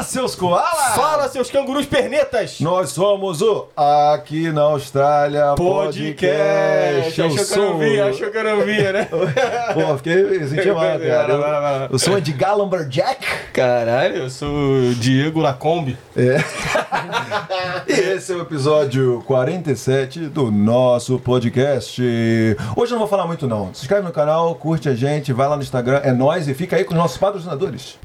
Fala, seus koalas! Fala, seus cangurus pernetas! Nós somos o Aqui na Austrália Podcast. Podcast. Achou que eu não via, achou que eu não via, né? Pô, fiquei senti mal, cara. Eu, eu sou Edgar Lumberjack. Caralho, eu sou o Diego Lacombe. É. e esse é o episódio 47 do nosso podcast. Hoje eu não vou falar muito não. Se inscreve no canal, curte a gente, vai lá no Instagram, é nós e fica aí com os nossos patrocinadores.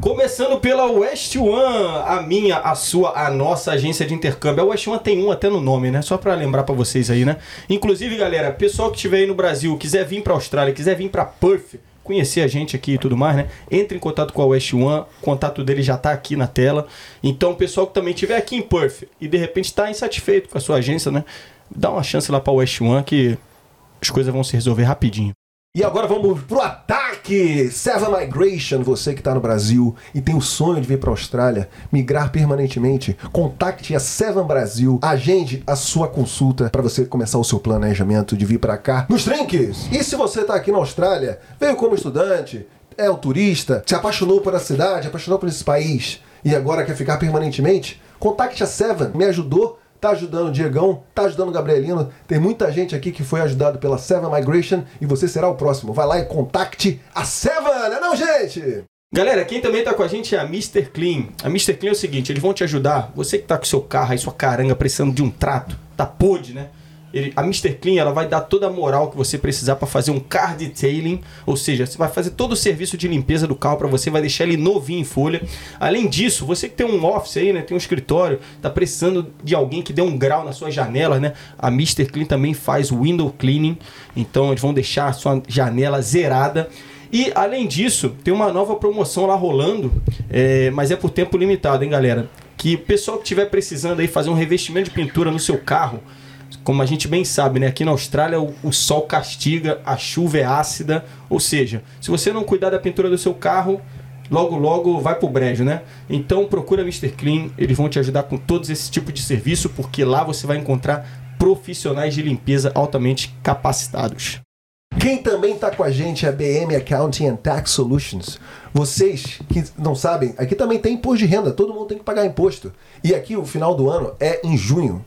Começando pela West One, a minha, a sua, a nossa agência de intercâmbio. A West One tem um até no nome, né? Só pra lembrar pra vocês aí, né? Inclusive, galera, pessoal que estiver aí no Brasil, quiser vir pra Austrália, quiser vir pra Perth, conhecer a gente aqui e tudo mais, né? Entre em contato com a West One, o contato dele já tá aqui na tela. Então, pessoal que também estiver aqui em Perth e de repente tá insatisfeito com a sua agência, né? Dá uma chance lá pra West One que as coisas vão se resolver rapidinho. E agora vamos pro ataque! Seven Migration, você que está no Brasil e tem o sonho de vir para a Austrália, migrar permanentemente, contacte a Seven Brasil, agende a sua consulta para você começar o seu planejamento de vir para cá nos trinques. E se você está aqui na Austrália, veio como estudante, é o turista, se apaixonou por a cidade, apaixonou por esse país e agora quer ficar permanentemente, contacte a Seven, me ajudou tá ajudando o Diegão, tá ajudando o Gabrielino. Tem muita gente aqui que foi ajudado pela Seven Migration e você será o próximo. Vai lá e contacte a Seven, não é não, gente? Galera, quem também tá com a gente é a Mr. Clean. A Mr. Clean é o seguinte, eles vão te ajudar. Você que tá com seu carro aí, sua caranga, precisando de um trato, tá podre, né? Ele, a Mr. Clean ela vai dar toda a moral que você precisar para fazer um car detailing, ou seja, você vai fazer todo o serviço de limpeza do carro para você, vai deixar ele novinho em folha. Além disso, você que tem um office aí, né, tem um escritório, tá precisando de alguém que dê um grau na sua janela, né? A Mr. Clean também faz window cleaning, então eles vão deixar a sua janela zerada. E além disso, tem uma nova promoção lá rolando, é, mas é por tempo limitado, hein, galera? Que o pessoal que estiver precisando aí fazer um revestimento de pintura no seu carro, como a gente bem sabe, né? Aqui na Austrália o, o, sol castiga, a chuva é ácida, ou seja, se você não cuidar da pintura do seu carro, logo logo vai pro brejo, né? Então procura Mr. Clean, eles vão te ajudar com todos esse tipo de serviço, porque lá você vai encontrar profissionais de limpeza altamente capacitados. Quem também está com a gente é a BM Accounting and Tax Solutions. Vocês que não sabem, aqui também tem imposto de renda, todo mundo tem que pagar imposto. E aqui o final do ano é em junho.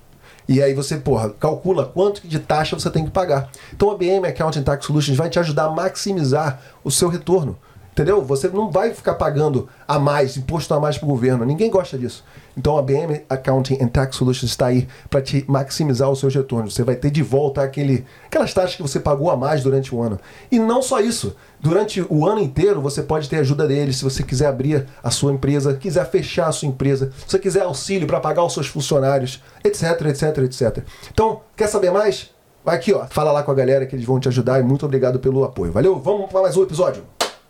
E aí você, porra, calcula quanto de taxa você tem que pagar. Então a BM Accounting Tax Solutions vai te ajudar a maximizar o seu retorno. Entendeu? Você não vai ficar pagando a mais, imposto a mais para o governo. Ninguém gosta disso. Então a BM Accounting and Tax Solutions está aí para te maximizar os seus retornos. Você vai ter de volta aquele, aquelas taxas que você pagou a mais durante o ano. E não só isso. Durante o ano inteiro você pode ter ajuda deles se você quiser abrir a sua empresa, quiser fechar a sua empresa, se você quiser auxílio para pagar os seus funcionários, etc, etc, etc. Então, quer saber mais? Vai aqui, ó. Fala lá com a galera que eles vão te ajudar e muito obrigado pelo apoio. Valeu? Vamos para mais um episódio.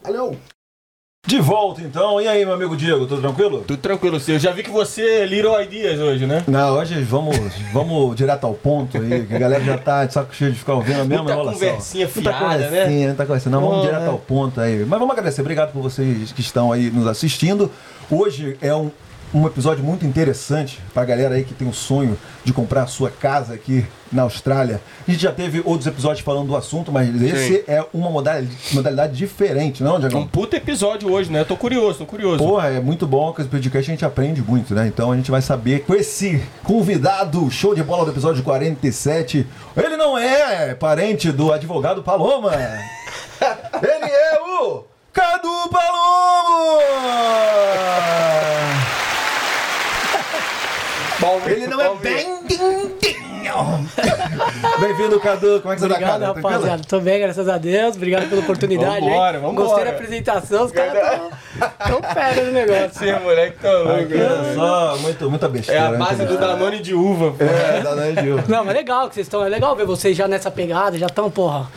Valeu! De volta então, e aí meu amigo Diego, tudo tranquilo? Tudo tranquilo, senhor. Já vi que você é Little Ideas hoje, né? Não, hoje vamos, vamos direto ao ponto aí, que a galera já tá de saco cheio de ficar ouvindo a mesma Muita enrolação. conversinha Muita fiada, né? conversinha, muita conversinha. Não, vamos direto né? ao ponto aí. Mas vamos agradecer, obrigado por vocês que estão aí nos assistindo. Hoje é um, um episódio muito interessante pra galera aí que tem o sonho de comprar a sua casa aqui na Austrália. A gente já teve outros episódios falando do assunto, mas esse é uma modalidade, modalidade diferente, não, É Diego? um puta episódio hoje, né? Eu tô curioso, tô curioso. Porra, é muito bom que esse podcast a gente aprende muito, né? Então a gente vai saber com esse convidado show de bola do episódio 47. Ele não é parente do advogado Paloma. Ele é o Cadu Ele não é bem Bem-vindo, Cadu. Como é que você tá, Obrigado, cara? rapaziada. Tô bem, graças a Deus. Obrigado pela oportunidade. Vambora, hein? vambora. Gostei da apresentação, os caras tão, tão fera no negócio. Esse moleque tá louco, é só muito, muita É besteira. a base do Danone de uva. pô. É, Danone de uva. Não, mas legal que vocês estão. É legal ver vocês já nessa pegada, já estão, porra.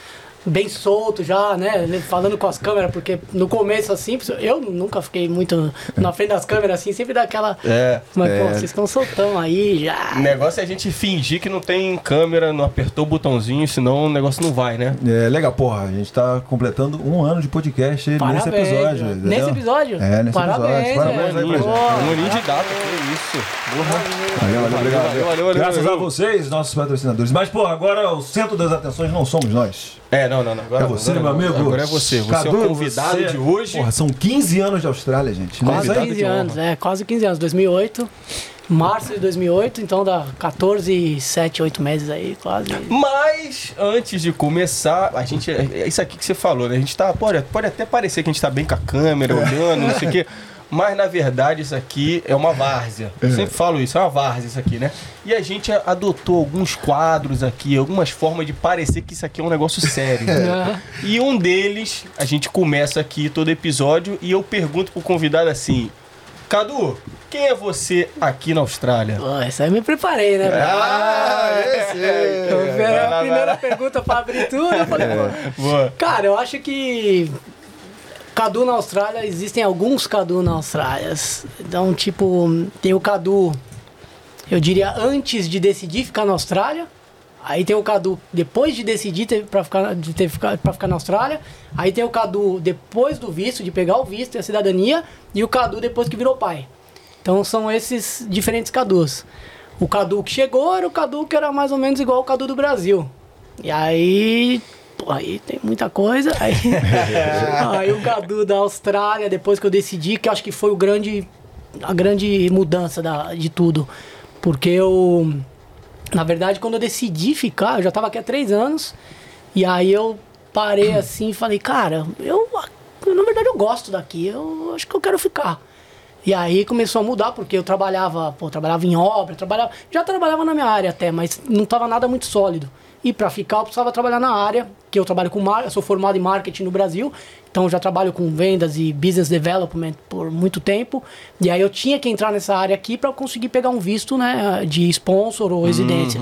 Bem solto já, né? Falando com as câmeras, porque no começo, assim, eu nunca fiquei muito na frente das câmeras, assim, sempre dá aquela. É. Mas, É. pô, vocês estão soltão aí O já. negócio é a gente fingir que não tem câmera, não apertou o botãozinho, senão o negócio não vai, né? É legal, porra. A gente tá completando um ano de podcast nesse Parabéns, episódio. né? Nesse episódio? É, nesse Parabéns, episódio. Parabéns aí gente. Porra. um aninho de data, que isso. Valeu, valeu, obrigado. valeu, valeu, valeu, Graças a vocês, nossos patrocinadores. Mas, porra, agora o centro das atenções não somos nós. É, não, não, não. Agora, É você, agora, meu amigo. Agora é você. Você é Cadu, o convidado você- de hoje. Porra, são 15 anos de Austrália, gente. É Quase aí? 15 anos, é, quase 15 anos. 2008, março de 2008, então dá 14, 7, 8 meses aí, quase. Mas, antes de começar, a gente. É isso aqui que você falou, né? A gente tá. Pode, pode até parecer que a gente tá bem com a câmera, olhando, não sei o quê. Mas na verdade isso aqui é uma várzea. Eu sempre falo isso, é uma várzea isso aqui, né? E a gente adotou alguns quadros aqui, algumas formas de parecer que isso aqui é um negócio sério. É. E um deles, a gente começa aqui todo episódio e eu pergunto pro convidado assim: Cadu, quem é você aqui na Austrália? Pô, essa aí eu me preparei, né? Ah, esse! Eu vi vai lá, a primeira pergunta pra abrir tudo, eu falei, pô. Boa. Cara, eu acho que Cadu na Austrália, existem alguns Cadu na Austrália. Então, tipo, tem o Cadu, eu diria, antes de decidir ficar na Austrália. Aí tem o Cadu depois de decidir pra, ficar, de ter, ficar, ficar na Austrália. Aí tem o Cadu depois do visto, de pegar o visto e a cidadania. E o Cadu depois que virou pai. Então são esses diferentes Cadus. O Cadu que chegou era o Cadu que era mais ou menos igual ao Cadu do Brasil. E aí. Aí tem muita coisa. Aí, aí o Cadu da Austrália, depois que eu decidi, que eu acho que foi o grande, a grande mudança da, de tudo. Porque eu. Na verdade, quando eu decidi ficar, eu já estava aqui há três anos. E aí eu parei assim e falei, cara, eu. Na verdade eu gosto daqui, eu acho que eu quero ficar. E aí começou a mudar, porque eu trabalhava, pô, trabalhava em obra, trabalhava, já trabalhava na minha área até, mas não estava nada muito sólido. E para ficar eu precisava trabalhar na área, que eu trabalho com mar, eu sou formado em marketing no Brasil, então já trabalho com vendas e business development por muito tempo. E aí eu tinha que entrar nessa área aqui para conseguir pegar um visto, né, de sponsor ou residência.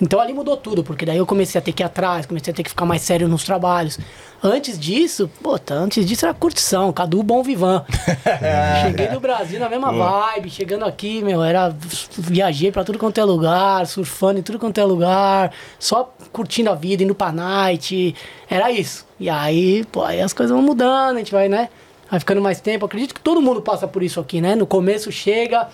Então ali mudou tudo, porque daí eu comecei a ter que ir atrás, comecei a ter que ficar mais sério nos trabalhos. Antes disso, pô, tá, antes disso era curtição, Cadu Bom Vivan. Cheguei no Brasil na mesma vibe, chegando aqui, meu, era. Viajei pra tudo quanto é lugar, surfando em tudo quanto é lugar, só curtindo a vida, indo pra night. Era isso. E aí, pô, aí as coisas vão mudando, a gente vai, né? Vai ficando mais tempo. Acredito que todo mundo passa por isso aqui, né? No começo chega,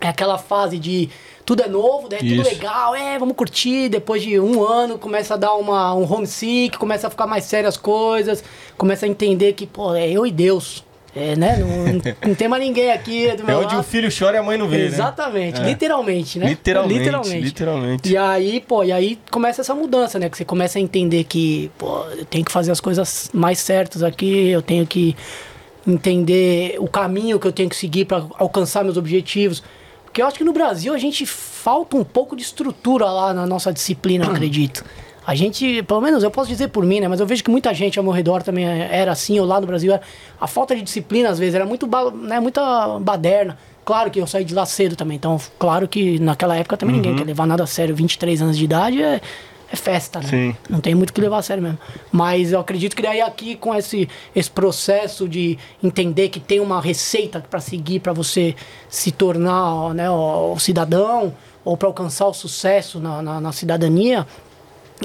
é aquela fase de tudo é novo, né? Tudo Isso. legal, é, vamos curtir. Depois de um ano, começa a dar uma, um homesick, começa a ficar mais sério as coisas, começa a entender que, pô, é eu e Deus. É, né? Não, não tem mais ninguém aqui do É meu onde lado. o filho chora e a mãe não vê, né? Exatamente, É. literalmente, né? Literalmente, literalmente. E aí, pô, e aí começa essa mudança, né? Que você começa a entender que, pô, eu tenho que fazer as coisas mais certas aqui, eu tenho que entender o caminho que eu tenho que seguir para alcançar meus objetivos. Porque eu acho que no Brasil a gente falta um pouco de estrutura lá na nossa disciplina, eu acredito. A gente, pelo menos eu posso dizer por mim, né? Mas eu vejo que muita gente ao meu redor também era assim, ou lá no Brasil era. A falta de disciplina, às vezes, era muito, né, muita baderna. Claro que eu saí de lá cedo também, então, claro que naquela época também ninguém quer levar nada a sério. 23 anos de idade é, é festa, né? Sim. Não tem muito o que levar a sério mesmo. Mas eu acredito que daí aqui, com esse, esse processo de entender que tem uma receita para seguir para você se tornar né, o, o cidadão ou para alcançar o sucesso na, na, na cidadania,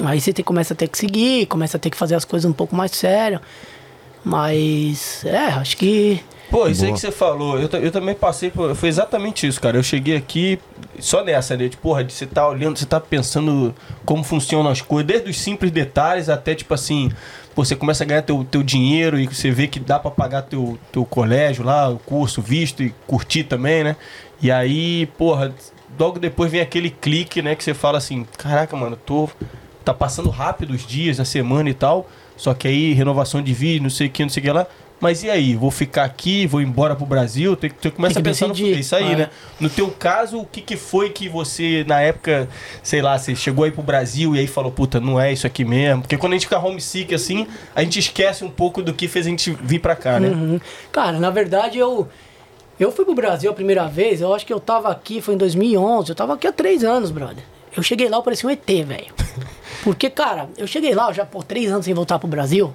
aí você tem- começa a ter que seguir, começa a ter que fazer as coisas um pouco mais sério. Mas, é, acho que. Pô, isso aí que você falou, eu, eu também passei por. Foi exatamente isso, cara. Eu cheguei aqui só nessa, né? De, porra, de você tá olhando, você tá pensando como funcionam as coisas, desde os simples detalhes até, tipo assim, pô, você começa a ganhar teu, teu dinheiro e você vê que dá pra pagar teu, teu colégio lá, o curso, visto e curtir também, né? E aí, porra, logo depois vem aquele clique, né? Que você fala assim, caraca, mano, tô. Tá passando rápido os dias, a semana e tal. Só que aí, renovação de vídeo, não sei o que, não sei o que lá. Mas e aí? Vou ficar aqui, vou embora pro Brasil? Tem, você começa Tem que a pensar no decidir. isso aí, É. né? No teu caso, o que, que foi que você, na época, sei lá, você chegou aí pro Brasil e aí falou, puta, não é isso aqui mesmo? Porque quando a gente fica homesick assim, a gente esquece um pouco do que fez a gente vir pra cá, né? Uhum. Cara, na verdade eu eu fui pro Brasil a primeira vez, eu acho que eu tava aqui, foi em 2011, eu tava aqui há três anos, brother. Eu cheguei lá, eu parecia um ET, velho. Porque, cara, eu cheguei lá, eu já por três anos sem voltar pro Brasil.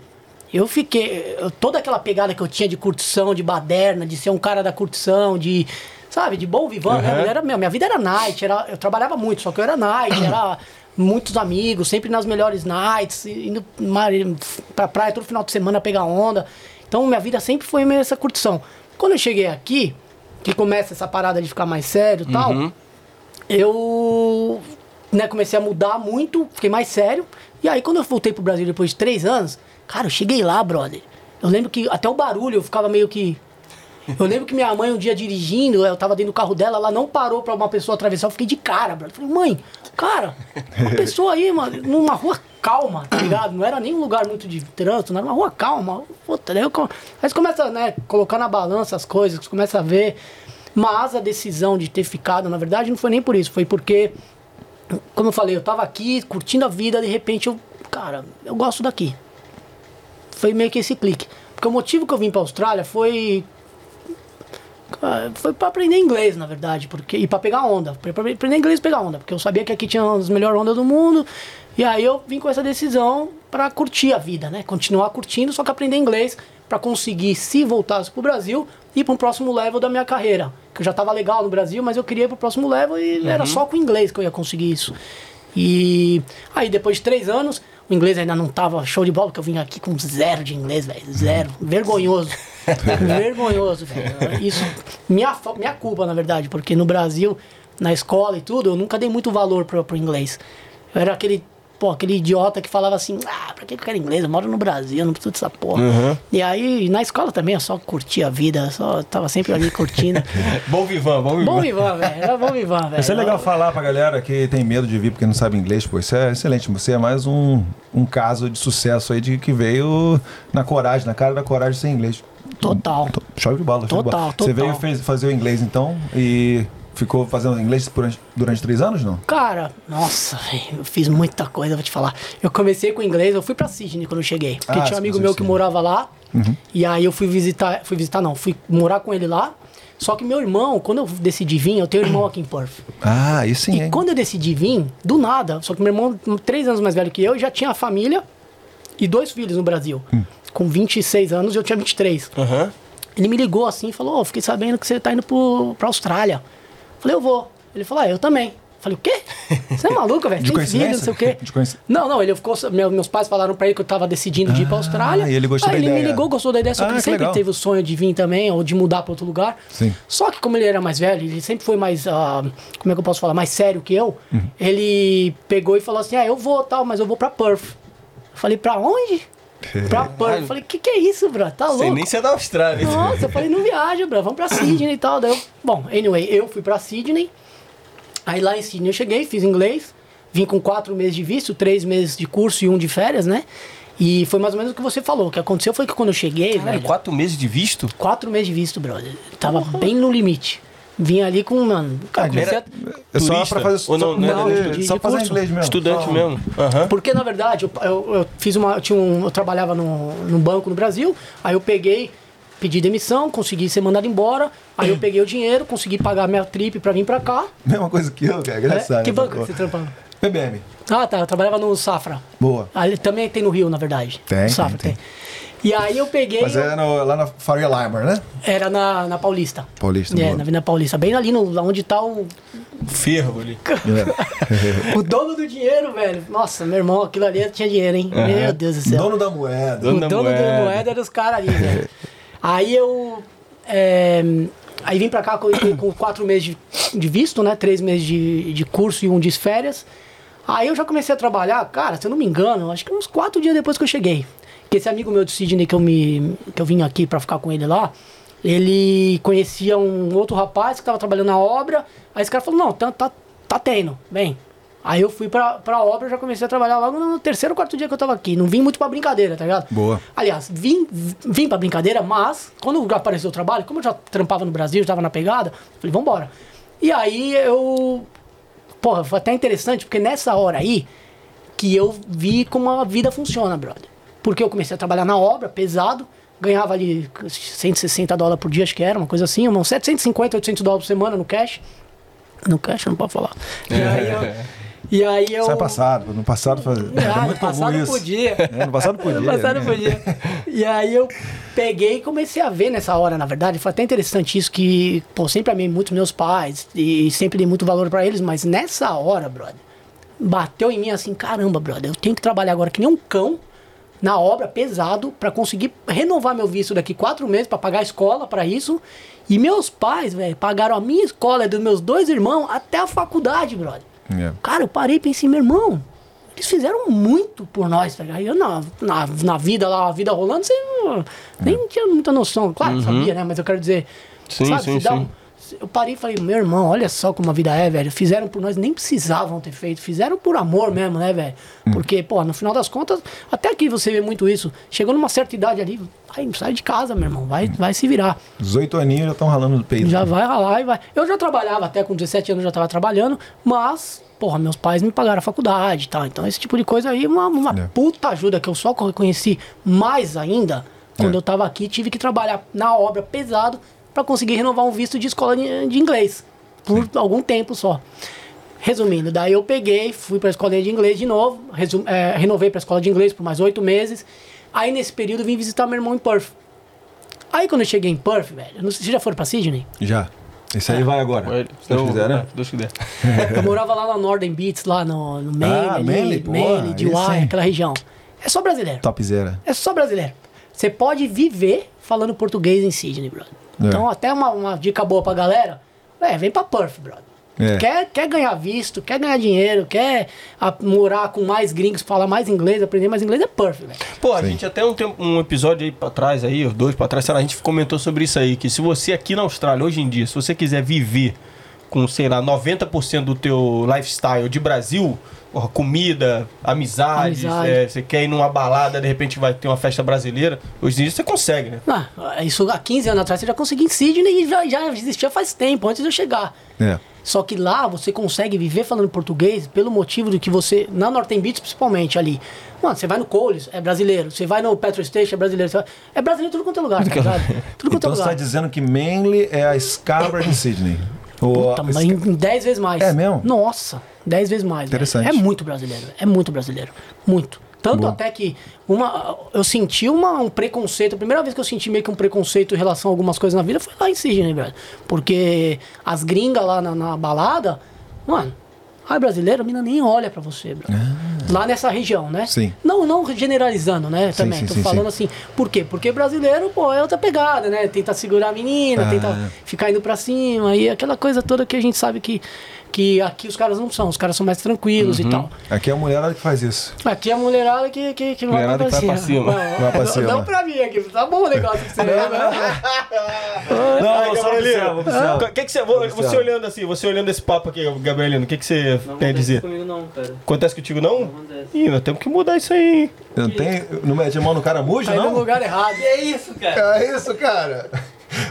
Eu fiquei. toda aquela pegada que eu tinha de curtição, de baderna, de ser um cara da curtição, de. Sabe, de bom vivão. né? Uhum. Era, meu, minha vida era night, era, eu trabalhava muito, só que eu era night, era muitos amigos, sempre nas melhores nights, indo pra praia todo final de semana pegar onda. Então minha vida sempre foi meio essa curtição. Quando eu cheguei aqui, que começa essa parada de ficar mais sério e tal, Uhum. eu né, comecei a mudar muito, fiquei mais sério. E aí, quando eu voltei pro Brasil depois de três anos, cara, eu cheguei lá, brother. Eu lembro que até o barulho eu ficava meio que. Eu lembro que minha mãe um dia dirigindo, eu tava dentro do carro dela, ela não parou pra uma pessoa atravessar, eu fiquei de cara, brother. Falei, mãe, cara, uma pessoa aí, mano, numa rua calma, tá ligado? Não era nem um lugar muito de trânsito, não era uma rua calma. Puta, daí eu, aí você começa, né, colocar na balança as coisas, você começa a ver. Mas a decisão de ter ficado, na verdade, não foi nem por isso, foi porque como eu falei, eu tava aqui curtindo a vida, de repente eu, cara, eu gosto daqui. Foi meio que esse clique. Porque o motivo que eu vim pra Austrália foi. ah, Foi pra aprender inglês, na verdade, porque e pra pegar onda. Pra aprender inglês e pegar onda, porque eu sabia que aqui tinha as melhores ondas do mundo. E aí eu vim com essa decisão pra curtir a vida, né? Continuar curtindo, só que aprender inglês pra conseguir, se voltasse pro Brasil, ir para um próximo level da minha carreira. Que eu já tava legal no Brasil, mas eu queria ir pro próximo level e era só com inglês que eu ia conseguir isso. E aí depois de três anos, o inglês ainda não tava show de bola, porque eu vim aqui com zero de inglês, velho. Zero. Vergonhoso. Vergonhoso, velho. Isso, minha, fa- minha culpa, na verdade, porque no Brasil, na escola e tudo, eu nunca dei muito valor pro, pro inglês. Eu era aquele, pô, aquele idiota que falava assim, ah, pra que eu quero inglês? Eu moro no Brasil, não preciso dessa porra. E aí, na escola também, eu só curtia a vida, só tava sempre ali curtindo. Bom vivan, bom vivan. bom vivan, velho. Era bom vivan, velho. Isso é legal falar pra galera que tem medo de vir porque não sabe inglês, pô. Isso é excelente. Você é mais um, um caso de sucesso aí de que veio na coragem, na cara da coragem sem inglês. Total. To- Show de bola, show de Total, bola. total. Você veio fez, fazer o inglês então e ficou fazendo inglês durante, durante três anos, não? Cara, nossa, eu fiz muita coisa, vou te falar. Eu comecei com inglês, eu fui pra Sydney quando eu cheguei. Porque Ah, tinha um amigo meu que Sydney. morava lá. E aí eu fui visitar, fui visitar não, fui morar com ele lá. Só que meu irmão, quando eu decidi vir, eu tenho um irmão aqui em Perth. Ah, aí sim, E hein? quando eu decidi vir, do nada, só que meu irmão, três anos mais velho que eu, já tinha família e dois filhos no Brasil. Hum. Com 26 anos e eu tinha 23. Aham. Ele me ligou assim e falou: Ô, fiquei sabendo que você tá indo pro, pra Austrália. Falei, eu vou. Ele falou, ah, eu também. Falei, o quê? Você é maluco, velho? De Tem filho, não sei o quê. De coinci- Não, não, ele ficou. meu- meus pais falaram pra ele que eu tava decidindo de ir pra Austrália. e ele gostou Aí da ele me ideia. ligou, gostou da ideia, só Ah, que ele que sempre legal. teve o sonho de vir também, ou de mudar pra outro lugar. Sim. Só que como ele era mais velho, ele sempre foi mais. ah, como é que eu posso falar? Mais sério que eu. Uhum. Ele pegou e falou assim: ah, eu vou tal, mas eu vou pra Perth. Eu falei, pra onde? pra Perth. Eu falei, que que é isso, bro? Tá louco? nem se é da Austrália. Nossa, eu falei, não viaja, bro, vamos pra Sydney e tal. Daí eu, bom, anyway, eu fui pra Sydney. Aí lá em Sydney eu cheguei, fiz inglês. Vim com quatro meses de visto, três meses de curso e um de férias, né? E foi mais ou menos o que você falou. O que aconteceu foi que quando eu cheguei, Caralho, velho, quatro meses de visto? quatro meses de visto, brother. Tava bem no limite. Vim ali com, mano. Cara, comecei a- É só pra fazer, Ou não- só, não era fazer- de- só de fazer curso? inglês mesmo. Estudante Só- mesmo? Aham. Porque na verdade eu, eu, eu fiz uma. Eu, tinha um, eu trabalhava no, no banco no Brasil, aí eu peguei, pedi demissão, consegui ser mandado embora, aí eu peguei o dinheiro, consegui pagar minha trip pra vir pra cá. Mesma coisa que eu, cara. né? Engraçado. Que essa banco você trampava? PBM. Ah, tá. Eu trabalhava no Safra. Boa. Ali também tem no Rio, na verdade. Tem, Safra tem, tem. E aí eu peguei. Mas é no- lá na Faria Limer, né? Era na, na Paulista. Paulista, É, boa. na Avenida Paulista. Bem ali no, lá onde tá o, Fervo ali. o dono do dinheiro, velho. Nossa, meu irmão, aquilo ali tinha dinheiro, hein? Meu Deus do céu. Dono da moeda. o Dono da dono moeda. da moeda era os caras ali, velho. Aí eu. é, aí vim pra cá com, com quatro meses de, de visto, né? Três meses de, de curso e um de férias. Aí eu já comecei a trabalhar, cara, se eu não me engano, acho que uns quatro dias depois que eu cheguei. Que esse amigo meu de Sydney que eu, me, que eu vim aqui pra ficar com ele lá, ele conhecia um outro rapaz que tava trabalhando na obra. Aí esse cara falou: Não, tá, tá, tá tendo, vem. Aí eu fui pra, pra obra, já comecei a trabalhar logo no terceiro ou quarto dia que eu tava aqui. Não vim muito pra brincadeira, tá ligado? Boa. Aliás, vim, vim pra brincadeira, mas quando apareceu o trabalho, como eu já trampava no Brasil, já tava na pegada, falei, vambora. E aí eu. Porra, foi até interessante, porque nessa hora aí que eu vi como a vida funciona, brother. Porque eu comecei a trabalhar na obra, pesado, ganhava ali 160 dólares por dia, acho que era, uma coisa assim, uns 750, 800 dólares por semana no cash. No cash, não pode falar. E aí eu. E aí eu Sai passado. No passado faz... ah, muito comum passado isso. podia. É, no passado podia. No passado né? podia. E aí eu peguei e comecei a ver nessa hora, na verdade. Foi até interessante isso que, pô, sempre amei muito meus pais e sempre dei muito valor pra eles, mas nessa hora, brother, bateu em mim assim, caramba, brother, eu tenho que trabalhar agora que nem um cão na obra, pesado, pra conseguir renovar meu visto daqui quatro meses, pra pagar a escola pra isso. E meus pais, velho, pagaram a minha escola e dos meus dois irmãos até a faculdade, brother. É. Cara, eu parei e pensei, meu irmão, eles fizeram muito por nós, tá ligado? Eu na, na, na vida lá, a vida rolando, você não- nem tinha muita noção. Claro, sabia, né? Mas eu quero dizer, Sim, sabe, sim, se dá sim. um- eu parei e falei, meu irmão, olha só como a vida é, velho. Fizeram por nós, nem precisavam ter feito. Fizeram por amor mesmo, né, velho? Porque, pô, no final das contas, até aqui você vê muito isso. Chegou numa certa idade ali, vai, sai de casa, meu irmão. Vai, vai se virar. 18 aninhos já estão ralando no peito. Já vai ralar e vai. Eu já trabalhava, até com 17 anos eu já estava trabalhando, mas, porra, meus pais me pagaram a faculdade e tal. Então esse tipo de coisa aí, uma, uma É. puta ajuda que eu só conheci mais ainda quando É. eu tava aqui. Tive que trabalhar na obra pesado para conseguir renovar um visto de escola de, inglês por algum tempo só. Resumindo, daí eu peguei, fui para a escolinha de inglês de novo, resu- é, renovei para a escola de inglês por mais oito meses. Aí nesse período vim visitar meu irmão em Perth. Aí quando eu cheguei em Perth, velho, não sei se vocês já foram para Sydney. Já. Esse aí vai agora. Se Deus quiser, né? Se Deus quiser. Eu morava lá na Northern Beach, lá no, no Maine, Ah, ali, Maine, Dewey, sim. aquela região. É só brasileiro. Top zero. É só brasileiro. Você pode viver falando português em Sydney, brother. É. Então, até uma, uma dica boa pra galera, é, vem pra Perth, brother. É. Quer, quer ganhar visto, quer ganhar dinheiro, quer a- morar com mais gringos, falar mais inglês, aprender mais inglês, é Perth, velho. Pô, a gente até um, tempo, um episódio aí pra trás, aí, os dois pra trás, sei lá, a gente comentou sobre isso aí, que se você aqui na Austrália, hoje em dia, se você quiser viver com, sei lá, 90% do teu lifestyle de Brasil, porra, comida, amizades, Amizade. é, você quer ir numa balada, de repente vai ter uma festa brasileira, hoje em dia você consegue, né? Ah, isso há 15 anos atrás você já conseguia em Sydney e já, já existia faz tempo, antes de eu chegar. É. Só que lá você consegue viver falando português pelo motivo do que você. Na Northern Beach, principalmente ali. Mano, você vai no Coles, é brasileiro. Você vai no Petrol Station, é brasileiro. Você vai- É brasileiro em tudo quanto é lugar, tá ligado? Tudo quanto é Então você lugar. está dizendo que Manly é a Scarborough de Sydney. Ou Puta, em 10 vezes mais. É mesmo? Nossa, 10 vezes mais. velho. Interessante. É muito brasileiro. É muito brasileiro. Muito. Tanto Bom. até que uma, eu senti uma, um preconceito. A primeira vez que eu senti meio que um preconceito em relação a algumas coisas na vida foi lá em Sydney, velho. Porque as gringas lá na, na balada, mano, ai brasileiro, a mina nem olha pra você, bro. Lá nessa região, né? Ah. Sim. Não, não generalizando, né? Também. sim, Tô sim, falando sim. assim. Por quê? Porque brasileiro, pô, é outra pegada, né? Tenta segurar a menina, Ah. tenta ficar indo pra cima e aquela coisa toda que a gente sabe que, que aqui os caras não são, os caras são mais tranquilos Uhum. e tal. Aqui é a mulherada que faz isso. Aqui é a mulherada que, que, que vai Mulherada que vai pra cima. Não, Vai pra não- cima. Não pra mim aqui, tá bom o negócio que você né? Não, Ai, só observa, observa. o que que você, você olhando assim, você olhando esse papo aqui, Gabrielino, o que, que você tem a dizer? comigo não, cara. Acontece contigo não? acontece. Ih, nós temos que mudar isso aí. Não tem. Não mete a mão no caramujo, Tá indo no não? lugar errado. Que é isso, cara? É isso, cara.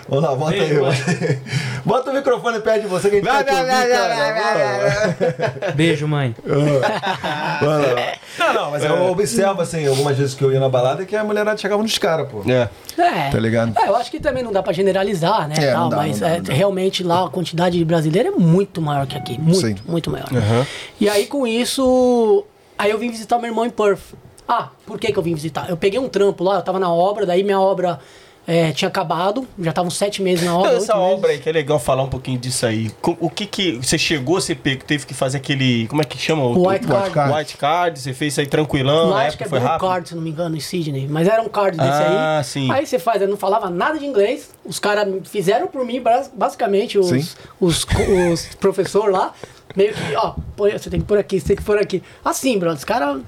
Vamos lá, bota aí. Beijo, Bota, o microfone perto de você que a gente Vai, vai, ouvir, vai, cara. Beijo, mãe. Vai. Não, não, mas eu observo, assim, algumas vezes que eu ia na balada que a mulherada chegava nos caras, pô. É. É. Tá ligado? É, eu acho que também não dá pra generalizar, né? É, tal, não dá, mas não dá, é, não dá. realmente lá a quantidade de brasileiro é muito maior que aqui. Muito, Sim. muito maior. Aham. E aí com isso, aí eu vim visitar meu irmão em Perth. Ah, por que, que eu vim visitar? Eu peguei um trampo lá, eu tava na obra, daí minha obra é, tinha acabado, já estavam sete meses na obra. Então, essa oito meses. obra aí, que é legal falar um pouquinho disso aí. O que que... Você chegou, você pe- teve que fazer aquele... Como é que chama? O white card. card. White card, você fez isso aí tranquilão, Lá na acho que época é foi rápido. Card, se não me engano, em Sydney. Mas era um card desse Ah, aí. sim. Aí você faz, eu não falava nada de inglês. Os caras fizeram por mim, bas- basicamente, os, Sim. os, os professores lá. Meio que, ó, você tem que pôr aqui, você tem que pôr aqui. Assim, bro, os caras.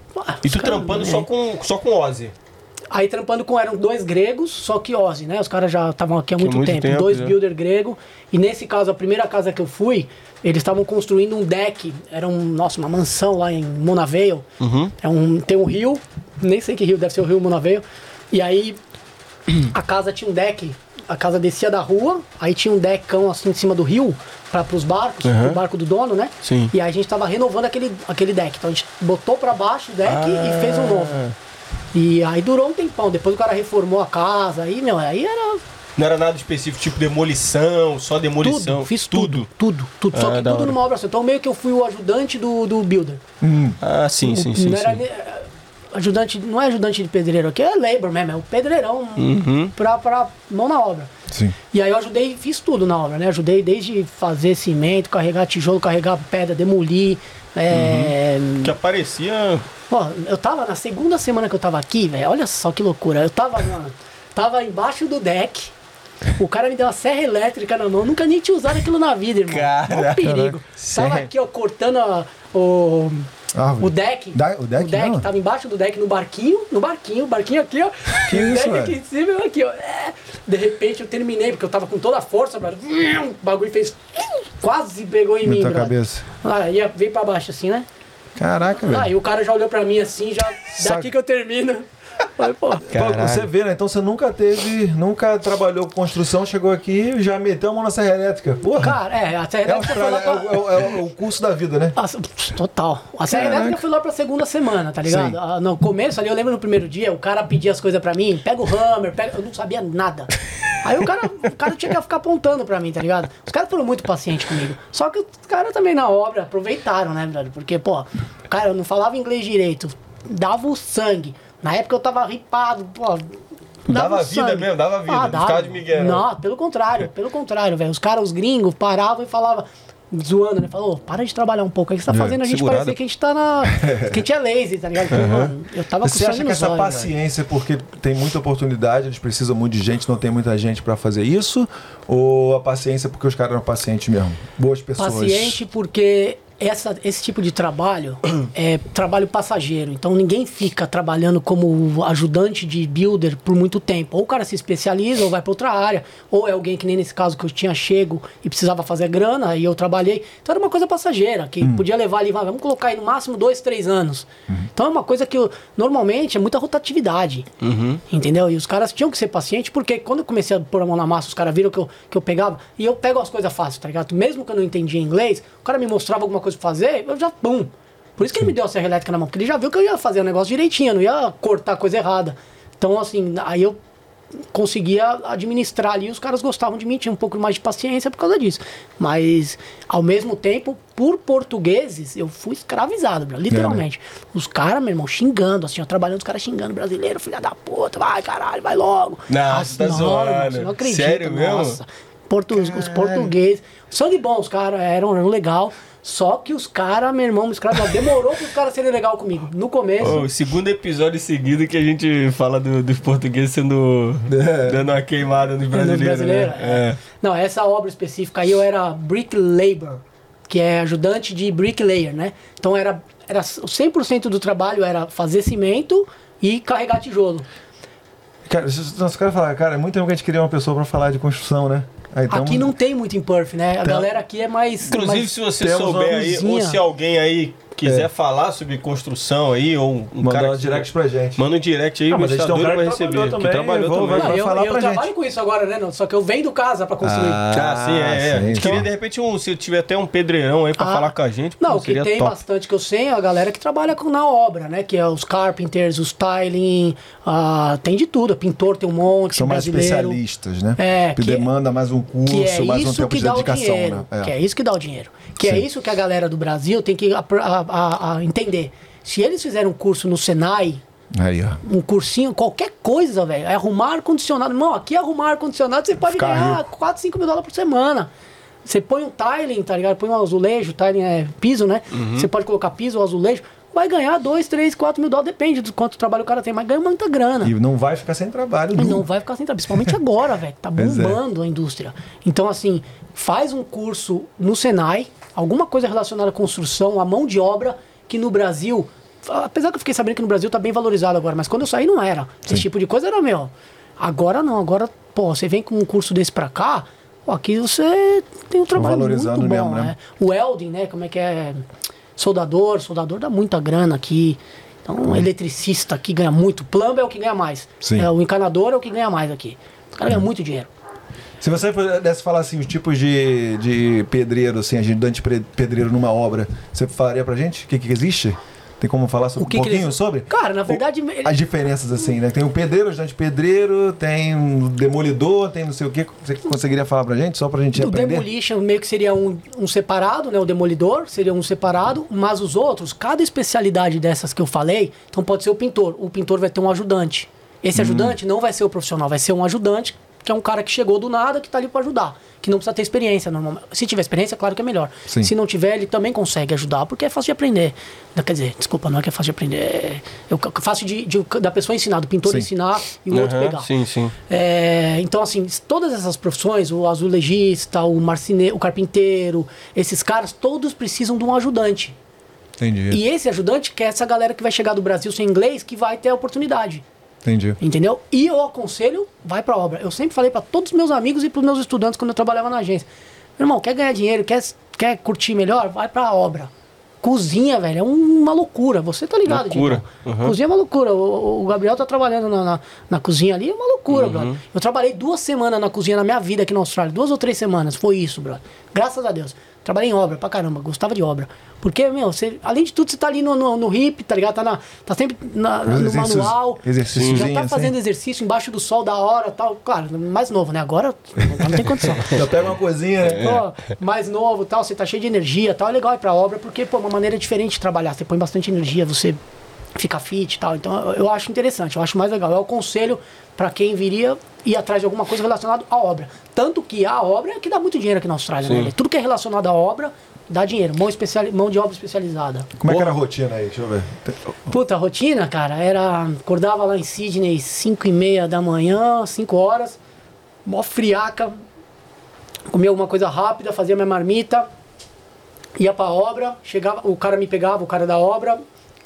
E tu trampando só com, só com Ozzy. Aí trampando com eram dois gregos, só que Ozzy, né? Os caras já estavam aqui há muito, muito tempo, tempo, dois né? builder grego. E nesse caso, a primeira casa que eu fui, eles estavam construindo um deck. Era um, nossa, uma mansão lá em Monavale. Uhum. É um, tem um rio, nem sei que rio, deve ser o rio Monavale. E aí a casa tinha um deck. A casa descia da rua, aí tinha um deckão assim em cima do rio para os barcos, Uhum. o barco do dono, né? Sim. E aí a gente tava renovando aquele, aquele deck. Então a gente botou para baixo o deck e fez um novo. E aí durou um tempão. Depois o cara reformou a casa. Aí, meu, aí era Não era nada específico, tipo demolição, só demolição. tudo. Fiz tudo. Tudo, tudo. Só Ah, que da tudo hora. numa obra só. Então meio que eu fui o ajudante do, do builder. Ah, sim, sim, sim. não era sim. ne- ajudante, não é ajudante de pedreiro aqui, é labor mesmo, é o pedreirão Uhum. pra, pra mão na obra. Sim. E aí eu ajudei, fiz tudo na obra, né? Ajudei desde fazer cimento, carregar tijolo, carregar pedra, demolir. É... Que aparecia. Pô, eu tava na segunda semana que eu tava aqui, velho. Olha só que loucura. Eu tava, mano, tava embaixo do deck. O cara me deu uma serra elétrica na mão. Nunca nem tinha usado aquilo na vida, irmão. Cara, Mó perigo. Tava aqui, ó, cortando a, o, O deck. Da- o deck, não? tava embaixo do deck no barquinho, no barquinho, barquinho aqui, ó. Que e o isso, deck velho? aqui em cima, aqui, ó. É. De repente eu terminei, porque eu tava com toda a força, brother. O bagulho fez. Quase pegou em Na mim, brother. cabeça. Aí veio pra baixo assim, né? Caraca, velho. Aí o cara já olhou pra mim assim, já. Saca. Daqui que eu termino. Falei, pô. Você vê, né? Então você nunca teve, nunca trabalhou com construção, chegou aqui e já meteu a mão na serra elétrica. Porra! Cara, é, a Serra é, Elétrica foi Austrália, lá é, pra... o- é o- é o curso da vida, né? Total. A Serra Caraca. Elétrica foi lá pra segunda semana, tá ligado? Ah, No começo ali, eu lembro no primeiro dia, o cara pedia as coisas pra mim, pega o hammer, pega. Eu não sabia nada. Aí o cara, o cara tinha que ficar apontando pra mim, tá ligado? Os caras foram muito pacientes comigo. Só que os caras também na obra aproveitaram, né, velho? Porque, pô, cara, eu não falava inglês direito, dava o sangue. Na época eu tava ripado, pô. Dava o vida sangue. mesmo, dava vida, não ficava de migué, não. Pelo contrário, pelo contrário, velho. Os caras, os gringos, paravam e falavam, zoando, né? Falou, para de trabalhar um pouco aí, que você tá É, fazendo a gente segurada. parecer que a gente tá na. que a gente é lazy, tá ligado? Porque, mano, eu tava com Você acha que essa olhos, velho. paciência, porque tem muita oportunidade, eles precisam muito de gente, não tem muita gente pra fazer isso? Ou a paciência porque os caras eram pacientes mesmo? Boas pessoas. Paciente porque essa, esse tipo de trabalho é trabalho passageiro. Então ninguém fica trabalhando como ajudante de builder por muito tempo. Ou o cara se especializa ou vai para outra área. Ou é alguém que nem nesse caso que eu tinha chego e precisava fazer grana e eu trabalhei. Então era uma coisa passageira, que podia levar ali, vamos colocar aí no máximo dois, três anos. Então é uma coisa que eu- normalmente é muita rotatividade. Entendeu? E os caras tinham que ser pacientes, porque quando eu comecei a pôr a mão na massa, os caras viram que eu, que eu pegava, e eu pego as coisas fáceis, tá ligado? Mesmo que eu não entendia inglês, o cara me mostrava alguma coisa pra fazer, eu já, pum. Por isso que ele me deu a serra elétrica na mão, porque ele já viu que eu ia fazer o negócio direitinho, não ia cortar coisa errada. Então, assim, aí eu conseguia administrar ali, os caras gostavam de mim, tinha um pouco mais de paciência por causa disso. Mas, ao mesmo tempo, por portugueses, eu fui escravizado, literalmente. Os caras, meu irmão, xingando, assim, ó, trabalhando, os caras xingando, brasileiro, filha da puta, vai caralho, vai logo. Não, Assim, você tá zoando. irmão, você não Sério mesmo? nossa. Portu- os portugueses, sangue bom, os caras eram, eram legal. Só que os caras, meu irmão, me escravizaram. Demorou para os caras serem legal comigo. No começo, o segundo episódio seguido que a gente fala do- dos portugueses sendo. dando uma queimada nos brasileiros. brasileiros, né? é. Não, essa obra específica aí eu era brick labor, que é ajudante de bricklayer, né? Então era, era 100% do trabalho era fazer cimento e carregar tijolo. Cara, se- se os caras falar, cara, é muito tempo que a gente queria uma pessoa pra falar de construção, né? Aí, então, aqui não tem muito em Perth, né? A Tem- galera aqui é mais... Inclusive, mais- se você temos souber aí, ou se alguém aí quiser É. falar sobre construção aí, ou um mandar cara um que- direct pra gente. Manda um direct aí, Ah, o mas a gente tem um Mestador cara vai que receber. trabalhou que também, trabalhou vou- também. vai- eu, falar eu pra trabalho gente. com isso agora, né? Não, só que eu vendo casa pra construir. Ah, sim, é. é. A gente sim. queria, de repente, um, se tiver até um pedreirão aí pra Ah, falar com a gente, Não, o que seria tem top. bastante que eu sei é a galera que trabalha com, na obra, né? Que é os carpenters, os tiling, ah, tem de tudo. Pintor tem um monte, São mais brasileiro. especialistas, né? É, que, que- demanda mais um curso, Que é mais um tempo que de dedicação, né? É. Que é isso que dá o dinheiro. Que é isso que a galera do Brasil tem que a- a- entender. Se eles fizerem um curso no Senai, Aí, um cursinho, qualquer coisa, velho, é arrumar ar-condicionado. Irmão, aqui arrumar ar-condicionado você pode Ficar ganhar rico. 4, 5 mil dólares por semana. Você põe um tiling, tá ligado? Põe um azulejo, tiling é piso, né? Uhum. Você pode colocar piso ou azulejo. Vai ganhar 2, 3, 4 mil dólares, depende do quanto trabalho o cara tem, mas ganha muita grana. E não vai ficar sem trabalho. Nunca. não vai ficar sem trabalho, principalmente agora, velho. Tá é. bombando a indústria. Então, assim, faz um curso no Senai, alguma coisa relacionada à construção, à mão de obra, que no Brasil. Apesar que eu fiquei sabendo que no Brasil tá bem valorizado agora, mas quando eu saí não era. Esse tipo de coisa era meu. Agora não, agora, pô, você vem com um curso desse pra cá, pô, aqui você tem um trabalho muito bom, mesmo, né? né? O welding, né? Como é que é? Soldador, soldador dá muita grana aqui. Então, um eletricista aqui ganha muito. Plumber é o que ganha mais. Sim. É, o encanador é o que ganha mais aqui. Os caras ganham muito dinheiro. Se você pudesse falar assim, os tipos de, de pedreiro, assim, ajudante pedreiro numa obra, você falaria pra gente? O que, que existe? Tem como falar sobre, O que um pouquinho eles- sobre? Cara, na verdade, O- ele- As diferenças, assim, né? Tem o pedreiro, ajudante pedreiro, tem um demolidor, tem não sei o quê. Você conseguiria falar pra gente? Só pra gente O aprender? Demolition meio que seria um, um separado, né? O Demolidor seria um separado, mas os outros, cada especialidade dessas que eu falei, então pode ser o pintor. O pintor vai ter um ajudante. Hum. Esse ajudante não vai ser o profissional, vai ser um ajudante, que é um cara que chegou do nada, que tá ali para ajudar. Que não precisa ter experiência normalmente. Se tiver experiência, claro que é melhor. Sim. Se não tiver, ele também consegue ajudar, porque é fácil de aprender. Não, Quer dizer, desculpa, não é que é fácil de aprender. É, é fácil de, de- da pessoa ensinar, do pintor Sim. ensinar e o outro Aham, pegar. Sim, sim. É, então, assim, todas essas profissões, o azulejista, o marceneiro, o carpinteiro, esses caras, todos precisam de um ajudante. Entendi. E esse ajudante que é essa galera que vai chegar do Brasil sem inglês, que vai ter a oportunidade. Entendi. Entendeu? E eu aconselho, vai pra obra. Eu sempre falei pra todos os meus amigos e pros meus estudantes quando eu trabalhava na agência. Meu irmão, quer ganhar dinheiro, quer, quer curtir melhor? Vai pra obra. Cozinha, velho, é uma loucura. Você tá ligado, Loucura. Diego? Cozinha é uma loucura. O, o Gabriel tá trabalhando na, na, na cozinha ali, é uma loucura, brother. Eu trabalhei duas semanas na cozinha na minha vida aqui na Austrália. Duas ou três semanas. Foi isso, brother. Graças a Deus. Trabalhei em obra pra caramba, gostava de obra. Porque, meu, você, além de tudo, você tá ali no, no, no hip, tá ligado? Tá, na, tá sempre na- no manual. exercíciozinho, Já tá assim. fazendo exercício embaixo do sol da hora tal. Claro, mais novo, né? Agora não tem condição. Já pega uma coisinha, né? Pô, mais novo tal, você tá cheio de energia tal, é legal ir pra obra, porque, pô, é uma maneira diferente de trabalhar. Você põe bastante energia, você fica fit e tal. Então eu, acho interessante, eu acho mais legal. Eu aconselho pra quem viria ir atrás de alguma coisa relacionada à obra. Tanto que a obra é que dá muito dinheiro aqui na Austrália, né? Tudo que é relacionado à obra dá dinheiro. Mão, especiali mão de obra especializada. Como é que era a rotina aí? Deixa eu ver. Puta, a rotina, cara, era. Acordava lá em Sydney 5 e meia da manhã, 5 horas, mó friaca, comia alguma coisa rápida, fazia minha marmita, ia pra obra, chegava, o cara me pegava, o cara da obra,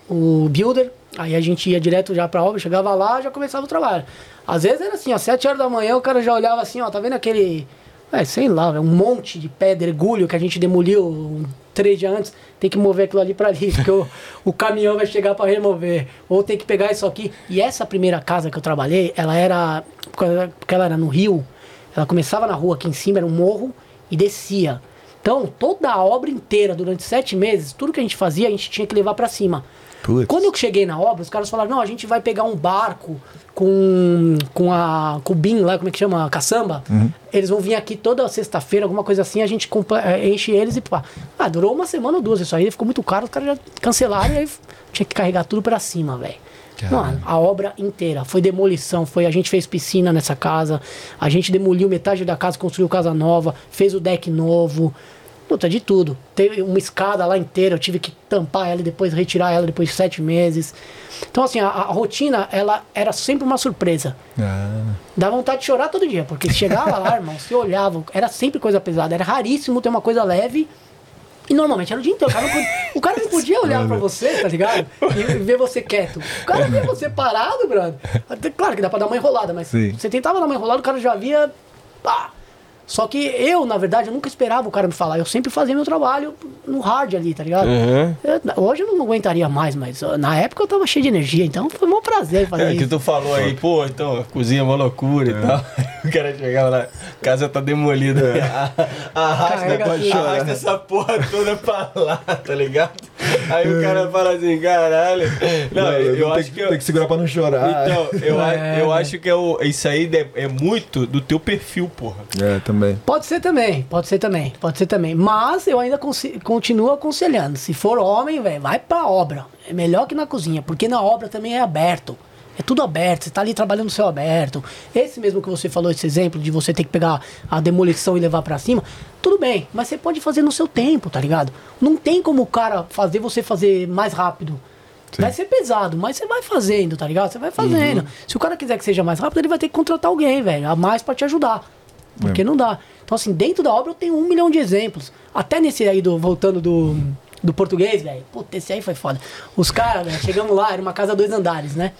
o builder, aí a gente ia direto já pra obra, chegava lá, já começava o trabalho. Às vezes era assim, às 7 horas da manhã, o cara já olhava assim, ó, tá vendo aquele. É, sei lá, um monte de pedregulho que a gente demoliu três dias antes, tem que mover aquilo ali pra ali, porque o, o caminhão vai chegar pra remover. Ou tem que pegar isso aqui. E essa primeira casa que eu trabalhei, ela era. Porque ela era no rio, ela começava na rua aqui em cima, era um morro, e descia. Então, toda a obra inteira, durante sete meses, tudo que a gente fazia, a gente tinha que levar pra cima. Quando eu cheguei na obra, os caras falaram, não, a gente vai pegar um barco com, com a com o BIM lá, como é que chama? A caçamba. Eles vão vir aqui toda sexta-feira, alguma coisa assim, a gente eh, enche eles e pá. Ah, durou uma semana ou duas isso aí, ficou muito caro, os caras já cancelaram e aí tinha que carregar tudo pra cima, velho. Mano, a obra inteira. Foi demolição, foi a gente fez piscina nessa casa, a gente demoliu metade da casa, construiu casa nova, fez o deck novo. Puta, de tudo. Teve uma escada lá inteira, eu tive que tampar ela e depois retirar ela depois de sete meses. Então, assim, a, a rotina, ela era sempre uma surpresa. Ah, Dá vontade de chorar todo dia, porque chegava lá, irmão, você olhava, era sempre coisa pesada, era raríssimo ter uma coisa leve. E normalmente era o dia inteiro. O cara não podia, o cara não podia olhar pra você, tá ligado? E ver você quieto. O cara via você parado, brother. Claro que dá pra dar uma enrolada, mas Sim. você tentava dar uma enrolada, o cara já via. Pá. Só que eu, na verdade, eu nunca esperava o cara me falar. Eu sempre fazia meu trabalho no hard ali, tá ligado? Uhum. Eu- hoje eu não aguentaria mais, mas na época eu tava cheio de energia, então foi um prazer fazer É que isso. tu falou aí, pô, então, a cozinha é uma loucura e tal. O cara chegava lá, a casa tá demolida. Arrasta, Carrega arrasta essa porra toda pra lá, tá ligado? Aí o cara fala assim, caralho. Não, eu, tem, acho que. eu- tem que segurar pra não chorar. Então, eu, a- É, eu acho que é o, isso aí é muito do teu perfil, porra. É, também. Pode ser também, pode ser também, pode ser também. Mas eu ainda continuo aconselhando. Se for homem, velho, vai pra obra. É melhor que na cozinha, porque na obra também é aberto. É tudo aberto, você tá ali trabalhando no céu aberto. Esse mesmo que você falou, esse exemplo de você ter que pegar a demolição e levar pra cima, tudo bem, mas você pode fazer no seu tempo, tá ligado? Não tem como o cara fazer você fazer mais rápido. Vai ser pesado, mas você vai fazendo, tá ligado? Você vai fazendo. Se o cara quiser que seja mais rápido, ele vai ter que contratar alguém, velho, a mais pra te ajudar. Porque não dá. Então, assim, dentro da obra eu tenho um milhão de exemplos. Até nesse aí, do, voltando do, do português, velho. Puta, esse aí foi foda. Os caras, velho, chegamos lá, era uma casa dois andares, né?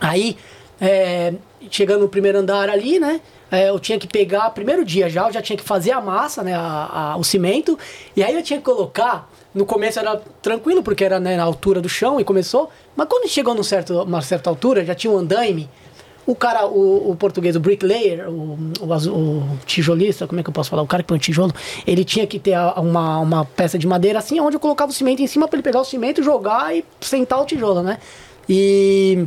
Aí, é, chegando no primeiro andar ali, né? é, eu tinha que pegar, primeiro dia já, eu já tinha que fazer a massa, né? a- a- o cimento. E aí eu tinha que colocar. No começo era tranquilo, porque era né, na altura do chão e começou. Mas quando chegou num certo, uma certa altura, já tinha um andaime. O cara, o, o português, o bricklayer, o, o, o tijolista, como é que eu posso falar? O cara que põe o tijolo, ele tinha que ter uma, uma peça de madeira assim, onde eu colocava o cimento em cima para ele pegar o cimento, jogar e sentar o tijolo, né? E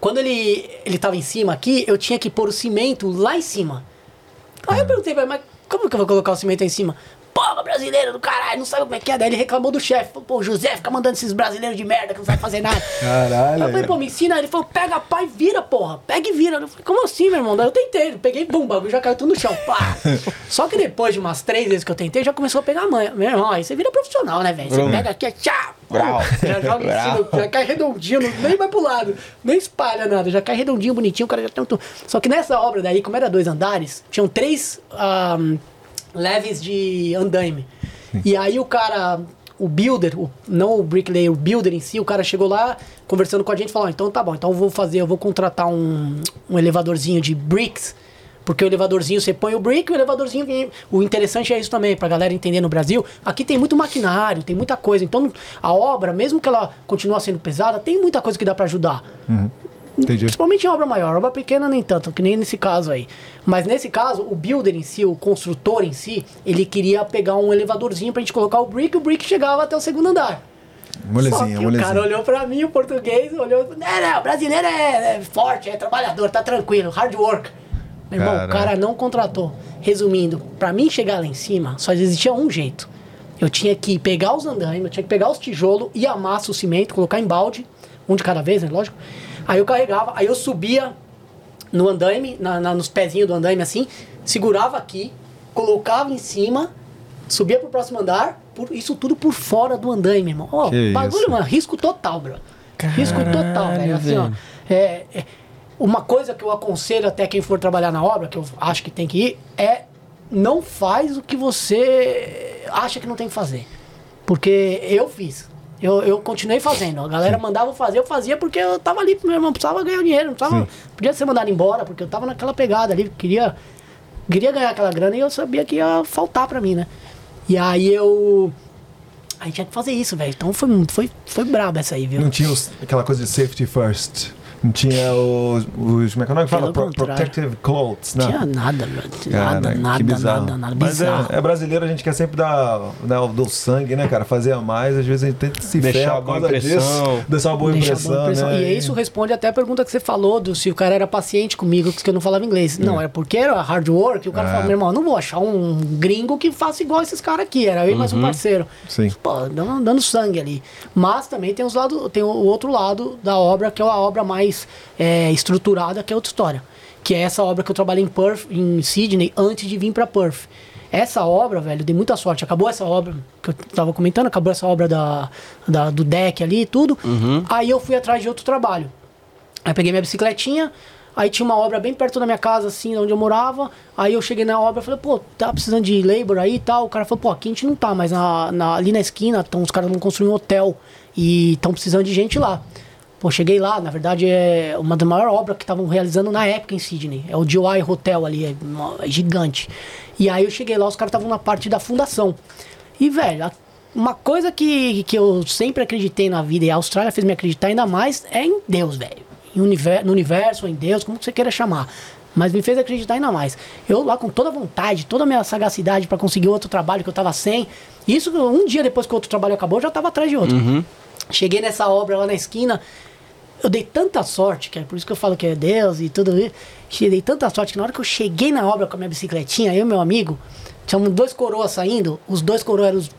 quando ele, ele tava em cima aqui, eu tinha que pôr o cimento lá em cima. Aí eu perguntei pra ele, mas como que eu vou colocar o cimento aí em cima? Porra, brasileiro do caralho, não sabe como é que é. Daí ele reclamou do chefe. Falou, Pô, o José fica mandando esses brasileiros de merda que não sabe fazer nada. Caralho. Aí eu falei, pô, me ensina. Ele falou, pega a pá e vira, porra. Pega e vira. Eu falei, como assim, meu irmão? Daí eu tentei. Eu peguei, bum, bagulho já caiu tudo no chão. Pá. Só que depois de umas três vezes que eu tentei, já começou a pegar a manha. Meu irmão, aí você vira profissional, né, velho? Você pega aqui, tchá. Brau. Já joga em cima, já cai redondinho, nem vai pro lado, nem espalha nada, já cai redondinho, bonitinho, o cara já tem um... Só que nessa obra daí, como era dois andares, tinham três ahm, leves de andaime. E aí o cara, o builder, o- não o bricklayer, o builder em si, o cara chegou lá conversando com a gente e falou: "Ah, então tá bom, então eu vou fazer, eu vou contratar um, um elevadorzinho de bricks. Porque o elevadorzinho você põe o brick, o elevadorzinho. vem- O interessante é isso também, pra galera entender no Brasil. Aqui tem muito maquinário, tem muita coisa. Então a obra, mesmo que ela continue sendo pesada, tem muita coisa que dá pra ajudar. Entendi. Principalmente em obra maior, obra pequena nem tanto, que nem nesse caso aí. Mas nesse caso, o builder em si, o construtor em si, ele queria pegar um elevadorzinho pra gente colocar o brick, o brick chegava até o segundo andar. Molezinha, que o cara molezinha. olhou pra mim, o português, olhou. Não, não, o brasileiro é, é forte, é trabalhador, tá tranquilo, hard work. Meu irmão, o cara não contratou. Resumindo, pra mim chegar lá em cima, só existia um jeito. Eu tinha que pegar os andaimes, eu tinha que pegar os tijolos e amassar o cimento, colocar em balde, um de cada vez, né? Lógico. Aí eu carregava, aí eu subia no andaime, na, na- nos pezinhos do andaime assim, segurava aqui, colocava em cima, subia pro próximo andar, por- isso tudo por fora do andaime, irmão. Ó, bagulho, isso. mano, risco total, bro. risco total, velho. Assim, ó, é, é, uma coisa que eu aconselho até quem for trabalhar na obra, que eu acho que tem que ir, é não faz o que você acha que não tem que fazer. Porque eu fiz. Eu, eu continuei fazendo. A galera mandava eu fazer, eu fazia porque eu tava ali, meu irmão, precisava ganhar dinheiro, não precisava, podia ser mandado embora, porque eu tava naquela pegada ali, queria, queria ganhar aquela grana e eu sabia que ia faltar pra mim, né? E aí eu. Aí tinha que fazer isso, velho. Então foi, foi, foi brabo essa aí, viu? Não tinha os- aquela coisa de safety first. Não tinha os. os como é que é o nome que fala? Pro- protective clothes, né? Tinha nada, mano. Cara, Nada, que nada, nada, nada. Mas é, Bizarro. é brasileiro, a gente quer sempre dar, dar o do sangue, né, cara? Fazer a mais, às vezes a gente tenta se Deixar ferra uma por boa causa impressão. disso. Deixar uma boa Deixar impressão, boa impressão. né? E isso responde até a pergunta que você falou do se o cara era paciente comigo, que eu não falava inglês. Não, era porque era hard work. O cara É. falava, meu irmão, eu não vou achar um gringo que faça igual esses caras aqui. Era eu e mais um parceiro. Sim. Pô, dando, dando sangue ali. Mas também tem, os lado, tem o outro lado da obra, que é a obra mais é, estruturada, que é outra história. Que é essa obra que eu trabalhei em Perth, em Sydney, antes de vir pra Perth. Essa obra, velho, dei muita sorte. Acabou essa obra que eu tava comentando, acabou essa obra da, da- do deck ali e tudo. Aí eu fui atrás de outro trabalho. Aí peguei minha bicicletinha, aí tinha uma obra bem perto da minha casa, assim, onde eu morava. Aí eu cheguei na obra e falei, pô, tá precisando de labor aí e tal. O cara falou, pô, aqui a gente não tá, mas na, na- ali na esquina tão, os caras vão construir um hotel e estão precisando de gente lá. Pô, cheguei lá, na verdade é uma das maiores obras que estavam realizando na época em Sydney. É o DY Hotel ali, é, uma- é gigante. E aí eu cheguei lá, os caras estavam na parte da fundação. E, velho, uma coisa que, que eu sempre acreditei na vida e a Austrália fez me acreditar ainda mais é em Deus, velho. Univer- no universo, em Deus, como você queira chamar. Mas me fez acreditar ainda mais. Eu lá com toda a vontade, toda a minha sagacidade pra conseguir outro trabalho que eu tava sem. Isso um dia depois que o outro trabalho acabou, eu já tava atrás de outro. Cheguei nessa obra lá na esquina, eu dei tanta sorte, que é por isso que eu falo que é Deus e tudo isso. che- Dei tanta sorte que na hora que eu cheguei na obra com a minha bicicletinha, eu e meu amigo, tinham dois coroas saindo, os dois coroas eram os,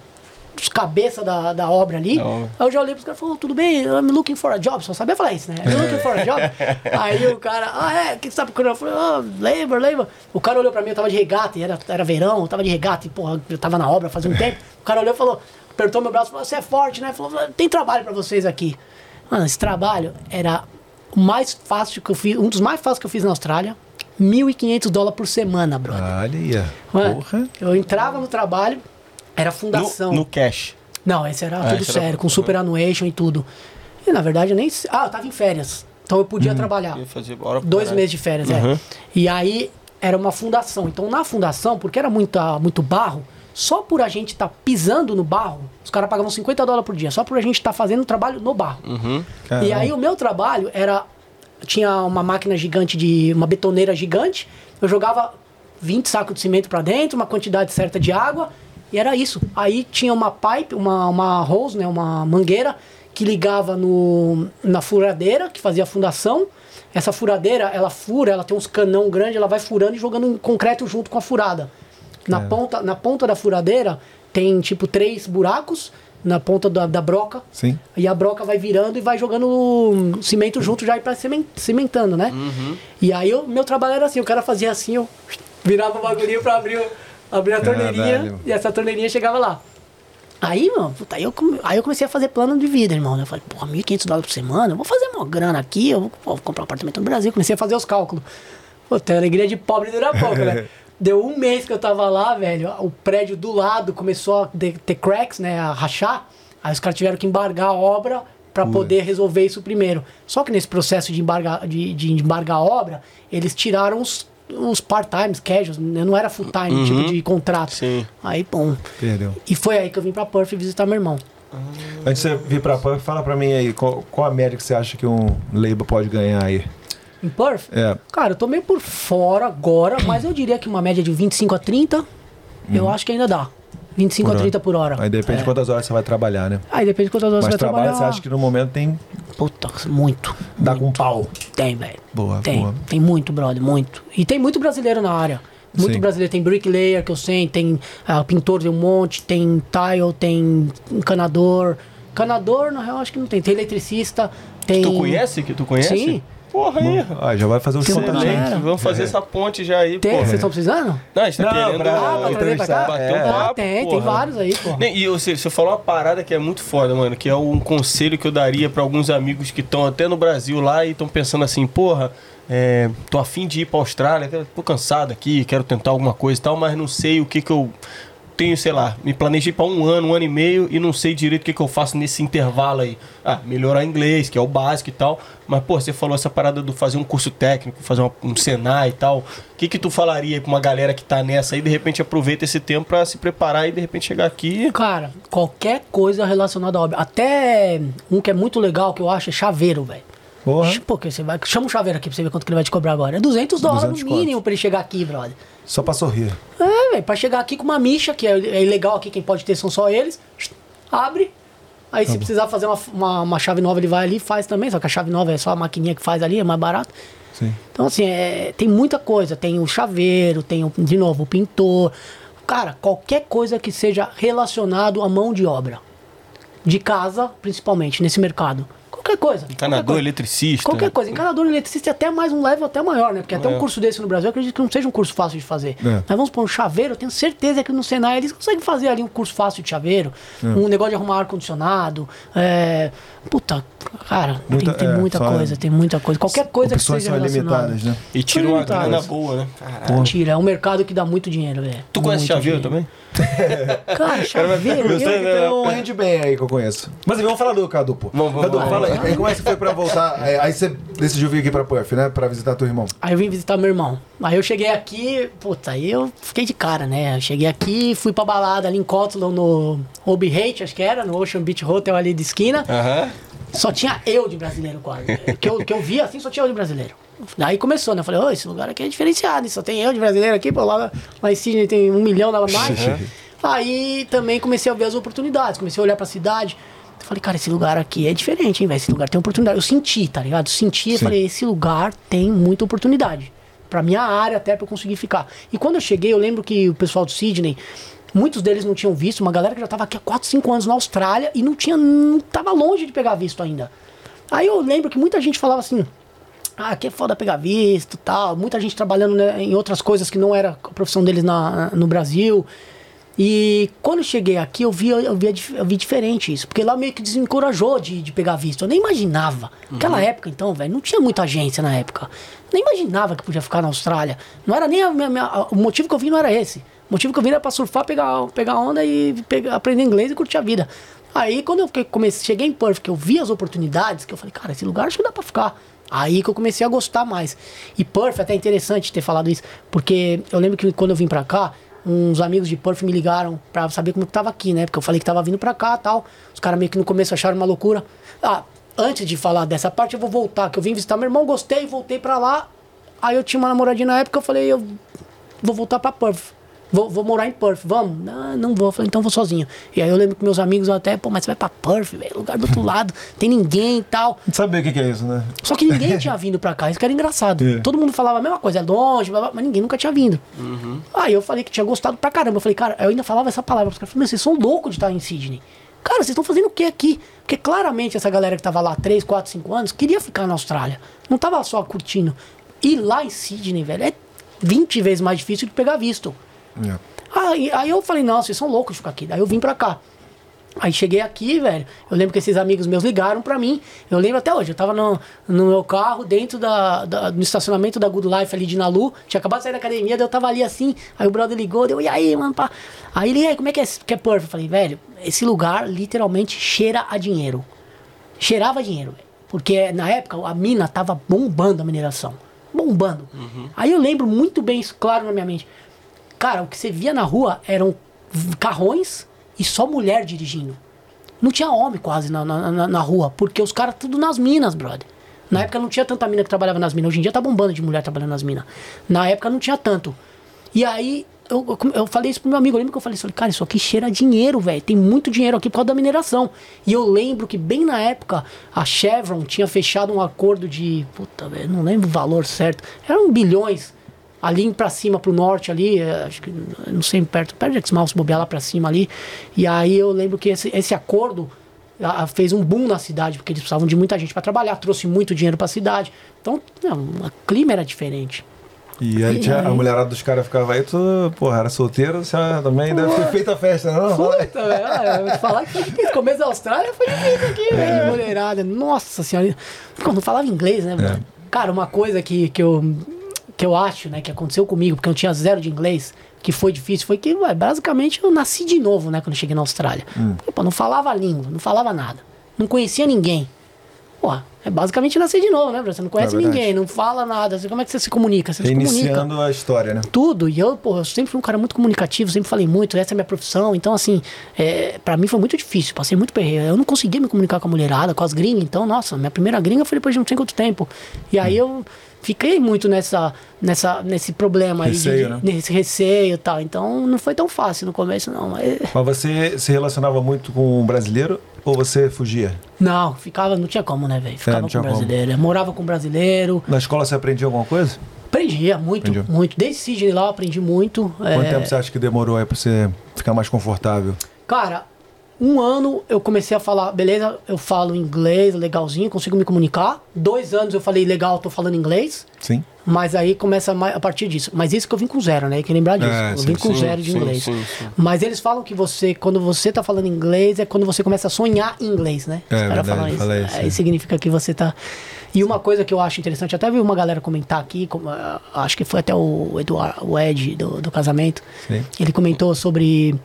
os cabeça da, da obra ali. Obra. Aí eu já olhei pros caras e falei, tudo bem, I'm looking for a job, só sabia falar isso, né? I'm looking for a job. Aí o cara, ah é, o que você tá procurando? Eu falei, ah, labor, labor. O cara olhou pra mim, eu tava de regata, e era, era verão, eu tava de regata, e porra, eu tava na obra fazia um tempo. O cara olhou e falou, apertou meu braço e falou, você é forte, né? Falou, tem trabalho pra vocês aqui. Mano, esse trabalho era o mais fácil que eu fiz, um dos mais fáceis que eu fiz na Austrália. 1.500 dólares por semana, brother. Olha aí. Mano, Porra. eu entrava no trabalho, era fundação. No, no cash. Não, esse era Ah, tudo esse era- sério, com superannuation e tudo. E na verdade eu nem. Ah, eu tava em férias. Então eu podia trabalhar. Ia fazer hora Dois horário. meses de férias, Uhum. é. E aí era uma fundação. Então na fundação, porque era muita, muito barro, só por a gente estar pisando no barro, os caras pagavam 50 dólares por dia, só por a gente estar fazendo trabalho no barro. Uhum. E aí o meu trabalho era. Tinha uma máquina gigante de. uma betoneira gigante. Eu jogava 20 sacos de cimento pra dentro, uma quantidade certa de água. E era isso. Aí tinha uma pipe, uma, uma hose, né, uma mangueira, que ligava no, na furadeira, que fazia a fundação. Essa furadeira, ela fura, ela tem uns canão grande, ela vai furando e jogando um concreto junto com a furada. Na, É. ponta, na ponta da furadeira tem tipo três buracos na ponta da, da broca. Sim. E a broca vai virando e vai jogando o cimento junto já para cimentando, né? E aí o meu trabalho era assim, o cara fazia assim, eu virava o bagulhinho para abrir, abrir a torneirinha Caralho. e essa torneirinha chegava lá. Aí, mano, puta, aí, eu, come- aí eu comecei a fazer plano de vida, irmão. né? Eu falei, porra, 1.500 dólares por semana, eu vou fazer uma grana aqui, eu vou, pô, vou comprar um apartamento no Brasil. Comecei a fazer os cálculos. Pô, tem alegria de pobre dura pouco, né? Deu um mês que eu tava lá, velho. O prédio do lado começou a ter cracks, né? A rachar. Aí os caras tiveram que embargar a obra pra poder resolver isso primeiro. Só que nesse processo de embargar, de, de embargar a obra, eles tiraram os, os part-times, casuals, né? não era full-time, tipo de contrato. Sim. Aí, bom. Perdeu. E foi aí que eu vim pra Perth visitar meu irmão. Antes de você vir pra Punk, fala pra mim aí, qual, qual a média que você acha que um label pode ganhar aí? Em Perth? É. Cara, eu tô meio por fora agora, mas eu diria que uma média de 25 a 30, eu acho que ainda dá. 25 Por a hora. 30 por hora. Aí depende de É. quantas horas você vai trabalhar, né? Aí depende de quantas horas Mas você vai trabalho, trabalhar. você acha que no momento tem. Puta, muito. Dá com pau. Tem, velho. Boa, Tem. boa. Tem muito, brother, muito. E tem muito brasileiro na área. Muito Sim. brasileiro. Tem bricklayer, que eu sei, tem ah, pintor de um monte, tem tile, tem encanador. Encanador, na real, acho que não tem. Tem eletricista, tem... Tu conhece? Que tu conhece? Sim. Porra aí. Ah, já vai fazer o Tem show uma também. galera. Excelente. Vamos fazer essa ponte já aí, Tem? porra. Vocês estão precisando? Não, a gente tá Não, querendo pra- Ah, pra trazer pra cá? bater um é. Ah, papo, tem, tem porra. vários aí, pô. Nem- E você, você falou uma parada que é muito foda, mano, que é um conselho que eu daria pra alguns amigos que estão até no Brasil lá e estão pensando assim, porra, é, tô afim de ir pra Austrália, tô cansado aqui, quero tentar alguma coisa e tal, mas não sei o que que eu tenho, sei lá, me planejei pra um ano, um ano e meio e não sei direito o que que eu faço nesse intervalo aí. Ah, melhorar inglês, que é o básico e tal, mas pô, você falou essa parada do fazer um curso técnico, fazer uma- um Senai e tal. O que que tu falaria pra uma galera que tá nessa aí, de repente aproveita esse tempo pra se preparar e de repente chegar aqui Cara, qualquer coisa relacionada à obra. Até um que é muito legal que eu acho é chaveiro, velho. Porra. Porque você vai. Chama um chaveiro aqui pra você ver quanto que ele vai te cobrar agora. É 200 dólares 200 no mínimo pra ele chegar aqui, brother. Só pra sorrir. É, velho, pra chegar aqui com uma micha, que é, é ilegal aqui, quem pode ter são só eles. Abre. Aí Tá se precisar fazer uma, uma, uma chave nova, ele vai ali e faz também. Só que a chave nova é só a maquininha que faz ali, é mais barato. Sim. Então, assim, é, tem muita coisa. Tem o chaveiro, tem, o, de novo, o pintor. Cara, qualquer coisa que seja relacionado à mão de obra. De casa, principalmente, nesse mercado. Qualquer coisa. qualquer encanador, coisa. eletricista. Qualquer coisa. Encanador eletricista é até mais um level até maior, né? Porque até É. um curso desse no Brasil, eu acredito que não seja um curso fácil de fazer. É. Mas vamos pôr um chaveiro, eu tenho certeza que no Senai eles conseguem fazer ali um curso fácil de chaveiro, É. um negócio de arrumar ar-condicionado. É... Puta, cara, Muita- tem, tem é, muita coisa, tem muita coisa. Qualquer coisa que seja são relacionada. ilimitadas, né? E tira uma Limitadas. grana boa, né? Caralho. Tira, é um mercado que dá muito dinheiro, velho. Tu conhece Muito chaveiro dinheiro. também? Cara, chaveiro. Eu sei eu- que tem um rende bem aí que eu conheço. Mas vamos falar do Cadu, pô. Vamos, vamos, Cadu, vamos. fala aí. aí. Como é que foi pra voltar? É, Aí você decidiu vir aqui pra Puff, né? Pra visitar teu irmão. Aí eu vim visitar meu irmão. Aí eu cheguei aqui, puta, aí eu fiquei de cara, né? Eu cheguei aqui, fui pra balada ali em Cotlon, no Obi Hate, acho que era, no Ocean Beach Hotel ali de esquina. Aham. Só tinha eu de brasileiro quase. que, eu, que eu via assim, só tinha eu de brasileiro. Aí começou, né? Eu falei, ô, esse lugar aqui é diferenciado, só tem eu de brasileiro aqui, pô, lá, lá em Sydney tem um milhão na night. Aí também comecei a ver as oportunidades, comecei a olhar pra cidade. Eu falei, cara, esse lugar aqui é diferente, hein, velho? Esse lugar tem oportunidade. Eu senti, tá ligado? Eu senti e falei, esse lugar tem muita oportunidade. Pra minha área, até pra eu conseguir ficar. E quando eu cheguei, eu lembro que o pessoal do Sydney, muitos deles não tinham visto, uma galera que já tava aqui há 4, 5 anos na Austrália e não tinha. não tava longe de pegar visto ainda. Aí eu lembro que muita gente falava assim. Ah, que é foda pegar visto tal. Muita gente trabalhando né, em outras coisas que não era a profissão deles na, no Brasil. E quando eu cheguei aqui, eu vi, eu, vi, eu vi diferente isso. Porque lá meio que desencorajou de, de pegar visto. Eu nem imaginava. Naquela época, então, velho, não tinha muita agência na época. Nem imaginava que podia ficar na Austrália. Não era nem a minha- minha- o motivo que eu vim não era esse. Motivo que eu vim era pra surfar, pegar, pegar onda e pegar- aprender inglês e curtir a vida. Aí quando eu comecei, cheguei em Perth, que eu vi as oportunidades, que eu falei, cara, esse lugar acho que dá pra ficar. Aí que eu comecei a gostar mais. E Perth, até interessante ter falado isso, porque eu lembro que quando eu vim pra cá, uns amigos de Perth me ligaram pra saber como que tava aqui, né? Porque eu falei que tava vindo pra cá tal. Os caras meio que no começo acharam uma loucura. Ah, antes de falar dessa parte, eu vou voltar, que eu vim visitar meu irmão, gostei, voltei pra lá. Aí eu tinha uma namoradinha na época, eu falei, eu vou voltar pra Perth. Vou, vou morar em Perth, vamos? Não, não vou. Eu falei, então vou sozinho. E aí eu lembro que meus amigos até, pô, mas você vai pra Perth, velho, lugar do outro lado, tem ninguém e tal. Não sabe o que que é isso, né? Só que ninguém tinha vindo pra cá, isso que era engraçado. É. Todo mundo falava a mesma coisa, é longe, blá, blá, mas ninguém nunca tinha vindo. Aí eu falei que tinha gostado pra caramba. Eu falei, cara, eu ainda falava essa palavra. Os caras falaram, meu, vocês são loucos de estar em Sydney. Cara, vocês estão fazendo o que aqui? Porque claramente essa galera que tava lá 3, 4, 5 anos queria ficar na Austrália. Não tava só curtindo. E lá em Sydney, velho, é 20 vezes mais difícil de pegar visto. É. Aí, aí eu falei, não, vocês são loucos de ficar aqui. Daí eu vim pra cá. Aí cheguei aqui, velho. Eu lembro que esses amigos meus ligaram pra mim. Eu lembro até hoje. Eu tava no, no meu carro, dentro da, da- no estacionamento da Good Life ali de Nalu. Tinha acabado de sair da academia, daí eu tava ali assim. Aí o brother ligou, deu, e aí, mano? Pá? Aí ele, "E aí, como é que é, que é Perth? Eu falei, velho, esse lugar literalmente cheira a dinheiro. Cheirava a dinheiro, velho. Porque na época a mina tava bombando a mineração. Bombando. Aí eu lembro muito bem isso, claro, na minha mente. Cara, o que você via na rua eram carrões e só mulher dirigindo. Não tinha homem quase na, na, na- rua, porque os caras tudo nas minas, brother. Na época não tinha tanta mina que trabalhava nas minas. Hoje em dia tá bombando de mulher trabalhando nas minas. Na época não tinha tanto. E aí eu, eu, falei isso pro meu amigo. Eu lembro que eu falei isso. falei, Cara, isso aqui cheira dinheiro, velho. Tem muito dinheiro aqui por causa da mineração. E eu lembro que bem na época a Chevron tinha fechado um acordo de. Puta, velho, não lembro o valor certo. Eram bilhões ali pra cima, pro norte ali, eh, acho que, não sei, perto, perto de se bobear lá pra cima ali. E aí eu lembro que esse, esse acordo ah, fez um boom na cidade, porque eles precisavam de muita gente pra trabalhar, trouxe muito dinheiro pra cidade. Então, não, o clima era diferente. E aí tinha, a mulherada dos caras ficava aí, tu, porra, era solteiro, você também deve ter feito a festa, não? Puta, velho, eu falar que começo da Austrália foi difícil aqui, velho, mulherada. Nossa senhora. Quando não falava inglês, né, mano? Cara, uma coisa que, que, eu, que eu acho, né, que aconteceu comigo, porque eu tinha zero de inglês, que foi difícil, foi que, ué, basicamente, eu nasci de novo, né, quando eu cheguei na Austrália. Porque, pô, não falava a língua, não falava nada. Não conhecia ninguém. Pô, é basicamente nascer de novo, né? Você não conhece É ninguém, não fala nada. Você- Como é que você se comunica? Você se comunica Iniciando a história, né? tudo. E eu, pô, eu sempre fui um cara muito comunicativo, sempre falei muito, essa é a minha profissão. Então, assim, é, para mim foi muito difícil, passei muito perreiro. Eu não conseguia me comunicar com a mulherada, com as gringas. Então, nossa, minha primeira gringa foi depois de não sei quanto tempo. E aí eu fiquei muito nessa, nessa, nesse problema aí, de- Receio, né? nesse receio e tal. Então, não foi tão fácil no começo, não. Mas, Mas você se relacionava muito com um brasileiro ou você fugia? não, ficava, não tinha como, né, velho? Ficava não com brasileiro. Morava com brasileiro. Na escola você aprendia alguma coisa? Aprendia muito, muito. Desde Sydney lá eu aprendi muito. Quanto é, tempo você acha que demorou aí pra você ficar mais confortável? Cara, um ano eu comecei a falar, beleza, eu falo inglês, legalzinho, consigo me comunicar. Dois anos eu falei, legal, tô falando inglês. Sim. Mas aí começa a partir disso. Mas isso que eu vim com zero, né? Tem que lembrar disso. É, eu sim, vim com sim, zero de sim, inglês. Mas eles falam que você, quando você tá falando inglês, é quando você começa a sonhar em inglês, né? É Os caras falam isso. fala isso, Aí significa que você tá. E uma coisa que eu acho interessante, até vi uma galera comentar aqui, como, ah, acho que foi até o Eduardo, o Ed do, do casamento. Ele comentou sobre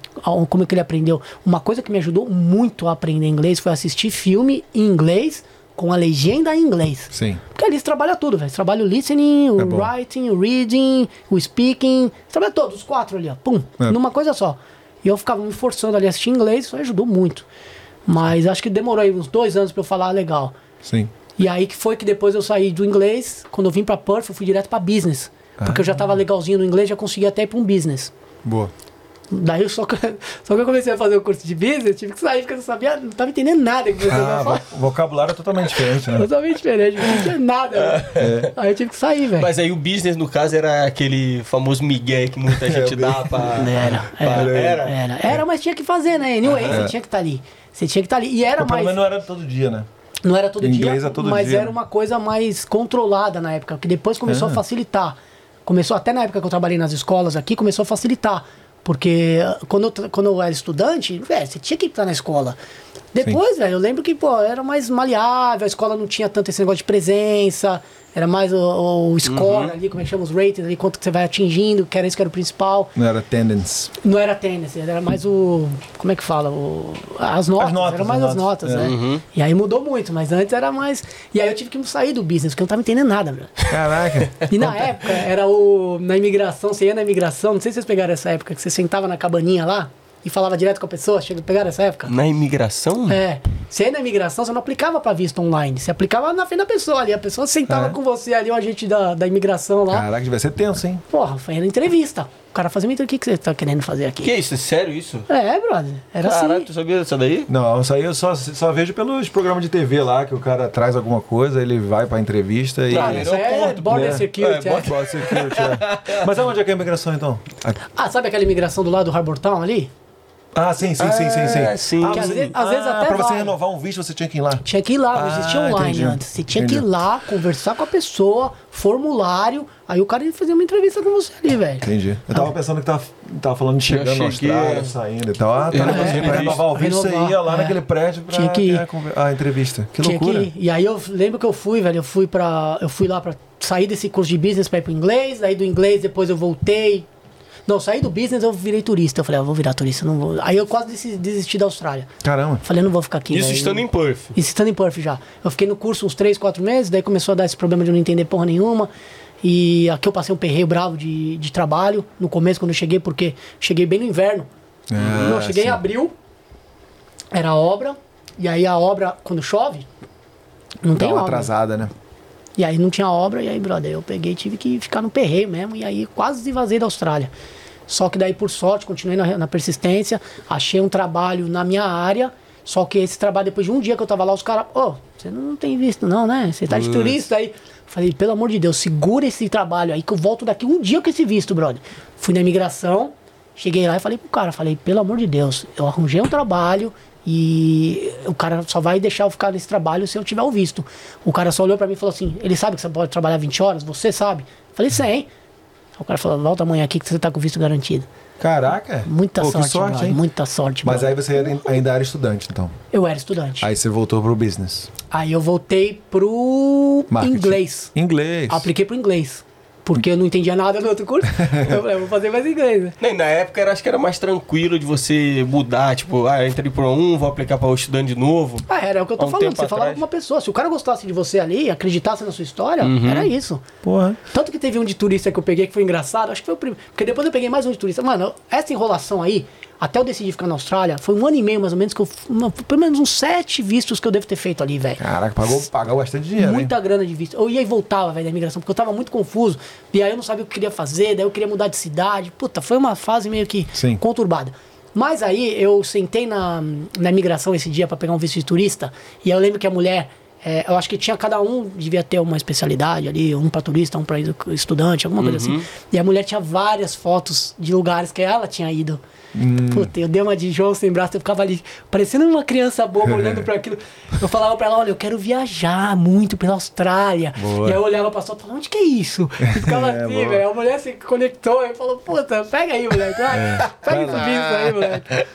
como que ele aprendeu. Uma coisa que me ajudou muito a aprender inglês foi assistir filme em inglês com a legenda em inglês. Sim. Porque ali você trabalha tudo, velho. Você trabalha o listening, o É writing, o reading, o speaking. Você trabalha todos, os quatro ali, ó. Pum, É. numa coisa só. E eu ficava me forçando ali a assistir inglês, isso ajudou muito. Mas acho que demorou aí uns dois anos pra eu falar legal. Sim. E aí que foi que depois eu saí do inglês, quando eu vim pra Perth, eu fui direto pra business. Porque eu já tava legalzinho no inglês, já conseguia até ir pra um business. Boa. Daí eu só, que- só que eu comecei a fazer o curso de business, eu tive que sair porque eu não sabia, não tava entendendo nada que você Ah, vocabulário é totalmente diferente, né? Totalmente diferente, não tinha nada. velho. Aí eu tive que sair, velho. Mas aí o business, no caso, era aquele famoso migué que muita gente dá pra... Era, pra- era, era? era. Era, mas tinha que fazer, né? Anyway, você tinha que estar ali. Você tinha que estar ali. E era Mas pelo mais. menos não era todo dia, né? Não era todo Inglês dia, é todo mas dia, era uma coisa mais controlada na época, que depois começou É. a facilitar. Começou até na época que eu trabalhei nas escolas aqui, começou a facilitar. Porque ah, quando eu, quando eu era estudante, velho, você tinha que estar na escola. Depois, velho, eu lembro que, pô, era mais maleável, a escola não tinha tanto esse negócio de presença, era mais o, o score ali, como é que chama os ratings ali, quanto que você vai atingindo, que era isso que era o principal. Não era attendance. Não era tênis, era mais o. Como é que fala? O, as notas. As notas, era mais as as notas, notas, é. né? E aí mudou muito, mas antes era mais. E aí eu tive que sair do business, porque eu não tava entendendo nada, velho. Caraca. E na época era o. Na imigração, você ia na imigração, não sei se vocês pegaram essa época, que você sentava na cabaninha lá e falava direto com a pessoa. Chega, pegaram essa época? Na imigração? É. Você ia na imigração, você não aplicava pra visto online. Você aplicava na frente da pessoa ali. A pessoa sentava É. com você ali, o agente da, da imigração lá. Caraca, devia ser tenso, hein? Porra, foi na entrevista. O cara fazia uma entrevista. O que, que você tá querendo fazer aqui? Que isso? É sério isso? É, brother. Era Caraca, assim. tu sabia dessa daí? Não, isso aí eu só, só vejo pelos programas de TV lá, que o cara traz alguma coisa, ele vai pra entrevista e. Ah, isso é border É. security. É, é. border- border security, é. Mas aonde é que é a imigração então? Ah, sabe aquela imigração do lado do Harbour Town ali? Ah, sim, sim, sim, sim, sim. É, sim. Ah, Que às você- vezes- às vezes ah, até pra você vai. renovar um visto, você tinha que ir lá. Tinha que ir lá, não existia Ah, online entendi. antes. Você tinha que ir Entendi. lá, conversar com a pessoa, formulário, aí o cara ia fazer uma entrevista com você ali, velho. Entendi. Eu tava pensando que tava, tava falando de chegando na Austrália, saindo e tal. Ah, tá. É, pra é, renovar o visto, você renovar, ia lá é. naquele prédio pra Tinha que ir. a entrevista. Que Tinha loucura. ir. E aí eu lembro que eu fui, velho, eu fui para eu fui lá pra sair desse curso de business pra ir pro inglês, aí do inglês depois eu voltei. Não, saí do business, eu virei turista. Eu falei, ah, vou virar turista, não vou. Aí eu quase desi- desisti da Austrália. Caramba. Falei, não vou ficar aqui. Isso velho. estando em Perth. Isso estando em Perth já. Eu fiquei no curso uns 3, 4 meses, daí começou a dar esse problema de eu não entender porra nenhuma. E aqui eu passei um perreio bravo de, de trabalho no começo, quando eu cheguei, porque cheguei bem no inverno. Ah, não, eu cheguei sim. em abril, era obra, e aí a obra, quando chove, não Dá tem uma obra. atrasada, né? E aí não tinha obra, e aí, brother, eu peguei e tive que ficar no perreio mesmo, e aí quase vazei da Austrália. Só que daí, por sorte, continuei na, na persistência, achei um trabalho na minha área, só que esse trabalho, depois de um dia que eu tava lá, os caras, ô, você não tem visto não, né? Você tá de turista aí. Falei, pelo amor de Deus, segura esse trabalho aí que eu volto daqui um dia com esse visto, brother. Fui na imigração, cheguei lá e falei pro cara, falei, pelo amor de Deus, eu arranjei um trabalho e o cara só vai deixar eu ficar nesse trabalho se eu tiver o visto. O cara só olhou pra mim e falou assim, ele sabe que você pode trabalhar 20 horas? Você sabe? Falei, sei. O cara falou, volta amanhã aqui que você tá com visto garantido. Caraca. Muita Pô, sorte, sorte, brother, muita sorte, Mas brother. aí você era- ainda era estudante, então. Eu era estudante. Aí, Aí você voltou pro business. eu voltei pro Marketing. inglês. Inglês. Apliquei pro inglês. Porque eu não entendia nada do outro curso. eu falei, vou fazer mais inglês, né? Nem, na época era, acho que era mais tranquilo de você mudar, tipo, ah, entrei por um, vou aplicar para o estudante de novo. Ah, era o que eu tô um falando. Você falava atrás. com uma pessoa. Se o cara gostasse de você ali, acreditasse na sua história, Uhum. era isso. Porra. Tanto que teve um de turista que eu peguei que foi engraçado, acho que foi o primeiro. Porque depois eu peguei mais um de turista. Mano, essa enrolação aí, até eu decidir ficar na Austrália, foi um ano e meio mais ou menos que eu. uma- pelo menos uns sete vistos que eu devo ter feito ali, velho. Caraca, pagou, pagou bastante dinheiro, Muita grana de visto. Eu ia e voltava, velho, da imigração, porque eu tava muito confuso. E aí eu não sabia o que queria fazer, daí eu queria mudar de cidade. Puta, foi uma fase meio que Sim. conturbada. Mas aí eu sentei na, na imigração esse dia pra pegar um visto de turista, e eu lembro que a mulher. é, eu acho que tinha cada um, devia ter uma especialidade ali, um pra turista, um pra estudante, alguma coisa assim. E a mulher tinha várias fotos de lugares que ela tinha ido. Puta, eu dei uma de João sem braço, eu ficava ali, parecendo uma criança boba olhando pra aquilo. Eu falava pra ela, olha, eu quero viajar muito pela Austrália. Boa. E aí eu olhava pra sua e falava, onde que é isso? E ficava É, assim, velho. A mulher se conectou e falou, puta, pega aí, moleque. Vai, pega esse visto aí, moleque.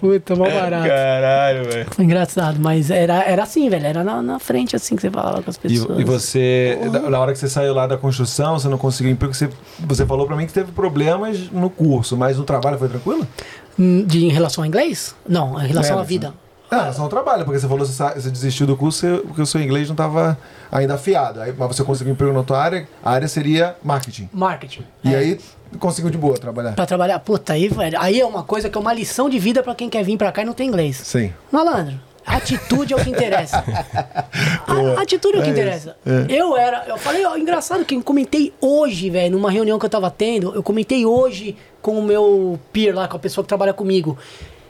Puta, mal barato. Caralho, velho. Foi engraçado, mas era, era assim, velho. Era na, na frente assim que você falava com as E, pessoas. e você, na- na hora que você saiu lá da construção, você não conseguiu emprego, você, você falou pra mim que teve problemas no curso, mas no trabalho foi tranquilo? De, em relação ao inglês? Não, em relação É, à vida. Ah, em relação ao trabalho, porque você falou que você, você desistiu do curso porque o seu inglês não estava ainda afiado. Aí, mas você conseguiu emprego na tua área, a área seria marketing. Marketing. E É. aí conseguiu de boa trabalhar. Pra trabalhar, puta, aí, velho. Aí é uma coisa que é uma lição de vida pra quem quer vir pra cá e não tem inglês. Sim. Malandro, atitude é o que interessa. A, atitude é o que É interessa. isso, Eu era, eu falei, ó, engraçado que eu comentei hoje, velho, numa reunião que eu tava tendo, eu comentei hoje com o meu peer lá, com a pessoa que trabalha comigo.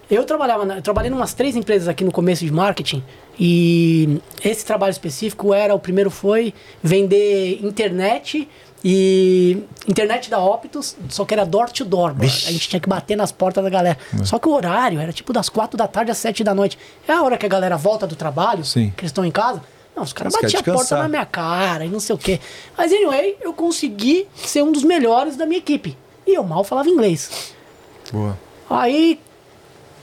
Eu trabalhava, eu trabalhei em umas três empresas aqui no começo de marketing e esse trabalho específico era, o primeiro foi vender internet e internet da Optus, só que era door to door. A gente tinha que bater nas portas da galera. Só que o horário era tipo das quatro da tarde às sete da noite. É a hora que a galera volta do trabalho, Sim. que eles estão em casa. Não, os caras batiam a porta na minha cara e não sei o quê. Mas anyway, eu consegui ser um dos melhores da minha equipe. E eu mal falava inglês. Boa. Aí,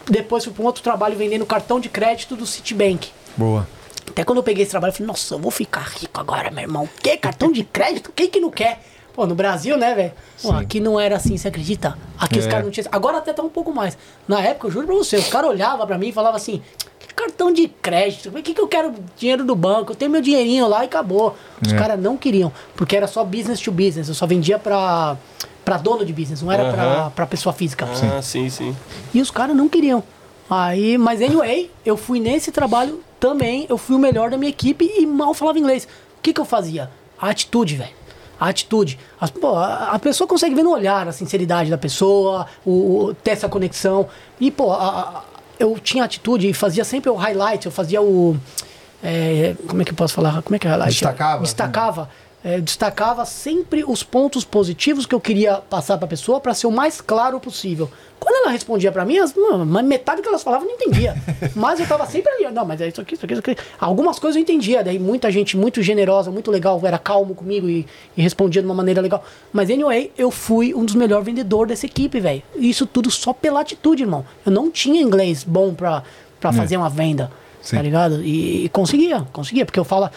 depois fui para um outro trabalho vendendo cartão de crédito do Citibank. Boa. Até quando eu peguei esse trabalho, eu falei, nossa, eu vou ficar rico agora, meu irmão. Que cartão de crédito? Quem que não quer? Pô, no Brasil, né, velho? Sim. Aqui não era assim, você acredita? Aqui os É. caras não tinham. Agora até tá um pouco mais. Na época, eu juro pra você, os caras olhavam pra mim e falavam assim: "Que cartão de crédito, por que, que eu quero dinheiro do banco? Eu tenho meu dinheirinho lá e acabou. Os É. caras não queriam, porque era só business to business. Eu só vendia pra, pra dono de business, não era pra, Aham. pra pessoa física. Ah, sim, sim. E os caras não queriam. Aí, mas anyway, eu fui nesse trabalho também, eu fui o melhor da minha equipe e mal falava inglês. O que que eu fazia? A atitude, velho. A atitude. As- pô, a, a pessoa consegue ver no olhar a sinceridade da pessoa, o, o- ter essa conexão. E, pô, a- a- eu tinha atitude e fazia sempre o highlight, eu fazia o. é, como é que eu posso falar? Como é que é highlight? Destacava. Destacava é, eu destacava sempre os pontos positivos que eu queria passar para a pessoa para ser o mais claro possível. Quando ela respondia para mim, as, metade do que elas falavam eu não entendia. mas eu tava sempre ali, não, mas é isso aqui, isso aqui, isso aqui. Algumas coisas eu entendia, daí muita gente muito generosa, muito legal, era calmo comigo e, e respondia de uma maneira legal. Mas anyway, eu fui um dos melhores vendedores dessa equipe, velho. Isso tudo só pela atitude, irmão. Eu não tinha inglês bom pra, pra fazer uma venda, Sim. tá ligado? E, e conseguia, conseguia, porque eu falo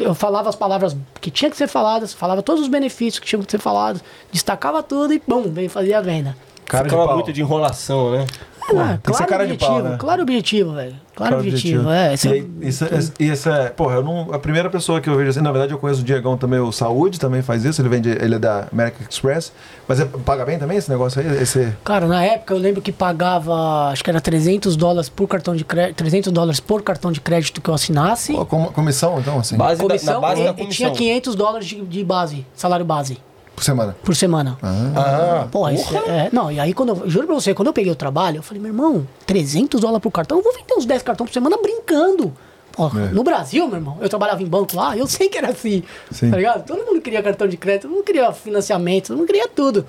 eu falava as palavras que tinha que ser faladas, falava todos os benefícios que tinham que ser falados, destacava tudo e bum, veio fazer a venda. Cara de Ficava pau. muito de enrolação, né? Ah, cara de objetivo, pau, né? claro objetivo, velho. Claro, objetivo, é. Esse e, é- aí, isso, é- e esse é, porra, eu não, a primeira pessoa que eu vejo assim, na verdade eu conheço o Diegão também, o Saúde também faz isso, ele vende, ele é da American Express, mas é, paga bem também esse negócio aí? Esse, Cara, na época eu lembro que pagava, acho que era 300 dólares por cartão de crédito, 300 dólares por cartão de crédito que eu assinasse. pô, com- comissão então, assim, Base da, comissão, na base e, da e comissão. tinha 500 dólares de, de base, salário base, por semana? por semana. Ah, Pô, isso é, não, e aí quando eu, juro pra você, quando eu peguei o trabalho, eu falei, meu irmão, 300 dólares por cartão, eu vou vender uns 10 cartões por semana brincando. Pô, É. No Brasil, meu irmão, eu trabalhava em banco lá, eu sei que era assim, Sim. tá ligado? Todo mundo queria cartão de crédito, todo mundo queria financiamento, todo mundo queria tudo.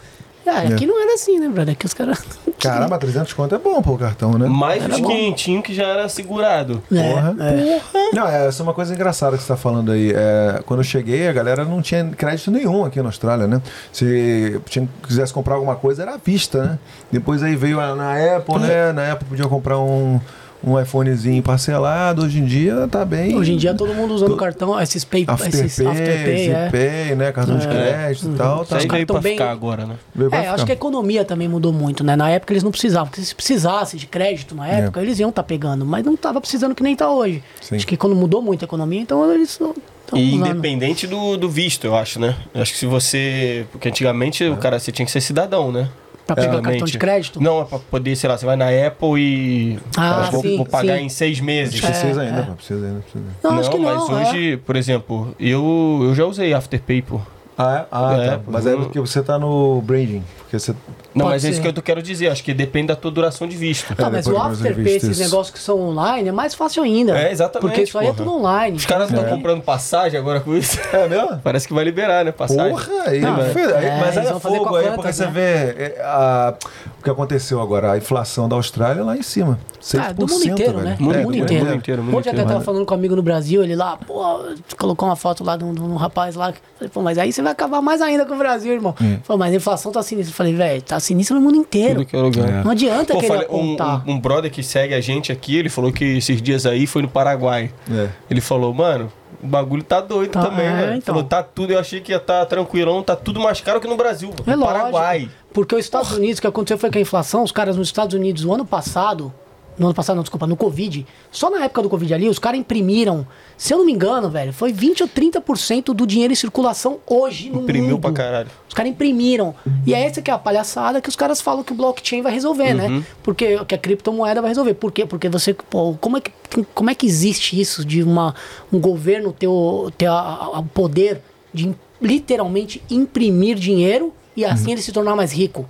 É, aqui não era assim, né, brother? Aqui os caras... Caramba, 300 conto é bom pô, cartão, né? mais Era os quentinhos que já era segurado. É, Porra. é. Não, é, essa é uma coisa engraçada que você está falando aí. É, quando eu cheguei, a galera não tinha crédito nenhum aqui na Austrália, né? Se tinha, quisesse comprar alguma coisa, era à vista, né? Depois aí veio a- na Apple, né? Na Apple podia comprar um, um iPhonezinho parcelado. Hoje em dia tá bem. Hoje em dia todo mundo usando cartão, esses pay, Afterpay, esses Afterpay, é. Zipay, né? Cartão de crédito e tal. Isso Tá, aí caras veio tão pra bem- ficar agora, né? veio É, acho que a economia também mudou muito, né? Na época eles não precisavam, porque se precisasse de crédito na É. época, eles iam estar pegando, mas não tava precisando que nem tá hoje. Sim. Acho que quando mudou muito a economia, então eles não estão E usando. independente do, do visto, eu acho, né? Eu acho que se você. Porque antigamente o cara você tinha que ser cidadão, né? Pra pegar Antigamente. cartão de crédito? Não, é pra poder, sei lá, você vai na Apple e. Ah, "Ah, vou, sim, vou pagar sim. em seis meses. Precisa É, ainda, é. precisa ainda. Precisa. Não, acho que mas não. é. hoje, por exemplo, eu, eu já usei Afterpay, pô. Ah, é? Ah, É, tá. Mas é porque você tá no branding. Porque você. Não, Pode mas é isso ser. que eu quero dizer. Acho que depende da tua duração de visto. Tá, mas depois o você Afterpay, esses isso. negócios que são online, é mais fácil ainda. É, exatamente, Porque isso aí é tudo online. Os caras não É. estão comprando passagem agora com isso. É mesmo? Parece que vai liberar, né? Passagem. Porra, aí, Não, aí- é, mas aí é fogo aí, porque você né? vê é, a- o que aconteceu agora, a inflação da Austrália lá em cima. 6%, Ah, do mundo inteiro, velho. né? Mundo É, inteiro, mundo inteiro. mundo inteiro, mundo Hoje até tava falando com um amigo no Brasil, ele lá, pô, colocou uma foto lá de um, de um rapaz lá. Falei, pô, mas aí você vai acabar mais ainda com o Brasil, irmão. Hum. Falei, mas a inflação tá sinistra. Falei, velho, tá sinistra no mundo inteiro. É lugar. Não adianta Pô, querer falei, um, um, um brother que segue a gente aqui, ele falou que esses dias aí foi no Paraguai. É. Ele falou, mano, o bagulho tá doido Tá, também, é, né? Então. Falou, tá tudo, eu achei que ia estar tranquilão, tá tudo mais caro que no Brasil. É no lógico. Paraguai. Porque os Estados Unidos, o que aconteceu foi que a inflação, os caras nos Estados Unidos, no ano passado, no ano passado, não, desculpa, no Covid, só na época do Covid ali, os caras imprimiram, se eu não me engano, velho, foi 20 ou 30% do dinheiro em circulação hoje no Imprimiu mundo. pra caralho. Os caras imprimiram. E é essa que é a palhaçada que os caras falam que o blockchain vai resolver, Uhum. né? Porque que a criptomoeda vai resolver. Por quê? Porque você, pô, como é que, como é que existe isso de uma, um governo ter o, ter o poder de literalmente imprimir dinheiro e assim ele se tornar mais rico?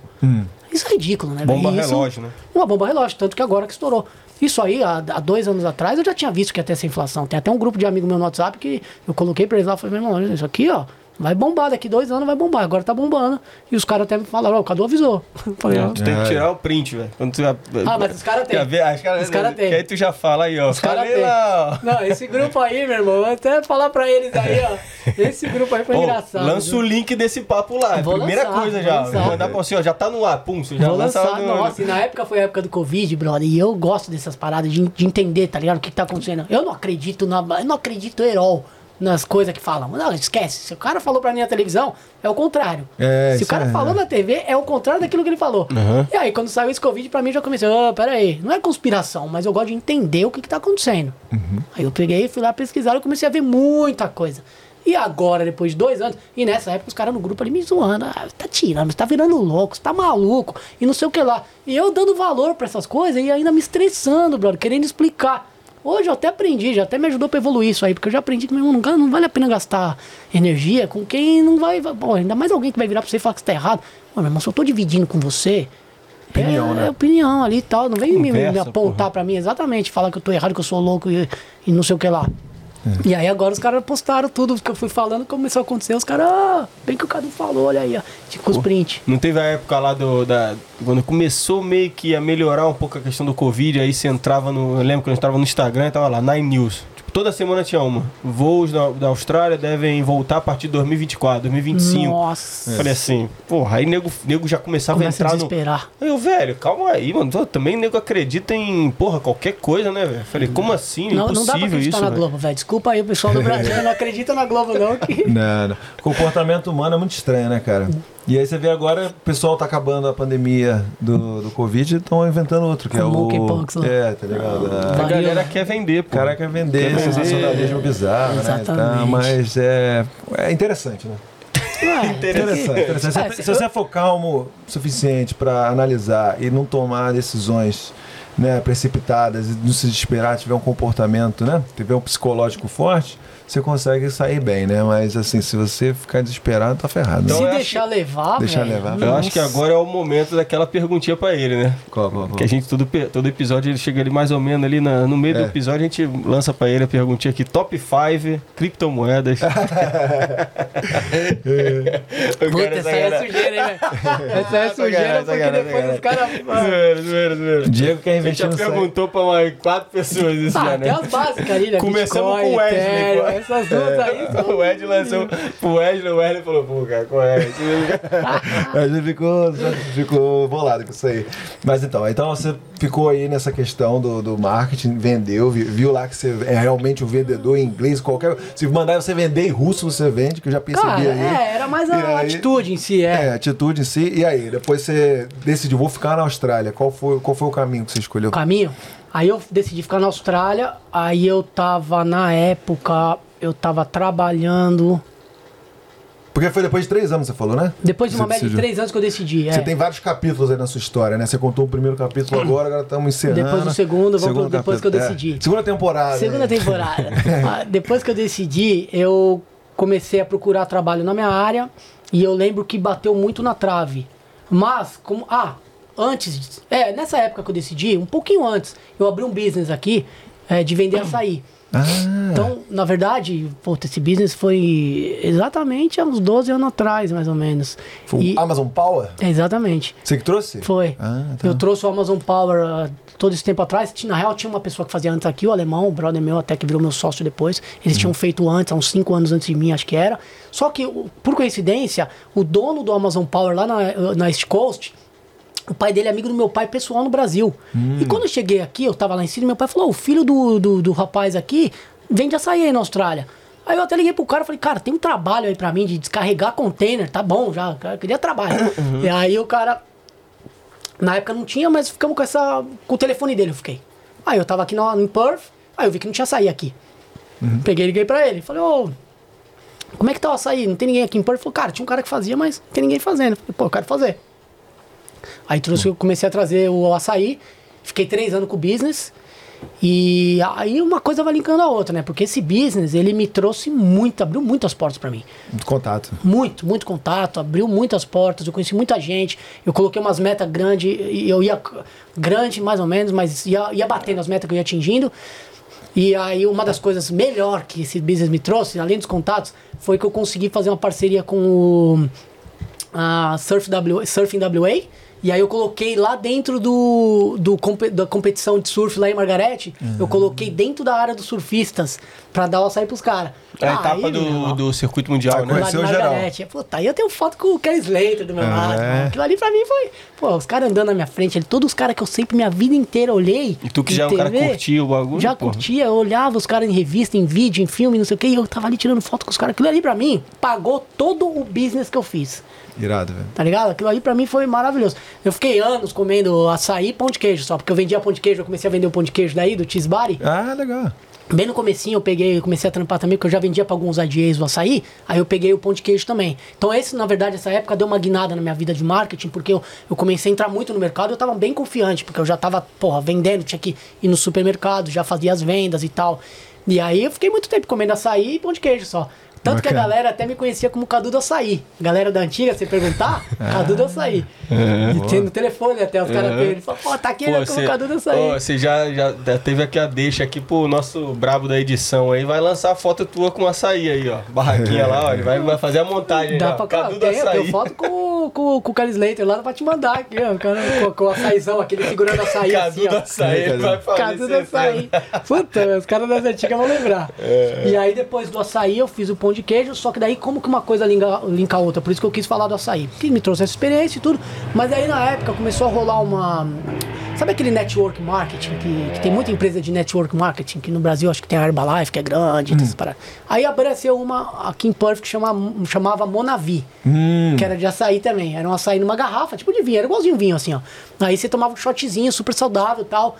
Isso é ridículo, né? Bomba isso- relógio, né? Uma bomba relógio, tanto que agora que estourou. Isso aí, há, há dois anos atrás, eu já tinha visto que ia ter essa inflação. Tem até um grupo de amigos meu no WhatsApp que eu coloquei pra eles lá e falei, meu irmão, isso aqui, ó, vai bombar, daqui dois anos vai bombar. Agora tá bombando. E os caras até me falaram, ó, o Cadu avisou. Falei, Tu tem que tirar o print, velho. Quando tu já- Ah, mas os caras têm. Já vê, os caras têm. Que aí tu já fala aí, ó. Os caras têm. lá, ó. Não, esse grupo aí, meu irmão, vou até falar pra eles aí, ó. Esse grupo aí foi Ô, engraçado. lança viu? o link desse papo lá. Vou Primeira lançar, coisa já. lançar. Vou mandar pra você, ó. Já tá no ar, pum. Você já Vou lança lançar, no- nossa, e na época foi a época do Covid, brother, e eu gosto dessas paradas de, de entender, tá ligado? O que, que tá acontecendo. Eu não acredito na. Eu não acredito herói nas coisas que falam. Não, esquece. Se o cara falou pra mim na televisão, é o contrário. É, Se o cara é, falou é. na TV, é o contrário daquilo que ele falou. E aí, quando saiu esse Covid, pra mim já comecei, pera aí, não é conspiração, mas eu gosto de entender o que, que tá acontecendo. Aí eu peguei, fui lá pesquisar e comecei a ver muita coisa. E agora, depois de dois anos, e nessa época os caras no grupo ali me zoando, ah, tá tirando, você tá virando louco, você tá maluco, e não sei o que lá. E eu dando valor pra essas coisas e ainda me estressando, brother, querendo explicar. Hoje eu até aprendi, já até me ajudou pra evoluir isso aí, porque eu já aprendi que meu irmão, não, não vale a pena gastar energia com quem não vai. Pô, ainda mais alguém que vai virar pra você e falar que você tá errado. Pô, meu irmão, se eu tô dividindo com você. Opinião, é, né? É opinião ali e tal. Não vem me, me Conversa, apontar pra mim exatamente, falar que eu tô errado, que eu sou louco e, e não sei o que lá. E aí agora os caras postaram tudo que eu fui falando, começou a acontecer, os caras, ah, bem que o Cadu falou, olha aí, ó, tipo os print. Não teve a época lá do. Da, quando começou meio que a melhorar um pouco a questão do Covid, aí você entrava no. Eu lembro que eu entrava no Instagram e tava lá, Nine News. Toda semana tinha uma. Voos da, da Austrália devem voltar a partir de 2024, 2025. Nossa. Falei assim, porra, aí nego, nego já começava Começa a a entrar no. desesperar. Aí eu, velho, calma aí, mano. Tô- Também nego acredita em, porra, qualquer coisa, né, velho? Falei, como assim? Não, não dá pra Impossível acreditar isso, na. Globo, velho. Desculpa aí o pessoal do Brasil, não acredita na Globo não, que... Não, não. Comportamento humano é muito estranho, né, cara? E aí você vê agora, o pessoal tá acabando a pandemia do, do Covid e estão inventando outro, que é o. monkeypox lá. É, tá ligado? A É, Varíola. galera quer vender, O pô. cara quer vender Quer vender. sensacionalismo bizarro, né? Então, Exatamente. mas é, é interessante, né? Ué, Interessante. interessante. Se, É, se você for calmo o suficiente para analisar e não tomar decisões né, precipitadas e não se desesperar, tiver um comportamento, né? Tiver um psicológico forte, você consegue sair bem, né? Mas assim, se você ficar desesperado, tá ferrado. Então, Se acho deixar levar, Deixar velho, levar. Eu acho que agora é o momento daquela perguntinha pra ele, né? Qual, qual, qual? Que a gente, todo, todo episódio, ele chega ali mais ou menos ali na- no meio do É. episódio, a gente lança pra ele a perguntinha aqui: top 5 criptomoedas. Puta, essa aí é sacanagem. sujeira, hein, velho? Essa é sujeira porque depois os caras... Zoeira, zoeira, zoeira. Diego quer A gente investir já perguntou pra umas quatro pessoas isso Ah, já, né? as básicas ali, né? Começamos Bitcoin, com o Wesley. Essas duas aí são... O Ed lançou pro Wesley, o Wesley falou, pô, cara, qual é? A gente ficou, ficou bolado com isso aí. Mas então, então você ficou aí nessa questão do, do marketing, vendeu, vi- viu lá que você é realmente um vendedor em inglês, qualquer. Se mandar você vender em russo, você vende, que eu já percebi Cara, aí. é, era mais E a aí- atitude em si, é. É, atitude em si. E aí, depois você decidiu, vou ficar na Austrália. Qual foi, qual foi o caminho que você escolheu? o caminho. Aí eu decidi ficar na Austrália, aí eu tava, na época, eu tava trabalhando... Porque foi depois de três anos, você falou, né? Depois de uma média de três anos que eu decidi, é. Você tem vários capítulos aí na sua história, né? Você contou o primeiro capítulo agora, agora estamos encerrando. Depois do segundo, vamos pro- depois que eu capítulo. decidi. É. Segunda temporada. Segunda né? temporada. Ah, Depois que eu decidi, eu comecei a procurar trabalho na minha área e eu lembro que bateu muito na trave. Mas, como. Ah, antes. É, nessa época que eu decidi, um pouquinho antes, eu abri um business aqui é, de vender açaí. Ah, Então, na verdade, puta, esse business foi exatamente há uns 12 anos atrás, mais ou menos. foi E- o Amazon Power? é, exatamente. Você que trouxe? Foi. Ah, tá. Eu trouxe o Amazon Power ah, todo esse tempo atrás. Na real, tinha uma pessoa que fazia antes aqui, o alemão, o brother meu, até que virou meu sócio depois. Eles tinham feito antes, há uns 5 anos antes de mim, acho que era. Só que, por coincidência, o dono do Amazon Power lá na, na East Coast. O pai dele é amigo do meu pai pessoal no Brasil. E quando eu cheguei aqui, eu tava lá em cima, meu pai falou: o filho do, do, do rapaz aqui vende açaí aí na Austrália. Aí eu até liguei pro cara e falei, cara, tem um trabalho aí pra mim de descarregar container, tá bom já, eu queria trabalho. E aí o cara, na época não tinha, mas ficamos com essa. com o telefone dele, eu fiquei. Aí eu tava aqui no, em Perth, aí eu vi que não tinha açaí aqui. Peguei e liguei pra ele. Falei, ô, como é que tá o açaí? Não tem ninguém aqui em Perth? Ele falou, cara, tinha um cara que fazia, mas não tem ninguém fazendo. Eu falei, pô, eu quero fazer. Aí trouxe, eu comecei a trazer o açaí, fiquei três anos com o business. E aí uma coisa vai linkando a outra, né? Porque esse business, ele me trouxe muito, abriu muitas portas pra mim. Contato. Muito, muito contato, abriu muitas portas, eu conheci muita gente, eu coloquei umas metas grandes, e eu ia grande mais ou menos, mas ia, ia batendo as metas que eu ia atingindo. E aí uma das coisas melhor que esse business me trouxe, além dos contatos, foi que eu consegui fazer uma parceria com o a Surf w, Surfing WA. E aí eu coloquei lá dentro do, do da competição de surf lá em Margarete, eu coloquei dentro da área dos surfistas pra dar o açaí pros caras. É a etapa Aí, do, do circuito mundial, né? Conheceu geral. Margarete. Puta, aí eu tenho foto com o Kelly Slater do meu É. lado. Aquilo ali pra mim foi. Pô, os caras andando na minha frente, ali, todos os caras que eu sempre, minha vida inteira, olhei. E tu que já é um cara que curtia o bagulho, Já porra. curtia, eu olhava os caras em revista, em vídeo, em filme, não sei o que, e eu tava ali tirando foto com os caras. Aquilo ali pra mim pagou todo o business que eu fiz. Irado, velho. Tá ligado? Aquilo ali pra mim foi maravilhoso. Eu fiquei anos comendo açaí e pão de queijo só, porque eu vendia pão de queijo, eu comecei a vender o pão de queijo daí, do Cheese Body. Ah, legal. Bem no comecinho eu peguei, comecei a trampar também, porque eu já vendia pra alguns IDAs o açaí, aí eu peguei o pão de queijo também. Então esse, na verdade, essa época deu uma guinada na minha vida de marketing, porque eu, eu comecei a entrar muito no mercado e eu tava bem confiante, porque eu já tava, porra, vendendo, tinha que ir no supermercado, já fazia as vendas e tal. E aí eu fiquei muito tempo comendo açaí e pão de queijo só. Tanto que a Bacana. galera até me conhecia como Cadu do Açaí. Galera da antiga, você perguntar, Cadu do Açaí. e tem no telefone até, os caras Uhum. ele fala, pô, tá aqui Pô, né, como Cadu do Açaí. Você já, já teve aqui a deixa aqui pro nosso brabo da edição aí. Vai lançar a foto tua com açaí aí, ó. Barraquinha lá, ó. Ele vai, vai fazer a montagem aí, Dá ó. pra Cadu do tem, eu tenho açaí. foto com, com, com o Carlos Slater lá pra te mandar aqui, ó. Com, com o açaizão, aquele segurando açaí Cadu assim, do ó. açaí. Ele vai fazer Cadu do açaí. Puta, os caras das antigas vão lembrar. E aí depois do açaí eu fiz o pão de queijo, só que daí como que uma coisa linka, linka a outra? Por isso que eu quis falar do açaí. Que me trouxe essa experiência e tudo. Mas aí na época começou a rolar uma. Sabe aquele network marketing? Que, que tem muita empresa de network marketing, que no Brasil acho que tem a Herbalife, que é grande, essas paradas. Aí apareceu uma aqui em Perth que chama, chamava Monavi, que era de açaí também. Era um açaí numa garrafa, tipo de vinho, era igualzinho vinho assim, ó. Aí você tomava um shotzinho super saudável e tal.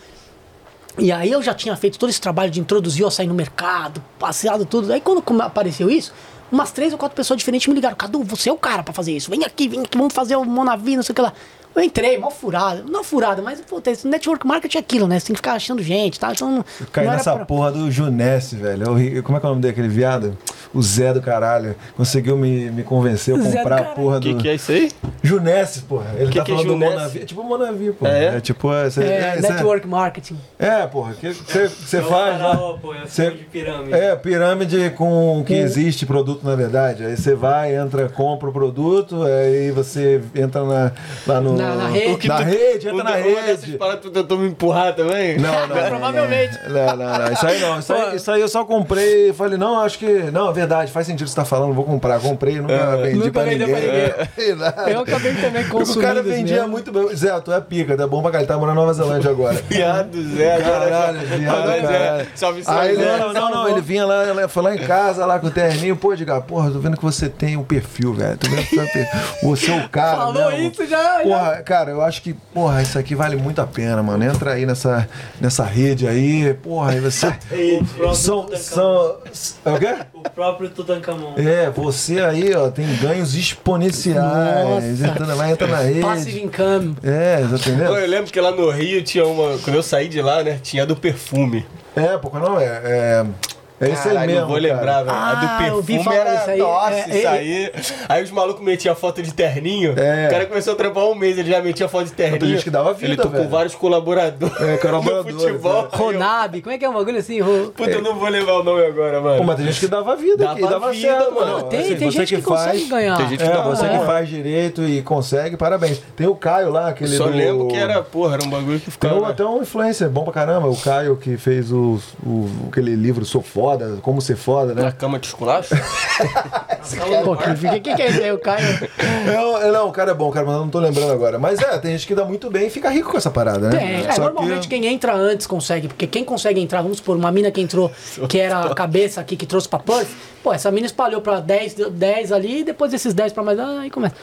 E aí eu já tinha feito todo esse trabalho de introduzir o açaí no mercado, passeado tudo. Aí quando apareceu isso, umas três ou quatro pessoas diferentes me ligaram. Cadu, você é o cara pra fazer isso. Vem aqui, vem aqui, vamos fazer o Monavi, não sei o que lá. Eu entrei, mal furada. Não furada, mas pô, tem- network marketing é aquilo, né? Você tem que ficar achando gente, tá? Então, não Caí nessa pra- porra do Junesse, velho. É horrível. Como é que é o nome daquele viado? O Zé do caralho. Conseguiu me, me convencer a do comprar a porra O do. que, que é isso aí? Junesse, porra. Ele Que tá que é falando do Junesse? Monavi. É tipo Monavi, pô. É? É, tipo. É, cê- É, é, cê- network marketing. é, porra. que Você faz. Faraó, pô, é Cê- de pirâmide. É, pirâmide com que existe produto, na verdade. Aí você vai, entra, compra o produto, aí você entra na, lá no. Na- na rede. O que Na tu- rede, entra o- na rede. paradas tu tentou me empurrar também? Não, não. Provavelmente. Não, não, não. Isso aí não. Isso aí, isso aí eu só comprei e falei, não, acho que. Não, é verdade, faz sentido o que você tá falando, vou comprar. Comprei, nunca vendi Nunca pra ninguém. pra Eu acabei também O consumindo. cara isso vendia mesmo. muito bem. Zé, tu é pica, tá bom pra caralho. Tá morando na Nova Zelândia agora. Viado, Zé. Caralho, viado, caralho. Salve, salve, não, não, não, ele vinha lá, foi lá em casa, lá com o terninho, pô, diga, porra, tô vendo que você tem um perfil, velho. Tô vendo que você, tem um perfil. você é o cara. Falou mesmo. isso já. já- Porra, cara, eu acho que, porra, isso aqui vale muito a pena, mano. Entra aí nessa, nessa rede aí, porra, aí você. O próprio são, são. É o quê? O próprio Tutankhamon. É, você aí, ó, tem ganhos exponenciais. Entra, vai entrar na Passive rede. income. É, tá Pô, entendendo? Eu lembro que lá no Rio tinha uma. Quando eu saí de lá, né? Tinha do perfume. É, porque não, é. É, é isso aí mesmo. não vou cara. lembrar, velho. a Ah, do eu vi perfume era. isso aí. Nossa, É, isso é, aí. Aí os malucos metiam foto de terninho. É. O cara começou a trampar um mês, ele já metia foto de terninho. Tem gente que dava vida, Ele tô velho. com vários colaboradores. É, colaboradores, no futebol. é. Ronab, como é que é o bagulho assim? Ro... Puta, eu não vou lembrar o nome agora, mano. Pô, mas tem gente que dava vida Dava aqui, dava vida, certo, mano. mano. Tem, Assim, tem gente que, consegue ganhar. Tem gente É, que dá você que faz direito e consegue, parabéns. Tem o Caio lá, aquele Só do... lembro que era, porra, era um bagulho que Tem ficava. um, até um influencer bom pra caramba, o Caio que fez o, o- aquele livro Sou Foda, Como Ser Foda, Na né? cama de esculacho? Pô, que, que, que é isso aí? O Caio. É, não, o cara é bom, cara, mas eu não tô lembrando agora. Mas é, tem gente que dá muito bem e fica rico com essa parada, né? Tem. É, Só normalmente que... quem entra antes consegue, porque quem consegue entrar, vamos supor, uma mina que entrou, que era a cabeça aqui que trouxe pra Perth, pô, essa mina espalhou pra 10, 10 ali, e depois desses 10 pra mais, ah, aí começa.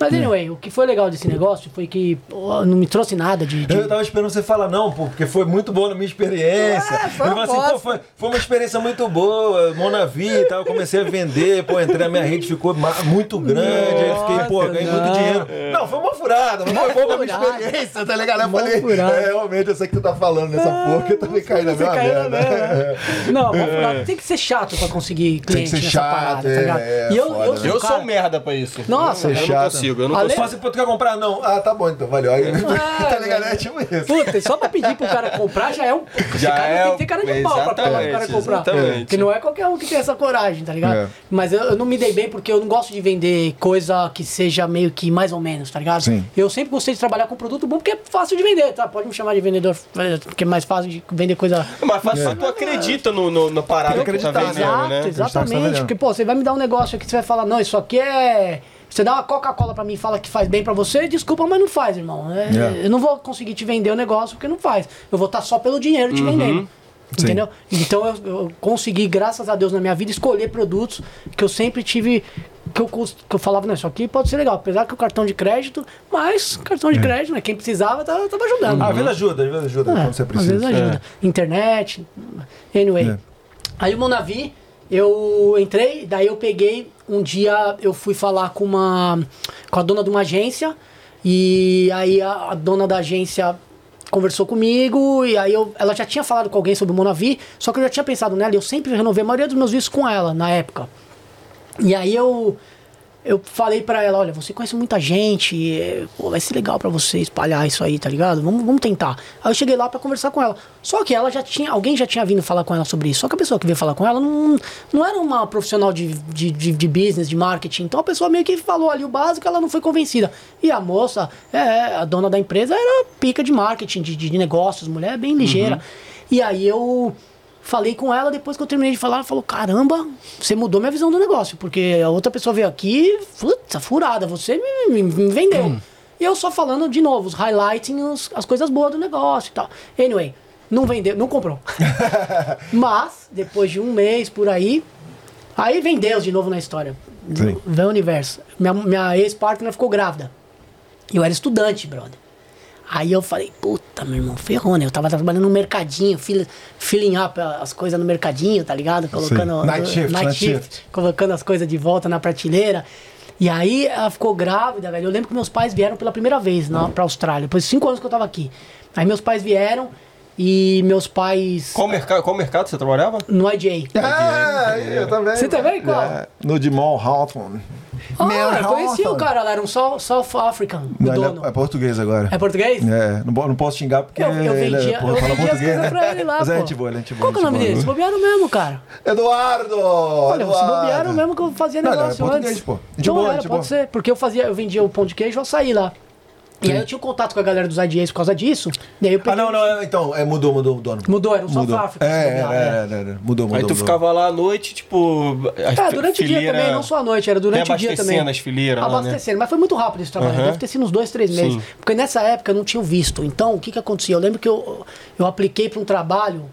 Mas anyway, o que foi legal desse negócio foi que pô, não me trouxe nada de. de- Eu tava esperando você falar, não, pô, porque foi muito boa na minha experiência. É, foi uma assim, pô, foi, foi uma experiência muito boa, Monavi e tal. Eu comecei a vender, pô, entrei na minha rede, ficou muito grande. aí eu fiquei, pô, Nossa, ganhei não. muito dinheiro. Não, foi uma furada, foi boa pra minha furada. experiência, tá ligado? Aí eu falei, furada. é, realmente, essa que tu tá falando nessa porra, que eu também caí na minha merda. merda. Não, vamos falar, tem que ser chato pra conseguir Tem que cliente ser nessa chato, parada, tá é, ligado? é, e eu, foda, eu né? sou, Eu cara- sou merda pra isso. Nossa, eu não chato. Consigo, eu não Ale- consigo. Só se tu quer comprar, não. Ah, tá bom então, valeu. Aí, Ah, tá ligado? É tipo isso. Puta, só pra pedir pro cara comprar já é um. Já cara é tem que ter cara de pau pra falar pro cara comprar. exatamente. Porque não é qualquer um que tem essa coragem, tá ligado? É. Mas eu, eu não me dei bem porque eu não gosto de vender coisa que seja meio que mais ou menos, tá ligado? Sim. Eu sempre gostei de trabalhar com produto bom porque é fácil de vender, tá? Pode me chamar de vendedor, porque é mais fácil de vender coisa. Mas faz só tu acredita no, no, na parada que que tu tá acreditar, vendendo, né? Que tá exatamente. vendendo. Porque, pô, você vai me dar um negócio aqui, você vai falar, não, isso aqui é. Você dá uma Coca-Cola pra mim e fala que faz bem pra você, desculpa, mas não faz, irmão. É, É. Eu não vou conseguir te vender o negócio porque não faz. Eu vou estar só pelo dinheiro te vendendo. Sim. Entendeu? Então eu, eu consegui, graças a Deus, na minha vida, escolher produtos que eu sempre tive. Que eu, que eu falava, não, isso aqui pode ser legal. Apesar que o cartão de crédito, mas cartão de crédito, né? Quem precisava tava, tava ajudando. Ah, às vezes ajuda, às vezes ajuda É, quando você Às precisa. vezes ajuda. Internet. Anyway. É. Aí o Monavi, eu entrei, daí eu peguei, um dia eu fui falar com uma. com a dona de uma agência. E aí a, a dona da agência conversou comigo e aí eu, ela já tinha falado com alguém sobre o Monavi, só que eu já tinha pensado nela e eu sempre renovei a maioria dos meus vistos com ela na época. E aí eu eu falei pra ela, olha, você conhece muita gente, é, pô, vai ser legal pra você espalhar isso aí, tá ligado? Vamos, vamos tentar. Aí eu cheguei lá pra conversar com ela. Só que ela já tinha, alguém já tinha vindo falar com ela sobre isso. Só que a pessoa que veio falar com ela não, não era uma profissional de, de, de, de business, de marketing. Então a pessoa meio que falou ali o básico, ela não foi convencida. E a moça, é, a dona da empresa, era pica de marketing, de, de negócios, mulher bem ligeira. E aí eu Falei com ela, depois que eu terminei de falar, ela falou: Caramba, você mudou minha visão do negócio, porque a outra pessoa veio aqui, puta, furada, você me, me- me vendeu. E eu só falando de novo, os highlighting os- as coisas boas do negócio e tal. Anyway, não vendeu, não comprou. Mas, depois de um mês por aí, aí vem Deus de novo na história. Sim. Vem o universo. Minha, minha ex-partner ficou grávida. Eu era estudante, brother. Aí eu falei, puta, meu irmão, ferrou, né? Eu tava trabalhando no mercadinho, fill- filling up as coisas no mercadinho, tá ligado? Colocando. Night shift, night night shift, shift. colocando as coisas de volta na prateleira. E aí ela ficou grávida, velho. Eu lembro que meus pais vieram pela primeira vez na, pra Austrália, depois de cinco anos que eu tava aqui. Aí meus pais vieram e meus pais. Qual mercado, qual mercado você trabalhava? No IJ. Ah, eu também. Você também, qual? É, no de Mall Hawthorne. Ah, eu conhecia o cara lá, era um South, South African, o Não, ele dono. é, é português agora. É português? É, não, não posso xingar porque Eu, eu ele vendia, é, porra, eu fala vendia as português, coisas né? pra ele lá, Mas pô. é gente boa, ele é gente boa. Qual que é o nome dele? Se bobearam mesmo, cara. Eduardo! Olha, se Eduardo. bobearam mesmo que eu fazia Não, ele é negócio português, antes. pô. Gente Então boa, era, gente pode boa. ser. Porque eu fazia, eu vendia o pão de queijo, eu açaí lá. E aí eu tinha um contato com a galera dos IDAs por causa disso. E aí eu Ah, peguei- não, não, é, então, é, mudou, mudou o dono. Mudou, era South Mudou. Africa. se É, era, é. era, era, mudou, mudou. Aí tu mudou. ficava lá à noite, tipo. É, durante o dia também, não só à noite, era durante o dia também. Abastecendo as fileiras lá, né? Abastecendo, mas foi muito rápido esse trabalho. Deve ter sido uns dois, três meses. Sim. Porque nessa época eu não tinha visto. Então, o que que acontecia? Eu lembro que eu, eu apliquei para um trabalho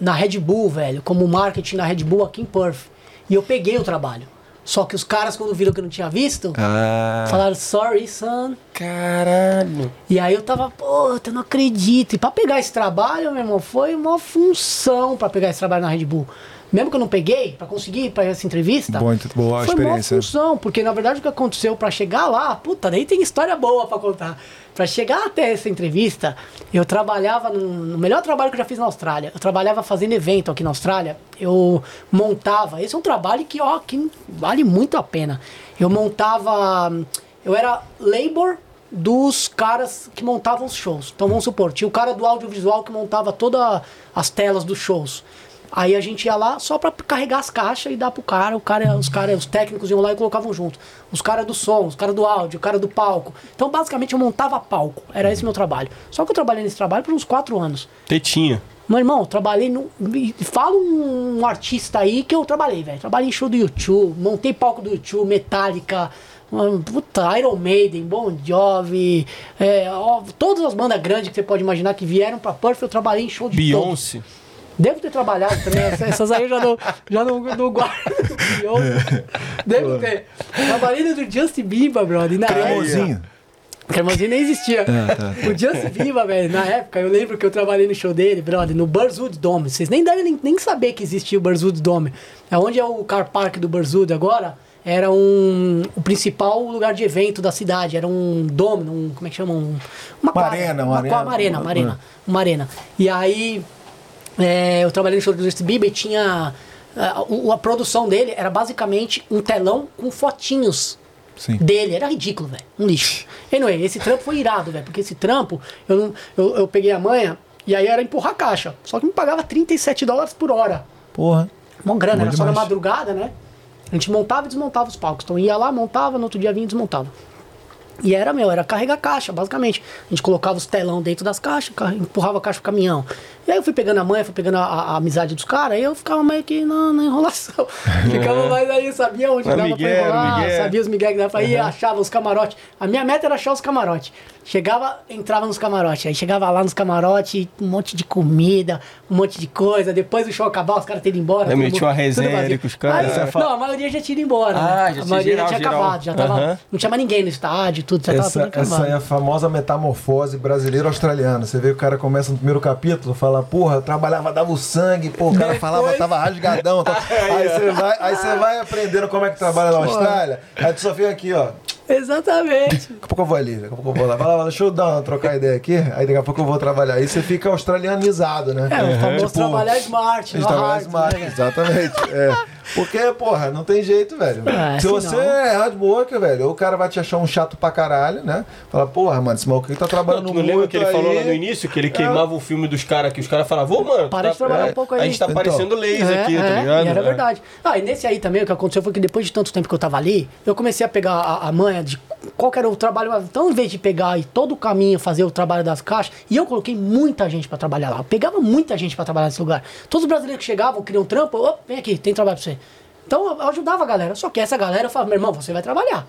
na Red Bull, velho, como marketing na Red Bull aqui em Perth. E eu peguei o trabalho. Só que os caras, quando viram que eu não tinha visto, Ah. falaram, sorry, son. Caralho. E aí eu tava, puta, eu não acredito. E pra pegar esse trabalho, meu irmão, foi uma função pra pegar esse trabalho na Red Bull. Mesmo que eu não peguei, pra conseguir ir pra essa entrevista, Boa, boa foi uma experiência. função, porque na verdade o que aconteceu pra chegar lá, puta, daí tem história boa pra contar. Pra chegar até essa entrevista, eu trabalhava no, no melhor trabalho que eu já fiz na Austrália. Eu trabalhava fazendo evento aqui na Austrália. Eu montava, esse é um trabalho que, ó, que vale muito a pena. Eu montava, eu era labor dos caras que montavam os shows. Então vamos supor, tinha o cara do audiovisual que montava todas as telas dos shows. Aí a gente ia lá só pra carregar as caixas e dar pro cara, o cara, os cara, os técnicos iam lá e colocavam junto. Os caras do som, os caras do áudio, o cara do palco. Então basicamente eu montava palco. Era esse meu trabalho. Só que eu trabalhei nesse trabalho por uns quatro anos. Tetinha. Meu irmão, trabalhei no. Fala um artista aí que eu trabalhei, velho. Trabalhei em show do YouTube, montei palco do YouTube, Metallica, puta, Iron Maiden, Bon Jovi, é, ó, todas as bandas grandes que você pode imaginar que vieram pra Perth, eu trabalhei em show de todos. Devo ter trabalhado também, essa- essas aí eu já não, já não, não guardo. Devo ter. Trabalhei do Justin Bieber, brother. na época- Cremosinho. Cremosinho nem existia. O Justin Bieber, velho, na época, eu lembro que eu trabalhei no show dele, brother, no Burzwood Dome. Vocês nem devem nem, nem saber que existia o Burzwood Dome. É onde é o car park do Burzwood agora. Era um, o principal lugar de evento da cidade. Era um dome, um, como é que chama? Um, uma quadra, arena, uma uma, arena. uma arena, uma arena. Uma arena. E aí, é, eu trabalhei no show do Justin Bieber e tinha... A, o- a produção dele era basicamente um telão com fotinhos Sim. dele. Era ridículo, velho. Um lixo. Anyway, esse trampo foi irado, velho. Porque esse trampo, eu, não- eu, eu peguei a manha e aí era empurrar a caixa. Só que me pagava 37 dólares por hora. Porra. Mó grana, Bom era só na demais. madrugada, né? A gente montava e desmontava os palcos. Então ia lá, montava, no outro dia vinha e desmontava. E era, meu, era carregar caixa, basicamente. A gente colocava os telão dentro das caixas, ca- empurrava a caixa pro caminhão. E aí eu fui pegando a manha, fui pegando a, a- amizade dos caras, aí eu ficava meio que na, na enrolação. Ficava mais aí, sabia onde dava Miguel, pra enrolar, Miguel. sabia os migué que dava pra ir, achava os camarotes. A minha meta era achar os camarotes. Chegava, entrava nos camarotes. Aí chegava lá nos camarotes, um monte de comida, um monte de coisa. Depois do show acabar, os caras terem ido embora. Metia mundo- uma resenha ali com os caras. Aí, não, a maioria já tinha ido embora. Ah, né? já a maioria geral, tinha geral. acabado, já tava. Aham. Não tinha mais ninguém no estádio, tudo, já tava Essa, tudo essa é a famosa metamorfose brasileiro-australiana. Você vê que o cara começa no primeiro capítulo, fala, porra, eu trabalhava, dava o sangue, pô, o cara falava, tava rasgadão. Tal. Aí você vai, aí você vai aprendendo como é que trabalha na Austrália. Aí tu só fica aqui, ó. Exatamente. Daqui a pouco eu vou ali, daqui a pouco eu vou lá. Vai lá, deixa eu dar uma, trocar ideia aqui. Aí daqui a pouco eu vou trabalhar. Aí você fica australianizado, né? É, o famoso Tipo, trabalhar smart, não hard, smart, né? exatamente. É. Porque, porra, não tem jeito, velho. É, Se assim você não. é hard worker, velho, o cara vai te achar um chato pra caralho, né? Fala, porra, mano, esse maluco aqui tá Não, trabalhando tu muito não lembra que ele aí. falou lá no início que ele queimava o filme dos caras, que os caras falavam, ô mano, Para tá- de trabalhar é, um pouco A aí. gente tá Então. parecendo laser É, aqui, tá é, ligado? E era É. verdade. Ah, e nesse aí também o que aconteceu foi que depois de tanto tempo que eu tava ali, eu comecei a pegar a, a manha de qual que era o trabalho. Então, em vez de pegar e todo o caminho fazer o trabalho das caixas, e eu coloquei muita gente pra trabalhar lá. Eu pegava muita gente pra trabalhar nesse lugar. Todos os brasileiros que chegavam, queriam trampo, ô, vem aqui, tem trabalho pra você. Então eu ajudava a galera. Só que essa galera eu falava, meu irmão, você vai trabalhar.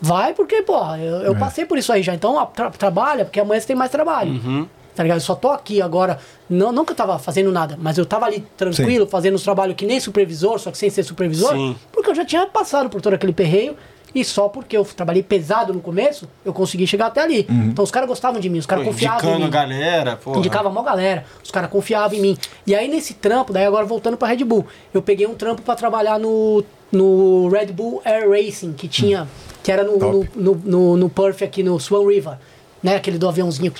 Vai porque, pô, eu, eu passei por isso aí já. Então tra- trabalha, porque amanhã você tem mais trabalho. Tá ligado? Eu só tô aqui agora. Não, não que eu tava fazendo nada, mas eu tava ali tranquilo, fazendo os trabalhos que nem supervisor, só que sem ser supervisor. Sim. Porque eu já tinha passado por todo aquele perreio. E só porque eu trabalhei pesado no começo, eu consegui chegar até ali. Então os caras gostavam de mim, os caras confiavam em mim. galera, pô. Indicava mó galera, os caras confiavam em mim. E aí nesse trampo, daí agora voltando pra Red Bull, eu peguei um trampo pra trabalhar no, no Red Bull Air Racing, que tinha, que era no, no, no, no, no Perth aqui no Swan River, né? Aquele do aviãozinho.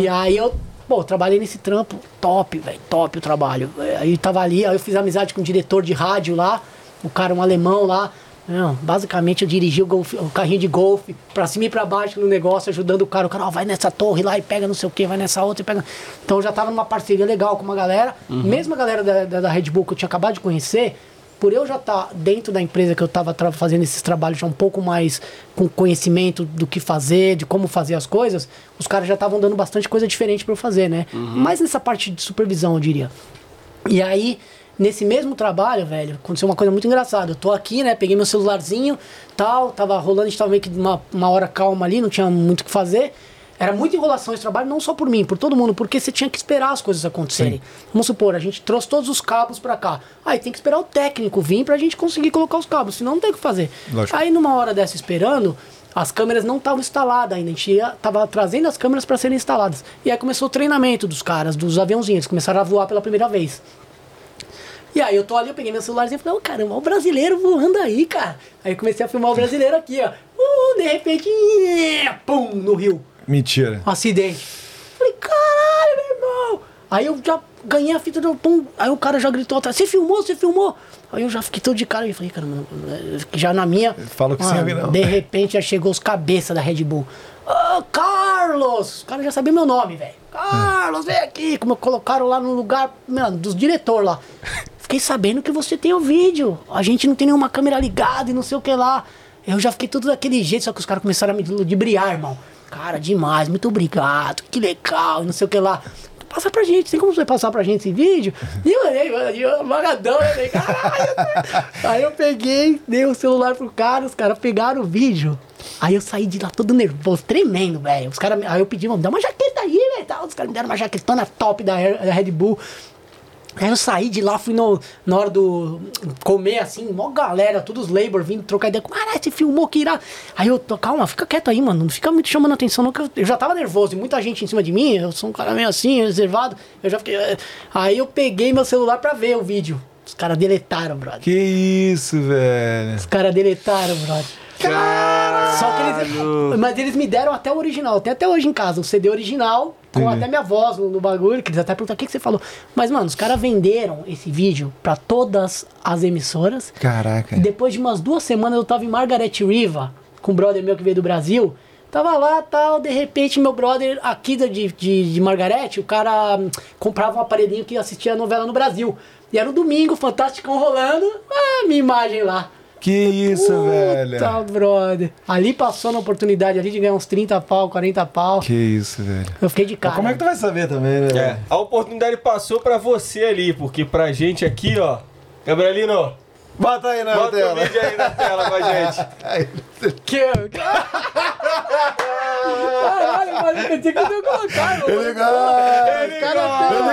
E aí eu, pô, trabalhei nesse trampo, top, velho, top o trabalho. Aí tava ali, aí eu fiz amizade com o diretor de rádio lá, o cara, um alemão lá. Não, basicamente eu dirigi o, golfe- o carrinho de golfe pra cima e pra baixo no negócio, ajudando o cara. O cara, ó, vai nessa torre lá e pega não sei o que, vai nessa outra e pega. Então eu já tava numa parceria legal com uma galera. Mesmo a galera da, da, da Red Bull que eu tinha acabado de conhecer, por eu já estar dentro da empresa que eu tava fazendo esses trabalhos já um pouco mais com conhecimento do que fazer, de como fazer as coisas, os caras já estavam dando bastante coisa diferente pra eu fazer, né? Mais nessa parte de supervisão, eu diria. E aí, nesse mesmo trabalho, velho, aconteceu uma coisa muito engraçada. Eu tô aqui, né? Peguei meu celularzinho, tal, tava rolando, a gente tava meio que uma, uma hora calma ali, não tinha muito o que fazer. Era muita enrolação esse trabalho, não só por mim, por todo mundo, porque você tinha que esperar as coisas acontecerem. Vamos supor, a gente trouxe todos os cabos pra cá. Aí tem que esperar o técnico vir pra gente conseguir colocar os cabos, senão não tem o que fazer. Lógico. Aí numa hora dessa esperando, as câmeras não estavam instaladas ainda. A gente ia, tava trazendo as câmeras para serem instaladas. E aí começou o treinamento dos caras, dos aviãozinhos, eles começaram a voar pela primeira vez. E aí eu tô ali, eu peguei meu celularzinho e falei, ô caramba, olha o brasileiro voando aí, cara. Aí eu comecei a filmar o brasileiro aqui, ó. Uh, de repente, pum, no rio. Mentira. Um acidente. Falei, caralho, meu irmão. Aí eu já ganhei a fita do pum. Aí o cara já gritou atrás, você filmou, você filmou. Aí eu já fiquei todo de cara e falei, caramba, já na minha. Fala que sim, mano, Avinão. De repente já chegou os cabeças da Red Bull. Ô, Carlos! Os caras já sabiam meu nome, velho. Carlos, vem aqui. Como colocaram lá no lugar, mano, dos diretores lá. Fiquei sabendo que você tem o vídeo. A gente não tem nenhuma câmera ligada e não sei o que lá. Eu já fiquei tudo daquele jeito, só que os caras começaram a me ludibriar, irmão. Cara, demais, muito obrigado, que legal, e não sei o que lá. Passa pra gente, tem como você passar pra gente esse vídeo? E eu olhei, mano, eu, magadão, né? Falei, Caralho. Aí eu peguei, dei o celular pro cara, os caras pegaram o vídeo. Aí eu saí de lá todo nervoso, tremendo, velho. Os caras, aí eu pedi, mano, dá uma jaqueta aí, velho. Os caras me deram uma jaquetona top da Red Bull. Aí eu saí de lá, fui no, na hora do comer assim, mó galera, todos os labor vindo trocar ideia. Caralho, você filmou que irá. Aí eu tô, calma, fica quieto aí, mano. Não fica muito chamando atenção, não, eu, já tava nervoso e muita gente em cima de mim. Eu sou um cara meio assim, reservado. Eu já fiquei. eh. Aí eu peguei meu celular pra ver o vídeo. Os caras deletaram, brother. Que isso, velho. Os caras deletaram, brother. Só que eles. Mas eles me deram até o original. Tem até hoje em casa, o CD original, com até minha voz no, no bagulho, que eles até perguntaram o que, que você falou. Mas, mano, os caras venderam esse vídeo pra todas as emissoras. Caraca. E depois de umas duas semanas eu tava em Margaret River, com um brother meu que veio do Brasil. Tava lá tal, de repente meu brother aqui de, de, de Margaret, o cara hum, comprava um aparelhinho que assistia a novela no Brasil. E era um domingo, Fantasticão rolando, ah, minha imagem lá. Que isso, velho. Puta, brother. Ali passou na oportunidade ali de ganhar uns 30 pau, 40 pau. Que isso, velho. Eu fiquei de cara. Mas como é que tu vai saber também, né? É, a oportunidade passou pra você ali, porque pra gente aqui, ó. Gabrielino, Bota aí na bota tela. o vídeo aí na tela com a gente. Que... Caralho, mano, eu tinha que eu colocar, mano. Ele gosta. Têm o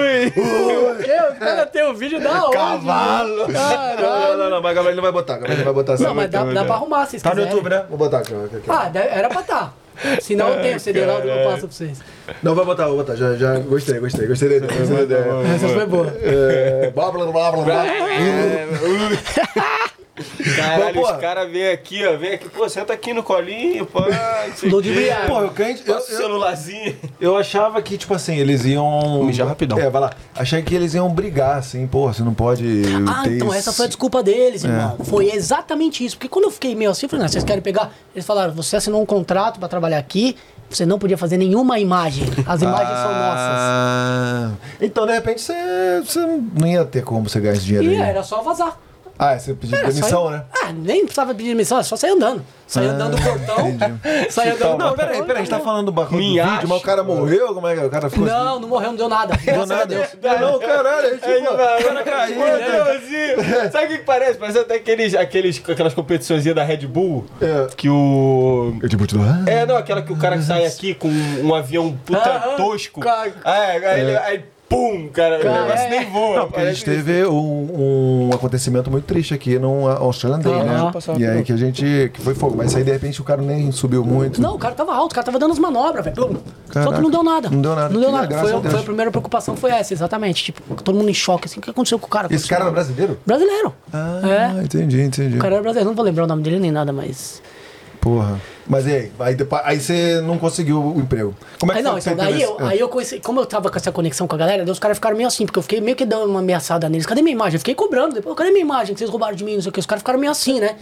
vídeo. O quê? Os caras têm o vídeo da onde? Cavalo. Não, Caralho. não, não, mas Gabriel não vai botar. Gabriel não vai botar. Não, mas dá, dá pra arrumar se vocês Tá no. YouTube, né? Vou botar aqui. Ah, era pra tá. Se não, tenho o CD lá, eu passo pra vocês. Não, vai botar, vou botar. Já, já gostei, gostei, gostei da ideia. Essa foi boa. É, blá, blá, blá, blá, blá. Caralho, Mas, pô, os caras vêm aqui, ó. Vem aqui, pô, senta aqui no colinho, pô. o Ludibriar. quê. Pô, o crente. Eu, eu, celularzinho. eu achava que, tipo assim, eles iam. Mijar rapidão. É, vai lá. Achei que eles iam brigar, assim, pô, você não pode. Ah, ter então esse- essa foi a desculpa deles, irmão. Foi exatamente isso. Porque quando eu fiquei meio assim, eu falei, não, vocês querem pegar? Eles falaram, você assinou um contrato pra trabalhar aqui, você não podia fazer nenhuma imagem. As imagens são nossas. Ah, Então, de repente, você, você não ia ter como você ganhar esse dinheiro E aí. era só vazar. Ah, você pediu Era demissão, né? Ah, nem precisava pedir demissão, é só sair andando. Sair andando do portão. Sair andando do Não, peraí, peraí, a gente tá falando do barco do Me vídeo, mas o cara morreu? Como é que o cara ficou Não, não morreu, não deu nada. assim? Deu nada. Deus. Não, caralho, a gente, Aí, pô, o cara caiu. né? Sabe o que que parece? Parece até aqueles, aqueles, aquelas competições da Red Bull. É. Que o. Eu tipo, tudo. ah, É, não, aquela que o cara sai aqui com um avião puta Aham. tosco. Ca- Aí, aí, ele- aí, pum, cara, o negócio é. nem voa. Não, porque a gente teve um, um acontecimento muito triste aqui no Australian Day, Aham. né? E aí que a gente. que foi fogo. Mas aí de repente o cara nem subiu muito. Não, o cara tava alto, o cara tava dando as manobras, velho. Só que não deu nada. Não deu nada. Não deu nada. Foi, a foi a primeira preocupação, foi essa, exatamente. Tipo, todo mundo em choque, assim. O que aconteceu com o cara? Esse cara era brasileiro? Brasileiro. Ah, É. entendi, entendi. O cara era brasileiro, não vou lembrar o nome dele nem nada, mas. Porra. Mas e aí? Aí, depois, aí você não conseguiu o emprego. Como é que Aí não, então daí eu, esse- aí eu conheci, como eu tava com essa conexão com a galera, os caras ficaram meio assim, porque eu fiquei meio que dando uma ameaçada neles. Cadê minha imagem? Eu fiquei cobrando depois, cadê minha imagem que vocês roubaram de mim? Não sei o que. Os caras ficaram meio assim, né?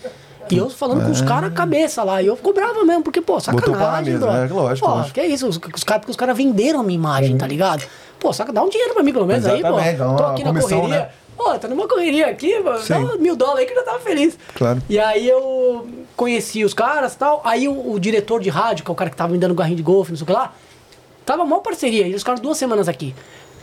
E eu falando com os caras cabeça lá. E eu cobrava mesmo, porque, pô, sacanagem, bro. né? Lógico, Pô, lógico. que isso? Os, os caras, porque os caras venderam a minha imagem, tá ligado? Pô, saca, dá um dinheiro pra mim, pelo menos aí, pô. uma Tô aqui na comissão, correria. né? Pô, tô numa correria aqui, mano. Dá mil dólares aí que eu já tava feliz. Claro. E aí eu conheci os caras e tal. Aí o, o diretor de rádio, que é o cara que tava me dando garrinho de golfe, não sei o que lá, tava mó parceria. Eles ficaram duas semanas aqui.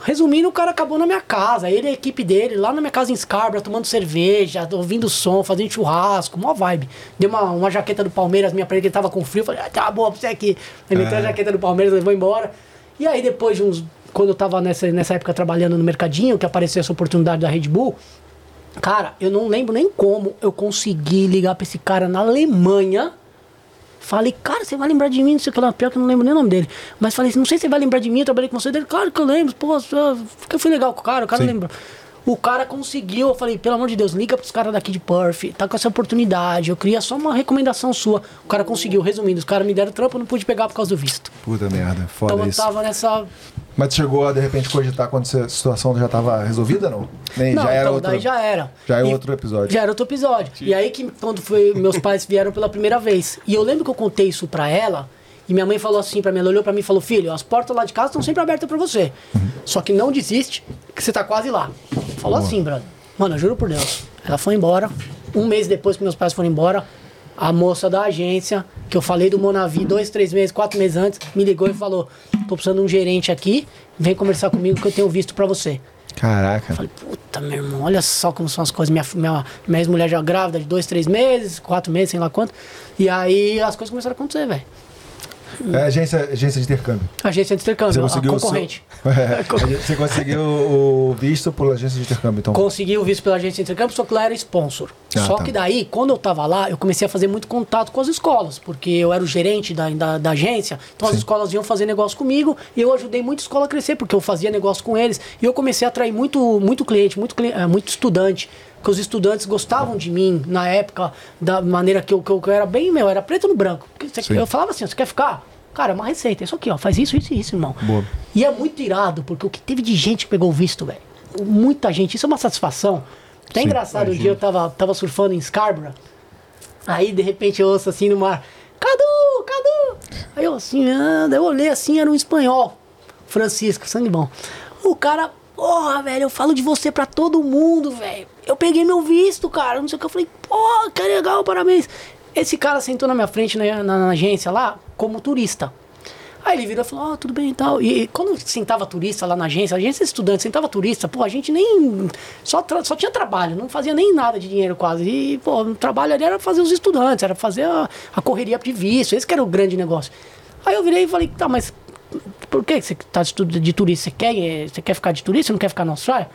Resumindo, o cara acabou na minha casa. Ele e a equipe dele, lá na minha casa em Scarborough, tomando cerveja, ouvindo som, fazendo churrasco, mó vibe. Deu uma, uma jaqueta do Palmeiras minha pra ele, que ele tava com frio. Falei, ah, tá boa pra você aqui. Aí meteu a jaqueta do Palmeiras, levou embora. E aí depois de uns... Quando eu tava nessa, nessa época trabalhando no mercadinho, que apareceu essa oportunidade da Red Bull, Cara, eu não lembro nem como eu consegui ligar pra esse cara na Alemanha. Falei, cara, você vai lembrar de mim, não sei o que lá. Pior que eu não lembro nem o nome dele. Mas falei, não sei se você vai lembrar de mim, eu trabalhei com você dele. Claro que eu lembro, pô, eu fui legal com o cara, o cara Sim. lembra. O cara conseguiu, eu falei, pelo amor de Deus, liga pros caras daqui de Perth, tá com essa oportunidade, eu queria só uma recomendação sua. O cara conseguiu, resumindo, os caras me deram trampo, eu não pude pegar por causa do visto. Puta merda, foda Então eu isso. tava nessa. Mas chegou a de repente cogitar quando a situação já tava resolvida, não? Nem, Não, já era então outro... daí já era. já é outro episódio. Já era outro episódio. E aí que quando foi, meus pais vieram pela primeira vez. E eu lembro que eu contei isso pra ela, e minha mãe falou assim pra mim, ela olhou pra mim e falou: "Filho, as portas lá de casa estão sempre abertas pra você. Só que não desiste, que você tá quase lá". Falou assim, brother. Mano, eu juro por Deus. Ela foi embora. Um mês depois que meus pais foram embora, a moça da agência, que eu falei do Monavi dois, três meses, quatro meses antes, me ligou e falou: "Tô precisando de um gerente aqui, vem conversar comigo que eu tenho visto pra você". Caraca. Falei, puta, meu irmão, olha só como são as coisas. Minha, minha, minha ex-mulher já grávida de dois, três meses, quatro meses, sei lá quanto. E aí as coisas começaram a acontecer, velho. É agência, agência de intercâmbio. Agência de Você intercâmbio, a conseguiu seu- concorrente. É, você conseguiu o visto por agência de intercâmbio, então. Consegui o visto pela agência de intercâmbio, só que lá era sponsor. Ah, só tá. que daí, quando eu tava lá, eu comecei a fazer muito contato com as escolas, porque eu era o gerente da, da, da agência, então as Sim. escolas iam fazer negócio comigo e eu ajudei muito a escola a crescer, porque eu fazia negócio com eles e eu comecei a atrair muito, muito cliente, muito, eh, muito estudante. Porque os estudantes gostavam de mim na época, da maneira que eu, que eu, que eu era bem, meu, era preto no branco. Você- eu falava assim, você quer ficar? Cara, é uma receita, é isso aqui, ó, faz isso, isso e isso, irmão. Boa. E é muito irado, porque o que teve de gente que pegou o visto, velho. Muita gente, isso é uma satisfação. Até Sim, engraçado, um dia eu tava, tava surfando em Scarborough, aí de repente eu ouço assim no mar, Cadu, Cadu! Aí eu assim, anda, eu olhei assim, era um espanhol, Francisco, sangue bom. O cara, porra, velho, eu falo de você pra todo mundo, velho. Eu peguei meu visto, cara, não sei o que, eu falei, pô, que legal, parabéns. Esse cara sentou na minha frente na, na- na agência lá, como turista. Aí ele virou e falou, ó, tudo bem e tal. E quando sentava turista lá na agência, a agência estudante, sentava turista, pô, a gente nem. Só, só tinha trabalho, não fazia nem nada de dinheiro quase. E, pô, o trabalho ali era fazer os estudantes, era fazer a, a correria de visto, esse que era o grande negócio. Aí eu virei e falei, tá, mas por que você tá de turista? Você quer, eh, você quer ficar de turista? Você não quer ficar na Austrália?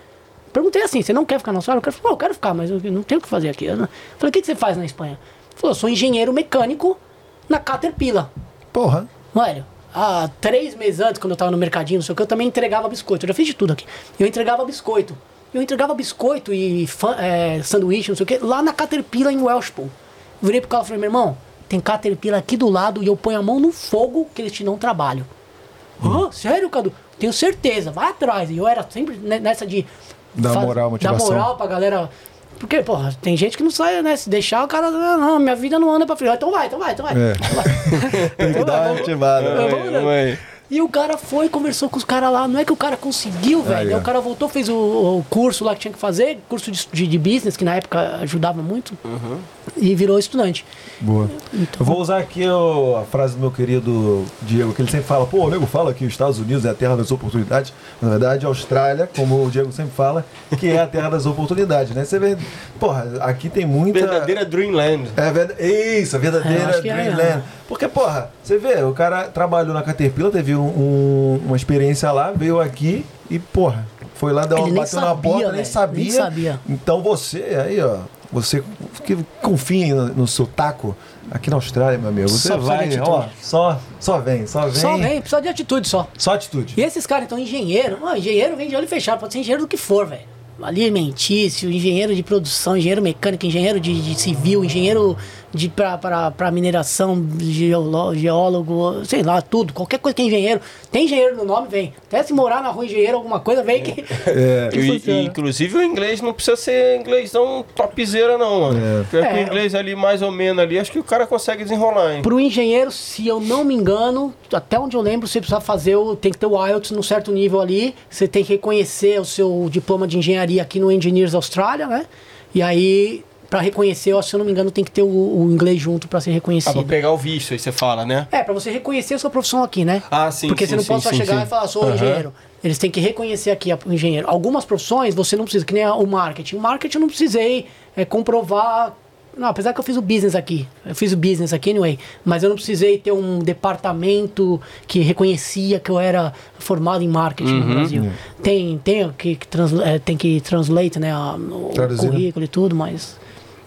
Perguntei assim, você não quer ficar na Austrália? Eu quero, eu quero ficar, mas eu não tenho o que fazer aqui. Eu não- Falei, o que que você faz na Espanha? Ele falou, eu sou engenheiro mecânico na Caterpillar. Porra. Velho, há três meses antes, quando eu tava no mercadinho, não sei o que, eu também entregava biscoito. Eu já fiz de tudo aqui. Eu entregava biscoito. Eu entregava biscoito e é, sanduíche, não sei o que, lá na Caterpillar em Welshpool. Virei pro cara e falei, meu irmão, tem Caterpillar aqui do lado e eu ponho a mão no fogo que eles te dão trabalho. Hã? sério, Cadu? Tenho certeza, vai atrás. E eu era sempre ne- nessa de. Fa- moral, motivação. moral pra galera. Porque, porra, tem gente que não sai, né? Se deixar, o cara. "Ah, Não, minha vida não anda pra frente. Então vai, então vai, então vai. É. Então vai. Tem que Então dar uma motivada. É, vamos lá. E o cara foi e conversou com os caras lá. Não é que o cara conseguiu, velho. ó. O cara voltou, fez o, o curso lá que tinha que fazer, curso de, de, de business, que na época ajudava muito. E virou estudante. Boa. Então- Eu vou usar aqui o- a frase do meu querido Diego, que ele sempre fala, pô, o nego fala que os Estados Unidos é a terra das oportunidades. Na verdade, a Austrália, como o Diego sempre fala, que é a terra das oportunidades, né? Você vê, porra, aqui tem muita... Verdadeira Dreamland. É verdade. Isso, a É, verdadeira que é, Dreamland. Né? Porque, porra, você vê, o cara trabalhou na Caterpillar, teve um- um- uma experiência lá, veio aqui e, porra, foi lá, deu uma, bateu na sabia, porta, nem velho, sabia. nem sabia. Então você, aí, ó, você que confia no, no seu taco aqui na Austrália, meu amigo. Você Só vai, ó, só, só vem, só vem. Só vem, precisa de atitude só. Só atitude. E esses caras, então, engenheiro, mano, engenheiro vem de olho fechado, pode ser engenheiro do que for, velho. Alimentício, engenheiro de produção, engenheiro mecânico, engenheiro de, de civil, engenheiro de pra mineração, geolo- geólogo, sei lá, tudo. Qualquer coisa que é engenheiro. Tem engenheiro no nome, vem. Até se morar na rua engenheiro, alguma coisa, vem que. É. que E, e, inclusive o inglês não precisa ser inglêsão topzera não, mano. É. Porque É. o inglês ali mais ou menos ali, acho que o cara consegue desenrolar, hein? Pro engenheiro, se eu não me engano, até onde eu lembro, você precisa fazer o. Tem que ter o IELTS num certo nível ali. Você tem que reconhecer o seu diploma de engenharia aqui no Engineers Austrália, né? E aí, pra reconhecer, se eu não me engano, tem que ter o, o inglês junto pra ser Ah, pra reconhecido. pegar o visto, aí você fala, né? É, pra você reconhecer a sua profissão aqui, né? Ah, sim, Porque sim, você não sim, pode só sim, chegar sim. e falar, sou Aham. engenheiro. Eles têm que reconhecer aqui a- o engenheiro. Algumas profissões você não precisa, que nem o marketing. O marketing eu não precisei é, comprovar. Não, apesar que eu fiz o business aqui. Eu fiz o business aqui anyway. Mas eu não precisei ter um departamento que reconhecia que eu era formado em marketing Uhum. no Brasil. Tem, tem, que, que transla- é, tem que translate, né? a- o currículo e tudo, mas.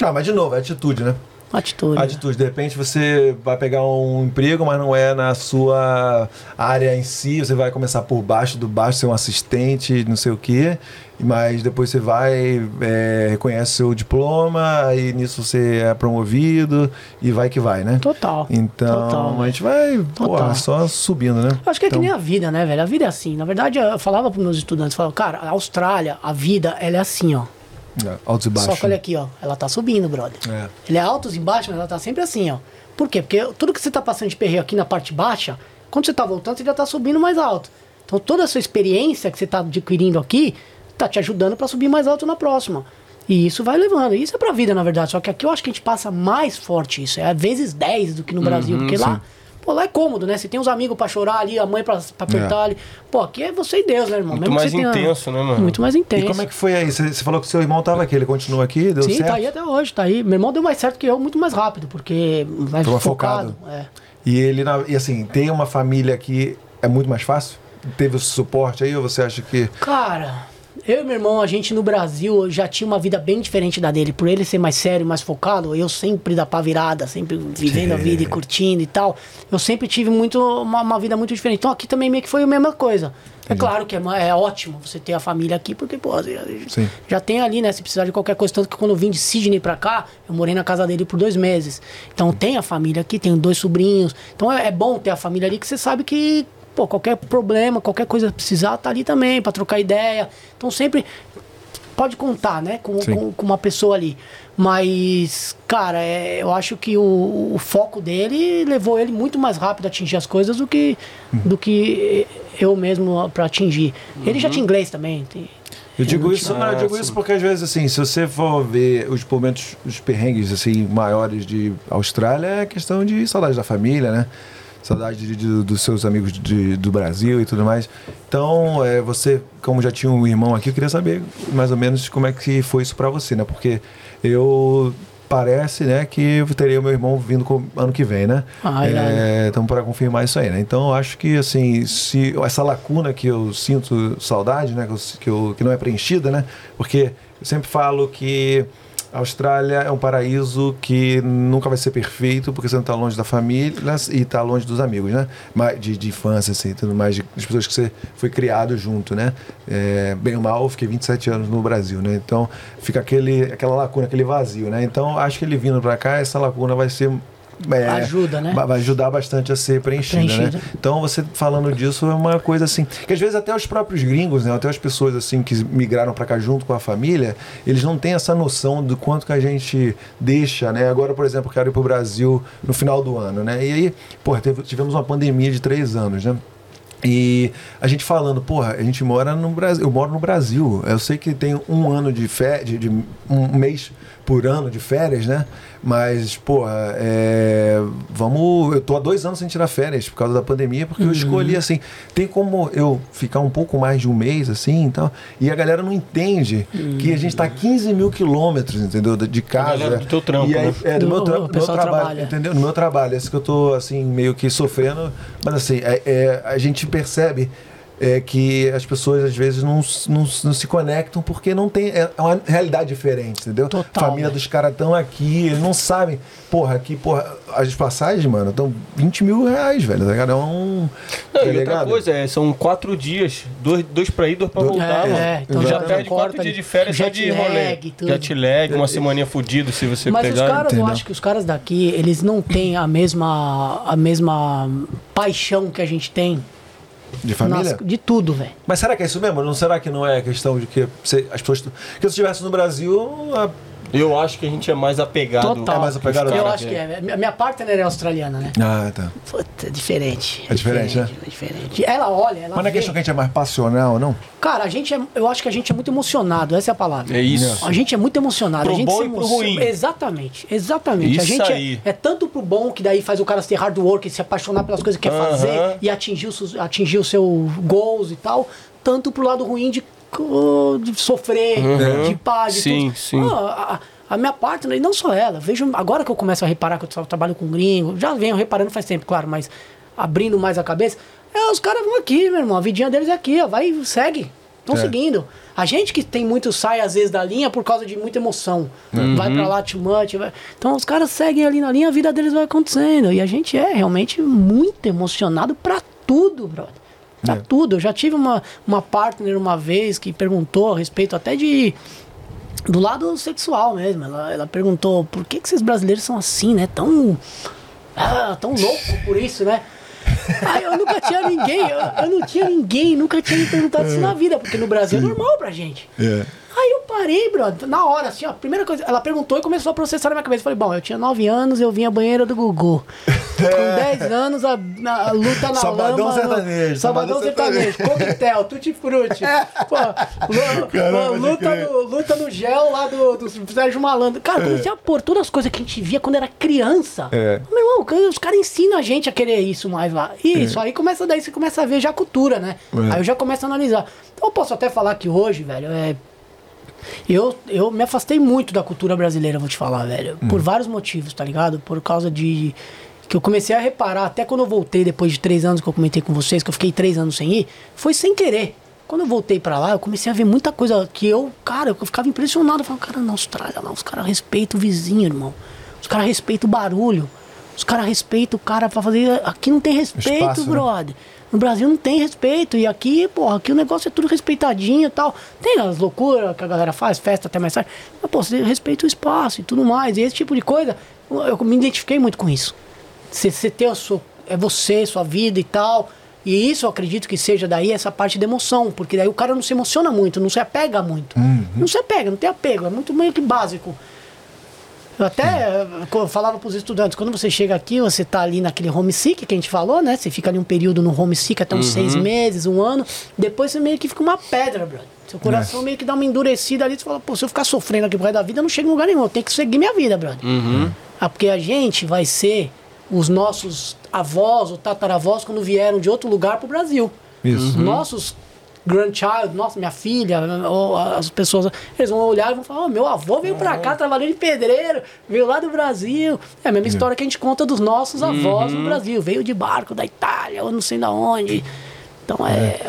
Ah, mas de novo, é atitude, né? Atitude. Atitude. De repente você vai pegar um emprego, mas não é na sua área em si. Você vai começar por baixo do baixo, ser um assistente, não sei o quê. Mas depois você vai, é, reconhece seu diploma, aí nisso você é promovido e vai que vai, né? Total. Então Total. a gente vai Total. porra, só subindo, né? Eu Acho que é então, que nem a vida, né, velho? A vida é assim. Na verdade, eu falava para meus estudantes, falava, cara, a Austrália, a vida, ela é assim, ó. É, Altos e baixos. Só que olha aqui, ó, ela tá subindo, brother. É. Ele é altos e baixos, mas ela tá sempre assim, ó. Por quê? Porque tudo que você tá passando de perreio aqui na parte baixa, quando você tá voltando, você já tá subindo mais alto. Então toda a sua experiência que você tá adquirindo aqui, tá te ajudando para subir mais alto na próxima. E isso vai levando. Isso é pra vida, na verdade. Só que aqui eu acho que a gente passa mais forte isso. É vezes 10 do que no Brasil. Porque lá, pô, lá é cômodo, né? Você tem os amigos pra chorar ali, a mãe pra, pra apertar ali. Pô, aqui é você e Deus, né, irmão? Muito Mesmo que mais você tenha- intenso, né, mano? Muito mais intenso. E como é que foi aí? Você, falou que seu irmão tava aqui, ele continua aqui, deu Sim, certo? tá aí até hoje, tá aí. Meu irmão deu mais certo que eu, muito mais rápido, porque mais Tava focado. focado. É. E ele, e assim, ter uma família aqui é muito mais fácil? Teve o suporte aí ou você acha que. Cara, eu e meu irmão, a gente no Brasil já tinha uma vida bem diferente da dele. Por ele ser mais sério, mais focado, eu sempre da pá virada, sempre vivendo a vida e curtindo e tal. Eu sempre tive muito uma, uma vida muito diferente. Então aqui também meio que foi a mesma coisa. É claro que é, é ótimo você ter a família aqui, porque, pô, já, já tem ali, né? Se precisar de qualquer coisa. Tanto que quando eu vim de Sydney pra cá, eu morei na casa dele por dois meses. Então tem a família aqui, tenho dois sobrinhos. Então é, é bom ter a família ali que você sabe que, pô, qualquer problema, qualquer coisa precisar, tá ali também pra trocar ideia. Então sempre pode contar, né, com, com, com uma pessoa ali. Mas, cara, é, eu acho que o, o foco dele levou ele muito mais rápido a atingir as coisas do que, do que eu mesmo pra atingir. Ele já tinha inglês também. tem- Eu digo isso, não, eu digo isso porque às vezes assim, se você for ver os momentos, os perrengues assim maiores de Austrália, é questão de saudade da família, né? Saudade de- de- dos seus amigos de- do Brasil e tudo mais. Então, é, você, como já tinha um irmão aqui, eu queria saber mais ou menos como é que foi isso pra você, né? Porque eu parece, né, que eu teria o meu irmão vindo com- ano que vem, né? Ah, irado. é, então para confirmar isso aí, né? Então eu acho que assim, se essa lacuna que eu sinto saudade, né, que, eu- que, eu- que não é preenchida, né? Porque eu sempre falo que A Austrália é um paraíso que nunca vai ser perfeito, porque você não está longe da família e está longe dos amigos, né? De, de infância, assim, tudo mais, de, das pessoas que você foi criado junto, né? É, bem ou mal, eu fiquei 27 anos no Brasil, né? Então fica aquele, aquela lacuna, aquele vazio, né? Então acho que ele vindo para cá, essa lacuna vai ser. É, Ajuda, né? Vai ajudar bastante a ser preenchida, Preenchida. né? Então você falando disso é uma coisa assim, que às vezes até os próprios gringos, né, até as pessoas assim que migraram para cá junto com a família, eles não têm essa noção do quanto que a gente deixa, né? Agora, por exemplo, eu quero ir pro Brasil no final do ano, né? E aí, pô, tivemos uma pandemia de três anos, né? E a gente falando, porra, a gente mora no Brasil, eu moro no Brasil. Eu sei que tem um ano de férias, de, de um mês por ano de férias, né? Mas, porra, é, vamos. Eu tô há dois anos sem tirar férias por causa da pandemia, porque eu escolhi assim. Tem como eu ficar um pouco mais de um mês, assim e tal. E a galera não entende que a gente tá a 15 mil quilômetros, entendeu? De casa. galera do teu trampo, e aí, né? É, do, Do- meu, tra- meu trabalho, trabalha. entendeu? No meu trabalho, é isso que eu tô, assim, meio que sofrendo. Mas, assim, é, é, a gente percebe é, que as pessoas, às vezes, não, não, não se conectam porque não tem... É uma realidade diferente, entendeu? Total, Família né? dos caras estão aqui, eles não sabem. Porra, aqui, porra, as passagens, mano, estão 20 mil reais, velho, tá ligado? É um... Não, tá e outra ligado? coisa, é, são quatro dias, dois, dois pra ir, dois pra voltar, É, mano. é, então já já perde quatro dias de férias só Jet de rolê. Jet lag, uma semaninha fudido se você Mas pegar. os caras, eu acho que os caras daqui, eles não têm a mesma, a mesma paixão que a gente tem De família? nas- de tudo, velho. Mas será que é isso mesmo? Não será que não é questão de que você- as pessoas... Que se eu estivesse no Brasil, a Eu acho que a gente é mais apegado. Total. É mais apegado Eu acho que é. Minha- Minha partner é australiana, né? Ah, tá. Puta, é diferente. É diferente, né? É diferente. Ela olha, ela Mas não é questão que a gente é mais passional, não? Cara, a gente é, eu acho que a gente é muito emocionado, essa é a palavra. É isso. A gente é muito emocionado. Pro a gente bom se e pro emociona- ruim. Exatamente, exatamente. a Isso gente aí. É, é tanto pro bom que daí faz o cara ser hard work, se apaixonar pelas coisas que quer Aham. fazer e atingir o, seu- atingir o seu goals e tal, tanto pro lado ruim de, de sofrer, Uhum. de de Sim, tudo. sim. Pô, a, a minha partner, e não só ela, vejo agora que eu começo a reparar que eu tra- trabalho com gringo, já venho reparando faz tempo, claro, mas abrindo mais a cabeça, é, os caras vão aqui, meu irmão, a vidinha deles é aqui, ó, vai, segue. Estão É. seguindo. A gente que tem muito sai às vezes da linha por causa de muita emoção. Vai pra lá too much. vai- Então os caras seguem ali na linha, a vida deles vai acontecendo. E a gente é realmente muito emocionado pra tudo, brother. Pra É. tudo. Eu já tive uma, uma partner uma vez que perguntou a respeito até de. Do lado sexual mesmo. Ela, ela perguntou por que, que esses brasileiros são assim, né? Tão. Ah, tão loucos por isso, né? Aí eu nunca tinha ninguém, eu, eu não tinha ninguém, nunca tinha me perguntado isso na vida, porque no Brasil é normal pra gente. É. Aí eu parei, brother, na hora, assim, ó, primeira coisa, ela perguntou e começou a processar na minha cabeça. Falei, bom, eu tinha 9 anos, eu vinha à banheira do Gugu. Com 10 anos, a, a luta na Sabadão lama. no- sertanejo, Sabadão sabadão sertanejo, coquetel, tutti frutti. Pô, Caramba, lu- luta, no, luta no gel lá do, do Sérgio Malandro. Cara, comecei a pôr todas as coisas que a gente via quando era criança. É. Meu irmão, os caras ensinam a gente a querer isso mais lá. Isso aí começa daí, você começa a ver já a cultura, né? É. Aí eu já começo a analisar. Então eu posso até falar que hoje, velho, é. Eu, eu me afastei muito da cultura brasileira, vou te falar, velho. Por vários motivos, tá ligado? Por causa de. Que eu comecei a reparar, até quando eu voltei, depois de três anos que eu comentei com vocês, que eu fiquei três anos sem ir, foi sem querer. Quando eu voltei pra lá, eu comecei a ver muita coisa que eu, cara, eu ficava impressionado. Eu falava, cara, na Austrália, lá, os caras respeitam o vizinho, irmão. Os caras respeitam o barulho. Os caras respeitam o cara pra fazer. Aqui não tem respeito, Espaço, né? No Brasil não tem respeito. E aqui, porra, aqui o negócio é tudo respeitadinho e tal. Tem as loucuras que a galera faz, festa até mais tarde. Mas, pô, você respeita o espaço e tudo mais. E esse tipo de coisa, eu eu me identifiquei muito com isso. Você, você ter a sua. É você, sua vida e tal. E isso eu acredito que seja daí essa parte da emoção. Porque daí o cara não se emociona muito, não se apega muito. Não se apega, não tem apego. É muito meio que básico. Eu até falava para os estudantes, quando você chega aqui, você tá ali naquele homesick que a gente falou, né? Você fica ali um período no homesick até uns seis meses, um ano. Depois você meio que fica uma pedra, brother. Seu coração meio que dá uma endurecida ali. Você fala, pô, se eu ficar sofrendo aqui pro resto da vida, eu não chego em lugar nenhum. Eu tenho que seguir minha vida, brother. Ah, porque a gente vai ser os nossos avós ou tataravós quando vieram de outro lugar pro Brasil. Isso. Os nossos grandchild, nossa, minha filha, ou as pessoas, eles vão olhar e vão falar, oh, meu avô veio pra cá, trabalhou de pedreiro, veio lá do Brasil. É a mesma história que a gente conta dos nossos avós no Brasil, veio de barco da Itália, ou não sei da onde. Então é.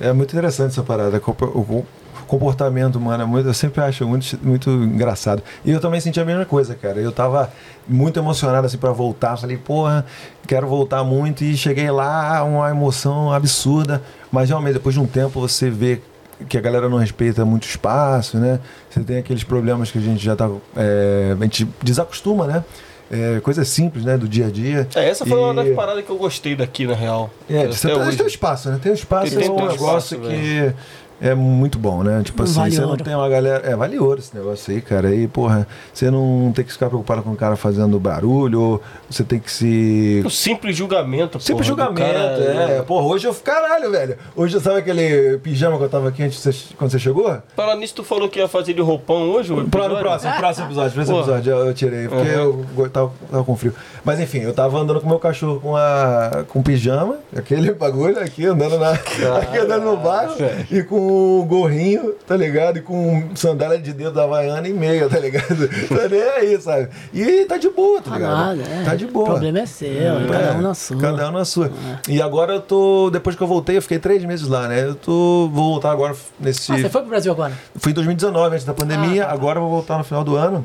É muito interessante essa parada. o- comportamento, mano, é muito, eu sempre acho muito, muito engraçado. E eu também senti a mesma coisa, cara. Eu tava muito emocionado assim para voltar. Falei, porra, quero voltar muito. E cheguei lá, uma emoção absurda. Mas realmente, depois de um tempo, você vê que a galera não respeita muito espaço, né? Você tem aqueles problemas que a gente já tá. é, a gente desacostuma, né? É, coisas simples, né? Do dia a dia. É, essa foi uma E- das paradas que eu gostei daqui, na real. É, você tem, tem um espaço, né? Tem um espaço, Tem é um negócio espaço, que é muito bom, né? Tipo assim, Vale você não ouro. tem uma galera. É, vale ouro esse negócio aí, cara. E, porra, você não tem que ficar preocupado com o cara fazendo barulho, ou você tem que se. O simples julgamento, Simples porra, do julgamento, cara, é. Porra, hoje eu. Caralho, velho. Hoje eu sabe aquele pijama que eu tava aqui antes você- quando você chegou? Falar nisso, tu falou que ia fazer de roupão hoje? o Pro, no próximo, próximo episódio, próximo Porra. episódio eu, eu tirei, porque eu go- tava, tava com frio. Mas enfim, eu tava andando com meu cachorro com, a, com pijama, aquele bagulho aqui, andando na. aqui andando no bairro, e com o gorrinho, tá ligado? E com sandália de dedo da Havaiana e meia, tá ligado? Tá nem aí, sabe? E tá de boa, tá Ah, ligado? nada, é. Tá de boa. O problema é seu, é cada um na sua. Cada um na sua. E agora eu tô. Depois que eu voltei, eu fiquei três meses lá, né? Eu tô. Vou voltar agora nesse. Ah, você foi pro Brasil agora? Fui em 2019, antes da pandemia, Ah, tá. agora eu vou voltar no final do ano.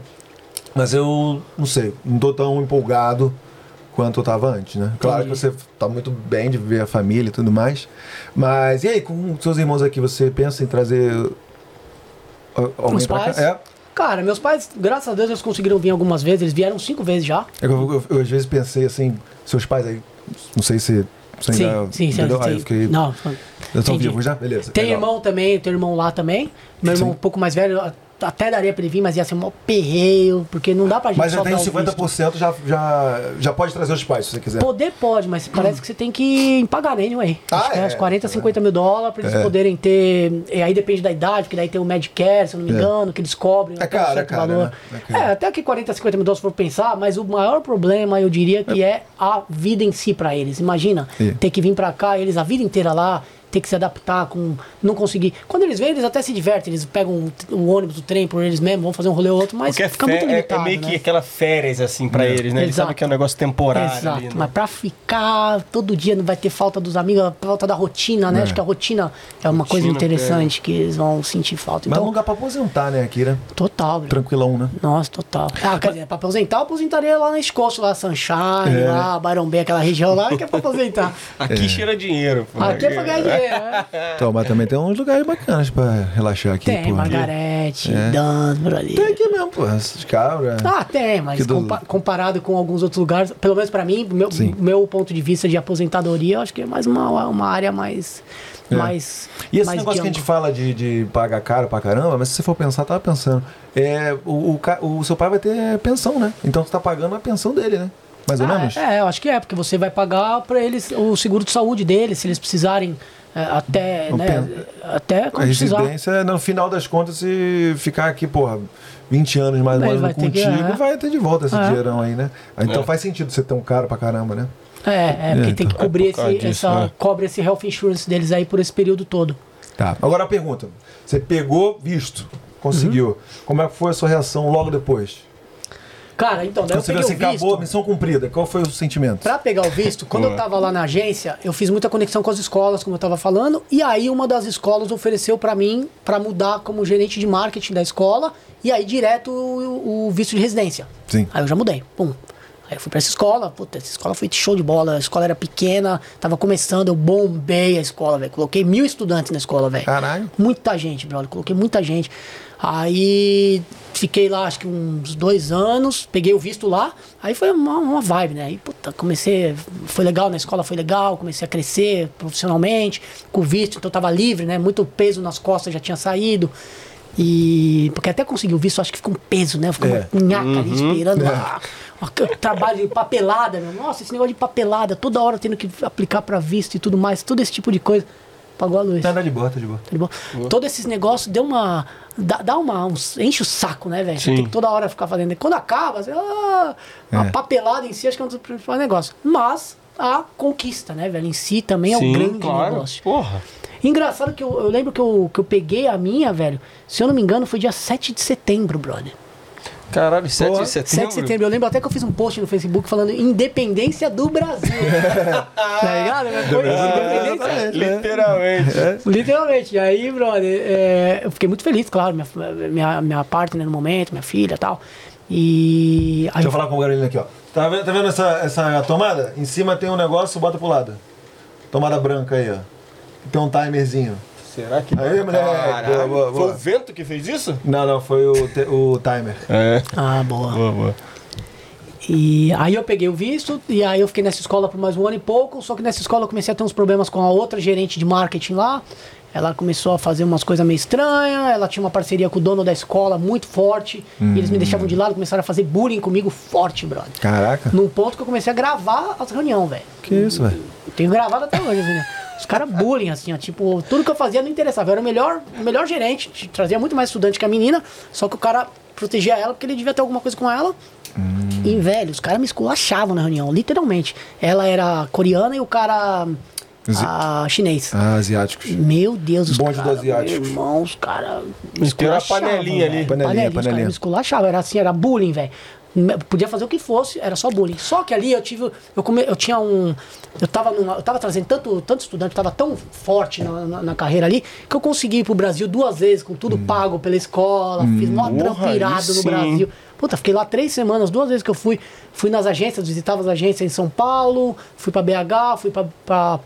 Mas eu não sei, não tô tão empolgado quanto eu tava antes, né? Claro Entendi. que você tá muito bem de ver a família e tudo mais. Mas e aí, com seus irmãos aqui, você pensa em trazer alguém pais? cá? É. Cara, meus pais, graças a Deus, eles conseguiram vir algumas vezes. Eles vieram cinco vezes já. É que eu, eu- eu às vezes pensei assim, seus pais aí, não sei se. se Sim, ainda, sim, sim. entendeu? Aí sim. eu fiquei. Não, Eu tô entendi. vivo já? Beleza. Tem legal. irmão também, tem irmão lá também. Meu irmão Sim. um pouco mais velho, até daria pra ele vir, mas ia ser um maior perreio, porque não dá pra gente Mas já tem dar os o visto. 50%, já, já, já pode trazer os pais, se você quiser. Poder pode, mas parece que você tem que pagar anyway. Ah, é é. uns 40, 50 mil dólares pra eles É. poderem ter. E aí depende da idade, porque daí tem o Medicare, se eu não me É. engano, que eles cobrem. É um caro, é caro, valor. né? É caro. É, até que 40, 50 mil dólares for pensar, mas o maior problema, eu diria, que é a vida em si pra eles. Imagina, É. ter que vir pra cá, eles a vida inteira lá, ter que se adaptar com. não conseguir. Quando eles vêm, eles até se divertem, eles pegam o ônibus, o trem por eles mesmos, vão fazer um rolê ou outro, mas Porque é, fica muito é- limitado. é meio né? que aquela férias, assim, pra eles, né? Eles Exato. sabem que é um negócio temporário Exato, ali, né? mas pra ficar todo dia não vai ter falta dos amigos, falta da rotina, né? É. Acho que a rotina é uma coisa Rotina interessante que eles vão sentir falta. Mas é um Então, lugar pra aposentar, né, aqui, né? total, velho. Tranquilão, né? Nossa, total. Ah, quer dizer, pra aposentar, eu aposentaria lá na Escócia, lá, Sunshine, É. lá, Byron Bay, aquela região lá, que é pra aposentar. Aqui cheira dinheiro, pô. Aqui é pra ganhar dinheiro, Então, mas também tem uns lugares bacanas pra relaxar aqui, Tem, pô. Margarete, É. Dunsborough ali. Tem aqui mesmo, pô. Essas cabras. Ah, tem, mas Que do- compa- comparado com alguns outros lugares, pelo menos pra mim, meu, Sim. meu ponto de vista de aposentadoria, eu acho que é mais uma, uma área mais. É. mais E esse mais negócio que a gente fala de, de pagar caro pra caramba, mas se você for pensar, eu tava pensando. É, o, o, ca- o seu pai vai ter pensão, né? Então você tá pagando a pensão dele, né? Mais ou Ah, menos? É, eu acho que é, porque você vai pagar pra eles o seguro de saúde deles, se eles precisarem é, até, O né, pen- até A precisar. residência, no final das contas, se ficar aqui, porra, 20 anos mais ou menos ter que- contigo, é. vai ter de volta esse É. dinheirão aí, né? Então É. faz sentido você ter um caro pra caramba, né? É, é, porque tem que cobrir É esse, disso, essa, né? cobre esse health insurance deles aí por esse período todo. Tá. Agora a pergunta. Você pegou visto, conseguiu. Uhum. Como é que foi a sua reação logo depois? Cara, então, daí Quando eu você peguei assim, o visto. acabou missão cumprida, qual foi o sentimento? Pra pegar o visto, quando eu tava lá na agência, eu fiz muita conexão com as escolas, como eu tava falando, e aí uma das escolas ofereceu pra mim pra mudar como gerente de marketing da escola, e aí direto o, o visto de residência. Sim. Aí eu já mudei. Pum. Aí eu fui pra essa escola, puta, essa escola foi show de bola, a escola era pequena, tava começando, eu bombei a escola, velho. Coloquei mil estudantes na escola, velho. Caralho. Muita gente, brother. Coloquei muita gente. Aí fiquei lá acho que uns dois anos, peguei o visto lá, aí foi uma, uma vibe, né? Aí, puta, comecei, foi legal na escola, foi legal, comecei a crescer profissionalmente, com o visto, então eu tava livre, né? Muito peso nas costas já tinha saído. E. Porque até conseguir o visto, acho que fica um peso, né? Fica É. uma nhaca ali esperando. ah, ah, trabalho de papelada, meu. Nossa, esse negócio de papelada, toda hora tendo que aplicar pra visto e tudo mais, todo esse tipo de coisa. Pagou a luz. Tá de boa, tá de boa. Tá de boa? Todos esses negócios deu uma. Dá, dá uma. uns- enche o saco, né, velho? Tem que toda hora ficar fazendo. Quando acaba, você, ah, a É. papelada em si acho que é um dos principais negócios. Mas a conquista, né, velho? Em si também é um grande negócio. Porra. Engraçado que eu, eu lembro que eu, que eu peguei a minha, velho. Se eu não me engano, foi dia 7 de setembro, brother. Caralho, 7 Porra. de 7 setembro. de setembro. Eu lembro até que eu fiz um post no Facebook falando independência do Brasil. tá ligado? Foi independência. Literalmente. Literalmente. E aí, brother, é, eu fiquei muito feliz, claro. Minha, minha, minha partner no momento, minha filha e tal. E. Aí, Deixa eu falar com o Gabriel aqui, ó. Tá vendo, tá vendo essa, essa tomada? Em cima tem um negócio, bota pro lado. Tomada branca aí, ó. Tem um timerzinho. Será que. Aí, moleque, boa, boa, boa. Foi o vento que fez isso? Não, não, foi o, te- o timer. É. Ah, boa. Boa, boa. E aí eu peguei o visto, e aí eu fiquei nessa escola por mais um ano e pouco, só que nessa escola eu comecei a ter uns problemas com a outra gerente de marketing lá. Ela começou a fazer umas coisas meio estranhas, ela tinha uma parceria com o dono da escola muito forte, e eles me deixavam de lado, começaram a fazer bullying comigo forte, brother. Caraca. Num ponto que eu comecei a gravar as reuniões, velho. Que isso, velho? Tenho gravado até hoje, né? Os caras bullying, assim, ó. Tipo, tudo que eu fazia não interessava. Eu era o melhor, o melhor gerente, trazia muito mais estudante que a menina, só que o cara protegia ela porque ele devia ter alguma coisa com ela. E, velho, os caras me esculachavam na reunião, literalmente. Ela era coreana e o cara. Zi- ah, chinês. Ah, asiáticos. Meu Deus, os Bonde do caras, asiático. meu irmão, os caras. Tem uma panelinha ali. Panelinha, Panelinha, os caras panelinha. me esculachavam. Era assim, era bullying, velho. Podia fazer o que fosse, era só bullying. Só que ali eu tive. Eu, come, eu tinha um. Eu tava, numa, eu tava trazendo tanto, tanto estudante, eu tava tão forte na, na, na carreira ali, que eu consegui ir pro Brasil duas vezes, com tudo pago pela escola, fiz mó Porra, trampo irado aí no. Brasil. Puta, fiquei lá três semanas, duas vezes que eu fui. Fui nas agências, visitava as agências em São Paulo, fui pra BH, fui pra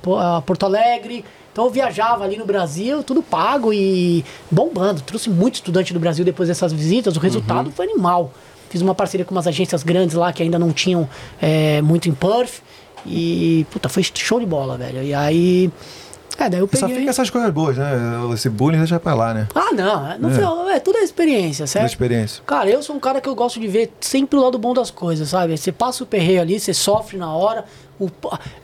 Porto Alegre. Então eu viajava ali no Brasil, tudo pago e bombando. Trouxe muito estudante do Brasil depois dessas visitas, o resultado foi animal. Fiz uma parceria com umas agências grandes lá que ainda não tinham é, muito em Perth. E, puta, foi show de bola, velho. E aí. É, daí eu Só peguei. fica essas coisas boas, né? Esse bullying deixa pra lá, né? Ah, não, é, no final, é tudo é experiência, certo? Da experiência. Cara, eu sou um cara que eu gosto de ver sempre o lado bom das coisas, sabe? Você passa o perreio ali, você sofre na hora. O,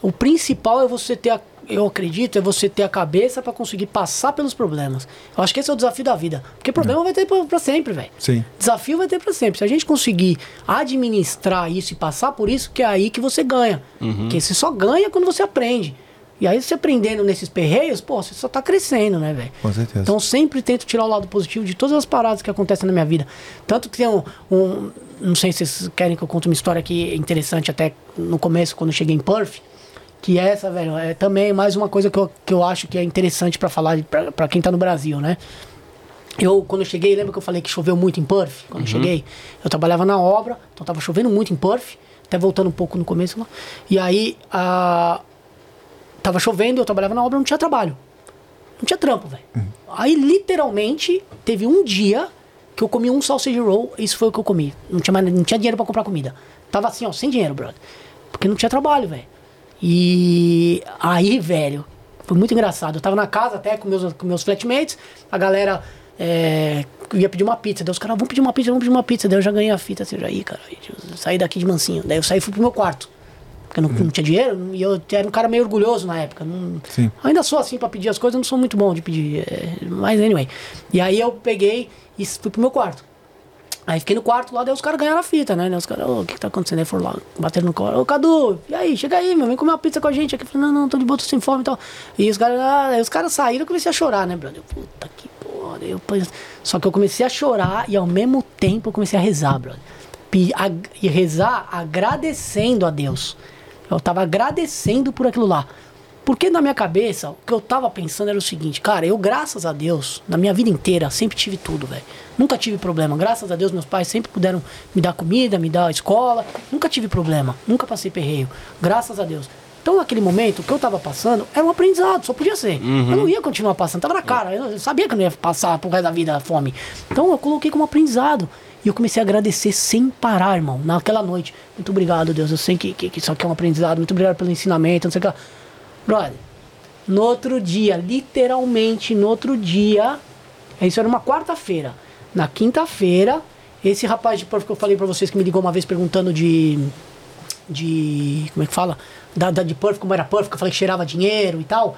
o principal é você ter, a, eu acredito, é você ter a cabeça pra conseguir passar pelos problemas. Eu acho que esse é o desafio da vida. Porque problema vai ter pra sempre, velho. Sim. Desafio vai ter pra sempre. Se a gente conseguir administrar isso e passar por isso, que é aí que você ganha. Porque você só ganha quando você aprende. E aí, você aprendendo nesses perreios, pô, você só tá crescendo, né, velho? Com certeza. Então, eu sempre tento tirar o lado positivo de todas as paradas que acontecem na minha vida. Tanto que tem um, um- Não sei se vocês querem que eu conte uma história aqui interessante até no começo, quando eu cheguei em Perth. Que essa, velho, é também mais uma coisa que eu, que eu acho que é interessante pra falar pra quem tá no Brasil, né? Eu, quando eu cheguei, lembra que eu falei que choveu muito em Perth? Quando eu cheguei, eu trabalhava na obra, então tava chovendo muito em Perth, até voltando um pouco no começo lá. E aí, a... tava chovendo, eu trabalhava na obra, não tinha trabalho. Não tinha trampo, velho. Aí, literalmente, teve um dia que eu comi um sausage roll, isso foi o que eu comi. Não tinha, mais, não tinha dinheiro pra comprar comida. Tava assim, ó, sem dinheiro, brother. Porque não tinha trabalho, velho. E aí, velho, foi muito engraçado. Eu tava na casa até com meus, com meus flatmates, a galera é, ia pedir uma pizza. Daí os caras, vamos pedir uma pizza, vamos pedir uma pizza. Daí eu já ganhei a fita, assim, já ia, cara. Eu saí daqui de mansinho. Daí eu saí e fui pro meu quarto. Porque eu não, não tinha dinheiro, e eu era um cara meio orgulhoso na época. Não. Ainda sou assim pra pedir as coisas, eu não sou muito bom de pedir. é, mas anyway. E aí eu peguei e fui pro meu quarto. Aí fiquei no quarto lá, daí os caras ganharam a fita, né? Os caras, ô, o que, que tá acontecendo? Aí foram lá, bateram no colo. Ô, Cadu, e aí, chega aí, meu, vem comer uma pizza com a gente. Aqui falei, não, não, tô de boa, tô sem fome e tal. E os caras, ah, os caras saíram, eu comecei a chorar, né, brother? Eu, Puta que porra. Eu, Só que eu comecei a chorar e ao mesmo tempo eu comecei a rezar, brother. A- E rezar agradecendo a Deus. Eu tava agradecendo por aquilo lá. Porque na minha cabeça, o que eu tava pensando era o seguinte, cara, eu, graças a Deus, na minha vida inteira, sempre tive tudo, velho. Nunca tive problema. Graças a Deus, meus pais sempre puderam me dar comida, me dar escola. Nunca tive problema. Nunca passei perreio. Graças a Deus. Então, naquele momento, o que eu tava passando era um aprendizado, só podia ser. Eu não ia continuar passando, tava na cara. Eu sabia que eu não ia passar pro resto da vida fome. Então, eu coloquei como aprendizado. E eu comecei a agradecer sem parar, irmão, naquela noite. Muito obrigado, Deus. Eu sei que, que, que isso aqui é um aprendizado. Muito obrigado pelo ensinamento, não sei o que. lá. Brother, no outro dia, literalmente no outro dia, isso era uma quarta-feira. Na quinta-feira, esse rapaz de Perth que eu falei pra vocês que me ligou uma vez perguntando de. de. como é que fala? Da, da de Perth, como era Perth, que eu falei que cheirava dinheiro e tal.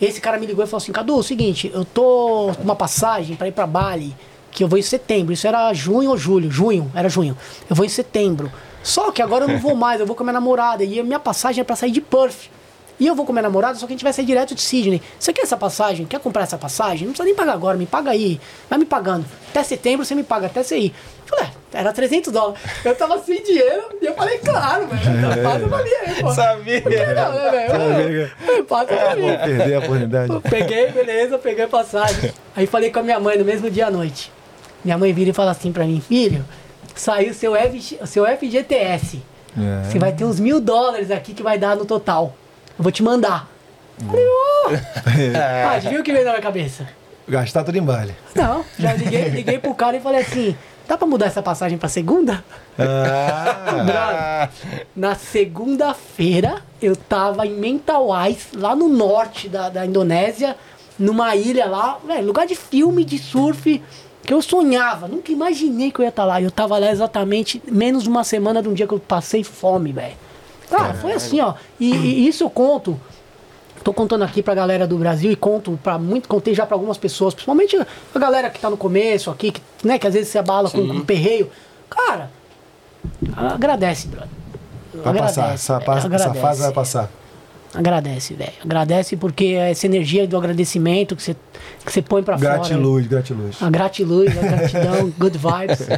Esse cara me ligou e falou assim: Cadu, é o seguinte, eu tô com uma passagem pra ir pra Bali, que eu vou em setembro. Isso era junho ou julho? Junho, era junho. Eu vou em setembro. Só que agora eu não vou mais, eu vou com a minha namorada. E a minha passagem é pra sair de Perth. E eu vou com minha namorada, só que a gente vai sair direto de Sydney. Você quer essa passagem? Quer comprar essa passagem? Não precisa nem pagar agora, me paga aí. Vai me pagando. Até setembro você me paga, até você ir. Eu falei, é, Era 300 dólares. Eu tava sem dinheiro e eu falei, claro, velho. Passa pra mim aí, pô. Sabia. Por que não, né, velho? É, Passa pra mim. Vou perder a oportunidade. Eu Peguei, beleza, peguei a passagem. Aí falei com a minha mãe no mesmo dia à noite. Minha mãe vira e fala assim pra mim, filho, saiu seu, F, seu FGTS. É. Você vai ter uns mil dólares aqui que vai dar no total. Eu vou te mandar. Falei, ô! Ah, adivinha o que veio na minha cabeça? Gastar tudo em baile. Não, já liguei, liguei pro cara e falei assim, dá pra mudar essa passagem pra segunda? Ah, Brother, na segunda-feira eu tava em Mentawais, lá no norte da, da Indonésia, numa ilha lá, velho, lugar de filme, de surf, que eu sonhava, nunca imaginei que eu ia estar lá. Eu tava lá exatamente menos de uma semana de um dia que eu passei fome, velho. Cara, foi assim, ó. E, e isso eu conto. Tô contando aqui pra galera do Brasil e conto para muito, contei já pra algumas pessoas, principalmente a galera que tá no começo aqui, que, né, que às vezes se abala com, com perreio. Cara, agradece, brother. vai passar. Essa, essa agradece. fase vai passar. Agradece, velho. Agradece porque é essa energia do agradecimento que você que você põe pra fora. Gratiluz, gratiluz. A gratiluz, a gratidão, good vibes.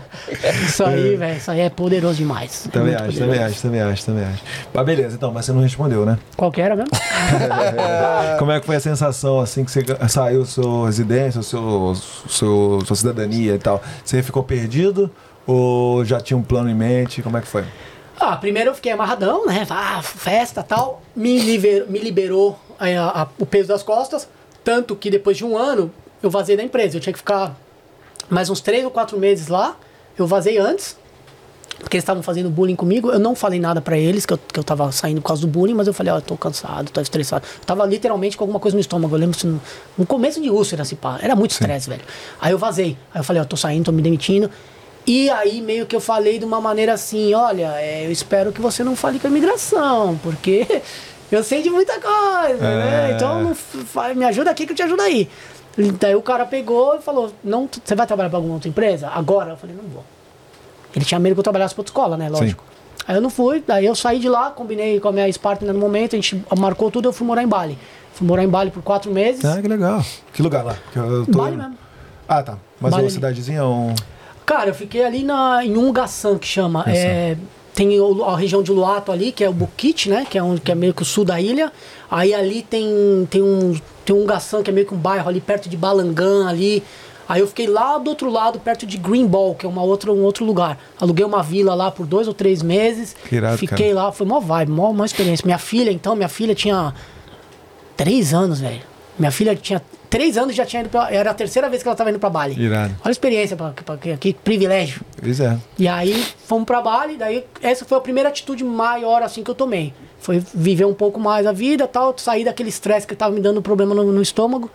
Isso aí, velho. Isso aí é poderoso demais. É Também muito acho, poderoso. também acho, também acho, também acho. Mas beleza, então, mas você não respondeu, né? Qual que era mesmo? Como é que foi a sensação assim que você saiu sua residência, seu, seu, sua cidadania e tal? Você ficou perdido ou já tinha um plano em mente? Como é que foi? Ah, primeiro eu fiquei amarradão, né? Ah, festa tal. Me, liber- me liberou aí, a- a- o peso das costas. Tanto que depois de um ano eu vazei da empresa. Eu tinha que ficar mais uns três ou quatro meses lá. Eu vazei antes. Porque eles estavam fazendo bullying comigo. Eu não falei nada pra eles que eu, que eu tava saindo por causa do bullying, mas eu falei, ó, eu tô cansado, tô estressado. Eu tava literalmente com alguma coisa no estômago. Eu lembro se no, começo de úlcera, se pá. Era muito estresse, velho. Aí eu vazei. Aí eu falei, ó, tô saindo, tô me demitindo. E aí meio que eu falei de uma maneira assim, olha, é, eu espero que você não fale com a imigração, porque eu sei de muita coisa, né? É. Então não me ajuda aqui que eu te ajudo aí. Daí o cara pegou e falou, não, você vai trabalhar pra alguma outra empresa? Agora? Eu falei, não vou. Ele tinha medo que eu trabalhasse pra outra escola, né? Lógico. Aí eu não fui, daí eu saí de lá, combinei com a minha ex-partner no momento, a gente marcou tudo, eu fui morar em Bali. Fui morar em Bali por quatro meses. Ah, que legal. Que lugar lá? Tô... Bali mesmo. Ah, tá. Mas Bali uma cidadezinha um... Cara, eu fiquei ali na, em Ungasan, que chama. É, tem a região de Luato ali, que é o Bukit, né? Que é, um, que é meio que o sul da ilha. Aí ali tem, tem um tem um que é meio que um bairro ali perto de Balangan ali. Aí eu fiquei lá do outro lado, perto de Green Ball, que é uma outra, um outro lugar. Aluguei uma vila lá por dois ou três meses. Irado, Fiquei lá, foi mó vibe, mó, mó experiência. Minha filha, então, minha filha tinha três anos, velho. Minha filha tinha três anos já tinha ido pra, Era a terceira vez que ela tava indo pra Bali. Irado. Olha a experiência, pra, pra, que, que privilégio. Pois é. E aí fomos pra Bali, daí essa foi a primeira atitude maior assim que eu tomei. Foi viver um pouco mais a vida tal, sair daquele estresse que tava me dando problema no, no estômago.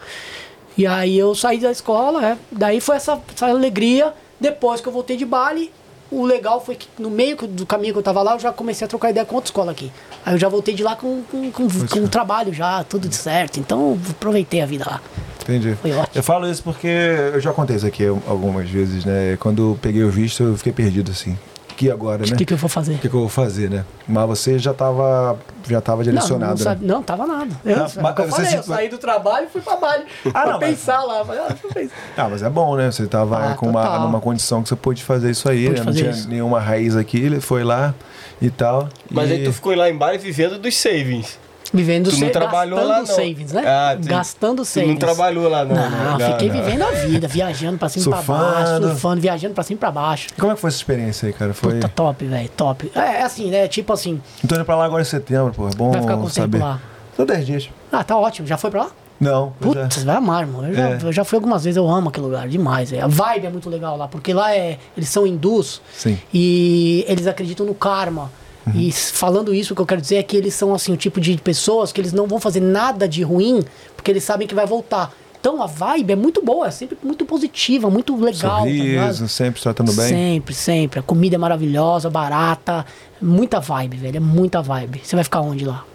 E aí eu saí da escola, é. daí foi essa, essa alegria. Depois que eu voltei de Bali, o legal foi que no meio do caminho que eu tava lá, eu já comecei a trocar ideia com outra escola aqui. Aí eu já voltei de lá com, com, com, com um trabalho já, tudo certo. Então aproveitei a vida lá. Entendi. Foi ótimo. Eu falo isso porque eu já contei isso aqui algumas vezes, né? Quando eu peguei o visto, eu fiquei perdido assim. Que agora, né? O que, que eu vou fazer? O que, que eu vou fazer, né? Mas você já estava já tava Não, direcionado, não, né? sabe- não, tava nada. Eu, Ah, eu mas você falei, se- eu saí do trabalho e fui pra Bali. Ah, pra não, mas- pensar lá. Falei, ah, eu pensar. Ah, mas é bom, né? Você estava Ah, com uma, numa condição que você pôde fazer isso aí, Pude né? Não tinha isso. nenhuma raiz aqui, ele foi lá e tal. Mas e... aí tu ficou lá em Bali vivendo dos savings. Vivendo Tu não trabalhou gastando lá, não. savings, né? Ah, tu- gastando Tu savings. não trabalhou lá, não. Não, né? fiquei Não, não. vivendo a vida, viajando pra cima e pra baixo, Surfando. viajando pra cima e pra baixo. Como é que foi essa experiência aí, cara? Foi... Puta, top, velho, top. É, é assim, né? Tipo assim, Tô indo pra lá agora em setembro, pô. É bom vai ficar com saber. tempo lá. Tô 10 dias. Ah, tá ótimo. Já foi pra lá? Não. Putz, você vai amar, irmão. Eu já, É. eu já fui algumas vezes, eu amo aquele lugar demais. É. A vibe é muito legal lá, porque lá é, eles são hindus Sim. e eles acreditam no karma. Uhum. E falando isso, o que eu quero dizer é que eles são assim o tipo de pessoas que eles não vão fazer nada de ruim, porque eles sabem que vai voltar. Então a vibe é muito boa, é sempre muito positiva, muito legal. tá? Sorriso, sempre tratando bem. Sempre, sempre. A comida é maravilhosa, barata. Muita vibe, velho. É muita vibe. Você vai ficar onde lá?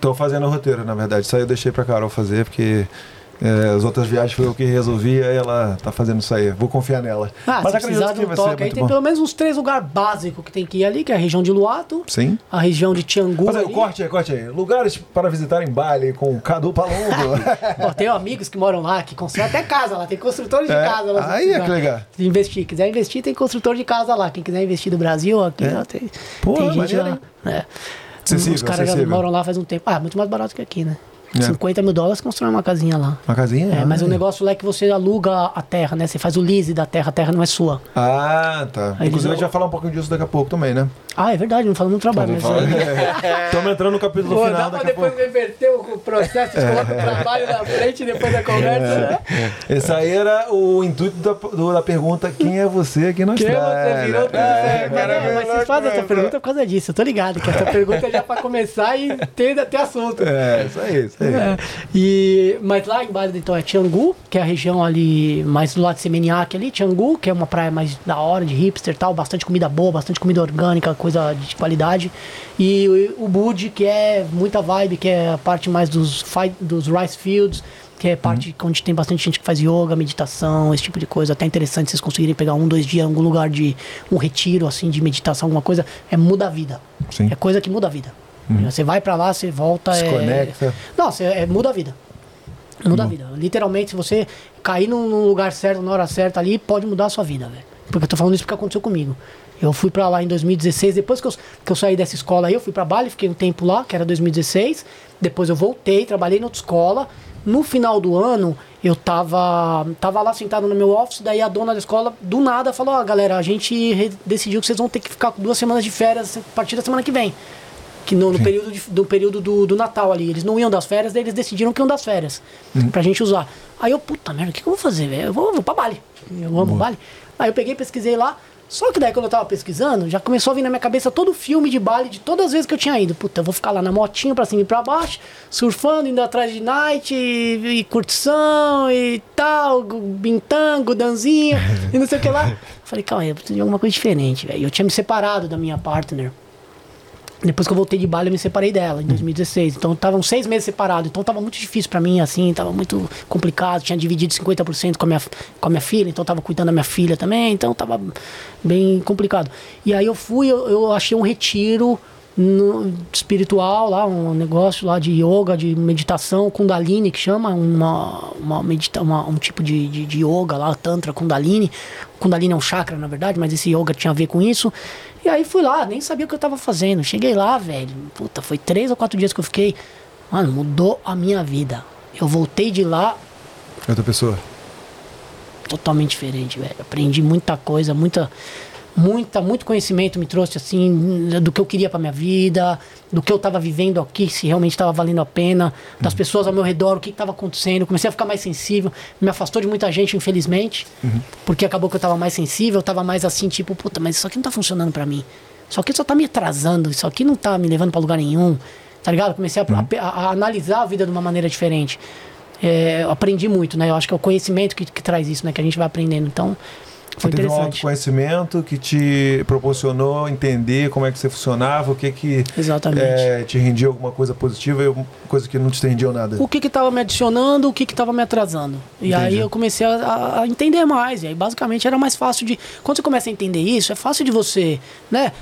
Tô fazendo o roteiro, na verdade. Isso aí eu deixei pra Carol fazer, porque É, as outras viagens foi eu que resolvia e ela tá fazendo isso aí. Vou confiar nela. Ah, se precisar de um toque, aí tem bom. pelo menos uns três lugares básicos que tem que ir ali, que é a região de Luato, Sim. a região de Tiangu. Mas aí, ali. corte aí, corte aí. Lugares para visitar em Bali com o Cadu Palumbo. Ó, tenho amigos que moram lá, que constroem até casa lá, tem construtores de É, casa lá. se aí é que legal. de investir. Quiser investir, tem construtor de casa lá. Quem quiser investir do Brasil, aqui É. ó, tem, Pô, tem gente maneiro, lá. É. Acessível, Os caras já moram lá faz um tempo. Ah, muito mais barato que aqui, né? É. 50 mil dólares constrói uma casinha lá. Uma casinha? É, mas o negócio lá é que você aluga a terra, né? Você faz o lease da terra, a terra não é sua. Ah, tá. Aí Inclusive eles- a gente vai falar um pouquinho disso daqui a pouco também, né? Ah, é verdade, não falamos no trabalho, mas. Estamos entrando no capítulo Pô, final dá pra depois pouco. inverter o processo, É. coloca o trabalho na frente depois da conversa, né? Esse aí era o intuito da, do- da pergunta: quem é você aqui na Que Austrália? você virou tudo É, certo. Caramba, mas você faz essa pergunta por causa disso, eu tô ligado, que essa pergunta é já pra começar e ter, ter assunto. É, isso aí, isso aí. É, e, mas lá em Bali, então, é Tiangu, que é a região ali mais do lado de Seminyak ali, Tiangu, que é uma praia mais da hora, de hipster e tal, bastante comida boa, bastante comida orgânica, coisa de qualidade. E o, o Bud, que é muita vibe, que é a parte mais dos, fi- dos rice fields, que é parte onde tem bastante gente que faz yoga, meditação, esse tipo de coisa. Até interessante vocês conseguirem pegar um, dois dias em algum lugar de um retiro, assim, de meditação, alguma coisa. É muda a vida. Sim. É coisa que muda a vida. Você vai pra lá, você volta. É... conecta. Não, você, é, muda a vida. Muda a vida. Literalmente, se você cair num num lugar certo, na hora certa ali, pode mudar a sua vida, velho. Porque eu tô falando isso porque aconteceu comigo. Eu fui pra lá em 2016, depois que eu, que eu saí dessa escola aí, eu fui pra Bali, fiquei um tempo lá, que era 2016. Depois eu voltei, trabalhei em outra escola. No final do ano, eu tava, tava lá sentado no meu office, daí a dona da escola, do nada, falou: Ó, galera, a gente decidiu que vocês vão ter que ficar duas semanas de férias a partir da semana que vem. Que no, no período, de- do, período do, do Natal ali. Eles não iam das férias, daí eles decidiram que iam das férias. Pra gente usar. Aí eu, puta merda, o que, que eu vou fazer, velho? Eu vou, vou pra Bali. Eu amo Bali. Aí eu peguei, pesquisei lá. Só que daí quando eu tava pesquisando, já começou a vir na minha cabeça todo o filme de Bali de todas as vezes que eu tinha ido. Puta, eu vou ficar lá na motinha pra cima e pra baixo, surfando, indo atrás de night, e, e curtição e tal, bintango, danzinha e não sei o que lá. Falei, calma aí, eu preciso de alguma coisa diferente, velho. Eu tinha me separado da minha partner. Depois que eu voltei de Bali, eu me separei dela, em 2016. Então, estavam seis meses separados. Então, tava muito difícil pra mim, assim, tava muito complicado. Tinha dividido 50% com a, minha, com a minha filha, então tava cuidando da minha filha também. Então, tava bem complicado. E aí, eu fui, eu, eu achei um retiro no- espiritual lá, um negócio lá de yoga, de meditação, Kundalini, que chama, uma, uma medita uma, um tipo de, de, de yoga lá, Tantra Kundalini. Kundalini é um chakra, na verdade, mas esse yoga tinha a ver com isso. E aí fui lá, nem sabia o que eu tava fazendo. Cheguei lá, velho. Puta, foi três ou quatro dias que eu fiquei. Mano, mudou a minha vida. Eu voltei de lá Outra pessoa. totalmente diferente, velho. Aprendi muita coisa, muita, muita, muito conhecimento me trouxe assim do que eu queria pra minha vida, do que eu tava vivendo aqui, se realmente tava valendo a pena, das pessoas ao meu redor, o que que tava acontecendo. Comecei a ficar mais sensível, me afastou de muita gente, infelizmente, porque acabou que eu tava mais sensível, eu tava mais assim, tipo, puta, mas isso aqui não tá funcionando pra mim. Isso aqui só tá me atrasando, isso aqui não tá me levando pra lugar nenhum. Tá ligado? Comecei a, a- a analisar a vida de uma maneira diferente. É, aprendi muito, né? Eu acho que é o conhecimento que, que traz isso, né? Que a gente vai aprendendo. Então, Você teve um autoconhecimento que te proporcionou entender como é que você funcionava, o que que é, te rendia alguma coisa positiva e alguma coisa que não te rendia nada. O que que tava me adicionando, o que que tava me atrasando. E aí Entendi. eu comecei a, a entender mais. E aí basicamente era mais fácil de. Quando você começa a entender isso, é fácil de você, né?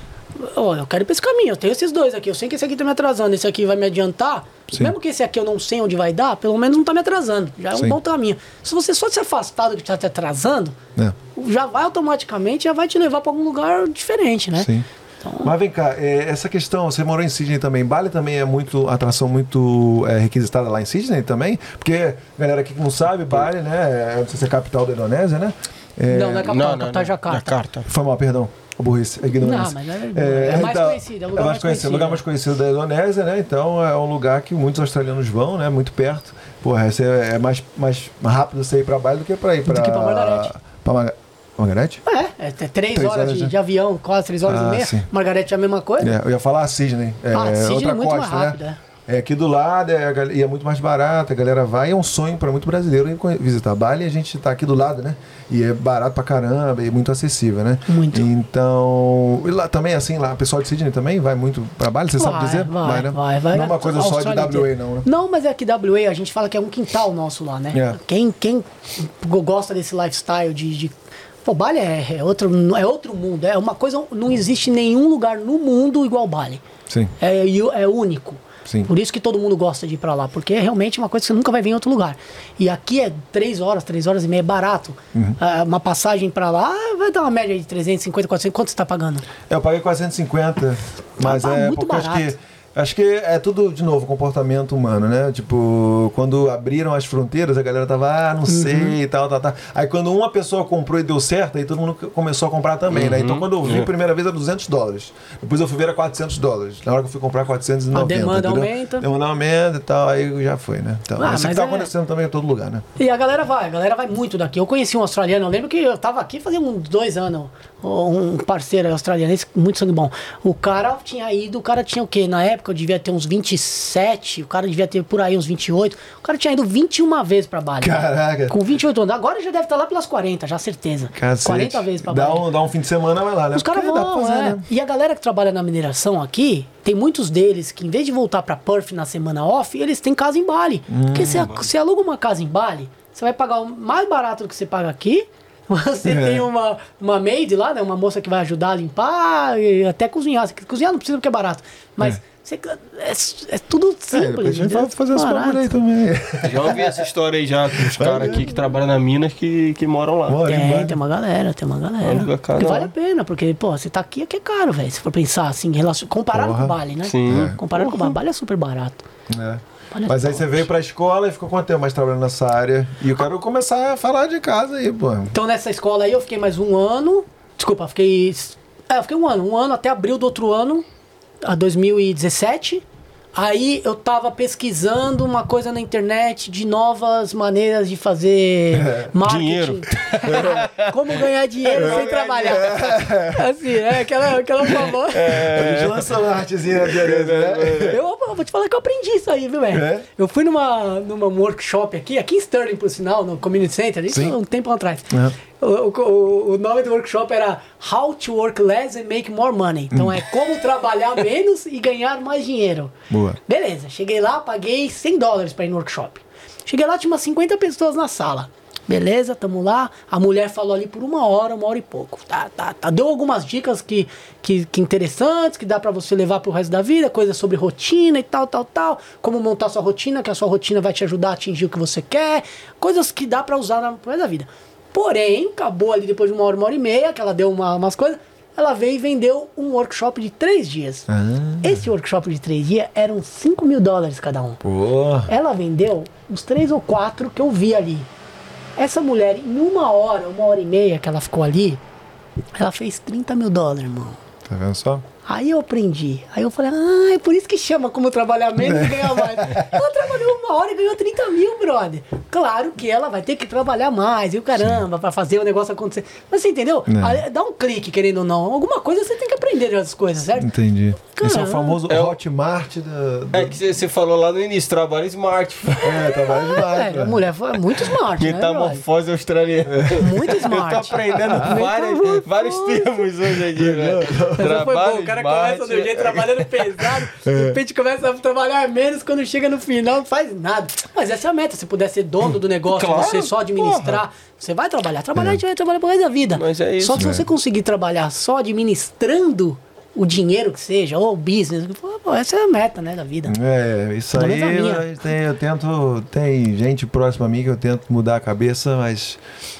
Ó, eu quero ir pra esse caminho, eu tenho esses dois aqui. Eu sei que esse aqui tá me atrasando, esse aqui vai me adiantar. Sim. Mesmo que esse aqui eu não sei onde vai dar, pelo menos não tá me atrasando. Já é um Sim. bom caminho. Se você só se afastar do que tá te atrasando, É, já vai automaticamente, já vai te levar pra algum lugar diferente, né? sim. Então, Mas vem cá, é, essa questão, você morou em Sydney também. Bali também é muito atração muito é, requisitada lá em Sydney também, porque galera aqui que não sabe, Bali, né? é, Não sei se é a capital da Indonésia, né? É, não, não é capital, capital é Jacarta. Jacarta. Foi mal, perdão. A burrice, a ignorância. Não, mas é- é mais conhecido, é o lugar mais conhecido. lugar mais conhecido da Indonésia, né? Então é um lugar que muitos australianos vão, né? Muito perto. Porra, esse é, é mais, mais rápido você ir pra Bali do que pra ir pra... que pra Margarete. Pra Margarete? É, é, é três, Três horas, horas, de, né? de avião, quase três horas Ah, e meia. sim. Margarete é a mesma coisa. É, eu ia falar Sydney. É, ah, Sydney outra é muito costa, mais rápido, né? É. Aqui do lado, é, e é muito mais barato, a galera vai, é um sonho para muito brasileiro visitar Bali, a gente tá aqui do lado, né? E é barato pra caramba e muito acessível, né? Muito. Então, e lá também, assim, lá, o pessoal de Sydney também vai muito pra Bali, você sabe Vai, dizer? Vai, né? vai, vai. Não é uma coisa só de WA, não, né? Não, mas é que WA a gente fala que é um quintal nosso lá, né? É. Quem, quem gosta desse lifestyle de. de... Pô, Bali é, é outro, é outro mundo. É uma coisa. Não existe nenhum lugar no mundo igual Bali. Sim. É, é único. Sim. Por isso que todo mundo gosta de ir pra lá, porque é realmente uma coisa que você nunca vai ver em outro lugar. E aqui é três horas, três horas e meia, é barato. Uhum. Ah, uma passagem pra lá vai dar uma média de 350, 400. Quanto você tá pagando? Eu paguei 450, mas tá é muito porque acho barato. que acho que é tudo de novo comportamento humano, né? Tipo, quando abriram as fronteiras, a galera tava, ah, Uhum. não sei, e tal, tal, tal. Aí quando uma pessoa comprou e deu certo, aí todo mundo começou a comprar também, né? Então quando eu vi a primeira vez era 200 dólares. Depois eu fui ver era 400 dólares. Na hora que eu fui comprar 490, A demanda entendeu? aumenta. A demanda aumenta e tal, aí já foi, né? Então, Ah, isso que mas tá é- acontecendo também em todo lugar, né? E a galera vai, a galera vai muito daqui. Eu conheci um australiano, eu lembro que eu tava aqui fazia uns dois anos, um parceiro australiano, esse muito sangue bom. O cara tinha ido, o cara tinha o quê? Na época eu devia ter uns 27, o cara devia ter por aí uns 28. O cara tinha ido 21 vezes pra Bali. Caraca. Com 28 anos. Agora já deve estar lá pelas 40, já certeza. Cacete. 40 vezes pra dá Bali. um, dá um fim de semana, vai lá, né? Os caras dá vão, fazer, é. né? E a galera que trabalha na mineração aqui, tem muitos deles que em vez de voltar pra Perth na semana off, eles têm casa em Bali. Porque você, você aluga uma casa em Bali, você vai pagar mais barato do que você paga aqui. Você É. tem uma, uma maid lá, né? Uma moça que vai ajudar a limpar e até cozinhar. Cozinhar não precisa porque é barato. Mas você- é, é tudo É, simples. depois a gente vai fazer esse Barato. bagulho aí também. Já ouvi essa história aí já, com os caras aqui que trabalham na Minas que, que moram lá. Bora, Tem, tem uma galera, tem uma galera. Porque vale a pena, porque, pô, você tá aqui, aqui é caro, velho. Se for pensar assim, em relação, comparado Porra. com o Bali, né? Sim. É. Comparado com o Bali, Bali é super barato. É. É Mas aí você veio pra escola e ficou quanto tempo mais trabalhando nessa área? E eu quero começar a falar de casa aí, pô. Então nessa escola aí eu fiquei mais um ano. Desculpa, fiquei. É, eu fiquei um ano, um ano até abril do outro ano, a 2017. Aí eu tava pesquisando uma coisa na internet de novas maneiras de fazer marketing. Dinheiro. Como ganhar dinheiro sem trabalhar. Assim, é aquela, aquela famosa. A gente lançou uma artezinha de né? Eu, eu vou te falar que eu aprendi isso aí, viu, velho? É? Eu fui numa, numa workshop aqui, aqui em Sterling, por sinal, no Community Center, isso Sim. um tempo atrás. Uhum. O, o, o nome do workshop era How to Work Less and Make More Money. Então é como trabalhar menos e ganhar mais dinheiro. Boa. Beleza, cheguei lá, paguei 100 dólares pra ir no workshop. Cheguei lá, tinha umas 50 pessoas na sala. Beleza, tamo lá. A mulher falou ali por uma hora, uma hora e pouco. Tá, tá, tá. Deu algumas dicas que, que, que interessantes, que dá pra você levar pro resto da vida, coisas sobre rotina e tal, tal, tal. Como montar sua rotina, que a sua rotina vai te ajudar a atingir o que você quer. Coisas que dá pra usar na pro resto da vida. Porém, acabou ali depois de uma hora, uma hora e meia, que ela deu uma- umas coisas. Ela veio e vendeu um workshop de três dias. Esse workshop de três dias eram 5 mil dólares cada um. Pô. Ela vendeu uns três ou quatro que eu vi ali. Essa mulher, em uma hora, uma hora e meia que ela ficou ali, ela fez 30 mil dólares, irmão. Tá vendo só? Aí eu aprendi. Aí eu falei, ah, é por isso que chama como trabalhar menos e ganhar mais. Ela trabalhou uma hora e ganhou 30 mil, brother. Claro que ela vai ter que trabalhar mais, e o caramba, pra fazer o negócio acontecer. Mas você entendeu? É. Aí, Dá um clique, querendo ou não. Alguma coisa você tem que aprender das coisas, certo? Entendi. Esse é o Caramba. famoso É Hotmart da. do- É que você- falou lá no início, trabalho smart. É, trabalho demais. É, a mulher foi muito smart, né, brother? Metamorfose australiana. Muito Eu smart. tô aprendendo várias, vários termos hoje velho. Essa foi Trabalho cara smart. começa do jeito trabalhando pesado, de repente começa a trabalhar menos, quando chega no final não faz nada. Mas essa é a meta. Se puder ser dono do negócio, Claro, você só administrar, você vai trabalhar. Trabalhar, a gente vai trabalhar pro resto da vida. Mas é isso, Só que se né? você conseguir trabalhar só administrando o dinheiro que seja, ou o business, pô, essa é a meta, né, da vida. É, isso Pelo aí eu, eu tento. Tem gente próxima a mim que eu tento mudar a cabeça, mas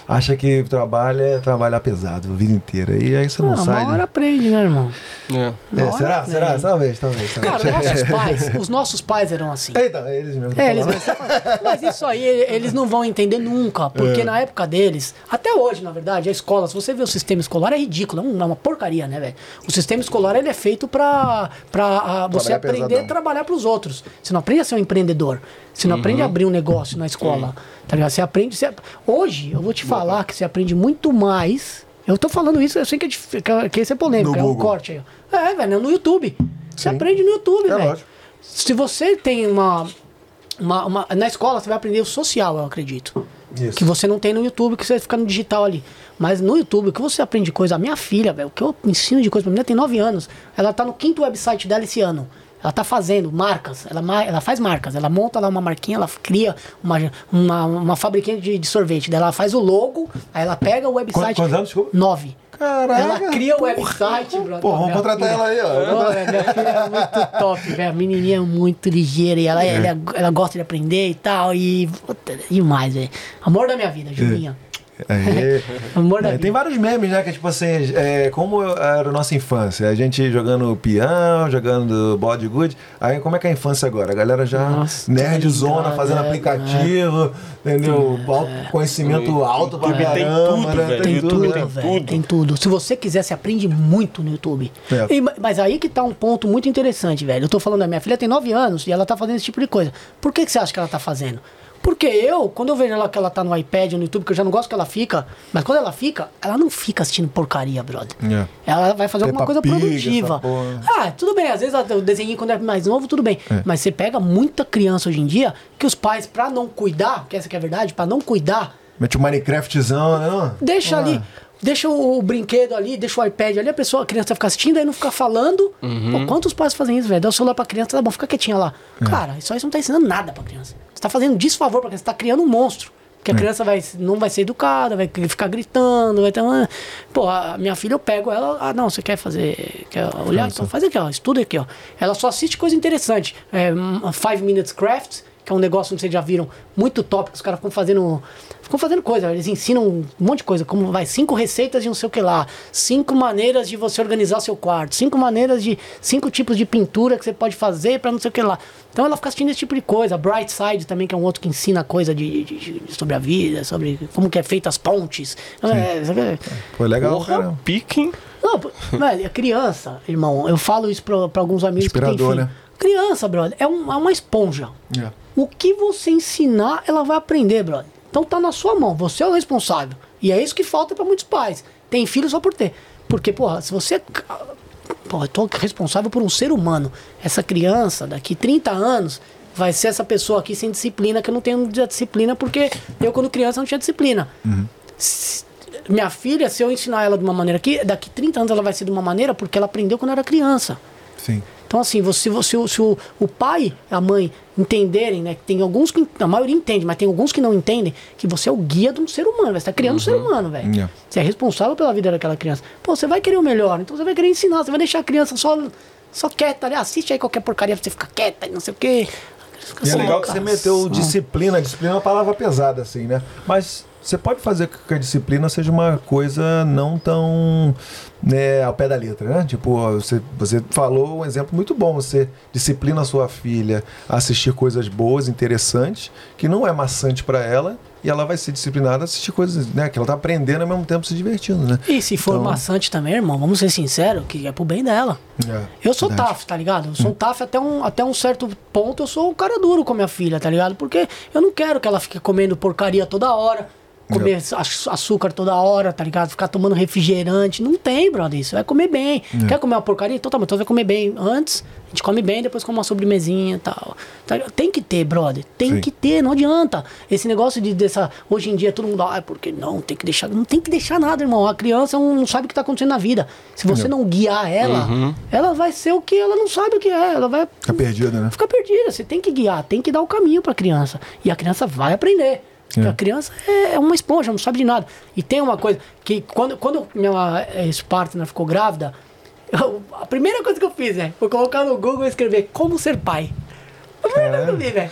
acha que trabalho é trabalhar pesado a vida inteira. E aí você não Ah, sai. uma hora né? aprende, né, irmão? É. É, será? aprende. Será? Talvez, talvez. talvez. Cara, nossos pais, os nossos pais eram assim. Eita, eles mesmo. É, eles mas isso aí eles não vão entender nunca, É. porque na época deles, até hoje, na verdade, a escola, se você vê o sistema escolar, é ridículo, é é uma porcaria, né, velho? O sistema escolar ele é feito pra, pra você Trabalhar aprender pesadão. a trabalhar pros outros. Você não aprende a ser um empreendedor, você não aprende a abrir um negócio na escola, tá ligado? Você aprende. você- Hoje, eu vou te falar que você aprende muito mais. Eu tô falando isso, eu sei que, é que- isso é polêmico, No é um corte aí. É, velho, no YouTube. Você Sim. aprende no YouTube, É velho. lógico. se você tem uma, uma, uma- Na escola você vai aprender o social, eu acredito. Isso. Que você não tem no YouTube, que você vai ficar no digital ali. Mas no YouTube, o que você aprende de coisa? A minha filha, velho, o que eu ensino de coisa pra menina tem 9 anos. Ela tá no quinto website dela esse ano. Ela tá fazendo marcas, ela, ela faz marcas, ela monta lá uma marquinha, ela cria uma, uma, uma fabriquinha de, de sorvete. Daí ela faz o logo, aí ela pega o website. quantos anos, desculpa? 9. Caraca, Ela cria o website, brother. Pô, vamos contratar ela aí, ó. Pô, minha filha é muito top, velho. A menininha é muito ligeira e ela, ela, ela gosta de aprender e tal. E puta, demais, velho. Amor da minha vida, Julinha. Aí, é, tem vários memes, né? Que tipo assim, é, como era a nossa infância? A gente jogando peão, jogando body good. Aí como é que é a infância agora? A galera já Nossa, nerdzona, fazendo é, aplicativo, entendeu? Alto- Conhecimento alto pra YouTube tem caramba, tudo, né? velho. Tem YouTube tudo, tem velho. tudo. Tem tudo. Se você quiser, você aprende muito no YouTube. É. E, ma- mas aí que tá um ponto muito interessante, velho. Eu tô falando da minha filha, tem 9 anos e ela tá fazendo esse tipo de coisa. Por que, que você acha que ela tá fazendo? Porque eu, quando eu vejo ela que ela tá no iPad, no YouTube, que eu já não gosto que ela fica, mas quando ela fica, ela não fica assistindo porcaria, brother. É. Ela vai fazer alguma Peppa coisa Pig, produtiva. Ah, tudo bem, às vezes o desenho quando é mais novo, tudo bem. Mas você pega muita criança hoje em dia que os pais, pra não cuidar, que essa que é a verdade, pra não cuidar, Mete o Minecraftzão, né? Deixa Ah. ali. Deixa o brinquedo ali, deixa o iPad ali, a pessoa, a criança fica assistindo, aí não fica falando. Pô, quantos pais fazem isso, velho? Dá o celular pra criança, tá bom, fica quietinha lá. Cara, isso aí não tá ensinando nada pra criança. Você tá fazendo desfavor criança, você tá criando um monstro. Porque a criança vai, não vai ser educada, vai ficar gritando, vai ter uma... Pô, a minha filha, eu pego ela, ah, não, você quer fazer, quer olhar? Então faz aqui, ó, estuda aqui, ó. Ela só assiste coisa interessante. É, um, Five Minutes Crafts, que é um negócio, não sei se já viram, muito top, que os caras ficam fazendo. Ficam fazendo coisa, eles ensinam um monte de coisa, como vai, cinco receitas de não sei o que lá, cinco maneiras de você organizar seu quarto, cinco maneiras de. cinco tipos de pintura que você pode fazer pra não sei o que lá. Então ela fica assistindo esse tipo de coisa. Bright Side também, que é um outro que ensina coisa de, de- de- sobre a vida, sobre como que é feita as pontes. É, sabe? Foi legal, Porra, cara. pique. Não, velho, a criança, irmão, eu falo isso pra, pra alguns amigos que têm Inspirador, filho. né? Criança, brother, é, um- é uma esponja. É. O que você ensinar, ela vai aprender, brother. Então tá na sua mão, você é o responsável. E é isso que falta pra muitos pais. Tem filho só por ter. Porque, porra, se você. Porra, eu tô responsável por um ser humano. Essa criança, daqui 30 anos, vai ser essa pessoa aqui sem disciplina, que eu não tenho disciplina, porque eu, quando criança, não tinha disciplina. Se- Minha filha, se eu ensinar ela de uma maneira aqui, daqui 30 anos ela vai ser de uma maneira porque ela aprendeu quando era criança. Sim. Então, assim, você, você, se o, o pai e a mãe entenderem, né? que Tem alguns que. A maioria entende, mas tem alguns que não entendem que você é o guia de um ser humano. Você está criando um ser humano, velho. Yeah. Você é responsável pela vida daquela criança. Pô, você vai querer o melhor, então você vai querer ensinar, você vai deixar a criança só, só quieta ali. Assiste aí qualquer porcaria pra você ficar quieta e não sei o quê. E é legal que você meteu disciplina. Disciplina é uma palavra pesada, assim, né? Mas você pode fazer com que a disciplina seja uma coisa não tão né, ao pé da letra, né? Tipo, você, você falou um exemplo muito bom. Você disciplina a sua filha a assistir coisas boas, interessantes, que não é maçante para ela, e ela vai ser disciplinada a assistir coisas né, que ela tá aprendendo ao mesmo tempo se divertindo, né? E se for Então- maçante também, irmão, vamos ser sinceros, que é pro bem dela. É, Eu sou verdade. tough, tá ligado? Eu sou tough até um, até um certo ponto, eu sou um cara duro com a minha filha, tá ligado? Porque eu não quero que ela fique comendo porcaria toda hora, comer aç- açúcar toda hora, tá ligado? Ficar tomando refrigerante. Não tem, brother, isso. Vai comer bem. Quer comer uma porcaria? Então tá, mas então vai comer bem antes. A gente come bem, depois come uma sobremesinha e tal. Tá? Tem que ter, brother. Tem Sim. que ter, não adianta. Esse negócio de dessa. Hoje em dia todo mundo. Ah, porque não, tem que deixar. Não tem que deixar nada, irmão. A criança não sabe o que tá acontecendo na vida. Se você não guiar ela, ela vai ser o que ela não sabe o que é. Ela vai Fica perdida, né? fica perdida. Você tem que guiar, tem que dar o caminho pra criança. E a criança vai aprender. É. A criança é é uma esponja, não sabe de nada. E tem uma coisa que quando, quando minha ex-partner ficou grávida, eu- a primeira coisa que eu fiz, né, foi colocar no Google e escrever como ser pai. A primeira coisa que eu vi, velho.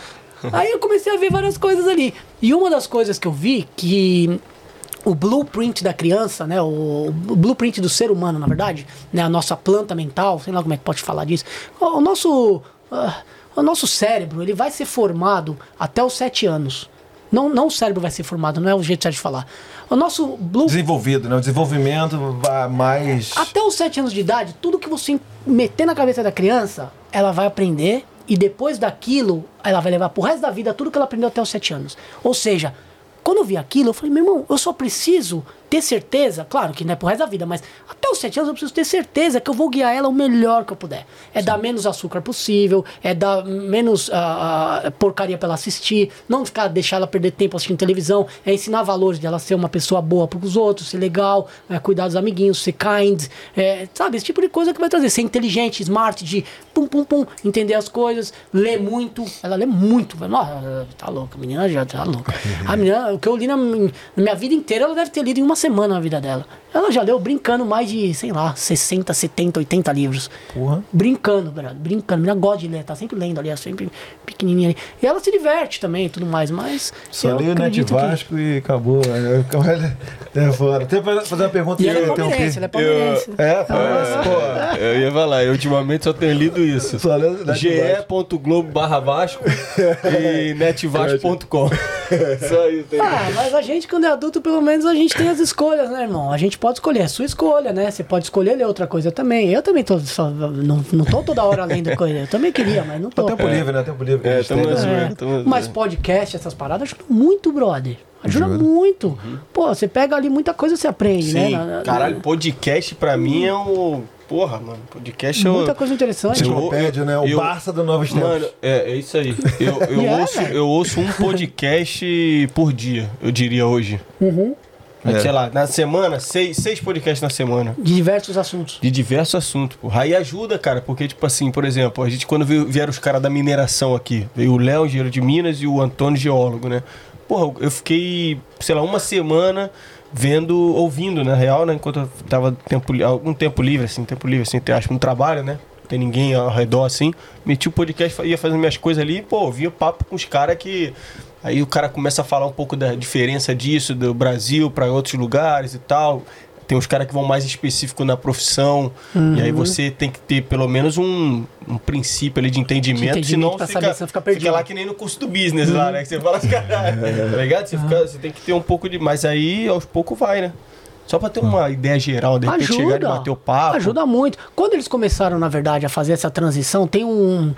Aí eu comecei a ver várias coisas ali. E uma das coisas que eu vi que o blueprint da criança, né, o, o blueprint do ser humano, na verdade, né, a nossa planta mental, sei lá como é que pode falar disso. O, o nosso ah, o nosso cérebro, ele vai ser formado até os sete anos. Não, não o cérebro vai ser formado, não é o jeito certo de falar. O nosso blue, Desenvolvido, né? O desenvolvimento vai mais. até os 7 anos de idade, tudo que você meter na cabeça da criança, ela vai aprender e depois daquilo, ela vai levar pro resto da vida tudo que ela aprendeu até os 7 anos. Ou seja, quando eu vi aquilo, eu falei, meu irmão, eu só preciso ter certeza, claro que não é pro resto da vida, mas até os 7 anos eu preciso ter certeza que eu vou guiar ela o melhor que eu puder. É dar menos açúcar possível, é dar menos ah, porcaria pra ela assistir, não ficar deixar ela perder tempo assistindo televisão, é ensinar valores de ela ser uma pessoa boa pros outros, ser legal, é, cuidar dos amiguinhos, ser kind, é, sabe? Esse tipo de coisa que vai trazer. Ser inteligente, smart, de pum, pum, pum, entender as coisas, ler muito. Ela lê muito. Nossa, tá louca, a menina já tá louca. A menina, o que eu li na, na minha vida inteira, ela deve ter lido em uma semana na vida dela. Ela já leu brincando mais de, sei lá, 60, 70, 80 livros. Porra. Brincando, velho. Brincando. A menina gosta de ler, tá sempre lendo ali, é sempre pequenininha ali. E ela se diverte também e tudo mais, mas. Só eu o Net acredito que- Vasco e acabou. É fora. Até fazer uma pergunta E ela é eu tenho palmeirense, ela é palmeirense. É, pô. Eu ia falar, eu ultimamente só tenho lido isso. Só leu Net ge.globo barra Vasco e netvasco.com. Só isso aí. Ah, mas a gente, quando é adulto, pelo menos a gente tem as escolhas, né, irmão? A gente pode escolher, é sua escolha, né? Você pode escolher ler outra coisa também. Eu também tô, só, não, não tô toda hora lendo coisa. Eu também queria, mas não tô. Tempo livre, né? Tempo livre. É, tem, né? É, mas podcast, essas paradas ajudam muito, brother. Ajuda, Ajuda. muito. Uhum. Pô, você pega ali muita coisa você aprende, né? Sim, Na- na- caralho, podcast pra mim é um. Porra, mano, podcast é Muita coisa interessante. Eu- Enciclopédia, né? O eu- Barça do Novos Tempos. Mano, é, é isso aí. Eu, eu, Yeah, ouço, velho. eu ouço um podcast por dia, eu diria hoje. Uhum. É. Sei lá, na semana, seis, seis podcasts na semana. De diversos assuntos. De diversos assuntos, porra. Aí ajuda, cara, porque, tipo assim, por exemplo, a gente, quando veio- vieram os caras da mineração aqui, veio o Léo, engenheiro de Minas, e o Antônio, geólogo, né? Porra, eu fiquei, sei lá, uma semana vendo, ouvindo, na real, né? Enquanto eu tava tempo, algum tempo livre, assim, tempo livre, assim, acho que no trabalho, né? Não tem ninguém ao redor, assim. Meti o podcast, ia fazendo minhas coisas ali, pô, ouvia papo com os caras que. Aí o cara começa a falar um pouco da diferença disso, do Brasil para outros lugares e tal. Tem uns caras que vão mais específico na profissão. E aí você tem que ter pelo menos um, um princípio ali de entendimento. De entendimento senão fica, saber, senão fica perdido. lá que nem no curso do business lá, né? Que você fala, caralho, tá ligado? Você, fica- você tem que ter um pouco de. Mas aí aos poucos vai, né? Só pra ter uma ideia geral, de repente chegar e bater o papo. Ajuda muito. Quando eles começaram, na verdade, a fazer essa transição, tem um.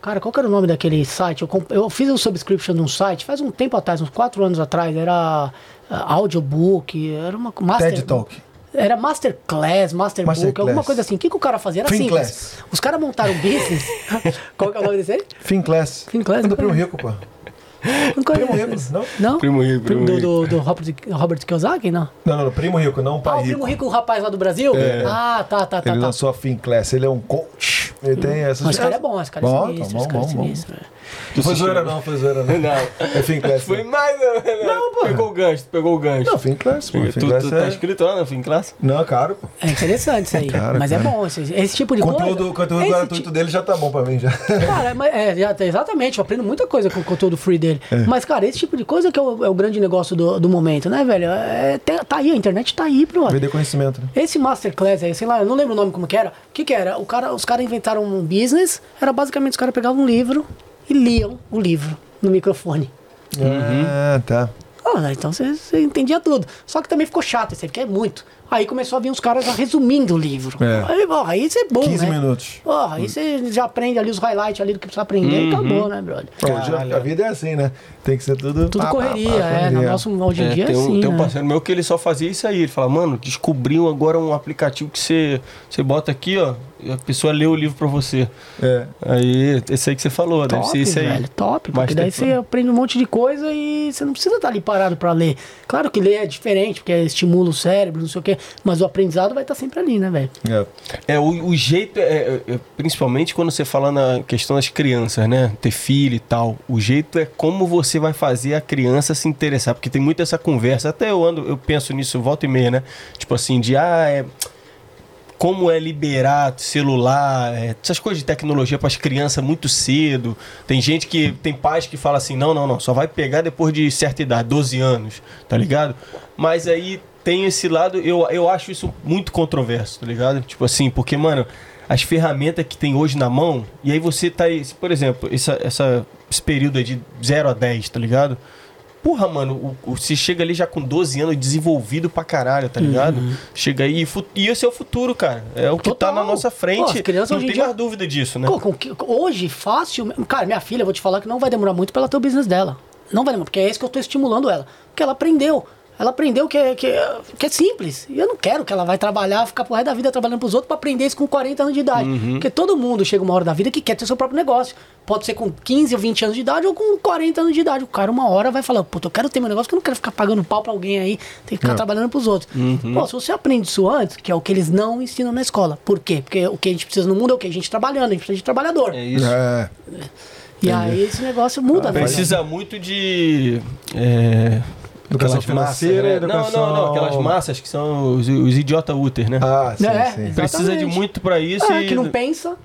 Cara, qual que era o nome daquele site? Eu, eu fiz um subscription num site faz um tempo atrás, uns quatro anos atrás. Era ah, audiobook, era uma master, TED Talk. Era Masterclass, Masterbook, Masterclass. alguma coisa assim. O que, que o cara fazia? Era Finclass. simples. Os caras montaram um business. qual que é o nome desse aí? Finclass. Finclass, Primo conheço. Rico, pô. Não Primo conheço. Rico, não? Não? Primo Rico, Primo do, do, do Robert, Robert Kiyosaki, não? Não, não, não. Primo Rico, não o Ah, pai o rico. primo rico, o rapaz lá do Brasil? Ah, tá, tá, tá. Ele tá. lançou a Finclass. Ele é um coach. Ele tem essas... Mas esse cara é bom, esse cara é Bom, sinistro, tá esse cara é bom, bom, sinistro. velho. Não foi zoeira não, foi zoeira não. Não. É Finclass. Foi mais. Não, Não, pô. Pegou o gancho, tu pegou o gancho. Não, Finclass, pô. tu, tu é... tá escrito lá na Finclass? Não, caro, pô. É interessante isso aí. Cara, mas é cara. bom, esse, esse tipo de conteúdo, coisa. o conteúdo esse gratuito dele já tá bom pra mim, já. Cara, mas é, já- exatamente, eu aprendo muita coisa com o conteúdo free dele. É. Mas, cara, esse tipo de coisa que é o, é o grande negócio do, do momento, né, velho? É, tá aí, a internet tá aí, bro. Vender conhecimento, né? Esse Masterclass aí, sei lá, eu não lembro o nome como que era. O que que era? O cara, os caras inventaram um business, era basicamente os caras pegavam um livro e liam o livro no microfone. Ah, tá. Ah, então você, você entendia tudo. Só que também ficou chato, isso aí, porque é muito. Aí começou a vir uns caras já resumindo o livro. É. Aí, porra, aí isso é bom, 15 né? minutos. Porra, aí você já aprende ali os highlights ali do que precisa aprender e acabou, né, brother? Hoje a- vida é assim, né? Tem que ser tudo... Tudo pá, pá, correria, pá, é. No nosso, hoje em É, dia é tem um, assim, tem um né? parceiro meu que ele só fazia isso aí. Ele fala, mano, descobriu agora um aplicativo que você, você bota aqui, ó, e a pessoa lê o livro pra você. É. Aí, esse aí que você falou, deve Top, ser esse aí. velho, top. Mas Porque daí você aprende um monte de coisa e você não precisa estar ali parado pra ler. Claro que ler é diferente, porque estimula o cérebro, não sei o quê. Mas o aprendizado vai estar sempre ali, né, velho? É. É, o, o jeito, é, é- é- principalmente quando você fala na questão das crianças, né? Ter filho e tal. O jeito é como você vai fazer a criança se interessar. Porque tem muito essa conversa. Até eu ando, eu penso nisso volta e meia, né? Tipo assim, de ah, é. Como é liberar celular, é, essas coisas de tecnologia para as crianças muito cedo. Tem gente que. Tem pais que falam assim: não, não, não, só vai pegar depois de certa idade, 12 anos, tá ligado? Mas aí tem esse lado, eu, eu acho isso muito controverso, tá ligado? Tipo assim, porque, mano, as ferramentas que tem hoje na mão, e aí você tá aí, por exemplo, essa, essa, esse período aí de 0 a 10, tá ligado? Porra, mano, o, o- você chega ali já com 12 anos desenvolvido pra caralho, tá ligado? Chega aí e, esse é o futuro, cara. É o que tá Total. na nossa Pô, frente. as crianças Não tem dia- mais dúvida disso, né? Pô, com hoje, fácil. Cara, minha filha, eu vou te falar que não vai demorar muito pra ela ter o business dela. Não vai demorar, porque é isso que eu tô estimulando ela. Porque ela aprendeu. Ela aprendeu que é, que, é, que é simples. E eu não quero que ela vai trabalhar, ficar pro resto da vida trabalhando pros outros pra aprender isso com 40 anos de idade. Porque todo mundo chega uma hora da vida que quer ter seu próprio negócio. Pode ser com 15 ou 20 anos de idade ou com 40 anos de idade. O cara, uma hora, vai falar: Puta, eu quero ter meu negócio, que eu não quero ficar pagando pau pra alguém aí, tem que ficar trabalhando pros outros. Pô, se você aprende isso antes, que é o que eles não ensinam na escola. Por quê? Porque o que a gente precisa no mundo é o quê? A gente trabalhando, a gente precisa de trabalhador. É isso. É. e aí esse negócio muda, né? Precisa muito de. É, Educação aquelas financeira, massas, né? educação- Não, não, não. Aquelas massas que são os, os idiota úter, né? Ah, sim, É, sim. Precisa de muito pra isso É, e. que não pensa.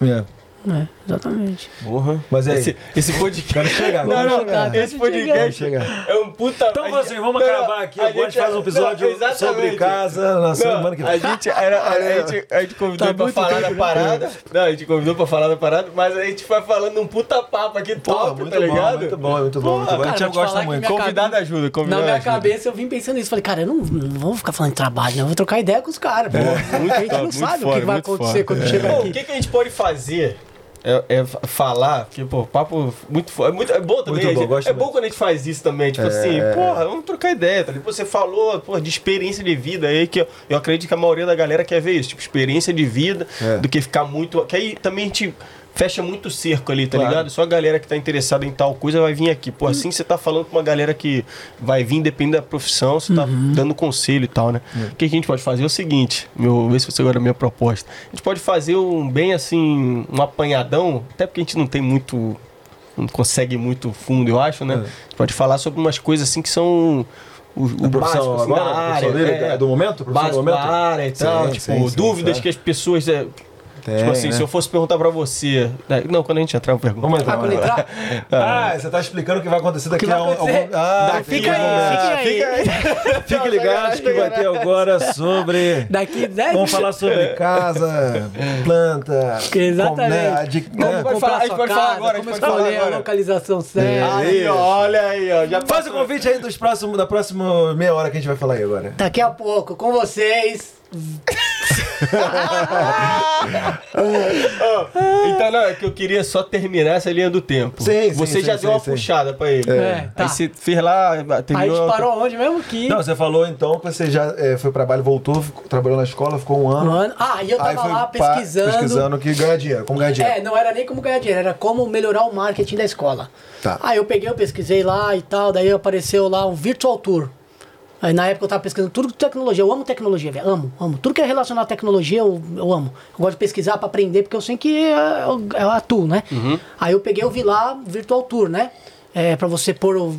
É. É, exatamente. Porra. Mas aí? Esse, esse podcast. Quero chegar, Não, quero não, chegar. esse podcast Quero chegar. é um puta. Então, a gente- assim, vamos não, acabar aqui. a Agora a gente faz um episódio não, sobre casa na semana que a vem. gente, era, a, gente, a gente convidou Tá pra falar tempo, da né? parada. Não, a gente convidou pra falar da parada, mas a gente vai falando um puta papo aqui Porra, top, muito tá ligado? bom, muito bom, muito bom. Porra, muito bom. A gente falar gosta muito. Convidado ajuda, Na convidado minha ajuda. cabeça eu vim pensando nisso. Falei, cara, eu não, não vou ficar falando de trabalho, não. Eu vou trocar ideia com os caras. pô. muito a gente top, não muito sabe o que vai acontecer quando chega Bom, o aqui. que, que a gente pode fazer? É, é falar, que, pô, papo muito. É, muito, é bom também. Muito bom, gente- é bom muito. quando a gente faz isso também. Tipo assim, porra, vamos trocar ideia. Tá? Você falou pô, de experiência de vida aí, que eu, eu acredito que a maioria da galera quer ver isso. Tipo, experiência de vida, É. do que ficar muito. Que aí também a gente fecha muito cerco ali, tá Claro. ligado? Só a galera que tá interessada em tal coisa vai vir aqui. Pô, assim você tá falando com uma galera que vai vir, depende da profissão, você tá dando conselho e tal, né? O que a gente pode fazer é o seguinte, meu, vê se você agora a minha proposta. A gente pode fazer um bem assim, um apanhadão, até porque a gente não tem muito. Não consegue muito fundo, eu acho, né? É. A gente pode falar sobre umas coisas assim que são. O, o básico, assim, agora? área? É do momento? Básico do momento? da área e tal, Sim, tipo, sim, sim, dúvidas que as pessoas. é, Tem, tipo assim, né? se eu fosse perguntar pra você. né, Não, quando a gente entrar, eu pergunto. Vamos entrar. Ah, quando entrar? Ah, você tá explicando o que vai acontecer daqui vai a um, algum... Ah, Daqui Fica aí, fica aí. Fique ligado que vai ter agora sobre... Daqui 10 Vamos falar sobre casa, planta... Exatamente. com- né, de- né? pode falar, a gente pode falar agora, a gente como pode falar escolher a agora. localização certa. Aí, ó, olha aí, ó. Já Faz o convite aí dos próximos, da próxima meia hora que a gente vai falar aí agora. Daqui a pouco, com vocês. Ó, então, não, é que eu queria só terminar essa linha do tempo. Sim, Você sim, já sim, deu uma sim. puxada pra ele. É, tá. Aí você fez lá, Aí terminou. a gente parou onde mesmo? Que. Não, você falou então que você já eh, foi pra trabalho, voltou, ficou- trabalhou na escola, ficou um ano. Mano, ah, e eu Aí tava lá pesquisando. pesquisando que ganha dinheiro, como ganhar dinheiro. É, não era nem como ganhar dinheiro, era como melhorar o marketing da escola. Tá. Aí eu peguei, eu pesquisei lá e tal, daí apareceu lá um Virtual Tour. Aí na época eu tava pesquisando tudo com tecnologia. Eu amo tecnologia, velho. Amo, amo. Tudo que é relacionado à tecnologia, eu, eu amo. Eu gosto de pesquisar pra aprender, porque eu sei que é, eu, eu atuo, né? Aí eu peguei, eu vi lá Virtual Tour, né? É, pra você pôr o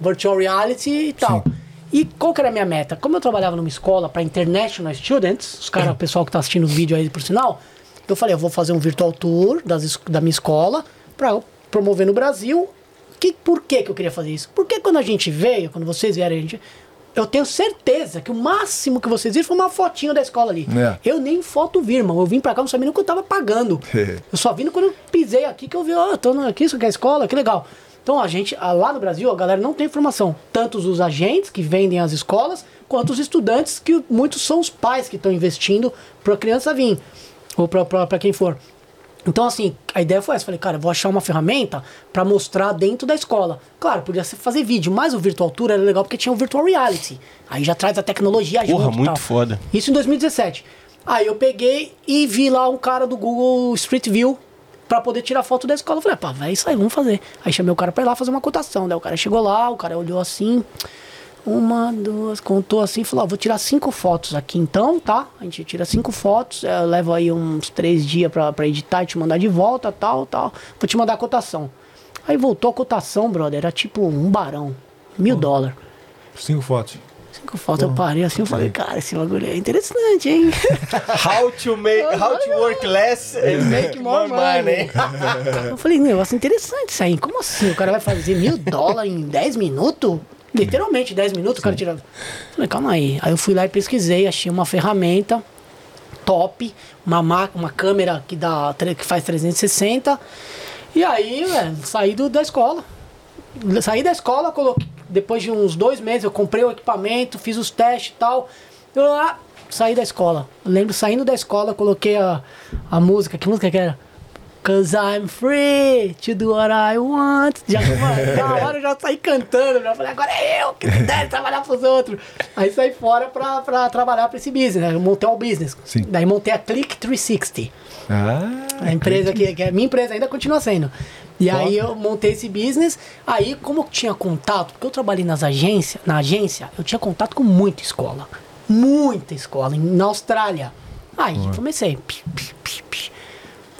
Virtual Reality e tal. E qual que era a minha meta? Como eu trabalhava numa escola para international students, os caras, o pessoal que tá assistindo o vídeo aí por sinal, eu falei, eu vou fazer um virtual tour das, da minha escola para promover no Brasil. Que, por que, que eu queria fazer isso? Porque quando a gente veio, quando vocês vierem, a gente, eu tenho certeza que o máximo que vocês viram foi uma fotinho da escola ali. É. Eu nem foto vi, irmão. Eu vim pra cá, não sabia nem o que eu tava pagando. eu só vim quando eu pisei aqui que eu vi, ó, eu tô aqui, isso aqui é a escola, que legal. Então a gente, lá no Brasil, a galera não tem informação. Tanto os agentes que vendem as escolas, quanto os estudantes, que muitos são os pais que estão investindo pra criança vir. Ou pra, pra, pra quem for. Então, assim, a ideia foi essa. Falei, cara, vou achar uma ferramenta pra mostrar dentro da escola. Claro, podia ser fazer vídeo, mas o Virtual Tour era legal porque tinha o Virtual Reality. Aí já traz a tecnologia Porra, junto muito tal. foda. Isso em 2017. Aí eu peguei e vi lá um cara do Google Street View pra poder tirar foto da escola. Eu falei, pá, vai isso aí, vamos fazer. Aí chamei o cara pra ir lá fazer uma cotação. Daí o cara chegou lá, o cara olhou assim, uma, duas, contou assim, falou, ó, vou tirar cinco fotos aqui então, tá? A gente tira cinco fotos, eu levo aí uns três dias pra, pra editar e te mandar de volta, tal, tal. Vou te mandar a cotação. Aí voltou a cotação, brother, era tipo um barão, mil dólares. Cinco fotos. Cinco fotos, eu parei assim, eu falei, cara, esse bagulho é interessante, hein? How to make, how to work less and Make more money. Eu falei, negócio interessante isso aí. Como assim? O cara vai fazer mil dólares em 10 minutos? Literalmente, 10 minutos o cara tira. Falei, calma aí. Aí eu fui lá e pesquisei, achei uma ferramenta top, uma, ma- uma câmera que, dá, que faz 360. E aí, velho, saí do, da escola. Saí da escola, coloquei, depois de uns dois meses eu comprei o equipamento, fiz os testes e tal. Eu ah, saí da escola. Eu lembro saindo da escola, coloquei a, a música. Que música que era? Cause I'm free to do what I want. Já, mano, na hora eu já saí cantando. Já falei, agora é eu que deve trabalhar pros outros. Aí saí fora pra, pra trabalhar pra esse business. Né? Eu montei um business. Sim. Daí montei a Click 360. Ah, A empresa que, que é minha empresa ainda continua sendo. E Top. aí eu montei esse business. Aí, como eu tinha contato, porque eu trabalhei nas agências, na agência, eu tinha contato com muita escola. Muita escola, na Austrália. Aí comecei. Pi, pi, pi.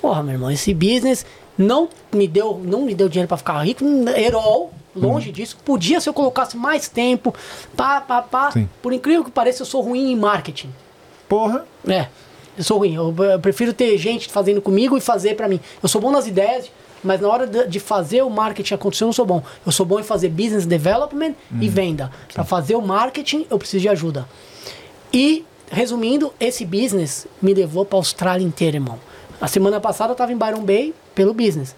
Porra, meu irmão, esse business não me deu, não me deu dinheiro pra ficar rico, herol, longe disso. Podia se eu colocasse mais tempo, pá, pá, pá. Sim. Por incrível que pareça, eu sou ruim em marketing. porra. É, eu sou ruim. Eu, eu prefiro ter gente fazendo comigo e fazer pra mim. Eu sou bom nas ideias, mas na hora de, de fazer o marketing acontecer, eu não sou bom. Eu sou bom em fazer business development e venda. Pra fazer o marketing, eu preciso de ajuda. E, resumindo, esse business me levou pra Austrália inteira, irmão. A semana passada eu tava em Byron Bay pelo business.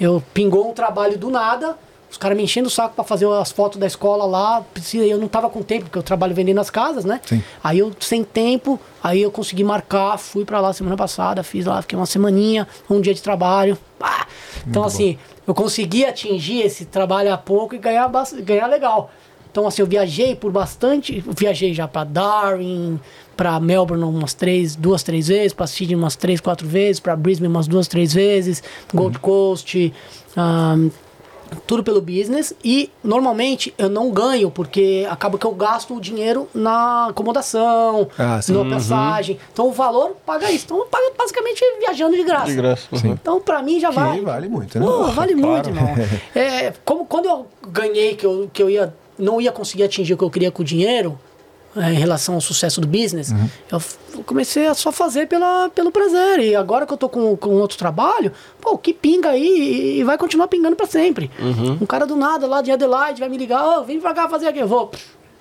Eu pingou um trabalho do nada, os caras me enchendo o saco pra fazer as fotos da escola lá. Eu não tava com tempo, porque eu trabalho vendendo as casas, né? Sim. Aí eu, sem tempo, aí eu consegui marcar, fui pra lá semana passada, fiz lá, fiquei uma semaninha, um dia de trabalho. Pá! Então, assim, eu consegui atingir esse trabalho há pouco e ganhar, ganhar legal. Então, assim, eu viajei por bastante. eu Viajei já pra Darwin, pra Melbourne umas três, duas, três vezes, pra Sydney umas três, quatro vezes, pra Brisbane umas duas, três vezes, Gold Coast, ahn, tudo pelo business. E normalmente eu não ganho, porque acaba que eu gasto o dinheiro na acomodação, Ah, sim. na passagem. Então o valor paga isso. Então eu pago basicamente viajando de graça. De graça. uhum. Então, pra mim, já Que vale. vale muito, né? Pô, vale muito, claro. irmão. É, como quando eu ganhei que eu, que eu ia, não ia conseguir atingir o que eu queria com o dinheiro, é, em relação ao sucesso do business, Uhum. eu comecei a só fazer pela, pelo prazer. E agora que eu tô com, com outro trabalho, pô, que pinga aí e, vai continuar pingando pra sempre. Uhum. Um cara do nada lá de Adelaide vai me ligar, ô, vem pra cá fazer aqui. Eu vou,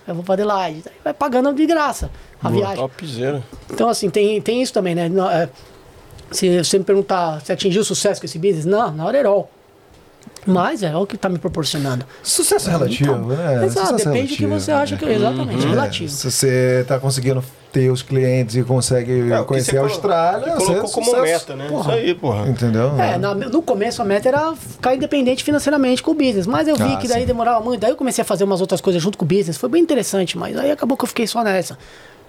eu vou pra Adelaide. Vai pagando de graça a viagem. Topzera. Então, assim, tem, tem isso também, né? É, se você me perguntar se atingiu sucesso com esse business, não, na hora era all. Mas é o que tá me proporcionando. Sucesso relativo, Então, né? Exato, Sucesso depende do que relativo, você acha que né? exatamente, É, relativo. Se você tá conseguindo ter os clientes e consegue É, conhecer a Austrália, você colocou você- como sucesso. meta, né? Isso aí, porra. Entendeu? É, na- no começo a meta era ficar independente financeiramente com o business, mas eu vi Ah, que daí sim. demorava muito, daí eu comecei a fazer umas outras coisas junto com o business, foi bem interessante, mas aí acabou que eu fiquei só nessa.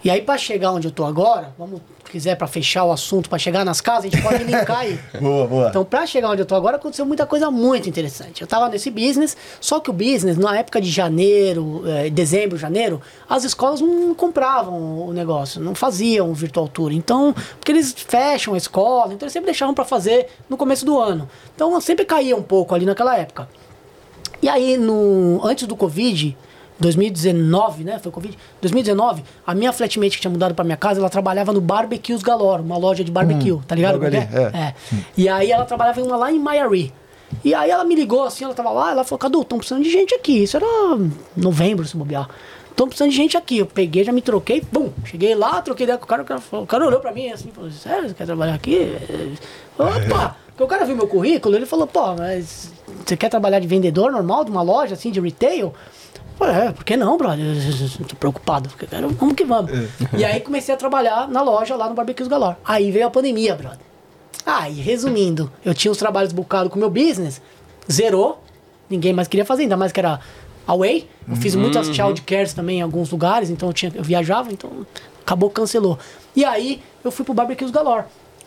E aí pra chegar onde eu tô agora, vamos, se quiser pra fechar o assunto, pra chegar nas casas, a gente pode linkar aí. Boa, boa. Então, pra chegar onde eu tô agora, aconteceu muita coisa muito interessante. Eu tava nesse business, só que o business, na época de janeiro, eh, dezembro, janeiro, as escolas não compravam o negócio, não faziam virtual tour. Então, porque eles fecham a escola, então eles sempre deixavam pra fazer no começo do ano. Então, eu sempre caía um pouco ali naquela época. E aí, no, antes do Covid, 2019, né? Foi Covid? 2019, a minha flatmate que tinha mudado pra minha casa, ela trabalhava no Barbecues Galore, uma loja de barbecue, tá ligado? é ali, é? é. É. E aí ela trabalhava em uma lá em Miami. E aí ela me ligou assim, ela tava lá, ela falou, Cadu, estão precisando de gente aqui. Isso era novembro, se bobear. Estão precisando de gente aqui. Eu peguei, já me troquei, bum. Cheguei lá, troquei ideia com o cara, o cara, falou- o cara olhou pra mim assim, falou, sério, você quer trabalhar aqui? Opa! Porque o cara viu meu currículo, ele falou, pô, mas você quer trabalhar de vendedor normal, de uma loja assim, de retail? É, por que não, brother? Eu Tô preocupado. porque quero- Vamos que vamos. E aí comecei a trabalhar na loja lá no Barbecues Galore. Aí veio a pandemia, brother. Aí, resumindo, eu tinha os trabalhos bucados com o meu business, zerou, ninguém mais queria fazer, ainda mais que era away. Eu fiz muitas child cares também em alguns lugares, então eu, tinha, eu viajava, então acabou, cancelou. E aí eu fui pro Barbecues Galore.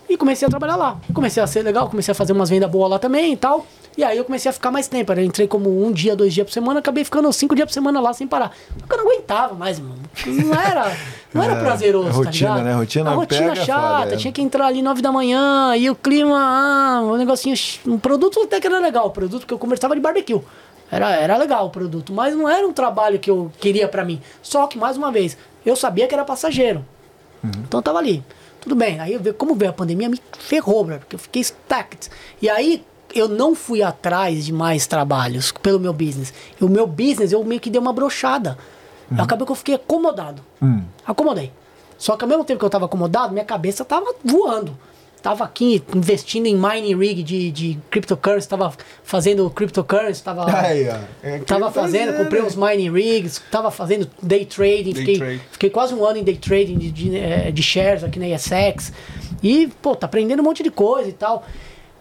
E comecei a trabalhar lá. Comecei a ser legal, comecei a fazer umas vendas boas lá também e tal. E aí eu comecei a ficar mais tempo. Eu entrei como um dia, dois dias por semana, acabei ficando cinco dias por semana lá sem parar. Porque eu não aguentava mais, irmão. Não era, não era É, prazeroso, tá rotina, ligado? né? Rotina a rotina pega, chata, foda, é. tinha que entrar ali nove da manhã, e o clima, ah, um negocinho, um produto até que era legal, o produto que eu conversava de barbecue. Era, era legal o produto, mas não era um trabalho que eu queria pra mim. Só que, mais uma vez, eu sabia que era passageiro. Então eu tava ali. Tudo bem. Aí, como veio a pandemia, me ferrou, bro, porque eu fiquei stacked. E aí, eu não fui atrás de mais trabalhos pelo meu business. E o meu business, eu meio que dei uma brochada. Acabou que eu fiquei acomodado. Acomodei. Só que ao mesmo tempo que eu tava acomodado, minha cabeça tava voando. Tava aqui investindo em mining rig de, de cryptocurrency, tava fazendo cryptocurrency, tava... É Tava fazendo, fazendo. comprei uns mining rigs, tava fazendo day trading, fiquei, trade. fiquei quase um ano em day trading de, de, eh, de shares aqui na ESX. E, pô, tá aprendendo um monte de coisa e tal.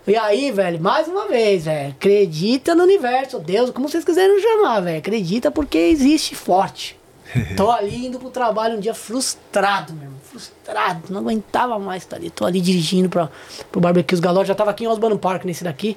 E aí, velho, mais uma vez, velho, acredita no universo, Deus, como vocês quiserem chamar, velho. Acredita porque existe forte. Tô ali indo pro trabalho um dia frustrado, meu irmão. Frustrado. Não aguentava mais estar ali. Tô ali dirigindo pra, pro barbecue. Os Galós já tava aqui em Osborne Park nesse daqui.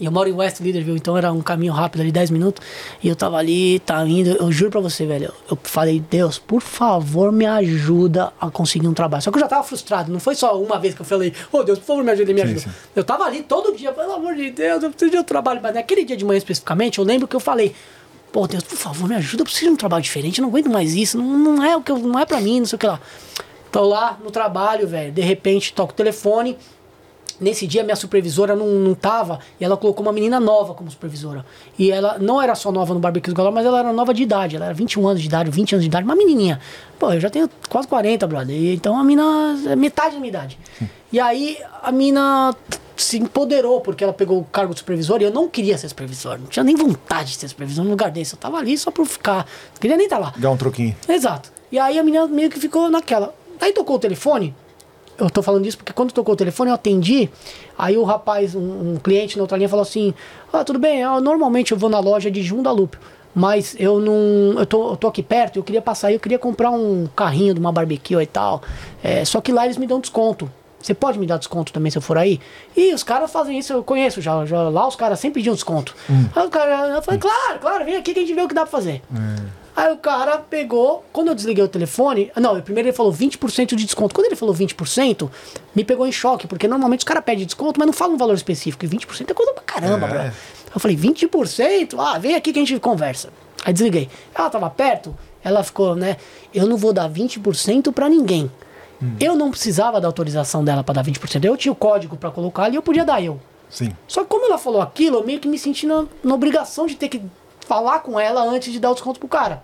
E eu moro em West Leaderville, então era um caminho rápido ali, 10 minutos. E eu tava ali, tá indo. Eu juro pra você, velho. Eu falei, Deus, por favor, me ajuda a conseguir um trabalho. Só que eu já tava frustrado. Não foi só uma vez que eu falei, ô Deus, por favor, me ajuda, me ajuda. sim. Eu tava ali todo dia, pelo amor de Deus, eu preciso de um trabalho. Mas naquele dia de manhã especificamente, eu lembro que eu falei, pô, Deus, por favor, me ajuda, eu preciso de um trabalho diferente, eu não aguento mais isso, não, não é o que eu, não é pra mim, não sei o que lá. Tô lá no trabalho, velho, de repente toco o telefone. Nesse dia minha supervisora não, não tava e ela colocou uma menina nova como supervisora. E ela não era só nova no Barbecue Galore, mas ela era nova de idade. Ela era 21 anos de idade, 20 anos de idade, uma menininha. Pô, eu já tenho quase 40, brother. Então a mina é metade da minha idade. E aí a mina se empoderou porque ela pegou o cargo de supervisor e eu não queria ser supervisor. Não tinha nem vontade de ser supervisor no lugar desse. Eu tava ali só pra ficar. Não queria nem estar lá. Dá um troquinho. Exato. E aí a menina meio que ficou naquela. Aí tocou o telefone. Eu tô falando disso porque quando tocou o telefone eu atendi. Aí o rapaz, um, um cliente na outra linha falou assim: Ah, tudo bem, eu, normalmente eu vou na loja de Jundalupio. Mas eu não. Eu tô, eu tô aqui perto, eu queria passar aí, eu queria comprar um carrinho de uma barbecue e tal. É, só que lá eles me dão desconto. Você pode me dar desconto também se eu for aí? E os caras fazem isso, eu conheço já. já lá os caras sempre pediam desconto. Aí o cara, eu falei, claro, claro, vem aqui que a gente vê o que dá pra fazer. Aí o cara pegou, quando eu desliguei o telefone, não, primeiro ele falou 20% de desconto. Quando ele falou 20%, me pegou em choque, porque normalmente os caras pedem desconto, mas não falam um valor específico. E 20% é coisa pra caramba, É. bro. Eu falei, 20%? Ah, vem aqui que a gente conversa. Aí desliguei. Ela tava perto, ela ficou, né? Eu não vou dar 20% pra ninguém. Eu não precisava da autorização dela pra dar 20%. Eu tinha o código pra colocar ali, eu podia dar eu. Sim. Só que como ela falou aquilo, eu meio que me senti na, na obrigação de ter que falar com ela antes de dar o desconto pro cara.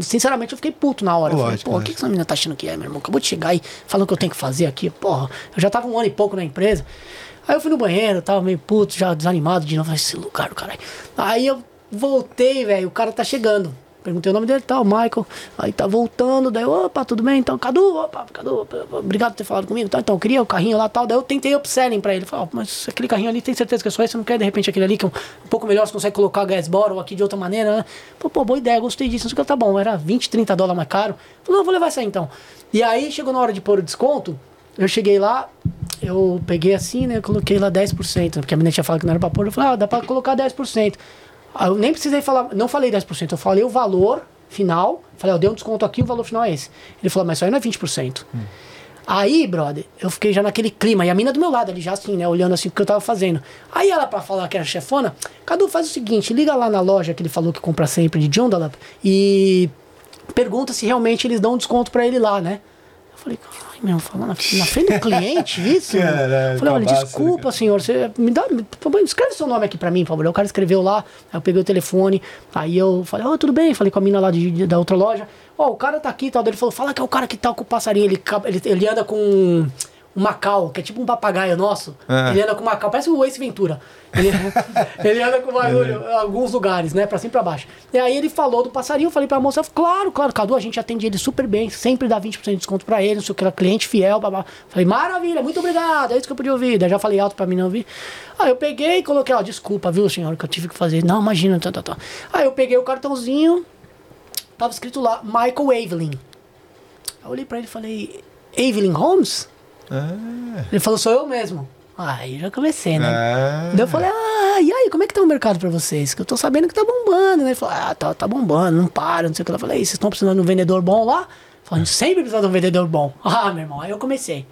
Sinceramente, eu fiquei puto na hora. Eu falei, Lógico, pô, o lógico. que, que essa menina tá achando que é, meu irmão? Acabou de chegar aí falando o que eu tenho que fazer aqui. Porra, eu já tava um ano e pouco na empresa. Aí eu fui no banheiro, tava meio puto, já desanimado de novo. Falei, Esse lugar do caralho. Aí eu voltei, velho, o cara tá chegando. Perguntei o nome dele, tal, Michael. Aí tá voltando, daí, eu, opa, tudo bem? Então, Cadu, opa, Cadu, obrigado por ter falado comigo. Tá, então, eu queria o carrinho lá tal. Daí eu tentei upselling pra ele. Falei, ó, mas aquele carrinho ali, tem certeza que é só esse? Você não quer, de repente, aquele ali que é um, um pouco melhor, você consegue colocar gas bottle aqui de outra maneira, né? Pô, pô, boa ideia, gostei disso. Não sei o que, tá bom, era 20, 30 dólares mais caro. Falei, não, vou levar isso aí então. E aí, chegou na hora de pôr o desconto, eu cheguei lá, eu peguei assim, né? Coloquei lá 10%, porque a menina tinha falado que não era pra pôr. Eu falei, ah, dá pra colocar 10%. Aí eu nem precisei falar, não falei 10%, eu falei o valor final. Falei, ó, deu um desconto aqui, o valor final é esse. Ele falou, mas isso aí não é 20%. Aí, brother, eu fiquei já naquele clima. E a mina do meu lado ali, já assim, né? Olhando assim o que eu tava fazendo. Aí ela, pra falar que era chefona, Cadu, faz o seguinte: liga lá na loja que ele falou que compra sempre de Joondalup e pergunta se realmente eles dão um desconto pra ele lá, né? Eu falei, meu, falando na, frente do cliente isso? Caralho, falei, olha, cabaço, desculpa, né, senhor, você me dá, me- escreve seu nome aqui pra mim, por favor. Aí O cara escreveu lá, aí eu peguei o telefone, aí eu falei, ó, tudo bem, falei com a mina lá de, de- da outra loja, ó, o cara tá aqui e tal, Daí ele falou, fala que é o cara que tá com o passarinho, ele, ele, ele anda com um Macau, que é tipo um papagaio nosso, Ah. ele anda com Macau, parece o Ace Ventura, ele, ele anda com barulho em alguns lugares, né, pra cima e pra baixo. E aí ele falou do passarinho, eu falei pra moça, claro, claro, Cadu, a gente atende ele super bem, sempre dá 20% de desconto pra ele, não sei o que, era cliente fiel, babá. Falei, maravilha, muito obrigado, é isso que eu podia ouvir. Daí já falei alto pra mim não ouvir. Aí eu peguei e coloquei, ó, desculpa, viu, senhor, que eu tive que fazer. Não, imagina, tá, tá, tá. Aí eu peguei o cartãozinho, tava escrito lá, Michael Evelyn. Aí eu olhei pra ele e falei, Evelyn Holmes? Ele falou, sou eu mesmo. Aí já comecei, né? Ah. Daí eu falei, ah, e aí, como é que tá o mercado pra vocês? Que eu tô sabendo que tá bombando, né? Ele falou, ah, tá, tá bombando, não para, não sei o que. Eu falei, "E, vocês estão precisando de um vendedor bom lá? Falei, sempre precisa de um vendedor bom. Ah, meu irmão, aí eu comecei.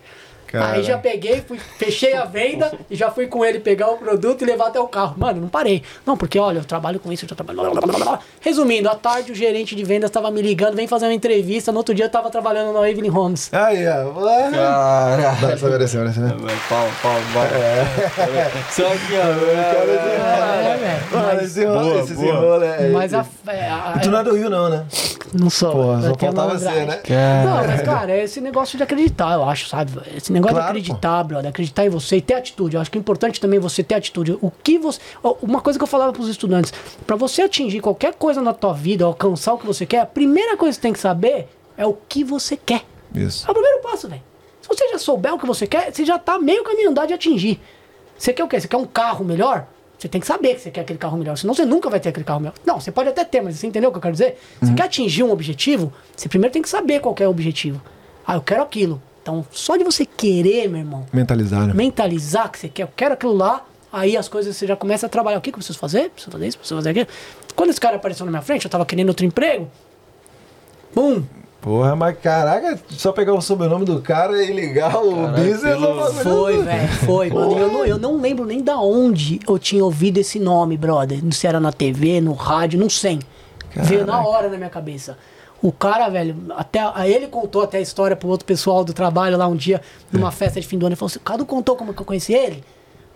Cara. Aí já peguei, fui, fechei a venda e já fui com ele pegar o produto e levar até o carro. Mano, não parei. Não, porque olha, eu trabalho com isso, eu já trabalho. blá, blá, blá, blá. Resumindo, à tarde o gerente de vendas tava me ligando, vem fazer uma entrevista. No outro dia eu tava trabalhando na Evelyn Holmes. Aí, ó. Cara. Dá, só mereceu, mereceu, né? Pau, pau, pau. Só aqui, ó. É, velho. Mano, esse boa. rolo é. Mas a, é, a- Tu não é do Rio, não, né? Não sou. Pô, só faltava ser, né? Não, mas, cara, é esse negócio de acreditar, eu acho, sabe? Esse negócio Claro, de acreditar, brother, acreditar em você e ter atitude. Eu acho que é importante também você ter atitude. O que você. Uma coisa que eu falava pros estudantes: pra você atingir qualquer coisa na tua vida, alcançar o que você quer, a primeira coisa que você tem que saber é o que você quer. Isso. É o primeiro passo, velho. Se você já souber o que você quer, você já tá meio caminho andar de atingir. Você quer o quê? Você quer um carro melhor? Você tem que saber que você quer aquele carro melhor, senão você nunca vai ter aquele carro melhor. Não, você pode até ter, mas você entendeu o que eu quero dizer? Você quer atingir um objetivo, você primeiro tem que saber qual que é o objetivo. Ah, eu quero aquilo. Então, só de você querer, meu irmão, Mentalizar, né? mentalizar que você quer, eu quero aquilo lá, aí as coisas você já começa a trabalhar. O que, que eu preciso fazer? Preciso fazer isso, preciso fazer aquilo. Quando esse cara apareceu na minha frente, eu tava querendo outro emprego. Bum! Porra, mas caraca, só pegar o sobrenome do cara e ligar o business. pelo- Foi, velho, foi, mano. Eu não, eu não lembro nem da onde eu tinha ouvido esse nome, brother. Se era na TV, no rádio, não sei. Veio na hora na minha cabeça. O cara, velho, até ele contou até a história pro outro pessoal do trabalho lá um dia, numa festa de fim do ano. Ele falou assim: o Cadu contou como que eu conheci ele?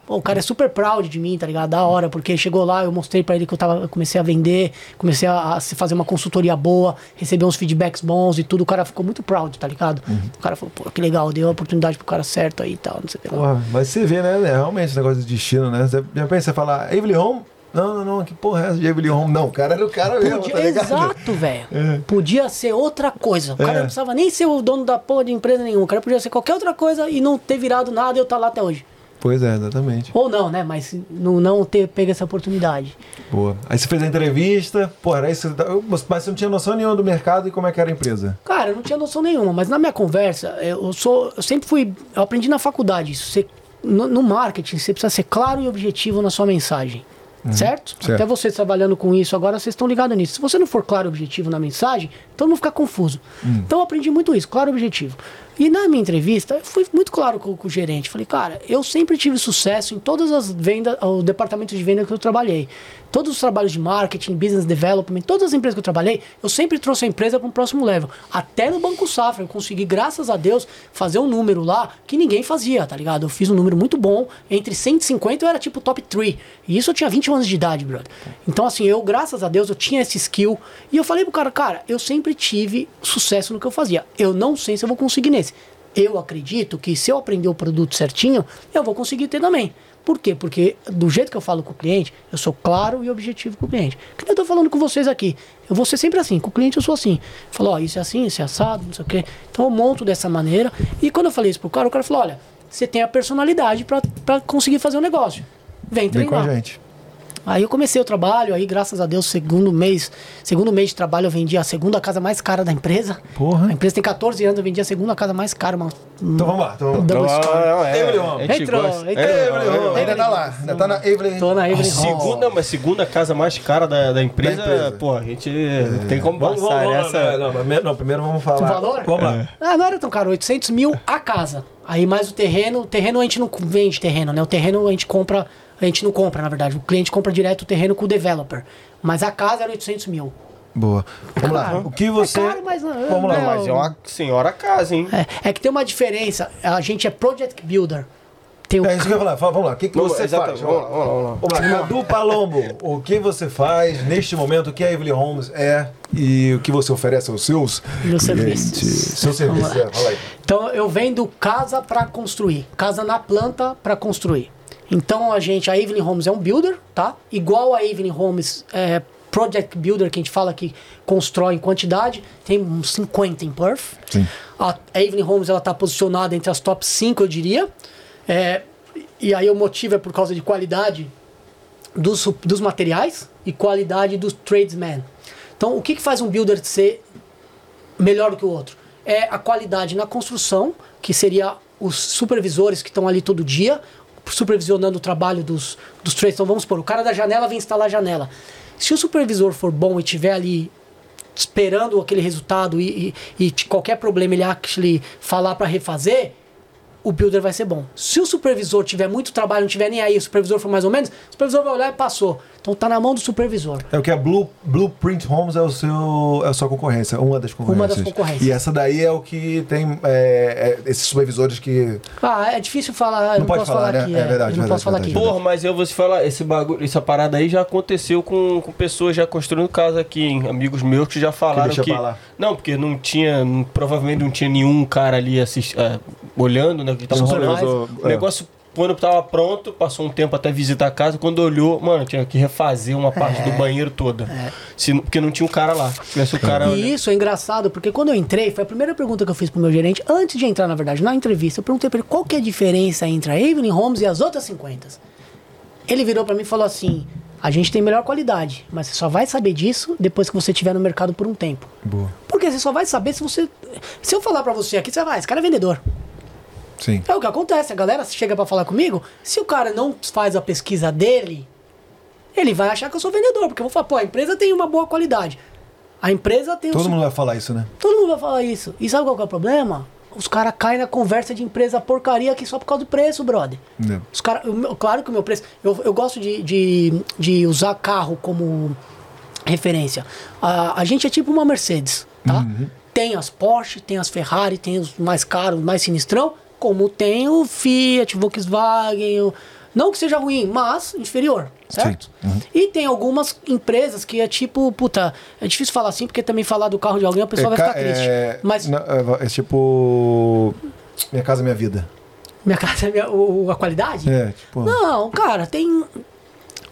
Pô, o cara é super proud de mim, tá ligado? Da hora, porque chegou lá, eu mostrei pra ele que eu tava, eu comecei a vender, comecei a, a fazer uma consultoria boa, receber uns feedbacks bons e tudo. O cara ficou muito proud, tá ligado? O cara falou, pô, que legal, deu a oportunidade pro cara certo aí e tal, não sei o que lá. Porra, mas você vê, né? é Realmente esse negócio de destino, né? Você já pensa, você fala, Evelyn Home? Não, não, não, que porra é essa de Evelyn Home? Não, o cara era o cara mesmo, Podia- tá exato, velho. Podia ser outra coisa. O cara É. não precisava nem ser o dono da porra de empresa nenhuma. O cara podia ser qualquer outra coisa e não ter virado nada e eu estar lá até hoje. Pois é, exatamente. Ou não, né? Mas não, não ter pego essa oportunidade. Boa. Aí você fez a entrevista, porra, era isso. Mas você não tinha noção nenhuma do mercado e como é que era a empresa. Cara, eu não tinha noção nenhuma, mas na minha conversa, eu sou. Eu sempre fui. Eu aprendi na faculdade isso. Você, no, no marketing, você precisa ser claro e objetivo na sua mensagem. Certo? certo. Até vocês trabalhando com isso agora, vocês estão ligados nisso. Se você não for claro e objetivo na mensagem, então não fica confuso. Então eu aprendi muito isso, claro objetivo. E na minha entrevista, eu fui muito claro com, com o gerente. Falei, cara, eu sempre tive sucesso em todas as vendas, o departamento de venda que eu trabalhei. Todos os trabalhos de marketing, business development, todas as empresas que eu trabalhei, eu sempre trouxe a empresa para um próximo level. Até no Banco Safra, eu consegui, graças a Deus, fazer um número lá que ninguém fazia, tá ligado? Eu fiz um número muito bom. Entre 150 eu era tipo top 3. E isso eu tinha 21 anos de idade, brother. Então, assim, eu, graças a Deus, eu tinha esse skill. E eu falei pro cara, cara, eu sempre tive sucesso no que eu fazia. Eu não sei se eu vou conseguir nesse. Eu acredito que se eu aprender o produto certinho, eu vou conseguir ter também. Por quê? Porque do jeito que eu falo com o cliente, eu sou claro e objetivo com o cliente. Que eu tô falando com vocês aqui. Eu vou ser sempre assim. Com o cliente eu sou assim. Falou, ó, isso é assim, isso é assado, não sei o quê. Então eu monto dessa maneira. E quando eu falei isso pro cara, o cara falou, olha, você tem a personalidade pra conseguir fazer o negócio. Vem Vem com a treinar. gente. Aí eu comecei o trabalho, aí graças a Deus, segundo mês, segundo mês de trabalho eu vendi a segunda casa mais cara da empresa. Porra. A empresa tem 14 anos, eu vendi a segunda casa mais cara, uma Então vamos lá. Então vamos lá. double story. Não, é, Evelyn Home. a gente Entrou, entrou. É. Ainda tá lá. Ainda tá na Evelyn. Tô na Evelyn. Segunda, mas segunda casa mais cara da, da empresa, Da empresa. pô, a gente tem como Vamos, passar vamos, essa. não, não, primeiro, não, primeiro vamos falar. O valor? Vamos lá. Ah, não era tão caro, 800 mil a casa. Aí mais o terreno, o terreno a gente não vende terreno, né? O terreno a gente compra, a gente não compra, na verdade. O cliente compra direto o terreno com o developer. Mas a casa era 800 mil. Boa. Vamos lá. O que você. É caro, mas não- Vamos lá. Mas é uma senhora casa, hein? É, é que tem uma diferença. A gente é project builder. Tem o É isso que eu ia falar. Fala, Vamos lá. O que, que Vamos- você exatamente. faz? Vamos lá, vamos lá, vamos lá. Vamos lá. Cadu Palombo, o que você faz neste momento? O que a Evelyn Holmes é e o que você oferece aos seus Meus clientes? serviços. Seu serviço, Vamos lá. é, fala aí. Então eu vendo casa para construir, casa na planta para construir. Então a gente, a Evelyn Homes é um builder, tá? Igual a Evelyn Homes é project builder que a gente fala que constrói em quantidade, tem uns 50 em Perth. Sim. A Evelyn Homes ela tá posicionada entre as top 5, eu diria. É, e aí o motivo é por causa de qualidade dos, dos materiais e qualidade dos tradesmen. Então, o que, que faz um builder ser melhor do que o outro? É a qualidade na construção, que seria os supervisores que estão ali todo dia, supervisionando o trabalho dos, dos trades. Então, vamos supor, o cara da janela vem instalar a janela. Se o supervisor for bom e tiver ali esperando aquele resultado e, e, e qualquer problema ele actually falar para refazer, o builder vai ser bom. Se o supervisor tiver muito trabalho, não tiver nem aí, o supervisor for mais ou menos, o supervisor vai olhar e passou. Então tá na mão do supervisor. É o que a Blue, Blueprint Homes é, o seu, é a sua concorrência, uma das concorrências. Uma das concorrências. E essa daí é o que tem é, é, esses supervisores que. Ah, é difícil falar, eu não, pode posso falar, falar, né? aqui. É verdade, eu não verdade, posso falar verdade. aqui. Porra, mas eu vou te falar, esse bagulho, essa parada aí já aconteceu com, com pessoas já construindo casa aqui, hein? Amigos meus que já falaram deixa que. pra lá. Não, porque não tinha. não- provavelmente não tinha nenhum cara ali assist, é, olhando, né? Que tava rolando. O é. negócio quando tava pronto, passou um tempo até visitar a casa, quando olhou, mano, tinha que refazer uma parte do banheiro toda. Se, porque não tinha o cara lá. Se tivesse o cara. E isso é engraçado, porque quando eu entrei, foi a primeira pergunta que eu fiz pro meu gerente, antes de entrar, na verdade, na entrevista, eu perguntei pra ele qual que é a diferença entre a Evelyn Homes e as outras 50. Ele virou pra mim e falou assim: a gente tem melhor qualidade, mas você só vai saber disso depois que você estiver no mercado por um tempo. Boa. Porque você só vai saber se você. Se eu falar pra você aqui, você vai, esse cara é vendedor. Sim. É o que acontece, a galera chega pra falar comigo, se o cara não faz a pesquisa dele, ele vai achar que eu sou vendedor, porque eu vou falar, pô, a empresa tem uma boa qualidade. A empresa tem um Todo su- mundo vai falar isso, né? Todo mundo vai falar isso. E sabe qual que é o problema? Os caras caem na conversa de empresa porcaria aqui só por causa do preço, brother. É. Os cara, o meu- claro que o meu preço. Eu, eu gosto de, de, de usar carro como referência. A, a gente é tipo uma Mercedes, tá? Tem as Porsche, tem as Ferrari, tem os mais caros, mais sinistrão, como tem o Fiat, Volkswagen. o- não que seja ruim, mas inferior, certo? E tem algumas empresas que é tipo, puta, é difícil falar assim, porque também falar do carro de alguém a pessoa vai ca- ficar triste. é- Mas não, é, é tipo. Minha casa, minha vida. minha casa é minha, o, a qualidade? É, tipo. Não, cara, tem.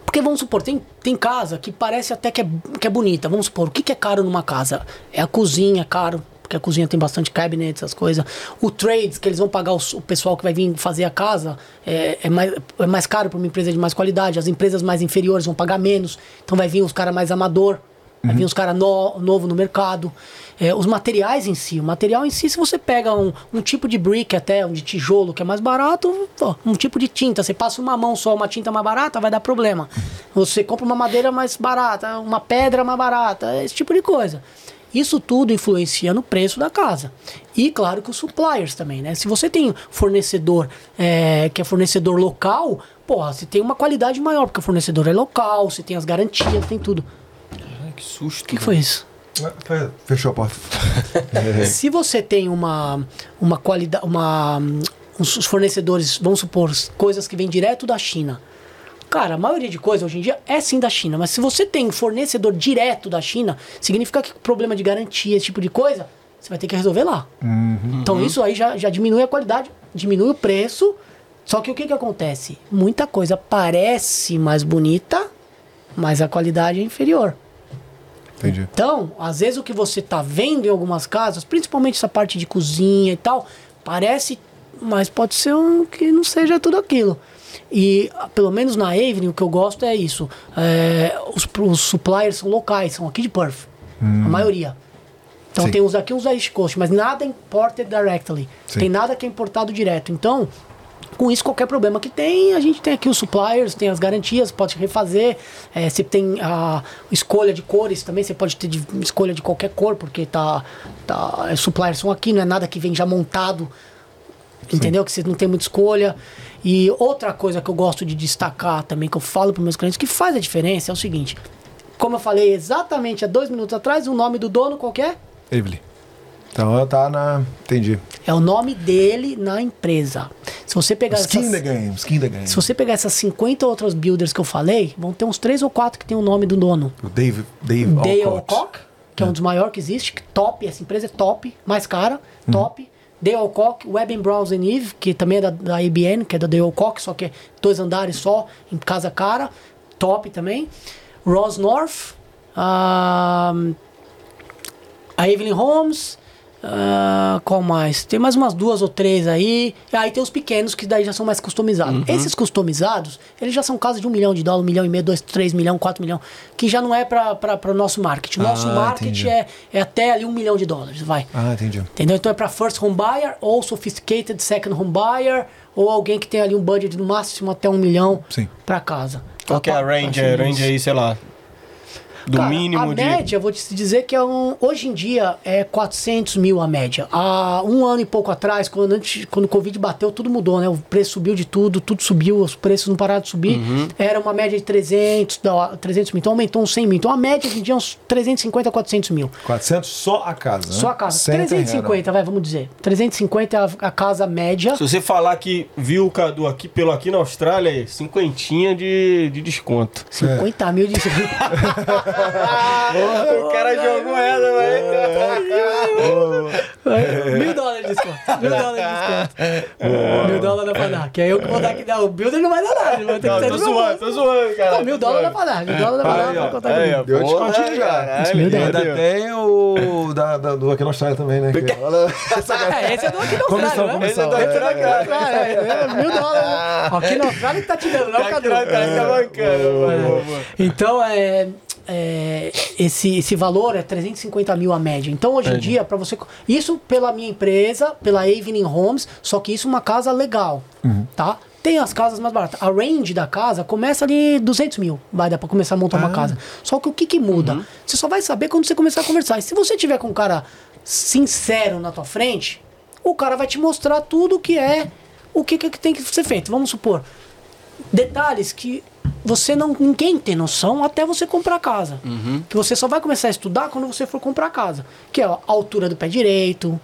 Porque vamos supor, tem, tem casa que parece até que é, que é bonita. Vamos supor, o que, que é caro numa casa? É a cozinha, é caro. Porque a cozinha tem bastante cabinet, essas coisas. O trades, que eles vão pagar os- o pessoal que vai vir fazer a casa, é, é, mais, é mais caro para uma empresa de mais qualidade. As empresas mais inferiores vão pagar menos. Então vai vir os caras mais amador. Vai vir os caras no, novo no mercado. É, os materiais em si. O material em si, se você pega um, um tipo de brick até, um de tijolo que é mais barato, um tipo de tinta. Você passa uma mão só, uma tinta mais barata, vai dar problema. Você compra uma madeira mais barata, uma pedra mais barata, esse tipo de coisa. Isso tudo influencia no preço da casa. E claro que os suppliers também, né? Se você tem fornecedor é, que é fornecedor local, porra, você tem uma qualidade maior, porque o fornecedor é local, você tem as garantias, tem tudo. Ai, que susto. O que, que foi isso? Fe- Fechou a porta. Se você tem uma, uma qualidade, uma, uns fornecedores, vamos supor, coisas que vêm direto da China. Cara, a maioria de coisas hoje em dia é sim da China, mas se você tem fornecedor direto da China, significa que problema de garantia, esse tipo de coisa, você vai ter que resolver lá. Então isso aí já, já diminui a qualidade, diminui o preço. Só que o que, que acontece? Muita coisa parece mais bonita, mas a qualidade é inferior. Entendi. Então, às vezes o que você tá vendo em algumas casas, principalmente essa parte de cozinha e tal, parece, mas pode ser um que não seja tudo aquilo. E pelo menos na Avon, o que eu gosto é isso. É, os, os suppliers são locais, são aqui de Perth. A maioria. Então Sim. tem uns aqui, uns da East Coast, mas nada imported directly. Sim. Tem nada que é importado direto. Então, com isso, qualquer problema que tem, a gente tem aqui os suppliers, tem as garantias, pode refazer. É, você tem a escolha de cores também, você pode ter de- escolha de qualquer cor, porque tá, tá, os suppliers são aqui, não é nada que vem já montado. Entendeu? Que você não tem muita escolha. E outra coisa que eu gosto de destacar também, que eu falo para meus clientes, que faz a diferença é o seguinte. Como eu falei exatamente há dois minutos atrás, o nome do dono qual é? Evelyn. Então ela tá na. Entendi. É o nome dele na empresa. Se você pegar Skin essas- the game, skin the game. Se você pegar essas 50 outras builders que eu falei, vão ter uns 3 ou 4 que tem o nome do dono. O Dave, Dave Dale Alcott. Alcock, que é um dos maiores que existe, que top, essa empresa é top, mais cara, top. Dale Alcock, Web Browns and Eve, que também é da, da IBM, que é da Dale Alcock, só que é dois andares só, em casa cara, top também. Ross North, ah, a Evelyn Holmes, ah, qual mais? Tem mais umas duas ou três aí. E aí tem os pequenos que daí já são mais customizados. Esses customizados, eles já são casas de um milhão de dólares, um milhão e meio, dois, três milhão, quatro milhão, que já não é para o nosso market. Nosso Ah, market entendi. é, é até ali um milhão de dólares, vai. Ah, entendi. Entendeu? Então é para first home buyer ou sophisticated second home buyer ou alguém que tem ali um budget no máximo até um milhão para casa. Qual que é a range? A range aí, sei lá. Do Cara, mínimo a de. média, eu vou te dizer que é um, hoje em dia é 400 mil a média. Há um ano e pouco atrás, quando, antes, quando o Covid bateu, tudo mudou, né? O preço subiu de tudo, tudo subiu, os preços não pararam de subir. Uhum. Era uma média de 300, dó- 300 mil, então aumentou uns 100 mil. Então a média hoje em dia é uns 350 a 400 mil. 400 só a casa. né? Só a casa. Sem 350, vai, vamos dizer. 350 é a, a casa média. Se você falar que viu o Cadu aqui pelo aqui na Austrália, é cinquentinha de, de desconto. 50 mil de. o cara jogou ela, É, Mil dólares de desconto. Mil dólares de desconto. Mil dólares dá pra dar. Que aí eu que vou dar que dar. O builder não vai dar nada. Vai ter que sair tô do zoando, tô zoando, cara. Mil dólares dá pra dar. Mil dólares dá pra dar. Pra contar comigo. Deu descontinho já. caralho, Mil E dólares. ainda tem o da, da- do Aqui na Austrália também, né? É, esse é do aqui na Comissão, Austrália, né? comissão. Esse é do aqui na É. Austrália. É, é, mil dólares. né? Aqui na Austrália que tá te dando, não é o Cadu. Tá bancando, mano. Então, é, é, esse, esse valor é 350 mil a média. Então, hoje em dia, para você. Isso pela minha empresa, pela Evening Homes, só que isso é uma casa legal, tá? Tem as casas mais baratas. A range da casa começa ali 200 mil. Vai dar pra começar a montar uma casa. Só que o que que muda? Você só vai saber quando você começar a conversar. E se você tiver com um cara sincero na tua frente, o cara vai te mostrar tudo que é, o que, que tem que ser feito. Vamos supor, detalhes que você não ninguém tem noção até você comprar casa. Que você só vai começar a estudar quando você for comprar casa. Que é a altura do pé direito,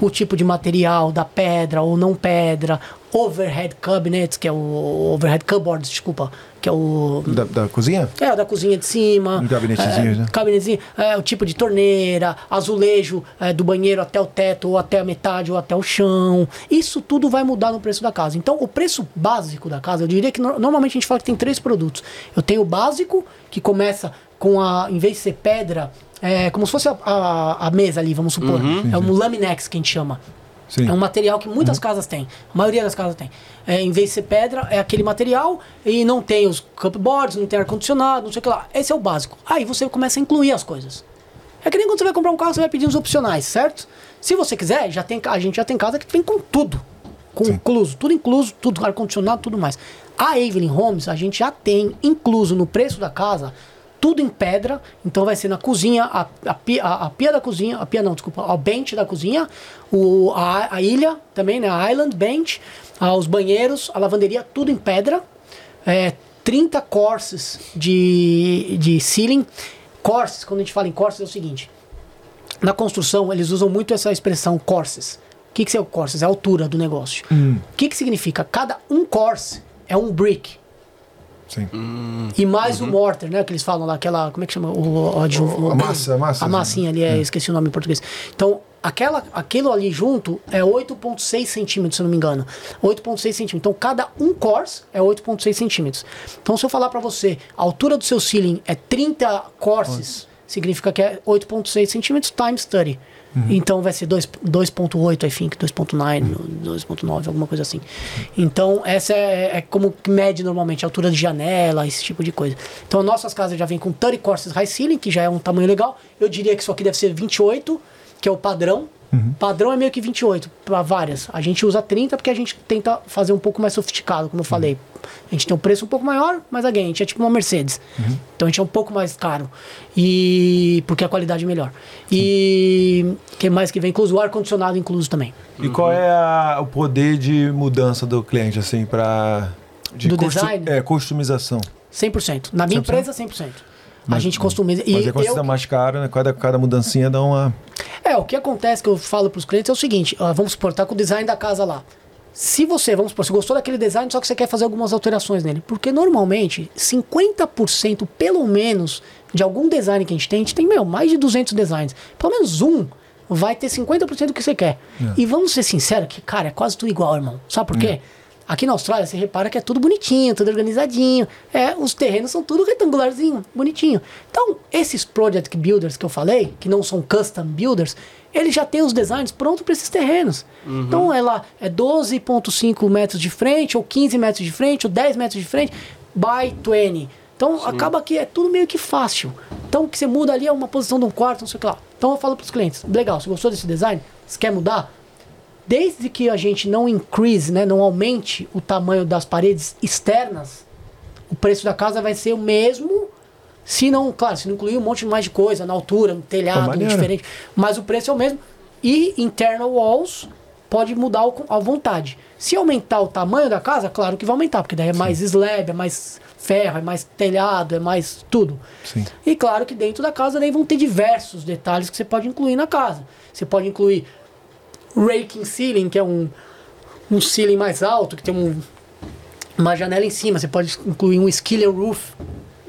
o tipo de material da pedra ou não pedra, overhead cabinets, que é o overhead cupboards, desculpa, que é o da, da cozinha? é, da cozinha de cima. Um gabinetezinho, é, né? Gabinetezinho, é, o tipo de torneira, azulejo é, do banheiro até o teto, ou até a metade, ou até o chão. Isso tudo vai mudar no preço da casa. Então, o preço básico da casa, eu diria que no- normalmente a gente fala que tem três produtos. Eu tenho o básico, que começa com a, em vez de ser pedra, é como se fosse a, a- a mesa ali, vamos supor. É um laminex que a gente chama. Sim. É um material que muitas casas têm. A maioria das casas tem. É, em vez de ser pedra, é aquele material e não tem os cupboards, não tem ar-condicionado, não sei o que lá. Esse é o básico. Aí você começa a incluir as coisas. É que nem quando você vai comprar um carro, você vai pedir os opcionais, certo? Se você quiser, já tem, a gente já tem casa que vem com tudo. Com incluso, tudo incluso, tudo ar-condicionado, tudo mais. A Evelyn Homes, a gente já tem incluso no preço da casa tudo em pedra, então vai ser na cozinha, a, a, pia, a, a pia da cozinha, a pia não, desculpa, o bench da cozinha, o, a, a ilha também, né, a island bench, ah, os banheiros, a lavanderia, tudo em pedra, é, 30 courses de, de ceiling. Courses, quando a gente fala em courses é o seguinte, na construção eles usam muito essa expressão courses. O que, que é o courses? É a altura do negócio. O que, que significa? Cada um course é um brick. Sim. E mais o mortar, né? Que eles falam lá, aquela. Como é que chama? O, o, adju- O- a massa, a massa, A massinha ali, é, esqueci o nome em português. Então, aquela, aquilo ali junto é 8,6 centímetros, se eu não me engano. 8,6 centímetros. Então, cada um course é 8,6 centímetros. Então, se eu falar pra você, a altura do seu ceiling é 30 courses, significa que é 8,6 centímetros times 30. Então vai ser dois- 2.8, I think, 2.9, 2.9, alguma coisa assim. Então, essa é, é como que mede normalmente altura de janela, esse tipo de coisa. Então, nossas casas já vêm com 30 courses high ceiling, que já é um tamanho legal. Eu diria que isso aqui deve ser 28, que é o padrão. Padrão é meio que 28 para várias. A gente usa 30 porque a gente tenta fazer um pouco mais sofisticado, como eu falei. A gente tem um preço um pouco maior, mas again, a gente é tipo uma Mercedes. Então a gente é um pouco mais caro. E porque a qualidade é melhor. E que mais que vem incluso? O ar-condicionado incluso também. E qual é a- o poder de mudança do cliente, assim, para. Do design? É, customização. 100%. Na minha 100%? empresa, 100%. A gente customiza. E Mas é quando eu, mais caro, né? Cada, cada mudancinha dá uma. É, o que acontece que eu falo para os clientes é o seguinte: vamos supor, tá com o design da casa lá. Se você, vamos supor, você gostou daquele design, só que você quer fazer algumas alterações nele. Porque normalmente, 50% pelo menos de algum design que a gente tem, a gente tem, meu, mais de 200 designs. Pelo menos um vai ter 50% do que você quer. E vamos ser sinceros que, cara, é quase tudo igual, irmão. Sabe por quê? Aqui na Austrália, você repara que é tudo bonitinho, tudo organizadinho. É, os terrenos são tudo retangularzinho, bonitinho. Então, esses project builders que eu falei, que não são custom builders, eles já têm os designs prontos para esses terrenos. Então, é lá, é 12,5 metros de frente, ou 15 metros de frente, ou 10 metros de frente, by 20. Então, acaba que é tudo meio que fácil. Então, o que você muda ali é uma posição de um quarto, não sei o que lá. Então, eu falo para os clientes, legal, você gostou desse design? Você quer mudar? Desde que a gente não increase, né, não aumente o tamanho das paredes externas, o preço da casa vai ser o mesmo. Se não, claro, se não incluir um monte mais de coisa na altura, no telhado, maneiro. diferente, mas o preço é o mesmo. E internal walls pode mudar à vontade. Se aumentar o tamanho da casa, claro que vai aumentar, porque daí é mais slab, é mais ferro, é mais telhado, é mais tudo. Sim. E claro que dentro da casa daí vão ter diversos detalhes que você pode incluir na casa. Você pode incluir raking ceiling, que é um, um ceiling mais alto, que tem um, uma janela em cima. Você pode incluir um skiller roof,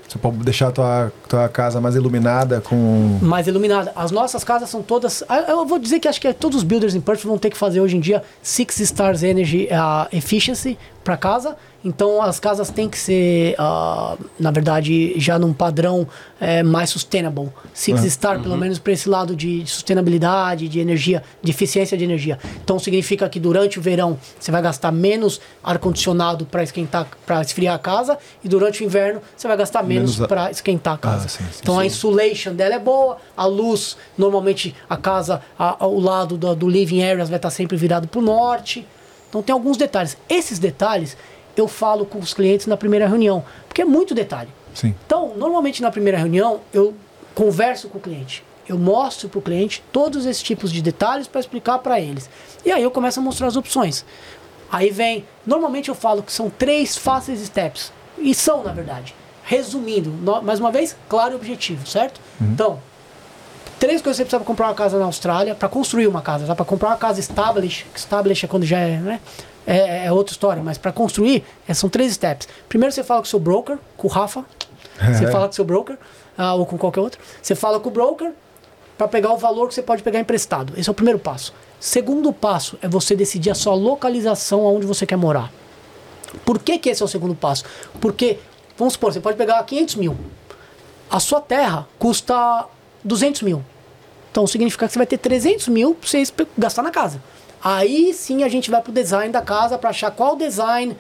Você pode deixar a tua, tua casa mais iluminada com. mais iluminada. As nossas casas são todas. ah, Eu vou dizer que acho que todos os builders em Perth vão ter que fazer hoje em dia Six Stars Energy ah, Efficiency para casa. Então as casas têm que ser, ah, na verdade, já num padrão eh, mais sustainable. Six Star, pelo menos para esse lado de sustentabilidade, de energia, de eficiência de energia. Então significa que durante o verão você vai gastar menos ar-condicionado para esquentar, para esfriar a casa, e durante o inverno você vai gastar menos, Menos a- para esquentar a casa. sim, sim, então a insulation dela é boa, a luz, normalmente a casa, a- ao lado do, do living areas vai estar sempre virado para o norte. Então tem alguns detalhes. Esses detalhes eu falo com os clientes na primeira reunião, porque é muito detalhe. Sim. Então, normalmente na primeira reunião, eu converso com o cliente. Eu mostro para o cliente todos esses tipos de detalhes para explicar para eles. E aí eu começo a mostrar as opções. Aí vem, normalmente eu falo que são três fáceis steps. E são, na verdade. Resumindo, no- mais uma vez, claro e objetivo, certo? Então, três coisas que você precisa pra comprar uma casa na Austrália, para construir uma casa, tá? Para comprar uma casa established, established é quando já é, né? É, é outra história, mas para construir, é, são três steps. Primeiro você fala com o seu broker, com o Rafa. Você fala com o seu broker, ah, ou com qualquer outro. Você fala com o broker para pegar o valor que você pode pegar emprestado. Esse é o primeiro passo. Segundo passo é você decidir a sua localização aonde você quer morar. Por que, que esse é o segundo passo? Porque, vamos supor, você pode pegar 500 mil. A sua terra custa 200 mil. Então significa que você vai ter 300 mil para você gastar na casa. Aí sim a gente vai pro design da casa para achar qual design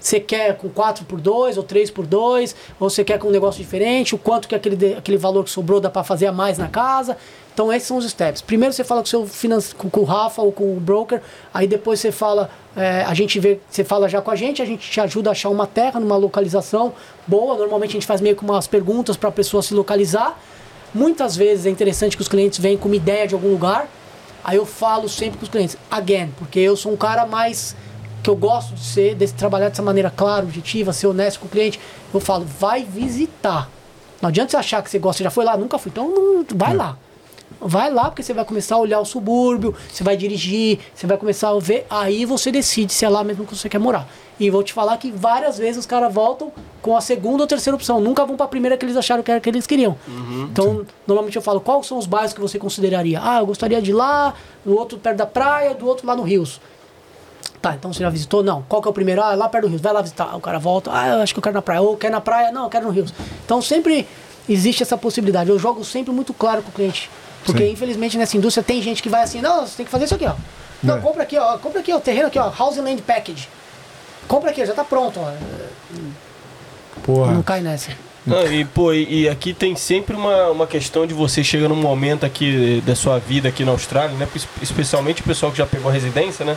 você quer com 4 por 2 ou 3 por 2 ou você quer com um negócio diferente, o quanto que aquele, aquele valor que sobrou dá para fazer a mais na casa. Então esses são os steps. Primeiro você fala com seu finance, com, com o Rafa ou com o broker, aí depois você fala, é, a gente vê, você fala já com a gente, a gente te ajuda a achar uma terra numa localização boa. Normalmente a gente faz meio que umas perguntas para a pessoa se localizar. Muitas vezes é interessante que os clientes venham com uma ideia de algum lugar. Aí eu falo sempre com os clientes, again, porque eu sou um cara mais que eu gosto de ser, de trabalhar dessa maneira clara, objetiva, ser honesto com o cliente. Eu falo, vai visitar. Não adianta você achar que você gosta, já foi lá, nunca fui. Então não, vai lá. Vai lá, porque você vai começar a olhar o subúrbio, você vai dirigir, você vai começar a ver, aí você decide se é lá mesmo que você quer morar. E vou te falar que várias vezes os caras voltam com a segunda ou terceira opção, nunca vão para a primeira que eles acharam que era que eles queriam. então, normalmente eu falo, quais são os bairros que você consideraria? Ah, eu gostaria de ir lá, do outro perto da praia, do outro lá no Rios. Tá, então você já visitou? Não. Qual que é o primeiro? Ah, lá perto do Rios. Vai lá visitar. O cara volta. Ah, eu acho que eu quero na praia. Ou quer na praia? Não, eu quero no Rios. Então sempre existe essa possibilidade. Eu jogo sempre muito claro com o cliente. Porque Sim. infelizmente nessa indústria tem gente que vai assim, não, você tem que fazer isso aqui, ó. Não, É. compra aqui, ó. Compra aqui, ó. Terreno aqui, ó. House and Land Package. Compra aqui, já tá pronto, ó. Porra. Não cai nessa. Não, e, pô, e, e aqui tem sempre uma, uma questão de você chega num momento aqui da sua vida aqui na Austrália, né? Es- Especialmente o pessoal que já pegou a residência, né?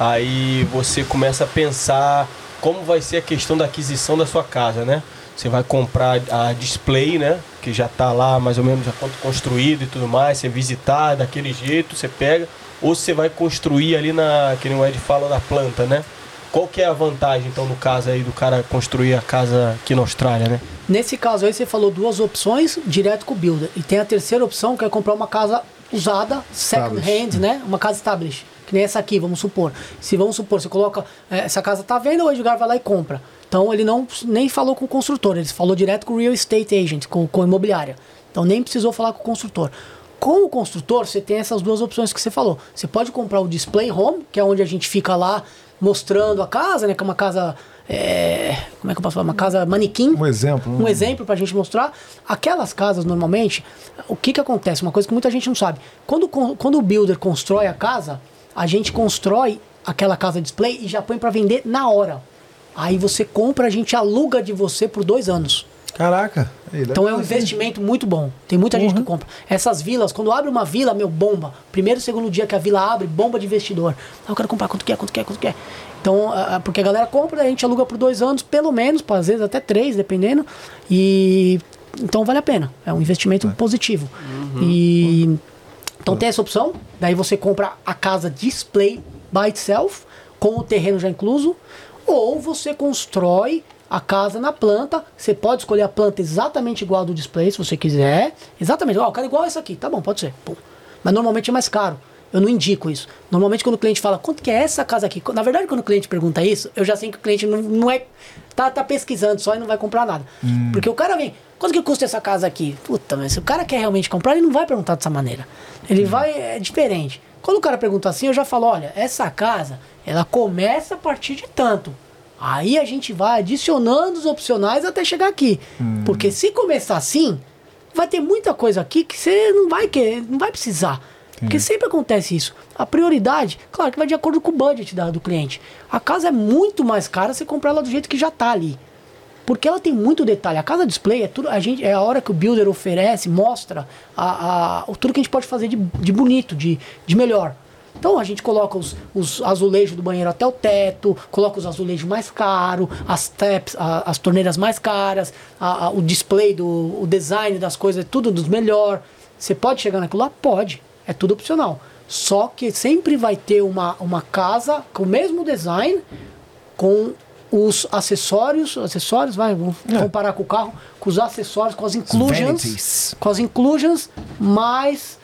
Aí você começa a pensar como vai ser a questão da aquisição da sua casa, né? Você vai comprar a display, né? Que já tá lá mais ou menos já quanto construído e tudo mais. Você visitar daquele jeito, você pega. Ou você vai construir ali na. Que nem o Ed fala da planta, né? Qual que é a vantagem, então, no caso aí do cara construir a casa aqui na Austrália, né? Nesse caso aí, você falou duas opções direto com o builder. E tem a terceira opção, que é comprar uma casa usada, second hand, né? Uma casa established. Que nem essa aqui, vamos supor. Se vamos supor, você coloca. eh, essa casa tá vendo, o Edgar vai lá e compra. Então ele não nem falou com o construtor, ele falou direto com o real estate agent, com, com a imobiliária. Então nem precisou falar com o construtor. Com o construtor, você tem essas duas opções que você falou. Você pode comprar o display home, que é onde a gente fica lá mostrando a casa, né? Que é uma casa. eh, como é que eu posso falar? Uma casa manequim Um exemplo. um exemplo pra gente mostrar. Aquelas casas, normalmente, o que que acontece? Uma coisa que muita gente não sabe. Quando, quando o builder constrói a casa, a gente constrói aquela casa display e já põe pra vender na hora. Aí você compra, a gente aluga de você por dois anos. Caraca. Então é um investimento muito bom. Tem muita gente que compra. Essas vilas, quando abre uma vila, meu, bomba. Primeiro e segundo dia que a vila abre, bomba de investidor. Ah, eu quero comprar quanto quer, quanto quer, quanto quer. Então, ah, ah, porque a galera compra, a gente aluga por dois anos, pelo menos, às vezes até três, dependendo. E então vale a pena. É um investimento positivo. E então tem essa opção. Daí você compra a casa display by itself, com o terreno já incluso, ou você constrói a casa na planta. Você pode escolher a planta exatamente igual do display, se você quiser. Exatamente, ó, eu quero igual essa aqui. Tá bom, pode ser. Pum. Mas normalmente é mais caro. Eu não indico isso. Normalmente quando o cliente fala, quanto que é essa casa aqui? Na verdade, quando o cliente pergunta isso, eu já sei que o cliente não, não é. Tá, tá pesquisando só e não vai comprar nada. Porque o cara vem, quanto que custa essa casa aqui? Puta, mas se o cara quer realmente comprar, ele não vai perguntar dessa maneira. Ele vai, é diferente. Quando o cara pergunta assim, eu já falo, olha, essa casa, ela começa a partir de tanto. Aí a gente vai adicionando os opcionais até chegar aqui. Porque se começar assim, vai ter muita coisa aqui que você não vai querer, não vai precisar. Porque sempre acontece isso. A prioridade, claro que vai de acordo com o budget da- do cliente. A casa é muito mais cara você comprar ela do jeito que já tá ali. Porque ela tem muito detalhe. A casa display é tudo. A gente, é a hora que o builder oferece, mostra a, a, o tudo que a gente pode fazer de, de bonito, de, de melhor. Então a gente coloca os, os azulejos do banheiro até o teto, coloca os azulejos mais caros, as taps, a- as torneiras mais caras, a- a- o display, do, o design das coisas, é tudo dos melhor. Você pode chegar naquilo lá? Pode. É tudo opcional. Só que sempre vai ter uma, uma casa com o mesmo design, com os acessórios, acessórios, vai, vamos comparar com o carro, com os acessórios, com as inclusions, vanities. com as inclusions mais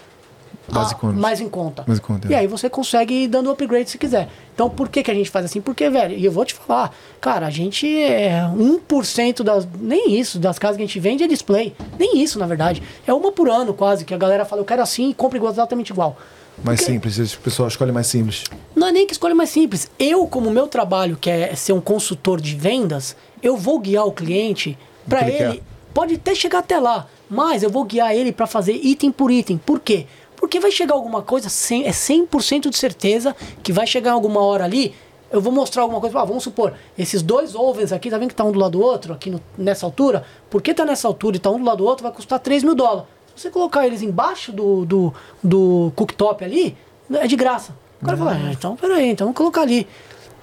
Mais a- em conta. mais em conta. Mais em conta, é. E aí você consegue ir dando upgrade se quiser. Então por que, que a gente faz assim? Porque, velho, e eu vou te falar, cara, a gente é 1% das. Nem isso, das casas que a gente vende é display. Nem isso, na verdade. É uma por ano quase, que a galera fala, eu quero assim e compra exatamente igual. Mais Porque- simples, as pessoas escolhem mais simples. não é nem que escolha mais simples. Eu, como meu trabalho, que é ser um consultor de vendas, eu vou guiar o cliente para ele ele. quer. Pode até chegar até lá, mas eu vou guiar ele para fazer item por item. Por quê? Porque vai chegar alguma coisa, cem- é 100% de certeza que vai chegar alguma hora ali. Eu vou mostrar alguma coisa. Ah, vamos supor, esses dois ovens aqui, tá vendo que tá um do lado do outro, aqui no- nessa altura? Porque tá nessa altura e tá um do lado do outro, vai custar 3 mil dólares. Se você colocar eles embaixo do, do, do cooktop ali, é de graça. O cara fala, ah, então peraí, então vamos colocar ali.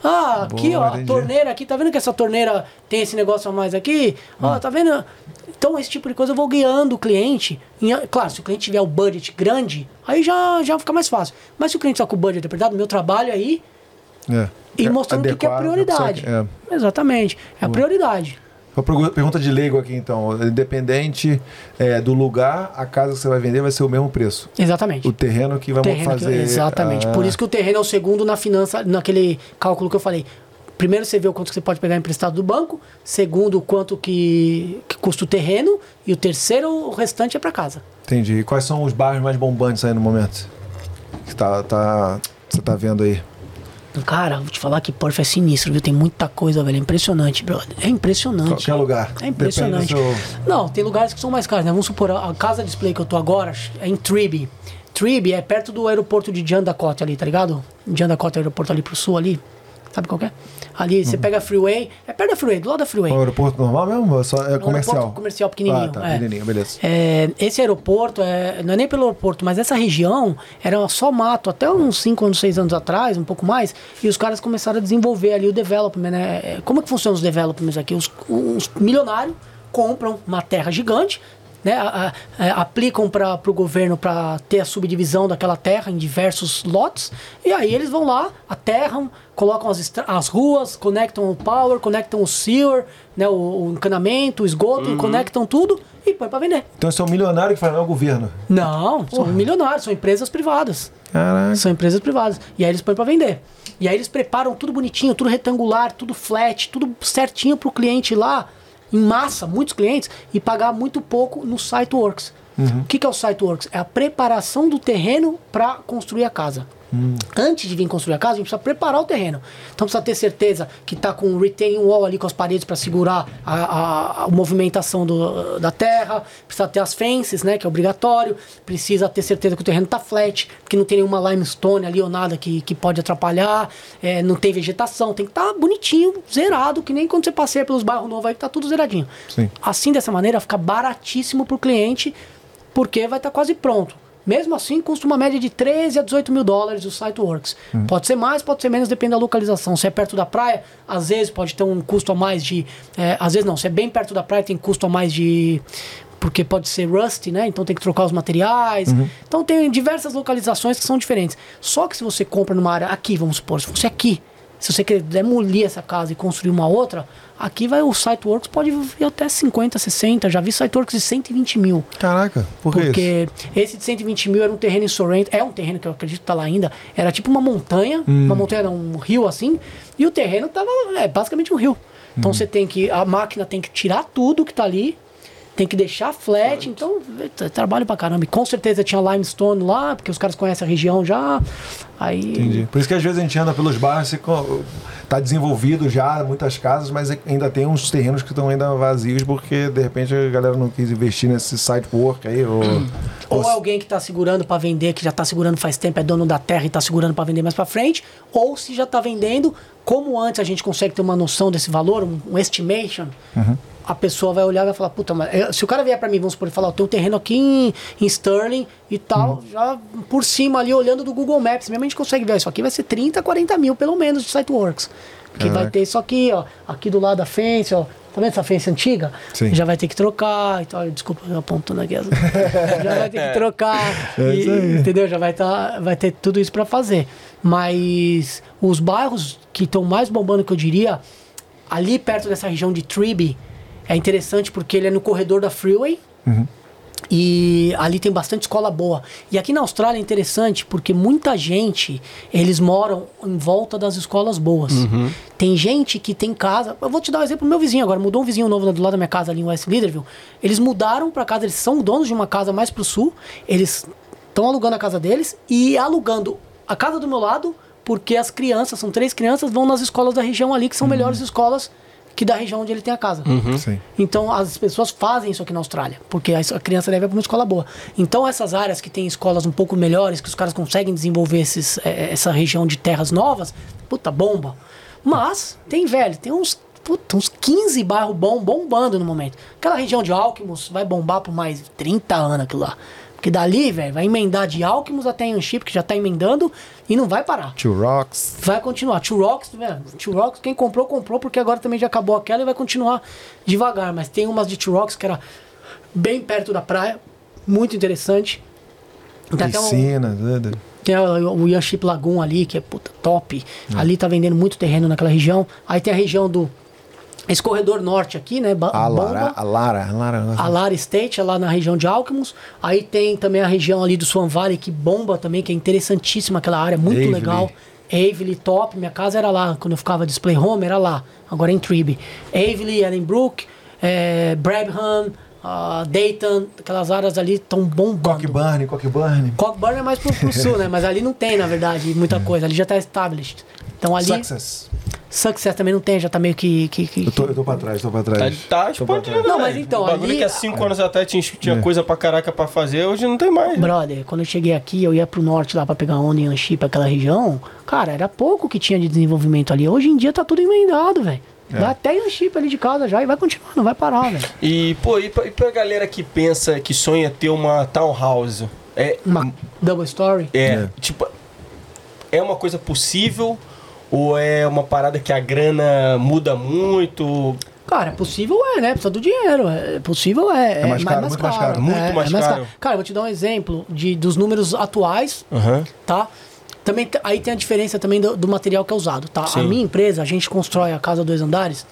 Ah, aqui Boa, ó, a entendi. torneira aqui, tá vendo que essa torneira tem esse negócio a mais aqui? Ó, tá vendo? Então esse tipo de coisa eu vou guiando o cliente. Em- claro, se o cliente tiver o budget grande, aí já, já fica mais fácil. Mas se o cliente só com o budget apertado, meu trabalho aí É. e mostrando o que é a prioridade. É. Exatamente, é a prioridade. Uma pergu- pergunta de leigo aqui, então. Independente é, do lugar, a casa que você vai vender vai ser o mesmo preço. Exatamente. O terreno que vai terreno que- fazer. exatamente. Ah, Por isso que o terreno é o segundo na finança, naquele cálculo que eu falei. Primeiro você vê o quanto que você pode pegar emprestado do banco, segundo quanto que, que custa o terreno e o terceiro o restante é para casa. Entendi. E quais são os bairros mais bombantes aí no momento? Que tá, tá, você tá vendo aí? Cara, vou te falar que Porto é sinistro, viu? Tem muita coisa, velho. É impressionante, brother. É impressionante. Qualquer lugar. É impressionante. Seu- Não, tem lugares que são mais caros, né? Vamos supor, a casa display que eu tô agora é em Tribe. Tribe é perto do aeroporto de Jandakot ali, tá ligado? Jandakot é o aeroporto ali pro sul ali. Sabe qual que é? Ali, Uhum. você pega a freeway, é perto da freeway, do lado da freeway. É um aeroporto normal mesmo? Ou Só é comercial? aeroporto comercial pequenininho, Ah, tá. é. Pequenininho, beleza. É, esse aeroporto, é, não é nem pelo aeroporto, mas essa região era só mato até uns 5 anos, 6 anos atrás, um pouco mais, e os caras começaram a desenvolver ali o development, né? É, Como que funcionam os developments aqui? Os, os milionários compram uma terra gigante, né? a- a- é, aplicam para o governo para ter a subdivisão daquela terra em diversos lotes, e aí eles vão lá, aterram, colocam as, as ruas, conectam o power, conectam o sewer, né? o, o encanamento, o esgoto, conectam tudo e põe para vender. Então esse é um milionário que faz, não é o governo. Não, são milionários, são empresas privadas. Caraca. São empresas privadas. E aí eles põem para vender. E aí eles preparam tudo bonitinho, tudo retangular, tudo flat, tudo certinho pro cliente ir lá, em massa, muitos clientes, e pagar muito pouco no SiteWorks. O que, que é o SiteWorks? É a preparação do terreno para construir a casa. Antes de vir construir a casa, a gente precisa preparar o terreno. Então precisa ter certeza que está com o retaining wall ali com as paredes para segurar a, a- a movimentação do- da terra. Precisa ter as fences, né, que é obrigatório. Precisa ter certeza que o terreno está flat, que não tem nenhuma limestone ali ou nada que, que pode atrapalhar. É, não tem vegetação, tem que estar bonitinho, zerado, que nem quando você passeia pelos bairros novos aí que tá tudo zeradinho. Sim. Assim, dessa maneira, fica baratíssimo pro cliente, porque vai estar quase pronto. Mesmo assim, custa uma média de 13 a 18 mil dólares o SiteWorks. Pode ser mais, pode ser menos, depende da localização. Se é perto da praia, às vezes pode ter um custo a mais de. é, às vezes não, se é bem perto da praia, tem custo a mais de. Porque pode ser rust, né? Então tem que trocar os materiais. Então tem diversas localizações que são diferentes. Só que se você compra numa área aqui, vamos supor, se fosse aqui, Se você quer demolir essa casa e construir uma outra, aqui vai o Siteworks pode vir até 50, 60. Já vi Siteworks de 120 mil. Caraca, por que isso? Porque esse de 120 mil era um terreno em Sorrento, é um terreno que eu acredito que tá lá ainda. Era tipo uma montanha, uma montanha, um rio assim, e o terreno tava é, basicamente um rio. Então você tem que, a máquina tem que tirar tudo que tá ali, tem que deixar flat, então é trabalho pra caramba. E com certeza tinha limestone lá, porque os caras conhecem a região já. Aí. Entendi. Por isso que às vezes a gente anda pelos bairros, você co- tá desenvolvido já, muitas casas, mas ainda tem uns terrenos que estão ainda vazios porque de repente a galera não quis investir nesse site work aí. Ou, Ou ou- alguém que está segurando para vender, que já está segurando faz tempo, é dono da terra e está segurando para vender mais para frente, ou se já está vendendo, como antes a gente consegue ter uma noção desse valor, um, um estimation, a pessoa vai olhar e vai falar, puta, mas eh, se o cara vier para mim, vamos supor, falar, ó, tem um terreno aqui em, em Sterling e tal, já por cima ali, olhando do Google Maps, mesmo a gente consegue ver, isso aqui vai ser 30, 40 mil pelo menos de Siteworks. Que vai ter isso aqui, ó, aqui do lado da fence, ó, tá vendo essa fence antiga? Sim. Já vai ter que trocar e tal. Desculpa, eu apontando aqui. as- já vai ter que trocar. É e-. Entendeu? Já vai, tá, vai ter tudo isso para fazer. Mas os bairros que estão mais bombando, que eu diria, ali perto dessa região de Tribe, é interessante porque ele é no corredor da Freeway. E ali tem bastante escola boa. E aqui na Austrália é interessante porque muita gente, eles moram em volta das escolas boas. Tem gente que tem casa. Eu vou te dar um exemplo, meu vizinho agora mudou um vizinho novo do lado da minha casa ali em West Leaderville. Eles mudaram para casa, eles são donos de uma casa mais pro sul. Eles estão alugando a casa deles e alugando a casa do meu lado porque as crianças, são três crianças, vão nas escolas da região ali que são melhores escolas que da região onde ele tem a casa. Sim. Então as pessoas fazem isso aqui na Austrália, porque a criança deve ir para uma escola boa. Então essas áreas que tem escolas um pouco melhores, que os caras conseguem desenvolver esses, eh, essa região de terras novas, puta, bomba. Mas tem, velho, tem uns, puta, uns 15 bairros bom, bombando no momento. Aquela região de Alckmus vai bombar por mais 30 anos aquilo lá. Porque dali, velho, vai emendar de Alckmus até Anchip, que já tá emendando, e não vai parar. Two Rocks. Vai continuar. Two Rocks, velho, Two Rocks, quem comprou, comprou, porque agora também já acabou aquela e vai continuar devagar. Mas tem umas de Two Rocks que era bem perto da praia, muito interessante. Tem até um, Piscina. né? tem o Yanship Lagoon ali, que é puta, top. Ali tá vendendo muito terreno naquela região. Aí tem a região do. Esse corredor norte aqui, né? Ba- A Lara. Bomba. A Lara. A Lara. A Lara State é lá na região de Alckmus. Aí tem também a região ali do Swan Valley, que bomba também, que é interessantíssima aquela área, muito Avely. legal. Avely, top. Minha casa era lá, quando eu ficava display home, era lá. Agora é em Tribe. Avely, Ellenbrook, é, Brabham, ah, Dayton, aquelas áreas ali estão bombando. Cockburn, Cockburn. Cockburn é mais pro, pro sul, né? Mas ali não tem, na verdade, muita coisa. Ali já tá established. Então ali. Success. Success também não tem, já tá meio que. que, que- Eu tô, eu tô pra trás, tô pra Tá, trás. tá expandindo, Não, mas então, O bagulho ali- que há cinco anos atrás tinha, tinha coisa pra caraca pra fazer, hoje não tem mais. né? Brother, quando eu cheguei aqui, eu ia pro norte lá pra pegar onda em Anchipa, aquela região. Cara, era pouco que tinha de desenvolvimento ali. Hoje em dia tá tudo emendado, velho. É. Vai até em Anchipa ali de casa já e vai continuar, não vai parar, velho. E, pô, e pra, e pra galera que pensa, que sonha ter uma townhouse? É, Uma double story. é, É. tipo, é uma coisa possível? Ou é uma parada que a grana muda muito? Cara, possível é, né? Precisa do dinheiro. É possível é. mais caro, muito mais caro. Muito mais caro. Cara, eu vou te dar um exemplo de, dos números atuais Aham. tá? Também aí tem a diferença também do, do material que é usado, tá? Sim. A minha empresa, a gente constrói a casa dois andares,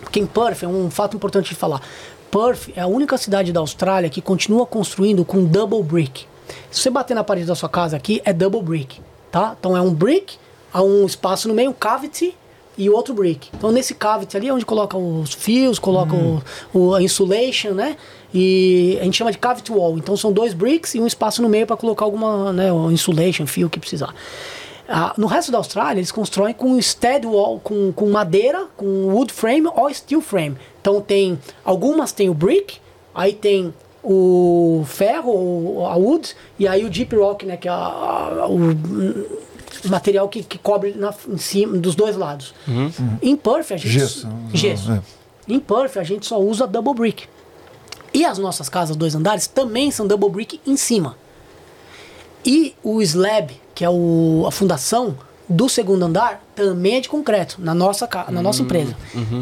porque em Perth, é um fato importante de falar. Perth é a única cidade da Austrália que continua construindo com double brick. Se você bater na parede da sua casa aqui, é double brick, tá? Então é um brick, há um espaço no meio, cavity e outro brick. Então nesse cavity ali é onde coloca os fios, coloca o, o- a insulation, né? E a gente chama de cavity wall. Então são dois bricks e um espaço no meio para colocar alguma, né, o insulation, fio que precisar. Ah, no resto da Austrália, eles constroem com stead wall, com, com madeira, com wood frame ou steel frame. Então tem algumas tem o brick, aí tem o ferro, a wood, e aí o deep rock, né, que é a- a- o material que, que cobre na, em cima dos dois lados. Em Perth a gente Gesso. gesso. É. Em Perth a gente só usa double brick. E as nossas casas dois andares também são double brick em cima. E o slab, que é o, a fundação do segundo andar, também é de concreto, na nossa, na nossa empresa.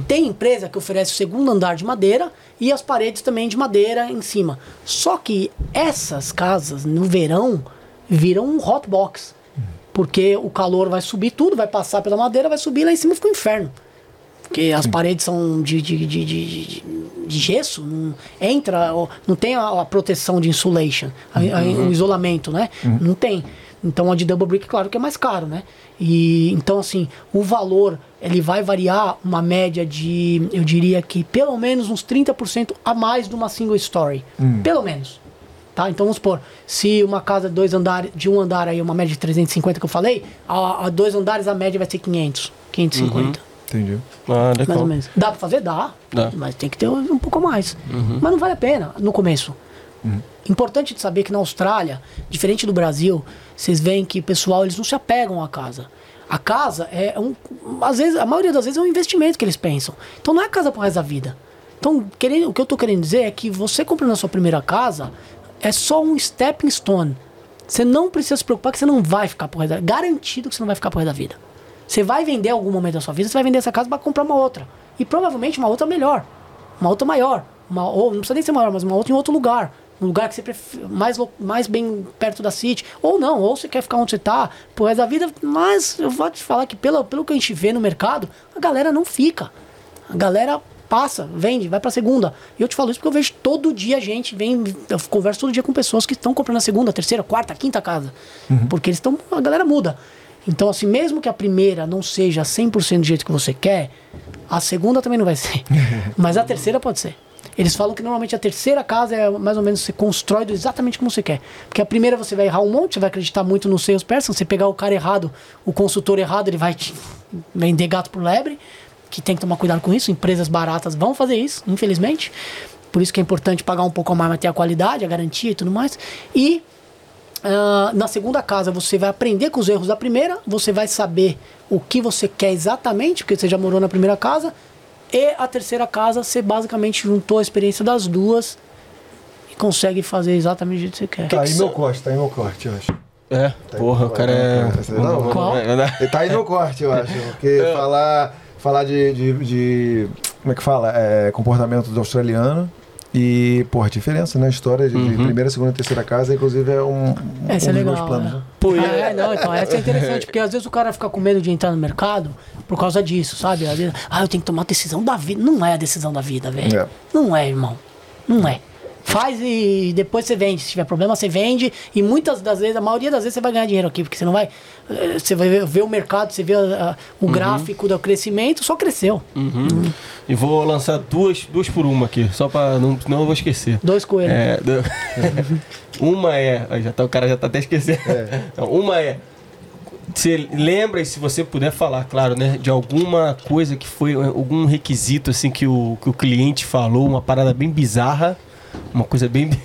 Tem empresa que oferece o segundo andar de madeira e as paredes também de madeira em cima. Só que essas casas, no verão, viram um hot box. Porque o calor vai subir tudo, vai passar pela madeira, vai subir lá em cima fica um inferno. Porque as paredes são de, de, de, de, de- gesso, não entra, não tem a, a proteção de insulation, a- a- o isolamento, né? Não tem. Então a de double brick, claro que é mais caro, né? E então assim, o valor ele vai variar uma média de, eu diria que pelo menos uns 30% a mais de uma single story. Pelo menos. Tá? Então vamos supor, se uma casa de dois andares, de um andar aí, uma média de 350 que eu falei, a, a dois andares a média vai ser 500, 550. Entendi. Ah, Mais ou menos. Dá pra fazer? Dá. Dá. Mas tem que ter um pouco mais. Mas não vale a pena no começo. Importante de saber que na Austrália, diferente do Brasil, vocês veem que o pessoal eles não se apegam à casa. A casa é um. Às vezes, a maioria das vezes é um investimento que eles pensam. Então não é casa pro resto da vida. Então, querendo, o que eu tô querendo dizer é que você comprando a sua primeira casa é só um stepping stone. Você não precisa se preocupar que você não vai ficar resto da vida. Garantido que você não vai ficar resto da vida. Você vai vender algum momento da sua vida, você vai vender essa casa para comprar uma outra. E provavelmente uma outra melhor. Uma outra maior. Uma, ou não precisa nem ser maior, mas uma outra em outro lugar. Um lugar que você prefere, mais, mais bem perto da city. Ou não, ou você quer ficar onde você tá pro resto da vida. Mas eu vou te falar que pelo, pelo que a gente vê no mercado, a galera não fica. A galera passa, vende, vai pra segunda. E eu te falo isso porque eu vejo todo dia gente, vem, eu converso todo dia com pessoas que estão comprando a segunda, terceira, quarta, quinta casa. Porque eles estão, a galera muda. Então, assim, mesmo que a primeira não seja 100% do jeito que você quer, a segunda também não vai ser. Mas a terceira pode ser. Eles falam que normalmente a terceira casa é mais ou menos você constrói do exatamente como você quer. Porque a primeira você vai errar um monte, você vai acreditar muito nos seus person, você pegar o cara errado, o consultor errado, ele vai te vender gato por lebre, que tem que tomar cuidado com isso. Empresas baratas vão fazer isso, infelizmente. Por isso que é importante pagar um pouco a mais, mas ter a qualidade, a garantia e tudo mais. E ah, na segunda casa você vai aprender com os erros da primeira, você vai saber o que você quer exatamente, porque você já morou na primeira casa. E a terceira casa você basicamente juntou a experiência das duas e consegue fazer exatamente do jeito que você quer. Tá aí meu corte, tá aí meu corte, eu acho. É, porra, o cara é. Não, Qual? Tá aí no corte, eu acho. Porque falar, falar de, de, de- Como é que fala? É, comportamento do australiano. E, porra, diferença na história de, de primeira, segunda e terceira casa, inclusive, é um, um Essa é dos legal. meus planos. né? né? Pô, e Ah, é- é, não, então, essa é interessante, porque às vezes o cara fica com medo de entrar no mercado por causa disso, sabe? Às vezes, ah, eu tenho que tomar a decisão da vida. Não é a decisão da vida, velho. É. Não é, irmão. Não é. Faz e depois você vende. Se tiver problema, você vende. E muitas das vezes, a maioria das vezes, você vai ganhar dinheiro aqui, porque você não vai. eh, Você vai ver, ver o mercado, você vê a- a- o gráfico do crescimento, só cresceu. Uhum. E vou lançar duas, duas por uma aqui, só pra. Não, não eu vou esquecer. Dois coelhos. É, do- uma é. Já tá, o cara já tá até esquecendo. Não, uma é. Você lembra, e se você puder falar, claro, né? De alguma coisa que foi, algum requisito assim que o, que o cliente falou, uma parada bem bizarra, uma coisa bem.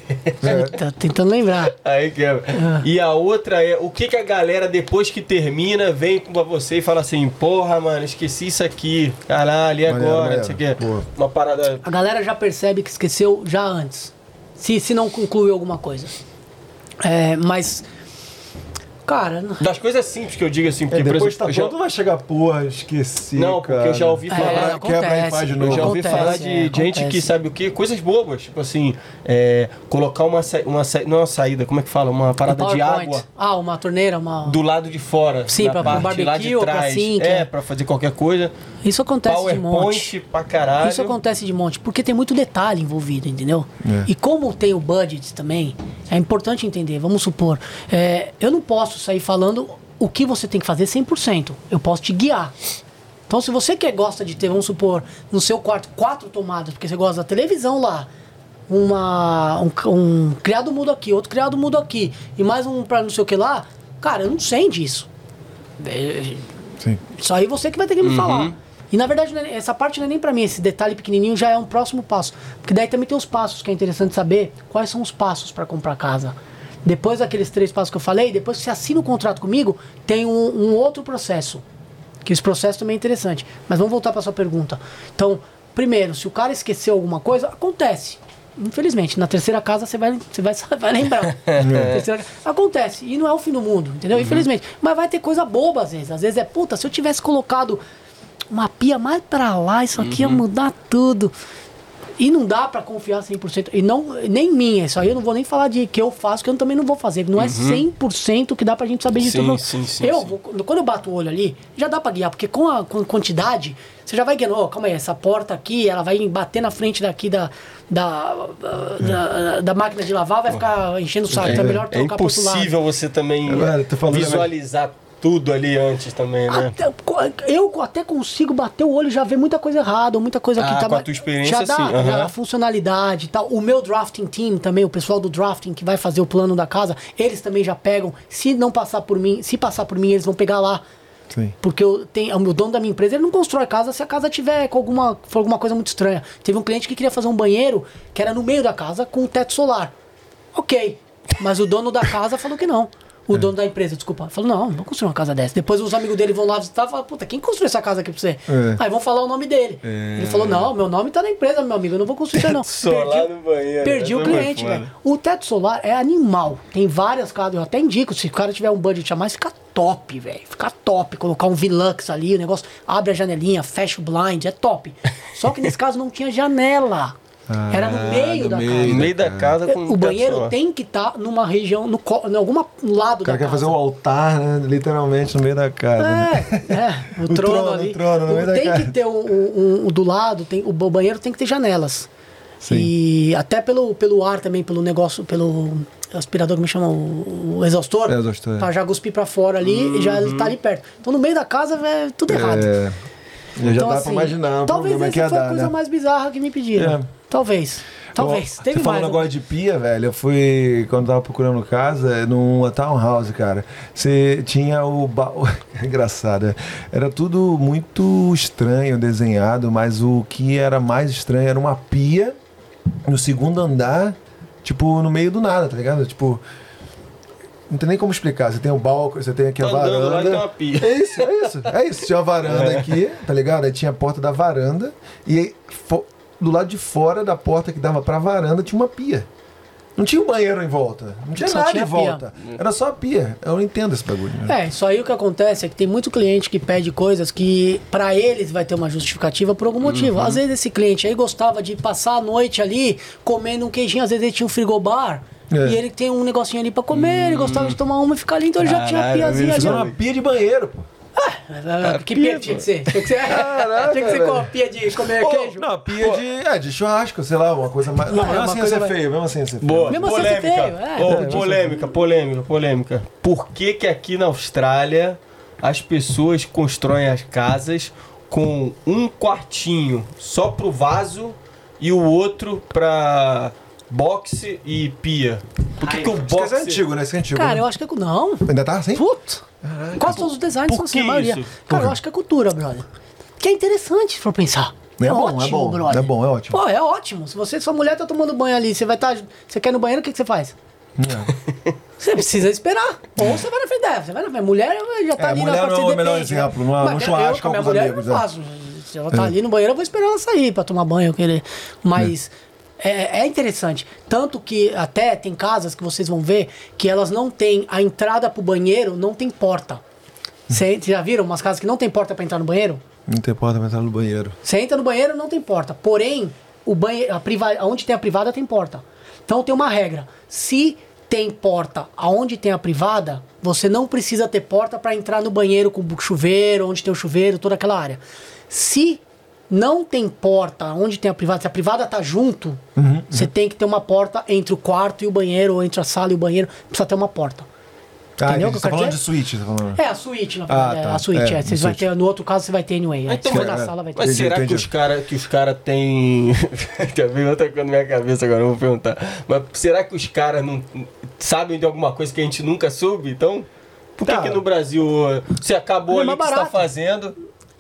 Tá tentando lembrar. Aí quebra. E a outra é o que, que a galera, depois que termina, vem pra você e fala assim: Porra, mano, esqueci isso aqui. Caralho, e agora? maneiro. Não sei o quê. Uma parada. A galera já percebe que esqueceu já antes. Se, se não concluiu alguma coisa. É, mas. Cara, não- Das coisas simples que eu digo assim, porque É, por depois exemplo, tá eu já- vai chegar, porra, esqueci. Não, porque cara. eu já ouvi É, falar. quebra acontece. faz de Eu novo. já ouvi Acontece, falar de é, gente que sabe o quê? Coisas bobas. Tipo assim, é, colocar uma, sa- uma sa- não é uma saída, como é que fala? Uma parada de PowerPoint. água Ah, uma torneira, uma. do lado de fora. Sim, pra- parte lá barbecue de ou pra trás. sink, é, é. pra fazer qualquer coisa. Isso acontece de monte. PowerPoint pra caralho. Isso acontece de monte, porque tem muito detalhe envolvido, entendeu? É. E como tem o budget também, é importante entender. Vamos supor, é, eu não posso sair falando o que você tem que fazer 100%. Eu posso te guiar. Então, se você que gosta de ter, vamos supor, no seu quarto quatro tomadas, porque você gosta da televisão lá, uma, um, um criado mudo aqui, outro criado mudo aqui, e mais um pra não sei o que lá, cara, eu não sei disso. Sim. isso aí você que vai ter que me falar. E na verdade, é- essa parte não é nem pra mim, esse detalhe pequenininho já é um próximo passo. Porque daí também tem os passos que é interessante saber quais são os passos pra comprar casa. Depois daqueles três passos que eu falei, depois que você assina o contrato comigo, tem um, um outro processo. Que esse processo também é interessante. Mas vamos voltar pra sua pergunta. Então, primeiro, se o cara esqueceu alguma coisa, acontece. Infelizmente, na terceira casa você vai, você vai, vai lembrar. Terceira- acontece. E não é o fim do mundo, entendeu? Infelizmente. Mas vai ter coisa boba às vezes. Às vezes é, puta, se eu tivesse colocado uma pia mais pra lá, isso aqui ia mudar tudo. E não dá pra confiar 100%. E não, nem em mim, isso aí eu não vou nem falar de que eu faço, que eu também não vou fazer. Não é 100% que dá pra gente saber de Sim, tudo. não. sim, sim, eu, sim. vou- quando eu bato o olho ali, já dá pra guiar, porque com a com a quantidade, você já vai guiando, ó, calma aí, essa porta aqui, ela vai bater na frente daqui da, da, da, da máquina de lavar, vai ficar enchendo o saco. então é melhor É trocar pro outro lado. impossível você também É, falando- visualizar tudo ali antes também, né? Até- eu até consigo bater o olho e já ver muita coisa errada, muita coisa que Ah, tá com a tua experiência, já dá, sim, já a funcionalidade e tal. O meu drafting team também, o pessoal do drafting que vai fazer o plano da casa, eles também já pegam. Se não passar por mim, se passar por mim, eles vão pegar lá. Sim. Porque eu tenho, o dono da minha empresa ele não constrói casa se a casa tiver com alguma, for alguma coisa muito estranha. Teve um cliente que queria fazer um banheiro que era no meio da casa com um teto solar. Ok, mas o dono da casa falou que não. O dono da empresa, desculpa, falou: não, não vou construir uma casa dessa. Depois os amigos dele vão lá visitar e falam: puta, quem construiu essa casa aqui pra você? É. Aí vão falar o nome dele. Ele falou: não, meu nome tá na empresa, meu amigo, eu não vou construir isso não. Solar no banheiro, Perdi o foi cliente, velho. O teto solar é animal. Tem várias casas. Eu até indico, se o cara tiver um budget a mais, fica top, velho. Fica top. Colocar um Vilux ali, o negócio abre a janelinha, fecha o blind, é top. Só que nesse caso não tinha janela. Era no meio no da meio. casa. No meio da casa com O banheiro solar. tem que estar numa região, no, co- em alguma lado O cara da quer casa. fazer um altar, né? Literalmente no meio da casa. né? É, é, o, O trono, trono, ali. o trono no meio da tem casa. que ter um, um- um- do lado, tem, o banheiro tem que ter janelas. Sim. E até pelo, pelo ar também, pelo negócio, pelo aspirador que me chama o, o exaustor. É, exaustor, é. Pra já cuspir pra fora ali e já ele tá ali perto. Então no meio da casa é tudo errado. É. Já então, dá assim, pra imaginar Talvez essa foi a coisa né? mais bizarra que me pediram. É. Talvez. Talvez. Ó, Teve Você falando mais. agora de pia, velho, eu fui, quando tava procurando casa, numa townhouse, cara, você tinha o... Ba... Engraçado, é. era tudo muito estranho desenhado, mas o que era mais estranho era uma pia no segundo andar, tipo, no meio do nada, tá ligado? Tipo... Não tem nem como explicar. Você tem o balcão, você tem aqui a Tá lá e varanda. tem uma pia. É isso, é isso. É isso. Tinha uma varanda aqui, tá ligado? Aí tinha a porta da varanda. E do lado de fora da porta que dava pra varanda tinha uma pia. Não tinha um banheiro em volta. Não tinha Só nada tinha em pia. volta. Era só a pia. Eu não entendo esse bagulho. Né? É, isso aí o que acontece é que tem muito cliente que pede coisas que pra eles vai ter uma justificativa por algum motivo. Uhum. Às vezes esse cliente aí gostava de passar a noite ali comendo um queijinho, às vezes ele tinha um frigobar. É. E ele tem um negocinho ali pra comer, ele gostava de tomar uma e ficar ali, então ele já tinha a piazinha ali. Era uma pia de banheiro, pô. Ah, que pia tinha que ser? Tinha que ser, Caraca, tinha que ser com a pia de comer Pô, queijo. não, pia de, é, de churrasco, sei lá, uma coisa mais. Não, É, mesmo uma assim ia ser mais- feio, mesmo assim ia ser feio. Boa, Mesmo assim polêmica. feio, é. Ô, É, polêmica, polêmica, polêmica. Por que que aqui na Austrália as pessoas constroem as casas com um quartinho só pro vaso e o outro pra boxe e pia? Por que, que o que esse boxe... é antigo, né? Esse é antigo. Cara, né? eu acho que é. Não. Ainda tá assim? Puta. Quase todos os designs são assim, que a maioria. isso? Cara, eu acho que é cultura, brother. Que é interessante, se for pensar. É É, bom, é ótimo, bom, brother. é bom, é ótimo. Pô, é ótimo. Se você, sua mulher tá tomando banho ali, você vai estar. você quer ir no banheiro, o que, que você faz? Você precisa esperar. Ou você vai na frente dela. Você vai na frente. Mulher já tá É, ali mulher na não é parte o melhor exemplo, numa- Mas num eu, churrasco com a minha com os mulher, amigos, eu é. faço. Se ela tá ali no banheiro, eu vou esperar ela sair pra tomar banho. Querer. Mas é. É interessante. Tanto que até tem casas que vocês vão ver que elas não têm a entrada pro banheiro, não tem porta. Vocês já viram umas casas que não tem porta pra entrar no banheiro? Não tem porta pra entrar no banheiro. Você entra no banheiro, não tem porta. Porém, o banheiro, a priva, onde tem a privada tem porta. Então tem uma regra. Se tem porta aonde tem a privada, você não precisa ter porta para entrar no banheiro com o chuveiro, onde tem o chuveiro, toda aquela área. Se não tem porta onde tem a privada, se a privada tá junto, você tem que ter uma porta entre o quarto e o banheiro, ou entre a sala e o banheiro, precisa ter uma porta. Ah, Entendeu o entendi. que eu Você tá quero falando de dizer? suíte, tá falando. É, a suíte, na Ah, verdade. é, tá. a suíte, É, é. Vocês no vai suíte. ter, no outro caso você vai ter anyway. Então, Se for na sala, vai ter. Mas Entendi, será que entendi. os caras que os cara têm. Já veio outra coisa na minha cabeça agora, eu vou perguntar. Mas será que os caras não sabem de alguma coisa que a gente nunca soube? Então, por que, que no Brasil você acabou É ali o que você tá fazendo?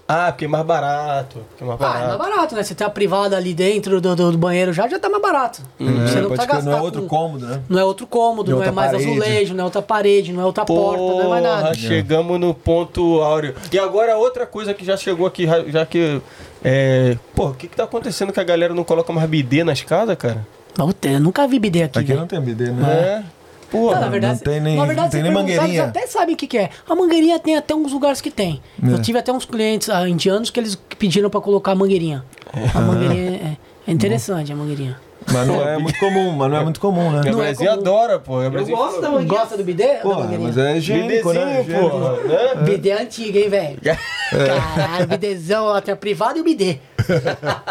Ah, porque é mais barato. Porque é mais Ah, é mais barato. barato, né? Você tem a privada ali dentro do, do- do banheiro já, já tá mais barato. Você É, não pode tá não é outro cômodo, né? Não é outro cômodo, Não não, é é mais parede. azulejo, não é outra parede, não é outra porta, não é mais nada. Porra, chegamos no ponto áureo. E agora outra coisa que já chegou aqui, já que. É, pô, o que, que tá acontecendo que a galera não coloca mais bidê nas casas, cara? Puta, eu nunca vi bidê aqui. Aqui velho. não tem BD, né? É. Não, na verdade, não tem nem- na verdade, tem nem mangueirinha. Eles até sabem o que, que é. A mangueirinha tem até uns lugares que tem. É. Eu tive até uns clientes ah, indianos que eles pediram pra colocar a mangueirinha. A mangueirinha é. É interessante a mangueirinha. Mas não é muito comum, mas não é muito comum, né? O Não é Brasil comum. adora, pô. O Eu Brasil gosto da mangueira. Gosta do bidê? mangueirinha? mas é higiênico, né? Porra. Né? Bidê é antigo, hein, velho? Caralho, bidêzão, ó, tem a privada e o bidê.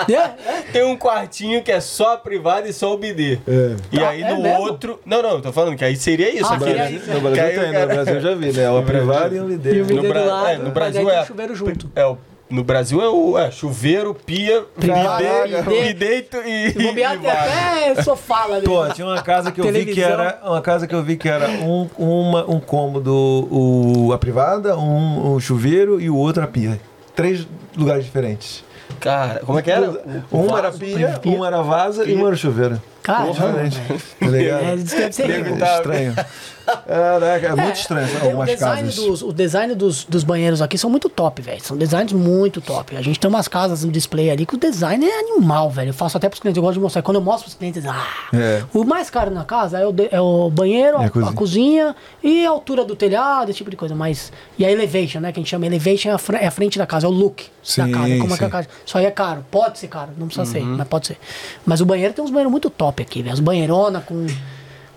é, Tem um quartinho que é só a privada e só o bidê. É. E Ah, aí é no mesmo? outro. Não, não, tô falando que aí seria isso. Ah, aqui, seria né? isso, No Brasil tem, cara. no Brasil eu já vi, né? Uma privada e um E o bidê No, do Bra- lado, é, no Brasil é. o chuveiro junto. É o, no Brasil é o é, chuveiro, pia, bidê, bidê e, Se bobear, e até sofá lá Pô, dentro. tinha uma casa que eu vi que era uma casa que eu vi que era um, uma, um cômodo o, a privada, um, um chuveiro e o outro a pia. Três lugares diferentes. Cara, como é que era? Um era pia, um era vaza e um era chuveiro. Cara, Diferente. Tá ligado? é, isso deve ser É estranho. Caraca, é muito estranho o- algumas o design casas. Dos, o design dos, dos banheiros aqui são muito top, velho. São designs muito top. A gente tem umas casas no display ali que o design é animal, velho. Eu faço até pros clientes, eu gosto de mostrar. Quando eu mostro pros clientes, ah, É. o mais caro na casa é o, de- é o banheiro, a a, cozinha. a cozinha e a altura do telhado, esse tipo de coisa. Mas, e a elevation, né? Que a gente chama elevation é a, fre- é a frente da casa, é o look Sim, da casa. Como é que é a sim. casa. Isso aí é caro. Pode ser caro, não precisa ser, mas pode ser. Mas o banheiro tem uns banheiros muito top aqui, velho. As banheirona com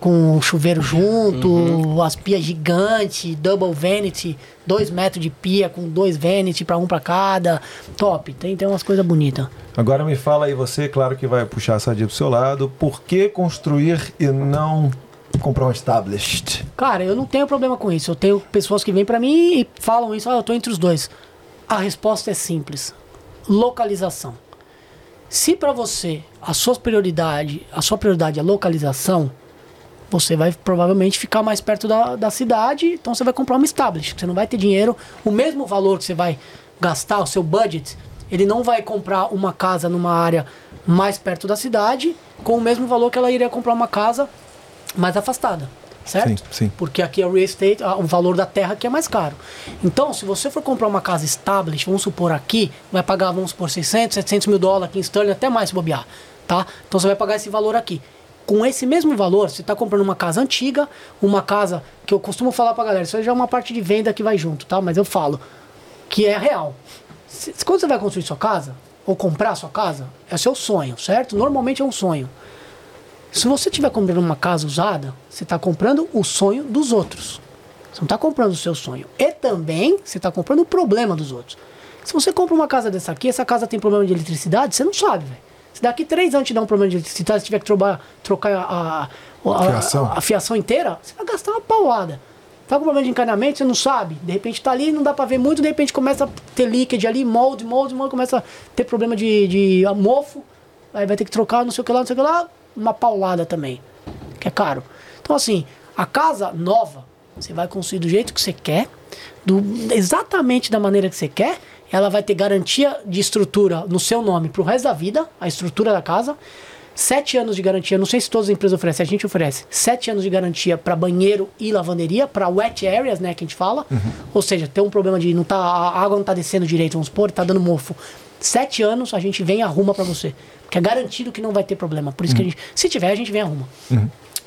com chuveiro junto, as pias gigantes, double vanity, dois metros de pia com dois vanity para um para cada. Top, tem, tem umas coisas bonitas. Agora me fala aí você, claro que vai puxar a sardinha pro seu lado, por que construir e não comprar um established? Cara, eu não tenho problema com isso. Eu tenho pessoas que vêm para mim e falam isso, ah, eu tô entre os dois. A resposta é simples. Localização. Se para você a sua prioridade, a sua prioridade é localização, você vai provavelmente ficar mais perto da, da cidade, então você vai comprar uma established. Você não vai ter dinheiro, o mesmo valor que você vai gastar, o seu budget, ele não vai comprar uma casa numa área mais perto da cidade com o mesmo valor que ela iria comprar uma casa mais afastada, certo? Sim, sim. Porque aqui é o real estate, o valor da terra aqui é mais caro. Então, se você for comprar uma casa established, vamos supor aqui, vai pagar, vamos supor, 600, 700 mil dólares aqui em sterling, até mais se bobear, tá? Então você vai pagar esse valor aqui. Com esse mesmo valor, você está comprando uma casa antiga, uma casa que eu costumo falar pra galera, isso já é uma parte de venda que vai junto, tá? Mas eu falo que é real. Se- Quando você vai construir sua casa, ou comprar sua casa, é seu sonho, certo? Normalmente é um sonho. Se você estiver comprando uma casa usada, você está comprando o sonho dos outros. Você não está comprando o seu sonho. E também você está comprando o problema dos outros. Se você compra uma casa dessa aqui, essa casa tem problema de eletricidade, você não sabe, velho. Se daqui três anos te dá um problema de eletricidade, se tiver que trocar, trocar a, a, a- Fiação. a- fiação inteira, você vai gastar uma paulada. Tá com problema de encanamento, você não sabe. De repente tá ali, não dá pra ver muito, de repente começa a ter leakage ali, molde, molde, molde, começa a ter problema de, de mofo. Aí vai ter que trocar, não sei o que lá, não sei o que lá, uma paulada também. Que é caro. Então, assim, a casa nova, você vai construir do jeito que você quer, do, exatamente da maneira que você quer. Ela vai ter garantia de estrutura no seu nome pro resto da vida, a estrutura da casa. Sete anos de garantia, não sei se todas as empresas oferecem, a gente oferece sete anos de garantia para banheiro e lavanderia, para wet areas, né, que a gente fala. Ou seja, tem um problema de não tá, a água não tá descendo direito, vamos supor, tá dando mofo. Sete anos a gente vem e arruma para você. Porque é garantido que não vai ter problema. Por isso que a gente, se tiver, a gente vem arruma.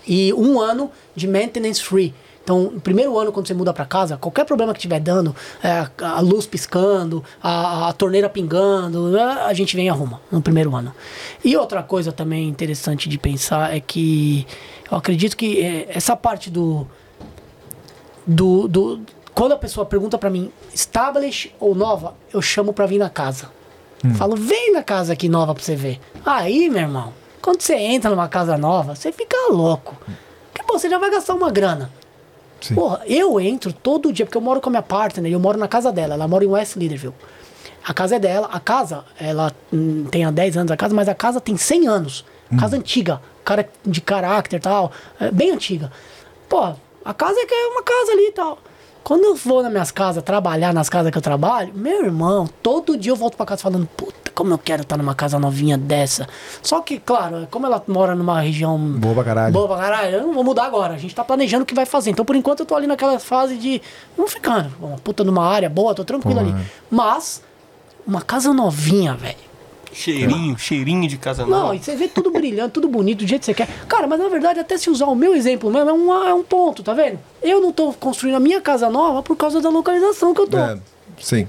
E um ano de maintenance free. Então, no primeiro ano, quando você muda para casa, qualquer problema que tiver dando, é, a luz piscando, a, a torneira pingando, é, a gente vem e arruma no primeiro ano. E outra coisa também interessante de pensar é que eu acredito que é, essa parte do, do, do quando a pessoa pergunta para mim, establish ou nova, eu chamo para vir na casa. Falo, vem na casa aqui nova pra você ver. Aí, meu irmão, quando você entra numa casa nova, você fica louco. Porque, pô, você já vai gastar uma grana. Sim. Porra, eu entro todo dia, porque eu moro com a minha partner, eu moro na casa dela, ela mora em West Leaderville. A casa é dela, a casa, ela hum, tem há 10 anos a casa, mas a casa tem 100 anos. Casa antiga, cara de caráter e tal, é bem antiga. Pô, a casa é que é uma casa ali e tal. Quando eu vou nas minhas casas, trabalhar nas casas que eu trabalho, meu irmão, todo dia eu volto pra casa falando, puta, como eu quero estar numa casa novinha dessa. Só que, claro, como ela mora numa região Boa pra caralho. Boa pra caralho, eu não vou mudar agora. A gente tá planejando o que vai fazer. Então, por enquanto, eu tô ali naquela fase de. Vamos ficando. Uma puta numa área boa, tô tranquilo ali. Mas, uma casa novinha, velho. Cheirinho, cheirinho de casa Não, nova. e você vê tudo brilhando, tudo bonito, do jeito que você quer. Cara, mas na verdade, até se usar o meu exemplo mesmo, é um, é um ponto, tá vendo? Eu não tô construindo a minha casa nova por causa da localização que eu tô. É, sim.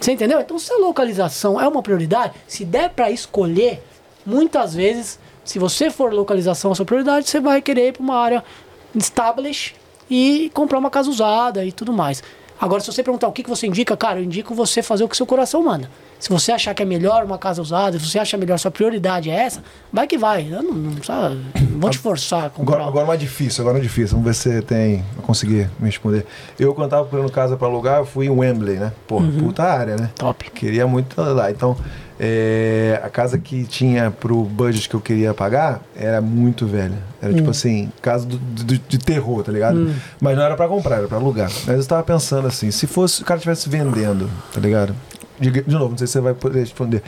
Você entendeu? Então, se a localização é uma prioridade, se der pra escolher, muitas vezes, se você for localização a sua prioridade, você vai querer ir para uma área established e comprar uma casa usada e tudo mais. Agora, se você perguntar o que, que você indica, cara, eu indico você fazer o que seu coração manda. Se você achar que é melhor uma casa usada, se você acha melhor, sua prioridade é essa, vai que vai. Eu não, não, precisa- não vou te forçar a comprar. Agora, agora mais difícil, agora é difícil. Vamos ver se você tem. Conseguir me responder. Eu, quando tava procurando casa pra alugar, eu fui em Wembley, né? Pô, Uhum. puta área, né? Top. Queria muito lá. Então, é, a casa que tinha pro budget que eu queria pagar era muito velha. Era Hum. tipo assim, casa do- do- de terror, tá ligado? Mas não era pra comprar, era pra alugar. Mas eu tava pensando assim, se fosse o cara estivesse vendendo, tá ligado? De, de novo, não sei se você vai poder responder.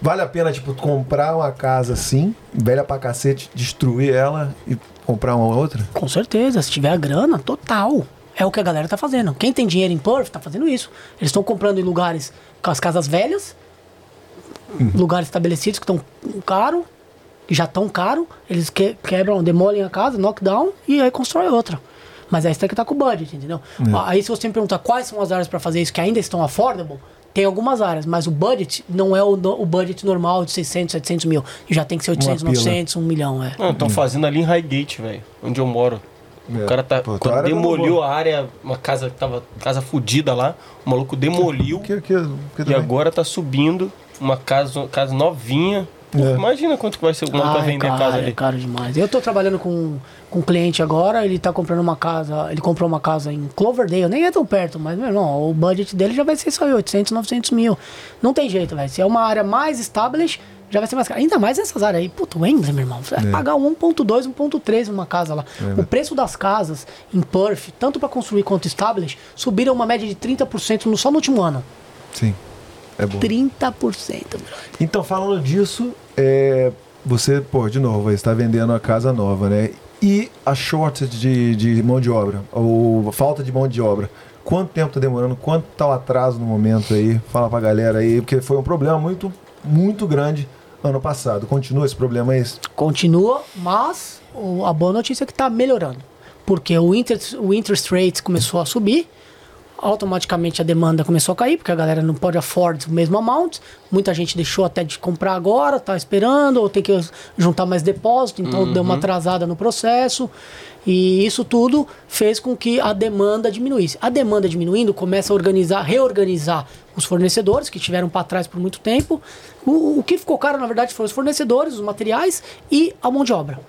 Vale a pena, tipo, comprar uma casa assim, velha pra cacete, destruir ela e comprar uma outra? Com certeza, se tiver a grana, total. É o que a galera tá fazendo. Quem tem dinheiro em Perth tá fazendo isso. Eles estão comprando em lugares com as casas velhas, lugares estabelecidos que estão caro, que já estão caro, eles que- quebram, demolem a casa, knockdown e aí constrói outra. Mas aí você tem que estar com o budget, entendeu? Aí se você me perguntar quais são as áreas para fazer isso que ainda estão affordable, tem algumas áreas, mas o budget não é o, o budget normal de 600, 700 mil. Já tem que ser 800, pila. 900, 1 milhão, é. Não, estão fazendo ali em Highgate, velho, onde eu moro. É. O cara tá. Pô, tua quando demoliu a área, uma casa que tava. Casa fudida lá, o maluco demoliu Que, que, que e agora tá subindo uma casa, casa novinha. Pô, É. Imagina quanto que vai ser o Ah, vai é vender a caro, casa é ali. caro demais. Eu tô trabalhando com, com um cliente agora, ele tá comprando uma casa, ele comprou uma casa em Cloverdale, nem é tão perto, mas, meu irmão, o budget dele já vai ser só 800, 900 mil. Não tem jeito, velho. Se é uma área mais established, já vai ser mais caro. Ainda mais nessas áreas aí. Puta, Wembley, meu irmão, você vai pagar 1.2, 1.3 numa casa lá. o preço das casas em Perth, tanto para construir quanto established, subiram uma média de 30% no, só no último ano. Sim. É bom. 30%, bro. Então, falando disso, é, você, pô, de novo, está vendendo a casa nova, né? E a shortage de, de mão de obra, ou a falta de mão de obra. Quanto tempo tá demorando? Quanto tá o atraso no momento aí? Fala pra galera aí, porque foi um problema muito, muito grande ano passado. Continua esse problema aí? Continua, mas a boa notícia é que está melhorando. Porque o interest, o interest rate começou a subir, automaticamente a demanda começou a cair, porque a galera não pode afford o mesmo amount. Muita gente deixou até de comprar agora, tá esperando, ou tem que juntar mais depósito, então deu uma atrasada no processo. E isso tudo fez com que a demanda diminuísse. A demanda diminuindo, começa a organizar, reorganizar os fornecedores que tiveram para trás por muito tempo. O, o que ficou caro, na verdade, foram os fornecedores, os materiais e a mão de obra.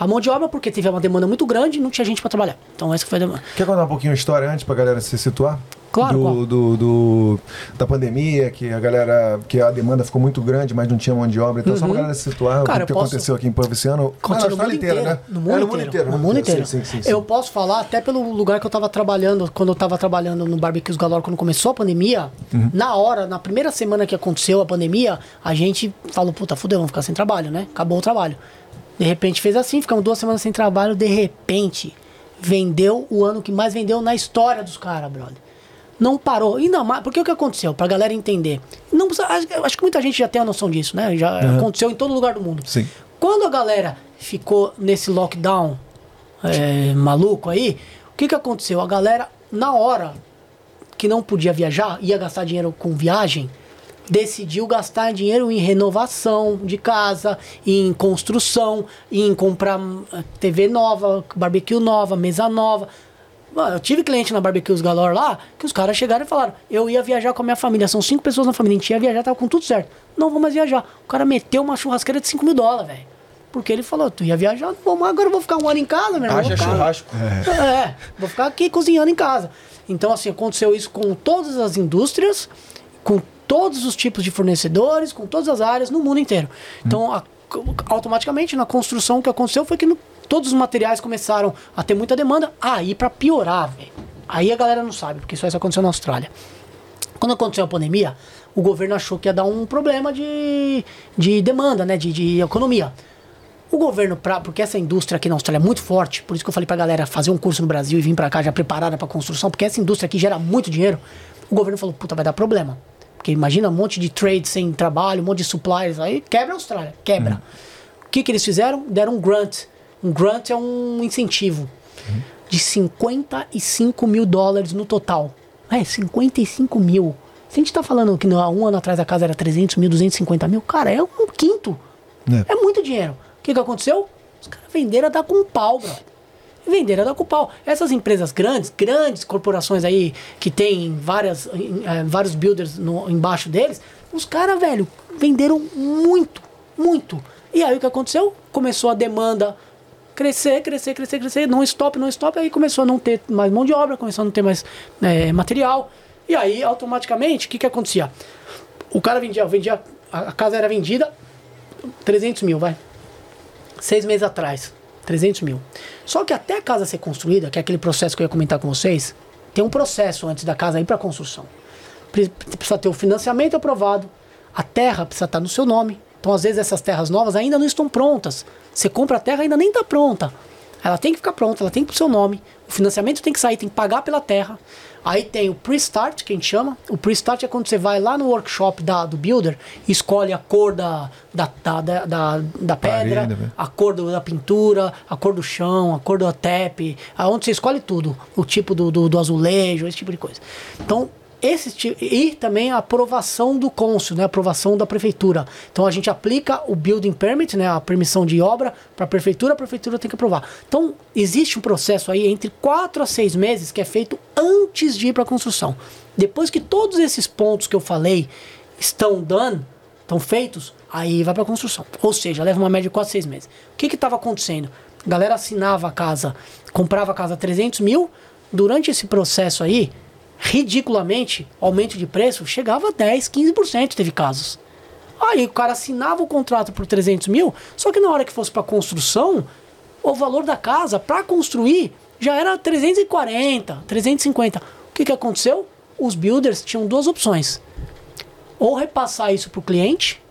A mão de obra, porque teve uma demanda muito grande e não tinha gente para trabalhar. Então, essa foi a demanda. Quer contar um pouquinho a história antes pra galera se situar? Claro, Do, do, do- da pandemia, que a galera. que a demanda ficou muito grande, mas não tinha mão de obra. Então, só pra galera se situar, Uhum. Cara, o que posso- aconteceu aqui em Puff esse ano. Aconteceu Ah, no na mundo Austrália inteiro, inteira, né? No É, mundo inteiro. No mundo inteiro. Sim, sim, sim. Eu posso falar até pelo lugar que eu estava trabalhando, quando eu estava trabalhando no Barbecues Galore, quando começou a pandemia, Uhum. na hora, na primeira semana que aconteceu a pandemia, a gente falou, puta, fudeu, vamos ficar sem trabalho, né? Acabou o trabalho. De repente fez assim, ficamos duas semanas sem trabalho, de repente vendeu o ano que mais vendeu na história dos caras, brother. Não parou. Ainda mais. Porque o que aconteceu? Pra galera entender. Não precisa, acho, que muita gente já tem a noção disso, né? Já aconteceu em todo lugar do mundo. Sim. Quando a galera ficou nesse lockdown é, maluco aí, o que, que aconteceu? A galera, na hora que não podia viajar, ia gastar dinheiro com viagem, decidiu gastar dinheiro em renovação de casa, em construção, em comprar eh, TV nova, barbecue nova, mesa nova. Eu tive cliente na Barbecues Galore lá que os caras chegaram e falaram: Eu ia viajar com a minha família, são cinco pessoas na família, a gente ia viajar, tava com tudo certo. Não vou mais viajar. O cara meteu uma churrasqueira de 5 mil dólares, velho. Porque ele falou: Tu ia viajar, não vou mais, agora eu vou ficar um ano em casa, meu irmão. Haja churrasco. é, vou ficar aqui cozinhando em casa. Então, assim, aconteceu isso com todas as indústrias, com todos os tipos de fornecedores, com todas as áreas no mundo inteiro. Então, a- automaticamente, na construção, o que aconteceu foi que no- todos os materiais começaram a ter muita demanda. Aí, pra piorar, velho. Aí a galera não sabe, porque isso só aconteceu na Austrália. Quando aconteceu a pandemia, o governo achou que ia dar um problema de, de demanda, né? De, de economia. O governo, pra, porque essa indústria aqui na Austrália é muito forte, por isso que eu falei pra galera fazer um curso no Brasil e vir pra cá já preparada pra construção, porque essa indústria aqui gera muito dinheiro. O governo falou, puta, vai dar problema. Porque imagina um monte de trade sem trabalho, um monte de suppliers, aí quebra a Austrália, quebra. O que, que eles fizeram? Deram um grant. Um grant é um incentivo de 55 mil dólares no total. É, 55 mil. Se a gente tá falando que há um ano atrás a casa era 300 mil, 250 mil, cara, é um quinto. É, muito dinheiro. O que, que aconteceu? Os caras venderam a dar com pau, bro. Venderam a dar com pau. Essas empresas grandes, grandes corporações aí, que tem várias, eh, vários builders no- embaixo deles, os caras, velho, venderam muito, muito. E aí o que aconteceu? Começou a demanda crescer, crescer, crescer, crescer, não stop, não stop, aí começou a não ter mais mão de obra, começou a não ter mais eh, material. E aí, automaticamente, o que, que acontecia? O cara vendia, vendia, a casa era vendida, 300 mil, vai. Seis meses atrás, 300 mil. Só que até a casa ser construída, que é aquele processo que eu ia comentar com vocês, tem um processo antes da casa ir para construção. Pre- Precisa ter o financiamento aprovado, a terra precisa estar no seu nome. Então, às vezes, essas terras novas ainda não estão prontas. Você compra a terra ainda nem está pronta. Ela tem que ficar pronta, ela tem que ir pro seu nome. O financiamento tem que sair, tem que pagar pela terra. Aí tem o pre-start, que a gente chama. O pre-start é quando você vai lá no workshop da, do builder escolhe a cor da, da, da, da, da, pedra, né? a cor do- da pintura, a cor do chão, a cor do tap, aonde você escolhe tudo, o tipo do, do, do azulejo, esse tipo de coisa. Então, esse ti- e também a aprovação do cônsul, né, a aprovação da prefeitura. Então a gente aplica o building permit, né, a permissão de obra para a prefeitura, a prefeitura tem que aprovar. Então existe um processo aí entre 4 a 6 meses que é feito antes de ir para a construção. Depois que todos esses pontos que eu falei estão done, estão feitos, aí vai para construção. Ou seja, leva uma média de 4 a 6 meses. O que estava acontecendo? A galera assinava a casa, comprava a casa a 300 mil, durante esse processo aí, ridiculamente, aumento de preço, chegava a 10, 15%, teve casos. Aí o cara assinava o contrato por 300 mil, só que na hora que fosse para construção, o valor da casa para construir já era 340, 350. O que, que aconteceu? Os builders tinham duas opções: ou repassar isso para o cliente,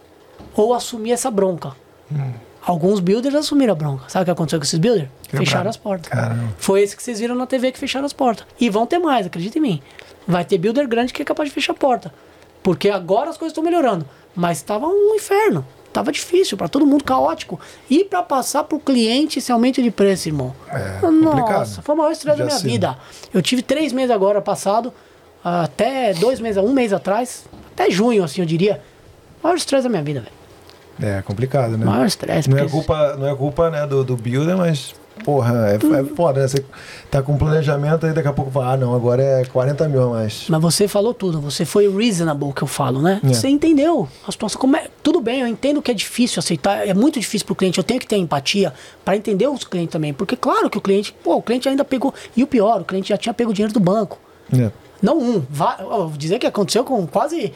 ou assumir essa bronca. Alguns builders assumiram a bronca. Sabe o que aconteceu com esses builders? Quebraram. Fecharam as portas. Caramba. Foi esse que vocês viram na TV que fecharam as portas. E vão ter mais, acredita em mim. Vai ter builder grande que é capaz de fechar a porta. Porque agora as coisas estão melhorando. Mas estava um inferno. Tava difícil para todo mundo, caótico. E para passar pro cliente esse aumento de preço, irmão. É, Nossa, complicado. foi o maior estresse da minha vida. Eu tive três meses agora passado, até dois meses, um mês atrás, até junho, assim, eu diria. Maior estresse da minha vida, velho. É complicado, né? Maior estresse. Não é culpa, não é culpa né, do, do builder, mas, porra, é, é foda, né? Você tá com planejamento aí daqui a pouco fala, ah, não, agora é 40 mil a mais. Mas você falou tudo, você foi reasonable que eu falo, né? É. Você entendeu a situação. Como é, tudo bem, eu entendo que é difícil aceitar, é muito difícil pro cliente, eu tenho que ter empatia para entender os clientes também. Porque, claro que o cliente, pô, o cliente ainda pegou. E o pior, o cliente já tinha pego o dinheiro do banco. É. Não um, va- ó, vou dizer que aconteceu com quase.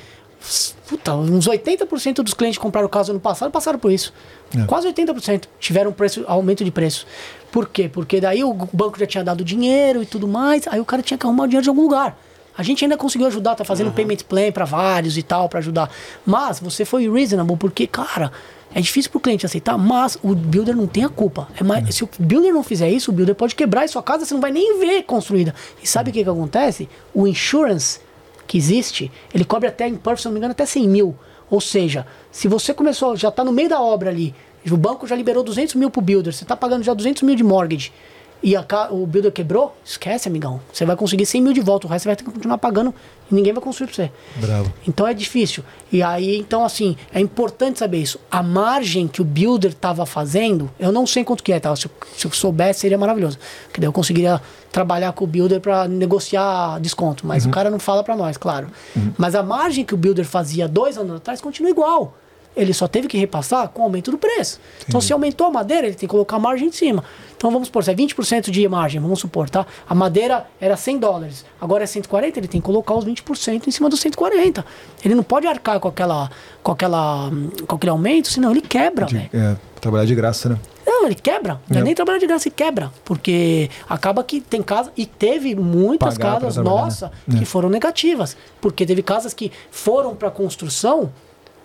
Puta, uns 80% dos clientes que compraram casa no passado passaram por isso. É. Quase 80% tiveram preço, aumento de preço. Por quê? Porque daí o banco já tinha dado dinheiro e tudo mais, aí o cara tinha que arrumar o dinheiro de algum lugar. A gente ainda conseguiu ajudar, tá fazendo payment plan para vários e tal, para ajudar. Mas você foi reasonable, porque, cara, é difícil pro cliente aceitar, mas o builder não tem a culpa. É mais, Se o builder não fizer isso, o builder pode quebrar e sua casa você não vai nem ver construída. E sabe o que, que acontece? O insurance que existe, ele cobre até, em Perth, se não me engano, até 100 mil. Ou seja, se você começou, já está no meio da obra ali, o banco já liberou 200 mil pro builder, você está pagando já 200 mil de mortgage, e a o builder quebrou, esquece, amigão. Você vai conseguir 100 mil de volta, o resto você vai ter que continuar pagando e ninguém vai construir para você. Bravo. Então é difícil. E aí, então, assim, é importante saber isso. A margem que o builder estava fazendo, eu não sei quanto que é, tá? Se, eu- se eu soubesse, seria maravilhoso. Porque daí eu conseguiria trabalhar com o builder para negociar desconto. Mas o cara não fala para nós, claro. Mas a margem que o builder fazia dois anos atrás continua igual. Ele só teve que repassar com o aumento do preço. Então, se aumentou a madeira, ele tem que colocar a margem em cima. Então, vamos supor, se é 20% de margem, vamos supor, tá? A madeira era 100 dólares, agora é 140, ele tem que colocar os 20% em cima dos 140. Ele não pode arcar com, aquela, com, aquela, hum, com aquele aumento, senão ele quebra, velho. É, trabalhar de graça, né? Não, ele quebra. Não é É. nem trabalhar de graça, ele quebra. Porque acaba que tem casa, e teve muitas Pagar casas, trabalhar, né? nossa, É. que foram negativas. Porque teve casas que foram para construção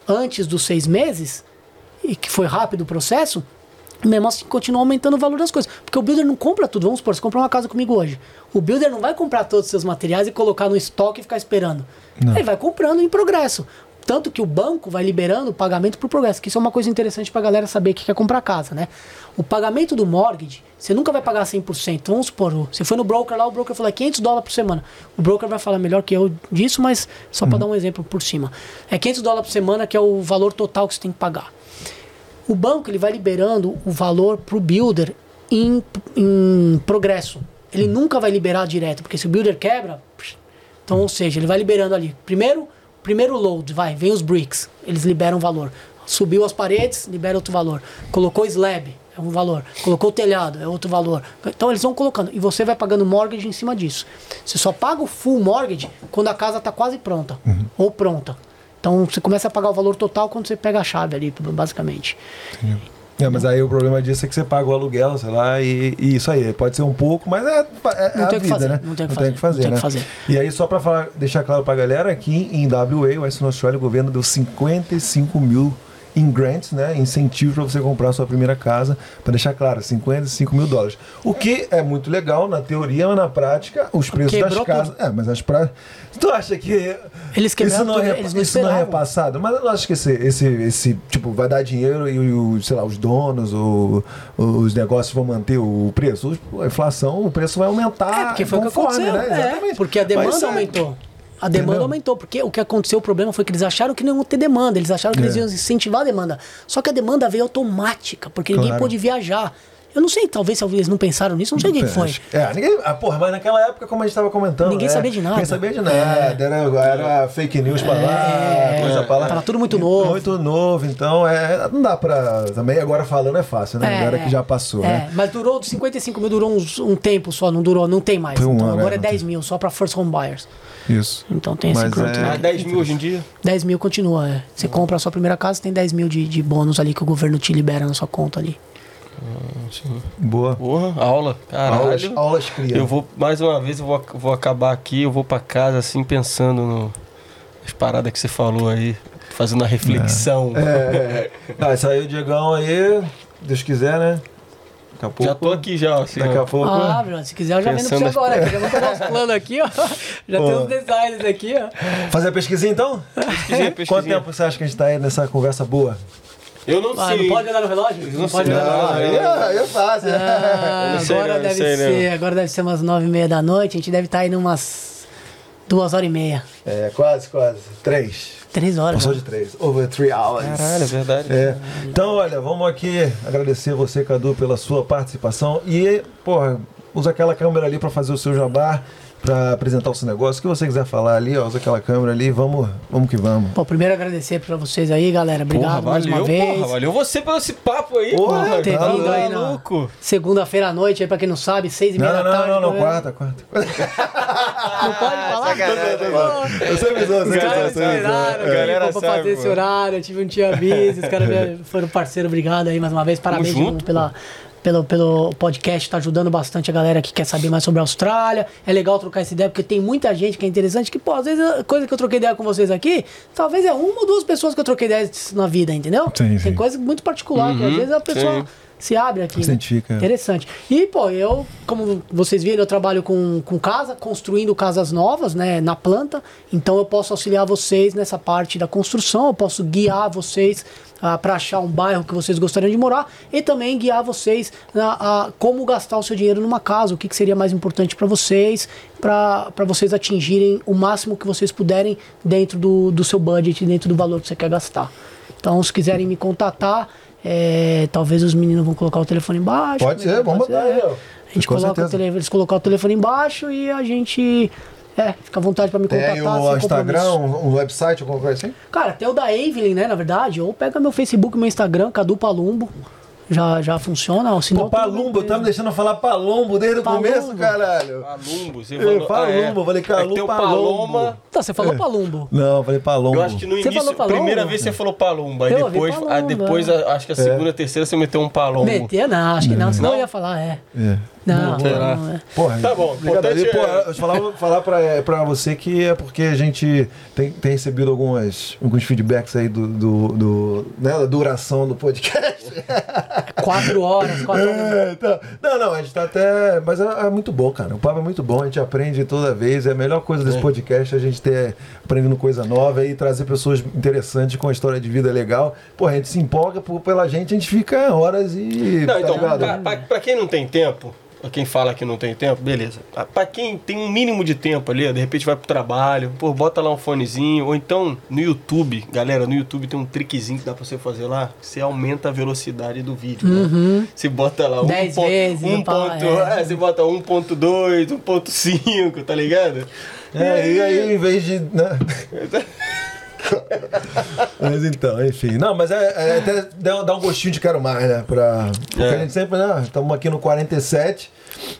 antes dos seis meses, e que foi rápido o processo, mesmo assim continua aumentando o valor das coisas. Porque o builder não compra tudo. Vamos supor, você comprar uma casa comigo hoje. O builder não vai comprar todos os seus materiais e colocar no estoque e ficar esperando. Ele vai comprando em progresso. Tanto que o banco vai liberando o pagamento por progresso, que isso é uma coisa interessante pra galera saber que quer comprar casa, né? O pagamento do mortgage, você nunca vai pagar 100%. Vamos supor, você foi no broker lá, o broker falou é 500 dólares por semana. O broker vai falar melhor que eu disso, mas só pra dar um exemplo por cima. É 500 dólares por semana que é o valor total que você tem que pagar. O banco ele vai liberando o valor para o builder em, em progresso. Ele nunca vai liberar direto, porque se o builder quebra, então, ou seja, ele vai liberando ali. Primeiro, primeiro load, vai, vem os bricks, eles liberam o valor. Subiu as paredes, libera outro valor. Colocou slab, é um valor. Colocou telhado, é outro valor. Então eles vão colocando. E você vai pagando mortgage em cima disso. Você só paga o full mortgage quando a casa está quase pronta. Ou pronta. Então você começa a pagar o valor total quando você pega a chave ali, basicamente. É, mas aí o problema disso é que você paga o aluguel, sei lá, e, e isso aí. Pode ser um pouco, mas é, é, Não é a tem vida, fazer, né? não tem o que tem fazer, que fazer, não tem o né? que fazer. E aí, só pra falar, deixar claro pra galera, aqui em WA, o Western Australia, o governo deu 55 mil em grants, né? Incentivo para você comprar a sua primeira casa, para deixar claro, 55 mil dólares. O que é muito legal na teoria, mas na prática, os preços Quebrou das casas. É, mas as pra... Tu acha que Eles isso não, é, eles isso não é repassado? Mas eu não acho que esse, esse, esse tipo, vai dar dinheiro e, o, sei lá, os donos, o, os negócios vão manter o preço. A inflação, o preço vai aumentar. É, porque foi o que conforme, aconteceu. né? É, Exatamente. porque a demanda é, aumentou. A demanda Entendeu? aumentou, porque o que aconteceu, o problema foi que eles acharam que não iam ter demanda, eles acharam que eles É. iam incentivar a demanda. Só que a demanda veio automática, porque ninguém Claro. pôde viajar. Eu não sei, talvez, talvez eles não pensaram nisso, não sei quem foi. É, ninguém. Ah, porra, mas naquela época, como a gente estava comentando. Ninguém né? sabia de nada. Ninguém sabia de nada. Era, era fake news pra lá, coisa pra lá. Tava tudo muito novo. Muito novo, então é, não dá pra. Também agora falando é fácil, né? Agora que já passou, é, né? Mas durou, dos 55 mil durou uns- um tempo só, não durou, não tem mais. Foi um então ano, agora é, é não 10 mil, só pra first home buyers. Isso. Então tem esse Mas growth, é- né? Ah, 10 mil hoje em dia? 10 mil continua, é. Você compra a sua primeira casa, tem 10 mil de, de bônus ali que o governo te libera na sua conta ali. Boa. Porra, aula. Caralho. Aulas, aulas cria. Eu vou, mais uma vez, eu vou, vou acabar aqui, eu vou pra casa, assim, pensando no, nas paradas que você falou aí, fazendo a reflexão. É. Ah, saiu o Diegão aí, Deus quiser, né? Daqui a pouco. Já tô aqui já, assim, Daqui a pouco. Ah, Bruno, se quiser eu já vendo pra Pensando você agora. aqui. Já vou pegar os planos aqui, ó. Já tem Pô. os designs aqui, ó. Fazer a pesquisinha então? Pesquisinha, pesquisinha. Quanto tempo você acha que a gente tá aí nessa conversa boa? Eu não Ah, sei. não pode olhar no relógio? Não, não pode olhar no não. relógio. Ah, aí é fácil. Ah, Eu não sei, agora não, deve sei, não. ser, agora deve ser umas nove e meia da noite. A gente deve estar aí numas duas horas e meia. É, quase, quase. Três. Três horas. Passou né? de três. Over three hours. Caralho, é verdade. É. Então, olha, vamos aqui agradecer você, Cadu, pela sua participação. E, porra, usa aquela câmera ali para fazer o seu jabá, para apresentar o seu negócio. O que você quiser falar ali, ó, usa aquela câmera ali. Vamos, vamos que vamos. Pô, primeiro agradecer pra vocês aí, galera. Obrigado Porra, mais valeu, uma vez. porra, valeu você pelo esse papo aí, Porra, porra. ter tá vindo aí na- maluco. Segunda-feira à noite, aí pra quem não sabe, seis e Não, meia não, da não, tarde. não, não, né? quarta, quarta. Não pode falar? Eu sempre sou, Os sempre caras sou, me sempre sou. galera pra sabe, fazer esse horário. Eu tive um dia busy, os caras foram parceiro. Obrigado aí mais uma vez. Parabéns pela, pelo, pelo podcast. Tá ajudando bastante a galera que quer saber mais sobre a Austrália. É legal trocar essa ideia, porque tem muita gente que é interessante. Que, pô, às vezes a coisa que eu troquei ideia com vocês aqui, talvez é uma ou duas pessoas que eu troquei ideia na vida, entendeu? Sim, tem sim. coisa muito particular, que às Uhum, vezes a pessoa sim. se abre aqui. Se né? Interessante. E, pô, eu, como vocês viram, eu trabalho com, com casa, construindo casas novas, né, na planta. Então eu posso auxiliar vocês nessa parte da construção, eu posso guiar vocês para achar um bairro que vocês gostariam de morar e também guiar vocês a, a como gastar o seu dinheiro numa casa, o que, que seria mais importante para vocês, para vocês atingirem o máximo que vocês puderem dentro do, do seu budget, dentro do valor que você quer gastar. Então, se quiserem me contatar, é, talvez os meninos vão colocar o telefone embaixo. Pode ser, vamos mandar aí, é. A gente Com coloca o telefone, eles colocam o telefone embaixo e a gente. É, fica à vontade pra me Tem contatar. sem o Instagram, um, um website, alguma coisa assim? Cara, tem o da Evelyn, né, na verdade. Ou pega meu Facebook, meu Instagram, Cadu Palumbo. Já, já funciona. Ou se Pô, tem Palumbo, o- tá me deixando falar Palombo desde o Palumbo. começo, caralho. Palumbo, você Eu falou. Palumbo, ah, é. eu falei Calu, É tem o. Paloma. Tá, você falou É. Palumbo. Não, eu falei Palombo. Eu acho que no Você início, Palombo? primeira vez você falou Palumba, aí Eu depois, Palomba. aí depois a- acho que a segunda, terceira você meteu um Palombo. Meter, não, acho que não, senão Não? eu ia falar, é. É. Não, Será? não, é. Porra, Tá bom, obrigado. importante pô, é- eu falar, falar pra, pra você que é porque a gente tem, tem recebido algumas, alguns feedbacks aí do, do, do- né, da duração do podcast. Quatro horas, quatro horas. É, tá. Não, não, a gente tá até. Mas é, é muito bom, cara. O papo é muito bom, a gente aprende toda vez. É a melhor coisa desse podcast é a gente ter aprendendo coisa nova e trazer pessoas interessantes com a história de vida legal. Pô, a gente se empolga por, pela gente, a gente fica horas e. Não, tá então, pra, pra- pra quem não tem tempo, quem fala que não tem tempo, beleza. Ah, Pra quem tem um mínimo de tempo ali, de repente vai pro trabalho, pô, bota lá um fonezinho, ou então no YouTube, galera, no YouTube tem um trickzinho que dá pra você fazer lá, você aumenta a velocidade do vídeo. né? Você bota lá um ponto- vezes, um ponto, é. é, você bota 1.2, 1.5, tá ligado? É, e aí, em vez de. Né? mas então, enfim. Não, mas é, é até dá, dá um gostinho de quero mais, né? Pra, porque É. a gente sempre, né? Estamos aqui no 47,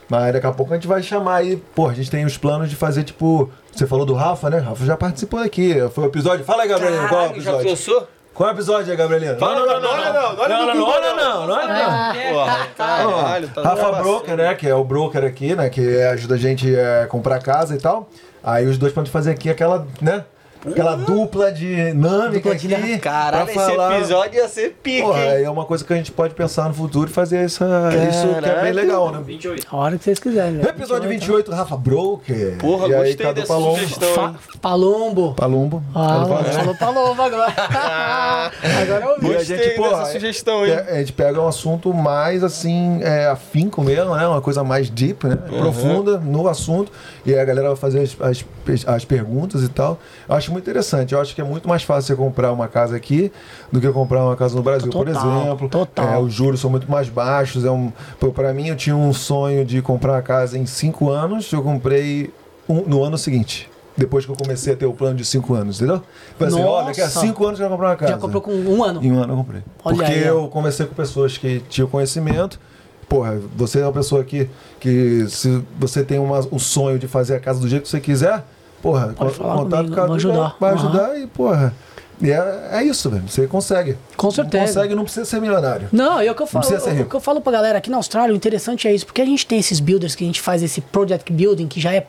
mas daqui a pouco a gente vai chamar aí. Pô, a gente tem os planos de fazer, tipo. Você falou do Rafa, né? Rafa já participou aqui. Foi o episódio. Fala aí, Gabrielino, qual é o Caralho, já episódio? pensou? Qual é o episódio aí, Gabrielino? Fala, não, não, não, não, não, não, não, não, não, não, não. Tá Rafa. Broker, né? Que é o broker aqui, né? Que ajuda a gente a comprar casa e tal. Aí os dois podem fazer aqui aquela, né? Aquela dupla dinâmica Dupla dinâmica. aqui. Caralho, pra esse falar. episódio ia ser pique, Porra, hein? é uma coisa que a gente pode pensar no futuro e fazer essa, isso que é bem legal, né? 28. A hora que vocês quiserem. né? Episódio 28, Rafa Broker. Porra, e aí, gostei dessa Palombo. sugestão. Fa Palombo. Palumbo. Ah, Palombo. falou Palombo agora. agora eu ouvi. a Gostei gente, porra, dessa sugestão, hein? É, a gente pega um assunto mais assim, é, afinco mesmo, né? Uma coisa mais deep, né? Profunda no assunto. E aí a galera vai fazer as, as, as perguntas e tal. Eu acho muito interessante. Eu acho que é muito mais fácil você comprar uma casa aqui do que comprar uma casa no Brasil, por Total, exemplo. total. É, os juros são muito mais baixos. É um, pô, pra mim, eu tinha um sonho de comprar uma casa em cinco anos. Eu comprei um- no ano seguinte. Depois que eu comecei a ter o plano de cinco anos, entendeu? Falei assim, olha, daqui a cinco anos eu vou comprar uma casa. Já comprou com um ano? Em um ano eu comprei. Olha Porque aí, eu conversei com pessoas que tinham conhecimento. Porra, você é uma pessoa que, que se você tem uma, um sonho de fazer a casa do jeito que você quiser, porra, Pode falar contato comigo, com a ajudar. vai ajudar e, porra. E é, é isso, velho. Você consegue. Com certeza. Consegue, não precisa ser milionário. Não, é o que eu falo. precisa ser O rico. que eu falo pra galera aqui na Austrália, o interessante é isso, porque a gente tem esses builders que a gente faz esse project building que já é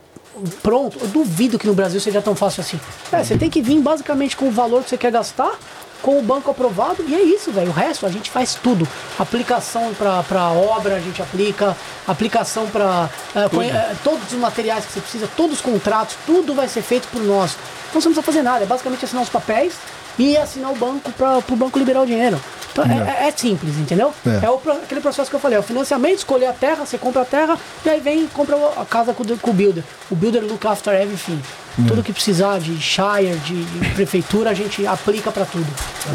pronto. Eu duvido que no Brasil seja tão fácil assim. É, você tem que vir basicamente com o valor que você quer gastar, com o banco aprovado, e é isso, velho. O resto a gente faz tudo. Aplicação pra obra a gente aplica, aplicação pra é, é, todos os materiais que você precisa, todos os contratos, tudo vai ser feito por nós. Então você não precisa fazer nada, é basicamente assinar os papéis e assinar o banco para o banco liberar o dinheiro. Então é, é- é simples, entendeu? É. É, o aquele processo que eu falei, é o financiamento, escolher a terra, você compra a terra e aí vem e compra a casa com, o- com o builder. O builder look after everything. Tudo que precisar de shire, de, de prefeitura, a gente aplica para tudo.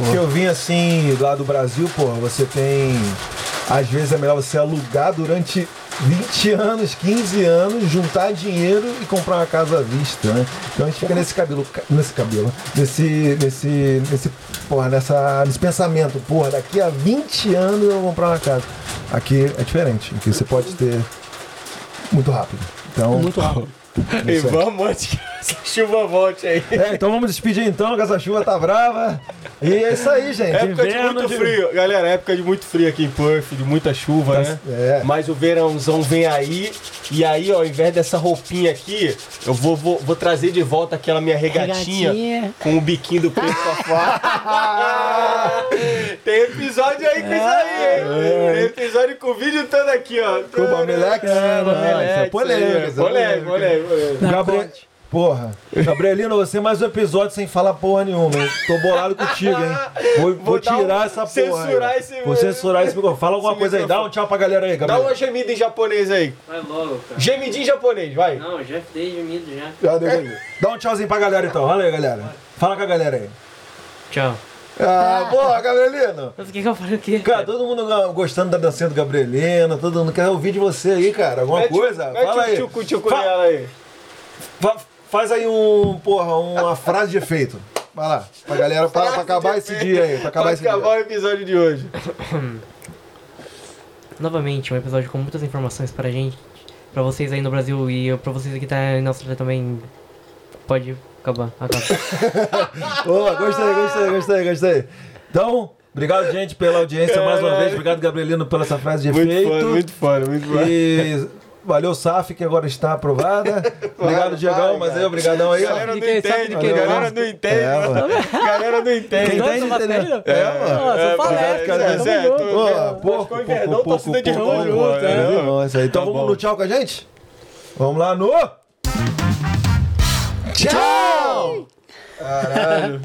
Porque eu vim assim, lá do Brasil, porra, você tem. Às vezes é melhor você alugar durante 20 anos, 15 anos, juntar dinheiro e comprar uma casa à vista, né? Então a gente fica nesse cabelo, nesse cabelo, nesse, nesse, nesse, porra, nessa, nesse pensamento, porra, daqui a 20 anos eu vou comprar uma casa. Aqui é diferente, aqui você pode ter muito rápido. Então, Muito rápido. E isso aí. vamos antes que essa chuva volte aí. É, então vamos despedir então, que essa chuva tá brava. E é isso aí, gente. Época de Inverno muito de- frio. Galera, época de muito frio aqui em Perth, de muita chuva, né? é. Mas o verãozão vem aí. E aí, ó, ao invés dessa roupinha aqui, eu vou, vou, vou trazer de volta aquela minha regatinha, Regatinha. com o biquinho do preto safado. Tem episódio aí com isso aí, hein? Tem episódio com o vídeo todo aqui, ó. Com o Bamilex? É, Ah, é aí, isso é Polêmico, polêmico, polêmico. Na Gabriel... corte. Porra. Gabrielino, você mais um episódio sem falar porra nenhuma, hein? Tô bolado contigo, hein? Vou, vou um- tirar essa porra. censurar aí. esse- Vou censurar esse microfone. Fala alguma esse coisa aí. Dá um tchau pra galera aí, Dá Gabriel. uma gemida em japonês aí. Vai logo, cara. Gemidinho em japonês, vai. Não, já dei gemido já. Já deu aí. Dá um tchauzinho pra galera então. Fala aí, galera. Fala com a galera aí. Tchau. Ah, porra, Gabrielino. Mas o que que eu falei o quê? Cara, todo mundo gostando da dancinha do Gabrielino, todo mundo quer ouvir de você aí, cara. Alguma Mete- coisa? mete Fala aí. tchucu, tchucu Fa- nela aí. Fa- faz aí um, porra, uma frase de efeito. Vai lá, pra galera, pra, pra acabar esse dia aí. Pra acabar Pra esse acabar dia. o episódio de hoje. Novamente, um episódio com muitas informações pra gente, pra vocês aí no Brasil e pra vocês aqui tá na Austrália também. Pode acabar, acaba. Boa, gostei, gostei, gostei, gostei. Então, obrigado, gente, pela audiência mais uma vez. Obrigado, Gabrielino, pela essa frase de Muito efeito. foda, muito foda, muito foda. E valeu, SAF, que agora está aprovada. Obrigado, Diegão, mas aí, obrigadão aí, ó. Galera não quem entende, de quem galera não entende. É, mano. Galera não entende. Quem entende, entendeu? bacana. É, mano. Nossa, é, cara, é, tamo é, junto. tô- é, pouco, pouco, pouco, pouco, pouco, é. É, aí. Então Tá vamos no tchau com a gente? Vamos lá no. Tchau! Caralho.